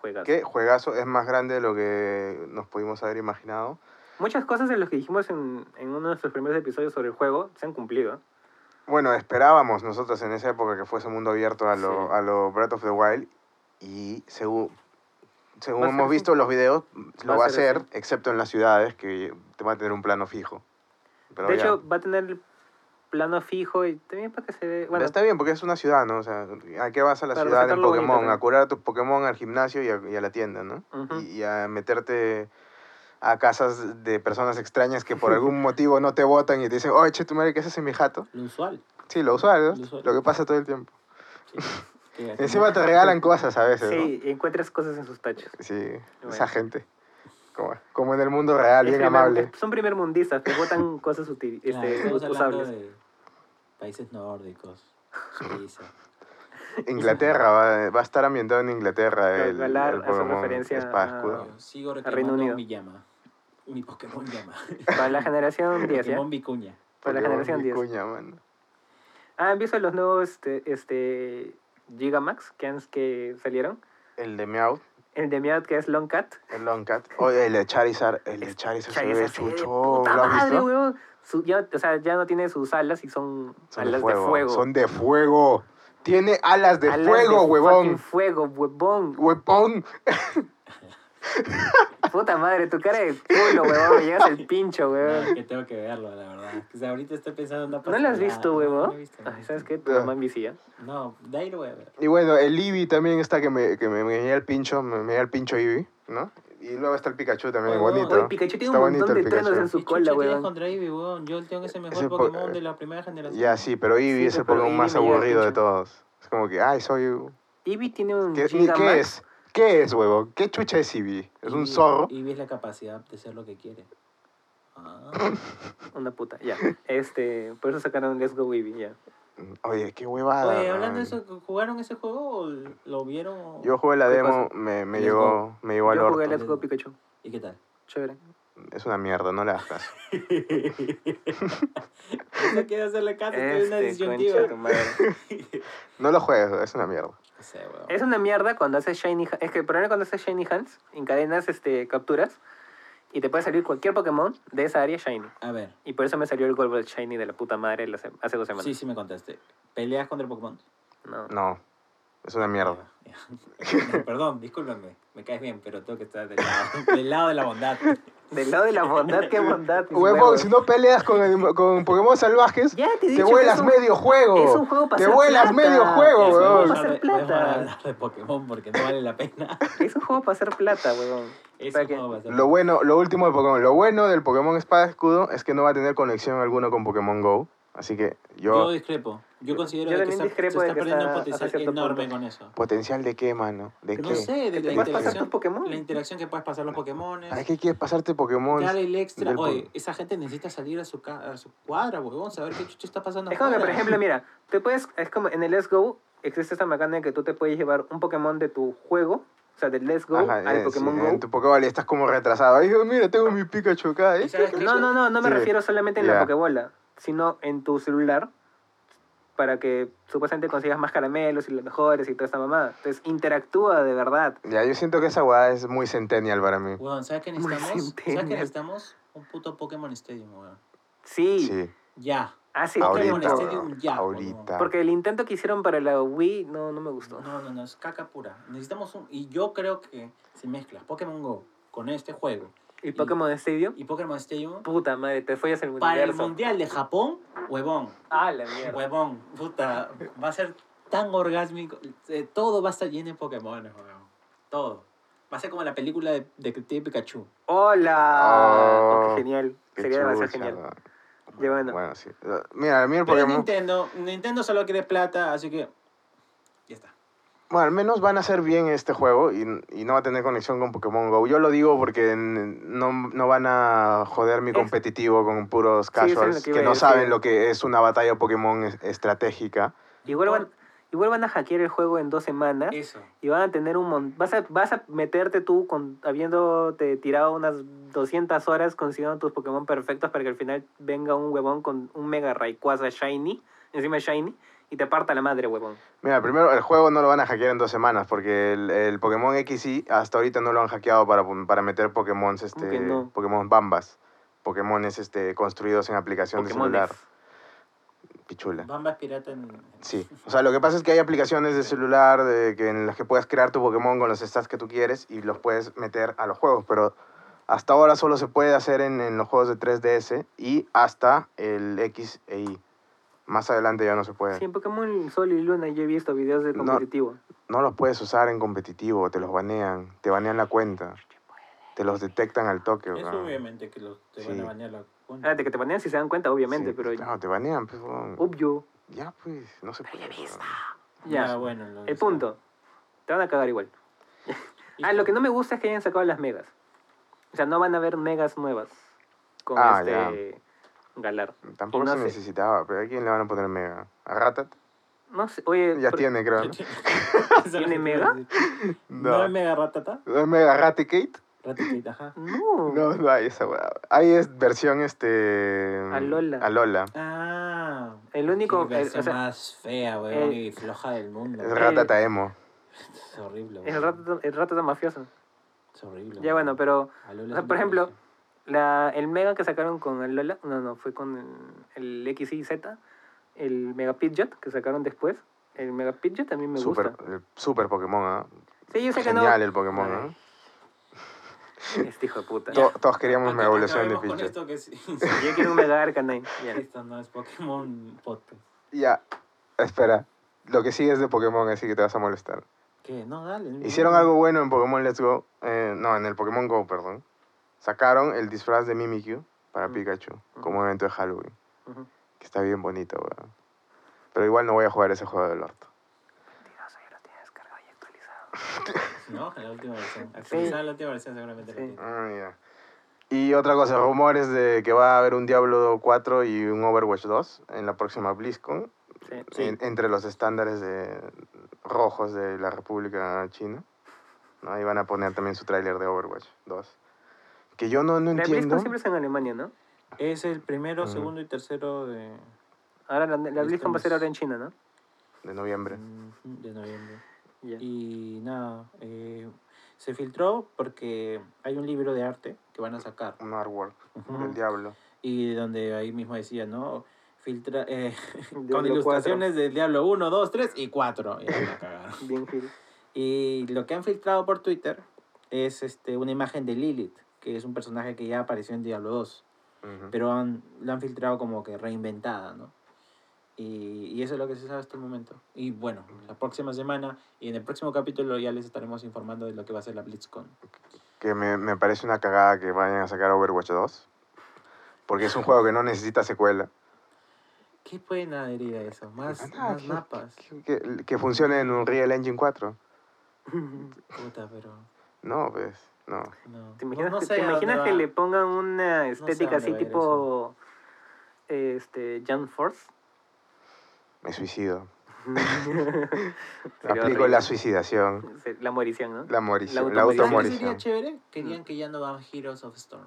[SPEAKER 2] Juegas.
[SPEAKER 1] ¿Qué juegazo? Es más grande de lo que nos pudimos haber imaginado.
[SPEAKER 2] Muchas cosas de lo que dijimos en, en uno de nuestros primeros episodios sobre el juego se han cumplido.
[SPEAKER 1] Bueno, esperábamos nosotros en esa época que fuese mundo abierto a lo,
[SPEAKER 2] Sí.
[SPEAKER 1] a lo Breath of the Wild y según, según hemos visto los videos, lo
[SPEAKER 2] Va a
[SPEAKER 1] va a
[SPEAKER 2] ser
[SPEAKER 1] hacer, excepto en las ciudades, que te va a tener un plano fijo. Pero
[SPEAKER 2] de
[SPEAKER 1] ya.
[SPEAKER 2] hecho, va a tener plano fijo y también para que se ve...
[SPEAKER 1] Pero
[SPEAKER 2] Bueno,
[SPEAKER 1] está bien, porque es una ciudad, ¿no? O sea, ¿a qué vas a la ciudad en
[SPEAKER 2] bonito
[SPEAKER 1] Pokémon? A curar a tus Pokémon al gimnasio y a, y a la tienda, ¿no? Y, y a meterte a casas de personas extrañas que por algún motivo no te votan y te dicen, oye, che, tu madre, ¿qué haces en mi jato?
[SPEAKER 3] lo usual.
[SPEAKER 1] Sí, lo usual, ¿no?
[SPEAKER 3] Lo usual.
[SPEAKER 1] Lo que pasa todo el tiempo.
[SPEAKER 3] Sí.
[SPEAKER 1] Encima te regalan cosas a veces,
[SPEAKER 2] sí, encuentras cosas en sus tachos.
[SPEAKER 1] ¿no? Sí,
[SPEAKER 2] Bueno.
[SPEAKER 1] esa gente. Como, como en el mundo real,
[SPEAKER 2] Es
[SPEAKER 1] bien
[SPEAKER 2] primer-
[SPEAKER 1] amable.
[SPEAKER 2] Son primer mundistas, que votan cosas util-
[SPEAKER 3] Claro,
[SPEAKER 2] este, usables.
[SPEAKER 3] de países nórdicos, Suiza.
[SPEAKER 1] Inglaterra, va, va a estar ambientado en Inglaterra el, el
[SPEAKER 2] hace
[SPEAKER 1] Pokémon
[SPEAKER 2] referencia
[SPEAKER 1] Espada
[SPEAKER 2] a-
[SPEAKER 1] Escudo.
[SPEAKER 3] Yo sigo
[SPEAKER 2] Reino
[SPEAKER 3] reclamando
[SPEAKER 2] Unido.
[SPEAKER 3] mi llama. Mi Pokémon llama.
[SPEAKER 2] Para la generación 10, ¿ya?
[SPEAKER 3] Pokémon Vicuña.
[SPEAKER 2] Para la generación 10.
[SPEAKER 1] Vicuña, mano.
[SPEAKER 2] Ah, ¿han visto los nuevos este, este, Gigamax que, han, que salieron?
[SPEAKER 1] El de Meowth,
[SPEAKER 2] El de Meowth que es Long Cat.
[SPEAKER 1] el Longcat. Oye, el de Charizard, el de Charizard
[SPEAKER 2] Charizard se ve de
[SPEAKER 1] chucho.
[SPEAKER 2] puta
[SPEAKER 1] ¿Lo has
[SPEAKER 2] madre, weón. Su- ya, o sea, ya no tiene sus alas y son,
[SPEAKER 1] Son
[SPEAKER 2] alas
[SPEAKER 1] de fuego.
[SPEAKER 2] de fuego.
[SPEAKER 1] Son de fuego. Tiene alas de
[SPEAKER 2] Alas
[SPEAKER 1] fuego,
[SPEAKER 2] fucking
[SPEAKER 1] huevón.
[SPEAKER 2] fuego, huevón.
[SPEAKER 1] Huevón.
[SPEAKER 2] Puta madre, tu cara de culo, huevón. Me llegas al pincho,
[SPEAKER 3] No,
[SPEAKER 2] huevón.
[SPEAKER 3] que tengo que verlo, la verdad. O sea, ahorita estoy pensando en una
[SPEAKER 2] ¿No lo has visto,
[SPEAKER 3] No, no visto,
[SPEAKER 2] Ay. ¿sabes qué? Tu mamá envicia.
[SPEAKER 3] No, de ahí lo voy a ver.
[SPEAKER 1] Y bueno, el Eevee también está que me, que me, me llega el pincho, me, me llega el pincho Eevee, ¿no? Y luego está el Pikachu también,
[SPEAKER 3] Oye,
[SPEAKER 1] bonito.
[SPEAKER 2] Oye, Pikachu tiene
[SPEAKER 1] Está
[SPEAKER 2] un
[SPEAKER 1] bonito
[SPEAKER 2] montón de
[SPEAKER 1] el Pikachu.
[SPEAKER 2] truenos en su
[SPEAKER 3] ¿Qué
[SPEAKER 2] cola, huevón.
[SPEAKER 3] contra Eevee, weón? Yo tengo ese mejor
[SPEAKER 1] Ese po-
[SPEAKER 3] Pokémon de la primera generación.
[SPEAKER 1] Ya, sí, pero Eevee
[SPEAKER 2] Sí,
[SPEAKER 1] es el Pokémon
[SPEAKER 2] Eevee
[SPEAKER 1] más
[SPEAKER 2] el
[SPEAKER 1] aburrido de todos. Es como que, ay, soy...
[SPEAKER 2] Eevee tiene un
[SPEAKER 1] ¿Qué. ¿qué es? ¿Qué es, huevo? ¿Qué chucha es Eevee? ¿Es un zorro?
[SPEAKER 3] Eevee es la capacidad de ser lo que quiere. Ah,
[SPEAKER 2] Una puta, ya. Este, por eso sacaron Let's Go Eevee, ya.
[SPEAKER 1] Oye, qué huevada.
[SPEAKER 3] Oye, hablando de eso, ¿jugaron ese juego o lo vieron? o-
[SPEAKER 1] Yo jugué la
[SPEAKER 2] ¿Qué
[SPEAKER 1] demo, me, me llegó, me llegó al
[SPEAKER 2] Yo jugué
[SPEAKER 1] orto.
[SPEAKER 2] Let's Go Pikachu.
[SPEAKER 3] ¿Y qué tal?
[SPEAKER 2] Chévere.
[SPEAKER 1] Es una mierda, no le hagas caso.
[SPEAKER 3] No quiero hacerle caso, estoy en una
[SPEAKER 2] Este,
[SPEAKER 3] disyuntiva.
[SPEAKER 1] No lo juegues, es una mierda.
[SPEAKER 3] Sé, weón.
[SPEAKER 2] Es una mierda cuando haces Shiny Es que el problema cuando haces Shiny Hands, encadenas este, capturas y te puede salir cualquier Pokémon de esa área Shiny.
[SPEAKER 3] A ver,
[SPEAKER 2] Y por eso me salió el Gold Shiny de la puta madre hace dos semanas.
[SPEAKER 3] sí, sí me contaste. ¿Peleas contra el Pokémon?
[SPEAKER 2] No.
[SPEAKER 1] No, es una mierda.
[SPEAKER 3] Perdón, discúlpame. Me caes bien, pero tengo que estar del lado, del lado de la bondad.
[SPEAKER 2] Del lado de la bondad, qué bondad.
[SPEAKER 1] Huevón, si no peleas con, el- con Pokémon salvajes,
[SPEAKER 2] Ya te
[SPEAKER 1] vuelas
[SPEAKER 2] un-
[SPEAKER 1] medio juego.
[SPEAKER 2] es un juego pa'
[SPEAKER 1] Te
[SPEAKER 2] hacer
[SPEAKER 1] vuelas
[SPEAKER 2] plata.
[SPEAKER 1] medio juego,
[SPEAKER 2] Es plata.
[SPEAKER 3] hablar de Pokémon porque no vale la pena.
[SPEAKER 2] Es un juego para hacer plata, huevón.
[SPEAKER 3] Es
[SPEAKER 2] Para
[SPEAKER 3] un
[SPEAKER 2] que-
[SPEAKER 3] juego para hacer-
[SPEAKER 1] Lo bueno, lo último de Pokémon, lo bueno del Pokémon Espada Escudo es que no va a tener conexión alguna con Pokémon Go. Así que
[SPEAKER 3] Yo
[SPEAKER 1] yo,
[SPEAKER 3] discrepo. Yo considero
[SPEAKER 2] Yo
[SPEAKER 3] de que
[SPEAKER 2] también
[SPEAKER 3] está,
[SPEAKER 2] discrepo
[SPEAKER 3] se
[SPEAKER 2] de
[SPEAKER 3] está
[SPEAKER 2] que
[SPEAKER 3] perdiendo
[SPEAKER 2] está
[SPEAKER 3] un potencial enorme
[SPEAKER 2] punto.
[SPEAKER 3] con eso.
[SPEAKER 1] ¿potencial de qué, mano? ¿De
[SPEAKER 3] No
[SPEAKER 1] qué?
[SPEAKER 3] sé, de
[SPEAKER 2] ¿Que te
[SPEAKER 3] la
[SPEAKER 2] puedes pasar
[SPEAKER 3] interacción,
[SPEAKER 2] Pokémon?
[SPEAKER 3] la interacción que puedes pasar los Pokémon.
[SPEAKER 1] ¿Para qué quieres pasarte Pokémon?
[SPEAKER 3] Dar el extra. Oye, esa gente necesita salir a su, ca- a su cuadra, huevón, saber qué chucho está pasando.
[SPEAKER 2] Es como que, por ejemplo, mira, te puedes, es como en el Let's Go existe esta mecánica que tú te puedes llevar un Pokémon de tu juego, o sea, del Let's Go
[SPEAKER 1] Ajá,
[SPEAKER 2] al
[SPEAKER 1] eh,
[SPEAKER 2] Pokémon
[SPEAKER 1] sí,
[SPEAKER 2] Go.
[SPEAKER 1] En tu Pokéball estás como retrasado. Ay, mira, tengo mi Pikachu acá. ¿eh?
[SPEAKER 2] No, no, no, no me
[SPEAKER 1] Sí.
[SPEAKER 2] refiero solamente en
[SPEAKER 1] Ya.
[SPEAKER 2] la Pokébola, sino en tu celular para que supuestamente consigas más caramelos y los mejores y toda esta mamada. Entonces, interactúa de verdad.
[SPEAKER 1] Ya, yo siento que esa weá es muy centennial para mí.
[SPEAKER 3] Huevón, ¿sabes qué necesitamos? ¿Sabes qué necesitamos? Un puto Pokémon Stadium, huevón.
[SPEAKER 2] Sí,
[SPEAKER 1] Sí,
[SPEAKER 3] Ya.
[SPEAKER 2] hace
[SPEAKER 3] Pokémon
[SPEAKER 1] ahorita.
[SPEAKER 2] tiempo.
[SPEAKER 3] Stadium ya,
[SPEAKER 1] ahorita.
[SPEAKER 2] Porque el intento que hicieron para la Wii no, no me gustó.
[SPEAKER 3] No, no, no, es caca pura. Necesitamos un... Y yo creo que si mezclas Pokémon Go con este juego
[SPEAKER 2] Y Pokémon Stadium,
[SPEAKER 3] y Pokémon Stadium,
[SPEAKER 2] puta madre, te follas el
[SPEAKER 3] para el. Mundial de Japón, huevón.
[SPEAKER 2] Ah, la mierda.
[SPEAKER 3] Huevón, puta, va a ser tan orgásmico. eh, Todo va a estar lleno de Pokémon, huevón. Todo. Va a ser como la película de Detective Pikachu.
[SPEAKER 2] ¡Hola!
[SPEAKER 1] Oh,
[SPEAKER 2] qué genial.
[SPEAKER 1] Qué
[SPEAKER 2] Sería demasiado genial. Ya bueno.
[SPEAKER 1] Bueno, sí. Mira, a mí el
[SPEAKER 3] Pero
[SPEAKER 1] Pokémon...
[SPEAKER 3] Nintendo, Nintendo solo quiere plata, así que.
[SPEAKER 1] Bueno, al menos van a hacer bien este juego y, y no va a tener conexión con Pokémon Go. Yo lo digo porque no, no van a joder mi competitivo con puros
[SPEAKER 2] Sí,
[SPEAKER 1] casuals
[SPEAKER 2] que
[SPEAKER 1] no
[SPEAKER 2] decir.
[SPEAKER 1] saben lo que es una batalla Pokémon es- estratégica.
[SPEAKER 2] Igual van, igual van a hackear el juego en dos semanas.
[SPEAKER 3] Eso.
[SPEAKER 2] Y van a tener un montón. Vas a, vas a meterte tú con, habiéndote tirado unas 200 horas consiguiendo tus Pokémon perfectos para que al final venga un huevón con un Mega Rayquaza Shiny, encima Shiny, y te parta la madre, huevón.
[SPEAKER 1] Mira, primero el juego no lo van a hackear en dos semanas porque el, el Pokémon XY hasta ahorita no lo han hackeado para, para meter Pokémon este,
[SPEAKER 2] no?
[SPEAKER 1] Pokémon Bambas. Pokémon este, construidos en aplicación de celular. Pichula.
[SPEAKER 3] Bamba es pirata en...
[SPEAKER 1] Sí, o sea, lo que pasa es que hay aplicaciones de celular de que, en las que puedes crear tu Pokémon con los stats que tú quieres y los puedes meter a los juegos, pero hasta ahora solo se puede hacer en, en los juegos de 3DS y hasta el X e Y. Más adelante ya no se puede.
[SPEAKER 2] Sí, en Pokémon Sol y Luna yo he visto videos de
[SPEAKER 1] No.
[SPEAKER 2] competitivo.
[SPEAKER 1] No los puedes usar en competitivo, te los banean, te banean la cuenta, te los detectan al toque.
[SPEAKER 3] Eso obviamente que los, te van a banear la cuenta.
[SPEAKER 2] Ah, de que te banean si se dan cuenta, obviamente,
[SPEAKER 1] Sí,
[SPEAKER 2] pero...
[SPEAKER 1] Claro, te banean, pues, weón.
[SPEAKER 2] Obvio.
[SPEAKER 1] Ya, pues, no se puede.
[SPEAKER 2] Ya.
[SPEAKER 3] Ya, bueno. lo
[SPEAKER 2] El
[SPEAKER 3] está.
[SPEAKER 2] punto. Te van a cagar igual. Ah, lo que no me gusta es que hayan sacado las megas. O sea, no van a haber megas nuevas con
[SPEAKER 1] Ah,
[SPEAKER 2] este Galar.
[SPEAKER 1] Tampoco
[SPEAKER 2] no
[SPEAKER 1] se
[SPEAKER 2] sé.
[SPEAKER 1] necesitaba, pero ¿a quién le van a poner mega? ¿A Ratat?
[SPEAKER 2] No sé, oye,
[SPEAKER 1] Ya tiene, creo,
[SPEAKER 3] es
[SPEAKER 2] ¿Tiene
[SPEAKER 3] que
[SPEAKER 2] mega?
[SPEAKER 3] ¿No
[SPEAKER 1] No.
[SPEAKER 3] es mega ratata?
[SPEAKER 1] ¿No es mega Raticate?
[SPEAKER 3] Raticate, ajá.
[SPEAKER 2] No.
[SPEAKER 1] No, no hay esa weá. Hay es versión este.
[SPEAKER 2] Alola.
[SPEAKER 1] Alola.
[SPEAKER 3] Ah.
[SPEAKER 2] El único- o sea,
[SPEAKER 3] más fea, weón,
[SPEAKER 2] el-
[SPEAKER 3] y floja del mundo.
[SPEAKER 1] Es
[SPEAKER 2] Eh,
[SPEAKER 1] Ratata Emo.
[SPEAKER 3] Es horrible,
[SPEAKER 2] Es el rato, el rato tan mafioso.
[SPEAKER 3] Es horrible.
[SPEAKER 2] Ya bueno, pero
[SPEAKER 3] Alola
[SPEAKER 2] o
[SPEAKER 3] es
[SPEAKER 2] sea, por ejemplo. La, el mega que sacaron con Alola, no, no, fue con el, el XY Z, el Mega Pidgeot que sacaron después. El Mega Pidgeot también me
[SPEAKER 1] Super,
[SPEAKER 2] gusta.
[SPEAKER 1] el super Pokémon, ¿ah?
[SPEAKER 2] Sí, yo sé que no.
[SPEAKER 1] Genial el Pokémon. ¿ah?
[SPEAKER 2] Este hijo de puta.
[SPEAKER 1] To- todos queríamos
[SPEAKER 3] Aca-
[SPEAKER 1] una evolución de Pidgeot.
[SPEAKER 3] que sí-
[SPEAKER 2] Yo quiero un Mega Arcanine. Ya.
[SPEAKER 3] Esto no es Pokémon Podcast.
[SPEAKER 1] Ya, espera. Lo que sigue es de Pokémon, así que te vas a molestar.
[SPEAKER 3] ¿Qué? No, dale. no.
[SPEAKER 1] Hicieron algo bueno en Pokémon Let's Go. eh, no, en el Pokémon Go, perdón. Sacaron el disfraz de Mimikyu para. Pikachu como evento de Halloween. Que está bien bonito, weón. Pero igual no voy a jugar ese juego del orto.
[SPEAKER 2] Mentiroso, ya lo tienes descargado y actualizado.
[SPEAKER 3] No, en la última versión. Actualizada la última versión seguramente lo
[SPEAKER 2] Sí.
[SPEAKER 3] tiene.
[SPEAKER 1] Ah, ya. Y otra cosa, rumores de que va a haber un Diablo 4 y un Overwatch 2 en la próxima BlizzCon.
[SPEAKER 2] Sí.
[SPEAKER 3] Sí.
[SPEAKER 1] en- entre los estándares de rojos de la República China. ¿no? Ahí van a poner también su tráiler de Overwatch 2. Que yo no, no
[SPEAKER 2] La
[SPEAKER 1] entiendo.
[SPEAKER 2] BlizzCon siempre es en Alemania, ¿no?
[SPEAKER 3] Es el primero, segundo y tercero de,
[SPEAKER 2] Ahora la, la BlizzCon va a ser ahora en China, ¿no?
[SPEAKER 1] De noviembre.
[SPEAKER 3] De noviembre.
[SPEAKER 2] Ya.
[SPEAKER 3] Y nada, eh, se filtró porque hay un libro de arte que van a sacar.
[SPEAKER 1] Un artwork.
[SPEAKER 3] Ujú.
[SPEAKER 1] del diablo.
[SPEAKER 3] Y donde ahí mismo decía, ¿no? Filtra, eh, con
[SPEAKER 2] Diablo
[SPEAKER 3] ilustraciones del Diablo 1, 2, 3 y 4. Y.
[SPEAKER 2] Bien, Gil.
[SPEAKER 3] Y lo que han filtrado por Twitter es este, una imagen de Lilith, que es un personaje que ya apareció en Diablo 2,
[SPEAKER 1] Ujú.
[SPEAKER 3] pero han, la han filtrado como que reinventada, ¿no? Y, y eso es lo que se sabe hasta el momento. Y bueno, la próxima semana y en el próximo capítulo ya les estaremos informando de lo que va a ser la BlitzCon.
[SPEAKER 1] que me, me parece una cagada que vayan a sacar Overwatch 2. Porque es un juego que no necesita secuela.
[SPEAKER 3] ¿Qué pueden adherir a eso? Más,
[SPEAKER 1] Ah,
[SPEAKER 3] más
[SPEAKER 1] que-
[SPEAKER 3] mapas.
[SPEAKER 1] Que, que- que funcione en un Real Engine 4.
[SPEAKER 3] Puta, pero...
[SPEAKER 1] No, pues, no.
[SPEAKER 3] No.
[SPEAKER 2] ¿Te imaginas,
[SPEAKER 3] No- no
[SPEAKER 2] que,
[SPEAKER 3] sé
[SPEAKER 2] te
[SPEAKER 3] a
[SPEAKER 2] imaginas que
[SPEAKER 3] va.
[SPEAKER 2] le pongan una estética
[SPEAKER 3] dónde
[SPEAKER 2] así
[SPEAKER 3] va
[SPEAKER 2] tipo este Jan Force?
[SPEAKER 1] Me suicido. Aplico
[SPEAKER 2] horrible.
[SPEAKER 1] la suicidación.
[SPEAKER 2] La morición, ¿no?
[SPEAKER 1] La morición.
[SPEAKER 2] La automorición.
[SPEAKER 3] ¿Sabes qué sería chévere? Querían que ya no van Heroes of Storm.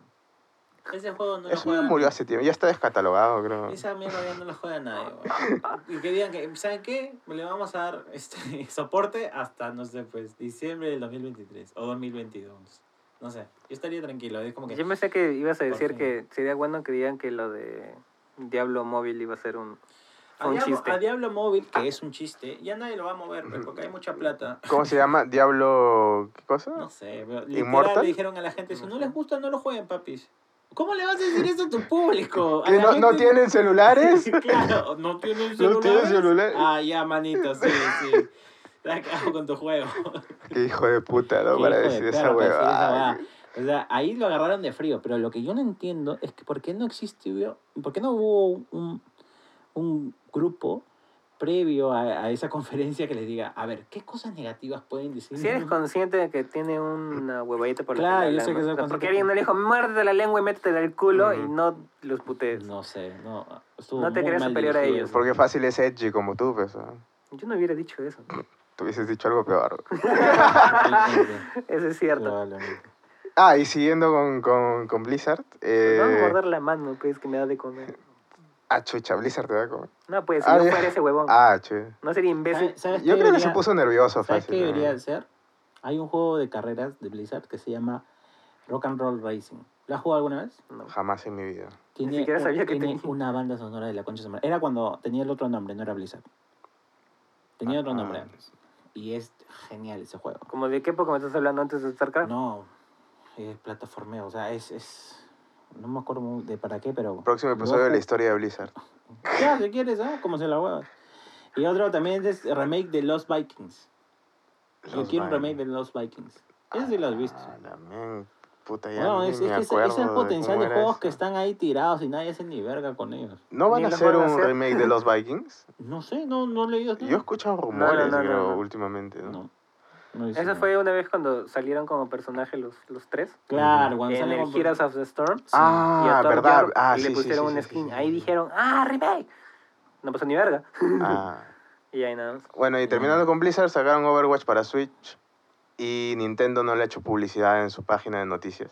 [SPEAKER 3] Ese juego no lo
[SPEAKER 1] Eso ya
[SPEAKER 3] juega
[SPEAKER 1] murió hace tiempo. Ya está descatalogado, creo.
[SPEAKER 3] Esa mierda ya no la juega nadie, güey. Y que digan que, ¿saben qué? Le vamos a dar este soporte hasta, no sé, pues, diciembre del 2023 o 2022. No sé, yo estaría tranquilo. Es como que.
[SPEAKER 2] Yo pensé que ibas a decir que sería bueno que digan que lo de Diablo Móvil iba a ser un,
[SPEAKER 3] A
[SPEAKER 2] un
[SPEAKER 3] Diablo,
[SPEAKER 2] chiste.
[SPEAKER 3] a Diablo Móvil, que es un chiste, ya nadie lo va a mover, pues, porque hay mucha plata.
[SPEAKER 1] ¿Cómo se llama? Diablo. ¿Qué cosa?
[SPEAKER 3] No sé, pero literal
[SPEAKER 1] ¿Inmortal?
[SPEAKER 3] le dijeron a la gente, si no les gusta, no lo jueguen, papis. ¿Cómo le vas a decir eso a tu público? A
[SPEAKER 1] ¿Que
[SPEAKER 3] la
[SPEAKER 1] no, no tienen celulares?
[SPEAKER 3] claro, no tienen
[SPEAKER 1] No
[SPEAKER 3] celular.
[SPEAKER 1] tienen celular.
[SPEAKER 3] Ah, ya, manito, sí, sí. Te has quedado con tu juego.
[SPEAKER 1] Qué hijo de puta, ¿no? Para
[SPEAKER 3] hijo de
[SPEAKER 1] decir esa
[SPEAKER 3] decir
[SPEAKER 1] huevada.
[SPEAKER 3] O sea, ahí lo agarraron de frío, pero lo que yo no entiendo es que por qué no existió, por qué no hubo un, un grupo previo a, a esa conferencia que les diga, a ver, ¿qué cosas negativas pueden decir?
[SPEAKER 2] Si eres consciente de que tiene una huevadita por la
[SPEAKER 3] Claro, yo sé que soy
[SPEAKER 2] O sea, Porque
[SPEAKER 3] que-
[SPEAKER 2] alguien no le dijo, muérdete la lengua y métetela al culo y
[SPEAKER 1] Ujú.
[SPEAKER 2] no los putees.
[SPEAKER 3] No sé, no.
[SPEAKER 2] No te creas superior a ellos.
[SPEAKER 1] Porque fácil es edgy como tú, pues. ¿no?
[SPEAKER 2] Yo no hubiera dicho eso.
[SPEAKER 1] Tú hubieses dicho algo peor.
[SPEAKER 2] Eso es cierto.
[SPEAKER 3] probablemente.
[SPEAKER 1] Ah, y siguiendo con, con, con Blizzard. Eh...
[SPEAKER 2] Vamos a morder la mano, pues, que me da de comer.
[SPEAKER 1] Ah, chucha, Blizzard te va a comer.
[SPEAKER 2] No, pues, si
[SPEAKER 1] Ah,
[SPEAKER 2] no
[SPEAKER 1] ya.
[SPEAKER 2] fuera ese huevón.
[SPEAKER 1] Ah, che.
[SPEAKER 2] No sería imbécil.
[SPEAKER 3] ¿Sabes- sabes
[SPEAKER 1] Yo creo que se
[SPEAKER 3] debería-
[SPEAKER 1] puso nervioso
[SPEAKER 3] ¿Sabes
[SPEAKER 1] fácil.
[SPEAKER 3] qué
[SPEAKER 1] ¿no?
[SPEAKER 3] debería ser? Hay un juego de carreras de Blizzard que se llama Rock and Roll Racing. ¿Lo has jugado alguna vez?
[SPEAKER 2] No.
[SPEAKER 1] Jamás en mi vida.
[SPEAKER 3] Tiene,
[SPEAKER 2] siquiera
[SPEAKER 3] un-
[SPEAKER 2] sabía que
[SPEAKER 3] tiene
[SPEAKER 2] tenía.
[SPEAKER 3] una banda sonora de la concha de madre. Era cuando tenía el otro nombre, no era Blizzard. Tenía otro
[SPEAKER 1] Ah.
[SPEAKER 3] nombre antes. Y es genial ese juego.
[SPEAKER 2] Como de qué época me estás hablando antes de StarCraft.
[SPEAKER 3] No, es plataformeo. O sea, es, es... No me acuerdo muy de para qué, pero...
[SPEAKER 1] Próximo episodio de la historia de Blizzard.
[SPEAKER 3] Ya, si quieres, ¿ah? Como se la hueva. Y otro también es remake de Los Vikings. Yo quiero un remake de Los Vikings. Ese sí lo has visto.
[SPEAKER 1] Ah, también. Puta, ya
[SPEAKER 3] Bueno,
[SPEAKER 1] ni
[SPEAKER 3] es, es que ese-
[SPEAKER 1] acuerdo
[SPEAKER 3] ese es el potencial de
[SPEAKER 1] era
[SPEAKER 3] juegos
[SPEAKER 1] eso.
[SPEAKER 3] que están ahí tirados y nadie hace ni verga con ellos.
[SPEAKER 1] ¿No van a hacer
[SPEAKER 2] van a
[SPEAKER 1] un
[SPEAKER 2] hacer.
[SPEAKER 1] remake de los Vikings?
[SPEAKER 3] No sé, no, no he leído nada.
[SPEAKER 1] Yo he escuchado rumores,
[SPEAKER 2] no, no,
[SPEAKER 1] creo,
[SPEAKER 2] no.
[SPEAKER 1] últimamente. ¿no?
[SPEAKER 3] No. no
[SPEAKER 2] Eso fue una vez cuando salieron como personaje los, los tres.
[SPEAKER 3] Claro, cuando
[SPEAKER 2] en el Heroes of the Storm. y
[SPEAKER 1] Ah,
[SPEAKER 2] a Thor
[SPEAKER 1] verdad.
[SPEAKER 2] York
[SPEAKER 1] Ah,
[SPEAKER 2] le
[SPEAKER 1] sí, sí,
[SPEAKER 2] pusieron
[SPEAKER 1] sí,
[SPEAKER 2] un
[SPEAKER 1] sí,
[SPEAKER 2] skin.
[SPEAKER 1] sí,
[SPEAKER 2] Ahí
[SPEAKER 1] sí.
[SPEAKER 2] dijeron, ¡ah, remake! No pasó ni verga.
[SPEAKER 1] Ah.
[SPEAKER 2] y ahí nada más.
[SPEAKER 1] Bueno, y terminando con Blizzard, sacaron Overwatch para Switch y Nintendo no le ha hecho publicidad en su página de noticias.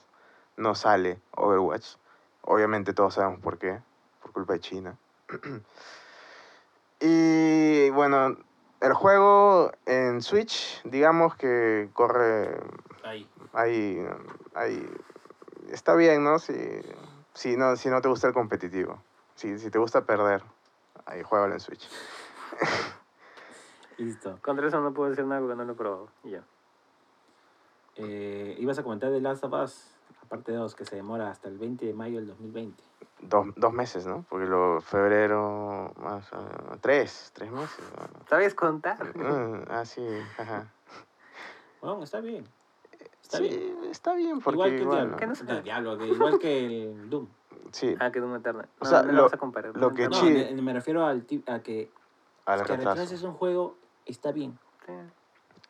[SPEAKER 1] No sale Overwatch. Obviamente todos sabemos por qué, por culpa de China. y bueno, el juego en Switch, digamos que corre
[SPEAKER 3] Ahí.
[SPEAKER 1] ahí, ahí está bien, ¿no? Si, si no, si no te gusta el competitivo. Si, si te gusta perder, ahí juégalo en Switch.
[SPEAKER 3] Listo.
[SPEAKER 2] Contra eso no puedo decir nada porque no lo he probado. Y ya.
[SPEAKER 3] Eh, ibas a comentar de Last of Us, aparte de dos, que se demora hasta el 20 de mayo del 2020.
[SPEAKER 1] Dos, dos meses, ¿no? Porque lo febrero, más, ah, tres, tres meses.
[SPEAKER 2] ¿Sabes contar?
[SPEAKER 1] ah. Ah, sí, ajá.
[SPEAKER 3] Bueno, está bien. Está
[SPEAKER 1] sí,
[SPEAKER 3] bien.
[SPEAKER 1] está bien, porque
[SPEAKER 3] igual que el
[SPEAKER 1] igual,
[SPEAKER 3] Diablo.
[SPEAKER 1] ¿no?
[SPEAKER 2] ¿Qué no
[SPEAKER 3] No, Diablo, que igual que el Doom.
[SPEAKER 1] Sí,
[SPEAKER 2] Ah, que Doom Eternal.
[SPEAKER 1] O
[SPEAKER 2] No,
[SPEAKER 1] sea,
[SPEAKER 2] no
[SPEAKER 1] lo-
[SPEAKER 2] vas a comparar.
[SPEAKER 1] lo que
[SPEAKER 3] No, me, me refiero al a que,
[SPEAKER 1] al
[SPEAKER 3] que retrases un juego, está bien.
[SPEAKER 2] Sí.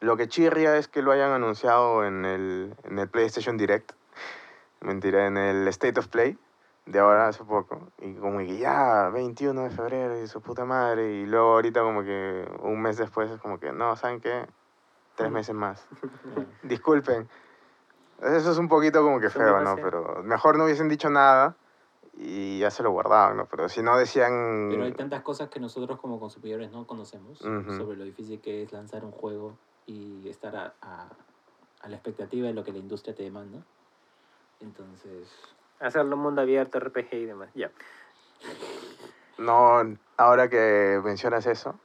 [SPEAKER 1] Lo que chirria es que lo hayan anunciado en el, en el PlayStation Direct. Mentira, en el State of Play. de ahora hace poco. Y como que ya, 21 de febrero y su puta madre. Y luego ahorita como que un mes después es como que, no, ¿saben qué? Tres meses más. Disculpen. Eso es un poquito como que feo, ¿no? Pero mejor no hubiesen dicho nada y ya se lo guardaban, ¿no? Pero si no decían...
[SPEAKER 3] Pero hay tantas cosas que nosotros como consumidores no conocemos
[SPEAKER 1] Ujú.
[SPEAKER 3] sobre lo difícil que es lanzar un juego y estar a, a, a la expectativa de lo que la industria te demanda. Entonces,
[SPEAKER 2] Hacerlo mundo abierto, RPG y demás. Ya.
[SPEAKER 1] No, ahora que mencionas eso.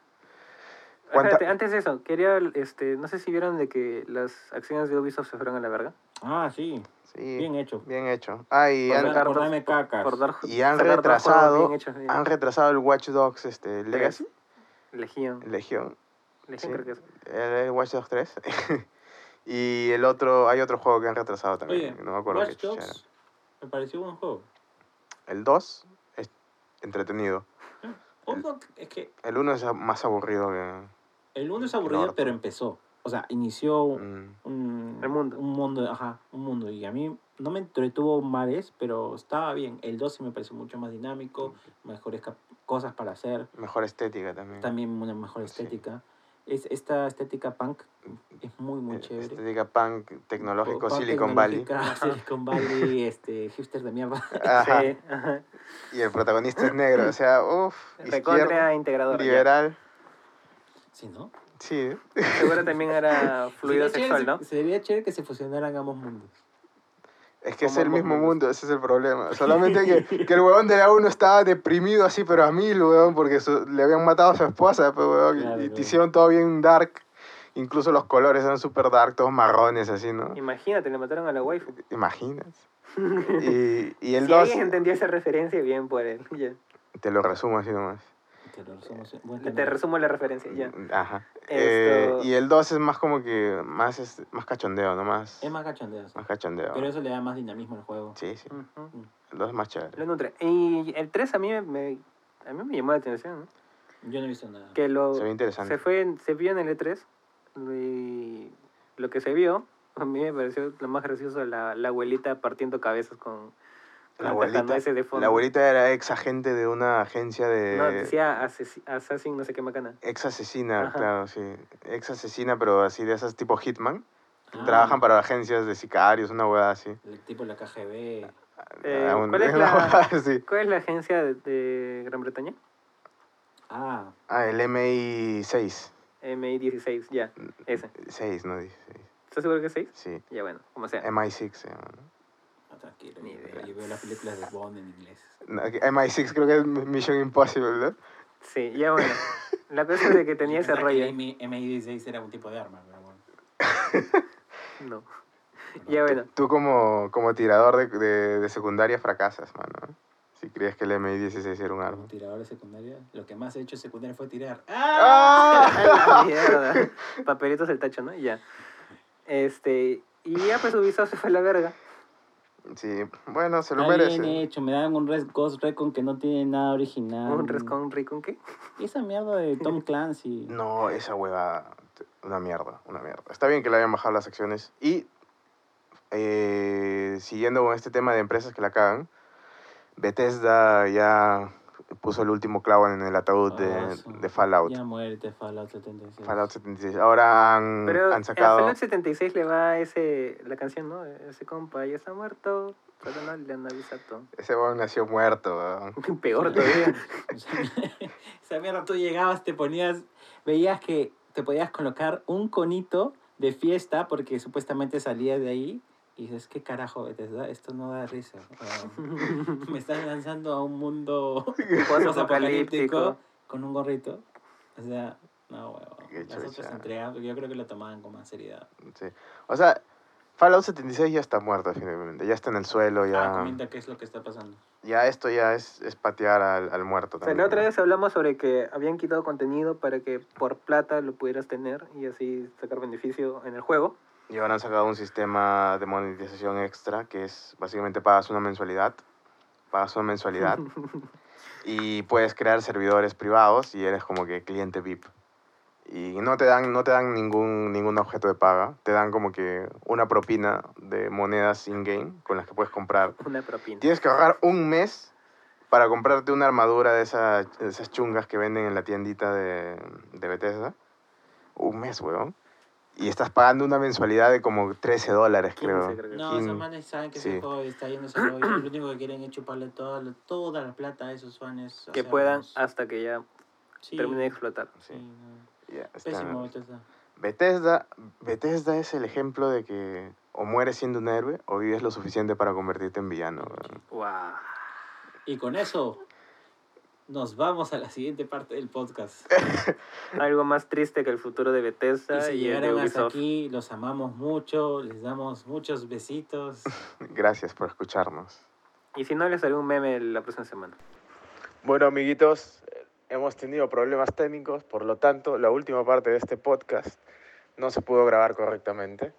[SPEAKER 1] ¿Cuánta-
[SPEAKER 2] Espérate, antes de eso, quería, este, no sé si vieron de que las acciones de Ubisoft se fueron a la verga.
[SPEAKER 3] ah, sí,
[SPEAKER 1] Sí,
[SPEAKER 3] bien hecho.
[SPEAKER 1] bien hecho. Ah, y
[SPEAKER 2] Por
[SPEAKER 1] han,
[SPEAKER 2] sacar
[SPEAKER 3] por
[SPEAKER 2] dos-
[SPEAKER 3] cacas.
[SPEAKER 2] Por dar,
[SPEAKER 1] y han
[SPEAKER 2] juegos
[SPEAKER 1] retrasado,
[SPEAKER 2] bien hechos, bien.
[SPEAKER 1] han retrasado el Watch Dogs este, Legacy,
[SPEAKER 2] Legión.
[SPEAKER 1] Legión, Sí.
[SPEAKER 2] creo que es.
[SPEAKER 1] el Watch Dogs 3. y el otro, hay otro juego que han retrasado también,
[SPEAKER 3] Oye,
[SPEAKER 1] no me acuerdo
[SPEAKER 3] Watch
[SPEAKER 1] qué chucha era.
[SPEAKER 3] Dogs me pareció un buen juego.
[SPEAKER 1] El 2 es entretenido.
[SPEAKER 3] Uno, es que
[SPEAKER 1] El 1 es más aburrido que...
[SPEAKER 3] el uno es aburrido, pero empezó. O sea, inició
[SPEAKER 1] mm,
[SPEAKER 3] un,
[SPEAKER 2] El mundo.
[SPEAKER 3] Un mundo, ajá, un mundo. Y a mí no me entretuvo mares, pero estaba bien. El 2 sí me pareció mucho más dinámico, mejores cosas para hacer,
[SPEAKER 1] mejor estética también.
[SPEAKER 3] también una mejor
[SPEAKER 1] Sí.
[SPEAKER 3] estética. Es, esta estética punk es muy, muy
[SPEAKER 1] Eh,
[SPEAKER 3] chévere.
[SPEAKER 1] Estética punk, tecnológico,
[SPEAKER 3] Punk
[SPEAKER 1] Silicon Valley.
[SPEAKER 3] Silicon Valley, este, hipster de mierda.
[SPEAKER 1] Ajá.
[SPEAKER 2] Sí, ajá.
[SPEAKER 1] Y el protagonista es negro, o sea, uff,
[SPEAKER 2] Recontra integrador. ya.
[SPEAKER 1] liberal.
[SPEAKER 3] Sí, ¿no?
[SPEAKER 1] Sí,
[SPEAKER 2] Seguro también era fluido
[SPEAKER 3] Sería
[SPEAKER 2] sexual,
[SPEAKER 3] chévere
[SPEAKER 2] ¿no?
[SPEAKER 3] se- Sería chévere que se fusionaran ambos mundos.
[SPEAKER 1] Es que es el mismo mundo, ese es el problema. Solamente que, que el huevón de la 1 estaba deprimido así, pero a mil, huevón, porque su- le habían matado a su esposa, pues, huevón, y-
[SPEAKER 3] Claro,
[SPEAKER 1] y te hicieron todo bien dark. Incluso los colores eran súper dark, todos marrones, así, ¿no?
[SPEAKER 2] Imagínate, le mataron a la waifu.
[SPEAKER 1] Imaginas. Y, y el
[SPEAKER 2] si
[SPEAKER 1] 2,
[SPEAKER 2] alguien entendió esa referencia, bien por él.
[SPEAKER 1] Te lo resumo así nomás.
[SPEAKER 3] Te lo resumo, sí. Buen
[SPEAKER 2] Te resumo la referencia, ya.
[SPEAKER 1] Ajá.
[SPEAKER 2] Esto-
[SPEAKER 1] Eh, y el 2 es más como que, más, es- más cachondeo, ¿no? Más,
[SPEAKER 3] Es más cachondeo. sí.
[SPEAKER 1] más cachondeo.
[SPEAKER 3] Pero eso le da más dinamismo al juego.
[SPEAKER 1] Sí, sí.
[SPEAKER 2] Ujú.
[SPEAKER 1] El 2 es más chévere.
[SPEAKER 2] Lo nutre. Y el 3 a mí me, me- a mí me llamó la atención, ¿no?
[SPEAKER 3] Yo no he visto nada.
[SPEAKER 2] Que lo,
[SPEAKER 1] Se ve interesante.
[SPEAKER 2] se, fue, se vio en el E3 y lo que se vio, a mí me pareció lo más gracioso, la, la abuelita partiendo cabezas con
[SPEAKER 1] La
[SPEAKER 2] el
[SPEAKER 1] abuelita,
[SPEAKER 2] cascanueces de fondo.
[SPEAKER 1] la abuelita era ex agente de una agencia de...
[SPEAKER 2] No, decía Assassin, no sé qué macana.
[SPEAKER 1] Ex asesina,
[SPEAKER 2] Ajá.
[SPEAKER 1] claro, sí. Ex asesina, pero así de esas tipo Hitman.
[SPEAKER 3] Ah,
[SPEAKER 1] Trabajan para agencias de sicarios, una hueá así.
[SPEAKER 3] El tipo de la KGB.
[SPEAKER 2] Eh,
[SPEAKER 1] Ah, un-
[SPEAKER 2] ¿cuál es la-
[SPEAKER 1] hueá así.
[SPEAKER 2] ¿Cuál es la agencia de, de Gran Bretaña?
[SPEAKER 3] Ah,
[SPEAKER 1] Ah, el MI6.
[SPEAKER 2] MI16, ya, ese.
[SPEAKER 1] 6, no 16.
[SPEAKER 2] ¿Estás seguro que es 6?
[SPEAKER 1] Sí.
[SPEAKER 2] Ya bueno, como sea.
[SPEAKER 1] MI6 se llama, ¿no?
[SPEAKER 3] Tranquilo.
[SPEAKER 2] Ni idea.
[SPEAKER 3] Yo veo las películas de Bond en inglés.
[SPEAKER 1] No, que MI6 creo que es Mission Impossible, ¿no?
[SPEAKER 2] Sí, ya bueno. La cosa es de que tenía ese rollo.
[SPEAKER 3] MI- MI16 era un tipo de arma, pero bueno.
[SPEAKER 2] No. Ya bueno.
[SPEAKER 1] Tú como, como tirador de, de, de secundaria fracasas, mano. Si creías que el MI16 era un arma.
[SPEAKER 3] tirador de secundaria, lo que más he hecho en secundaria fue tirar.
[SPEAKER 1] ¡Ah!
[SPEAKER 2] A la mierda. Papelitos el tacho, ¿no? Ya. Este. Y ya pues Ubisoft se fue a la verga.
[SPEAKER 1] Sí, bueno, se lo
[SPEAKER 3] Está bien
[SPEAKER 1] merece.
[SPEAKER 3] hecho, me dan un Res Ghost Recon que no tiene nada original.
[SPEAKER 2] Un Rescon Recon qué?
[SPEAKER 3] Esa mierda de Tom Clancy.
[SPEAKER 1] No, esa hueva, una mierda, una mierda. Está bien que le hayan bajado las acciones. Y eh, siguiendo con este tema de empresas que la cagan, Bethesda ya puso el último clavo en el ataúd de,
[SPEAKER 3] sí.
[SPEAKER 1] de Fallout.
[SPEAKER 3] Ya muerte, Fallout 76.
[SPEAKER 1] Fallout 76. Ahora han,
[SPEAKER 2] Pero
[SPEAKER 1] han
[SPEAKER 2] a
[SPEAKER 1] sacado...
[SPEAKER 2] Fallout 76 le va ese, la canción, ¿no? Ese compa ya está muerto, pero no le han avisado.
[SPEAKER 1] Ese huevón nació muerto, weón.
[SPEAKER 2] Peor todavía.
[SPEAKER 3] Esa mierda, tú llegabas, te ponías, veías que te podías colocar un conito de fiesta porque supuestamente salías de ahí y dices, ¿qué carajo? Bethesda? Esto no da risa. Me estás lanzando a un mundo apocalíptico con un gorrito. O sea, no, huevón.
[SPEAKER 1] Qué
[SPEAKER 3] Las otras entregas, yo creo que lo tomaban con más seriedad.
[SPEAKER 1] Sí. O sea, Fallout 76 ya está muerto definitivamente. Ya está en el suelo,
[SPEAKER 3] Ah,
[SPEAKER 1] ya...
[SPEAKER 3] comenta qué es lo que está pasando.
[SPEAKER 1] ya esto ya es, es patear al, al muerto
[SPEAKER 2] O sea,
[SPEAKER 1] también.
[SPEAKER 2] la otra
[SPEAKER 1] ¿no?
[SPEAKER 2] vez hablamos sobre que habían quitado contenido para que por plata lo pudieras tener y así sacar beneficio en el juego.
[SPEAKER 1] Y ahora han sacado un sistema de monetización extra que es básicamente pagas una mensualidad, pagas una mensualidad y puedes crear servidores privados y eres como que cliente VIP. y no te dan, no te dan ningún, ningún objeto de paga. Te dan como que una propina de monedas in-game con las que puedes comprar.
[SPEAKER 2] Una propina.
[SPEAKER 1] Tienes que ahorrar un mes para comprarte una armadura de, esa- de esas chungas que venden en la tiendita de, de Bethesda. Un mes, weón. Y estás pagando una mensualidad de como 13 dólares,
[SPEAKER 2] 15
[SPEAKER 1] creo.
[SPEAKER 2] creo que
[SPEAKER 3] No, esos manes saben que
[SPEAKER 1] Sí.
[SPEAKER 3] ese juego está yendo ese juego y lo único que quieren es chuparle toda, la- toda la plata a esos fans.
[SPEAKER 2] Que puedan hasta que ya
[SPEAKER 3] sí,
[SPEAKER 2] termine de explotar.
[SPEAKER 3] sí, no.
[SPEAKER 1] Está-
[SPEAKER 3] Pésimo, Bethesda.
[SPEAKER 1] Bethesda, Bethesda es el ejemplo de que o mueres siendo un héroe o vives lo suficiente para convertirte en villano.
[SPEAKER 2] Wow.
[SPEAKER 3] Y con eso nos vamos a la siguiente parte del podcast.
[SPEAKER 2] Algo más triste que el futuro de
[SPEAKER 3] Y
[SPEAKER 2] Bethesda
[SPEAKER 3] si
[SPEAKER 2] y, el de
[SPEAKER 3] llegaron hasta aquí, los amamos mucho, les damos muchos besitos.
[SPEAKER 1] Gracias por escucharnos.
[SPEAKER 2] Y si no, les haré un meme la próxima semana.
[SPEAKER 1] Bueno, amiguitos, eh, hemos tenido problemas técnicos, por lo tanto, la última parte de este podcast no se pudo grabar correctamente.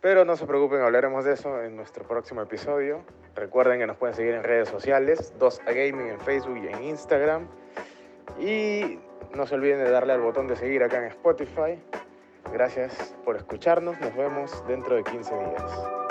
[SPEAKER 1] Pero no se preocupen, hablaremos de eso en nuestro próximo episodio. Recuerden que nos pueden seguir en redes sociales, 2A Gaming en Facebook y en Instagram. Y no se olviden de darle al botón de seguir acá en Spotify. Gracias por escucharnos, nos vemos dentro de 15 días.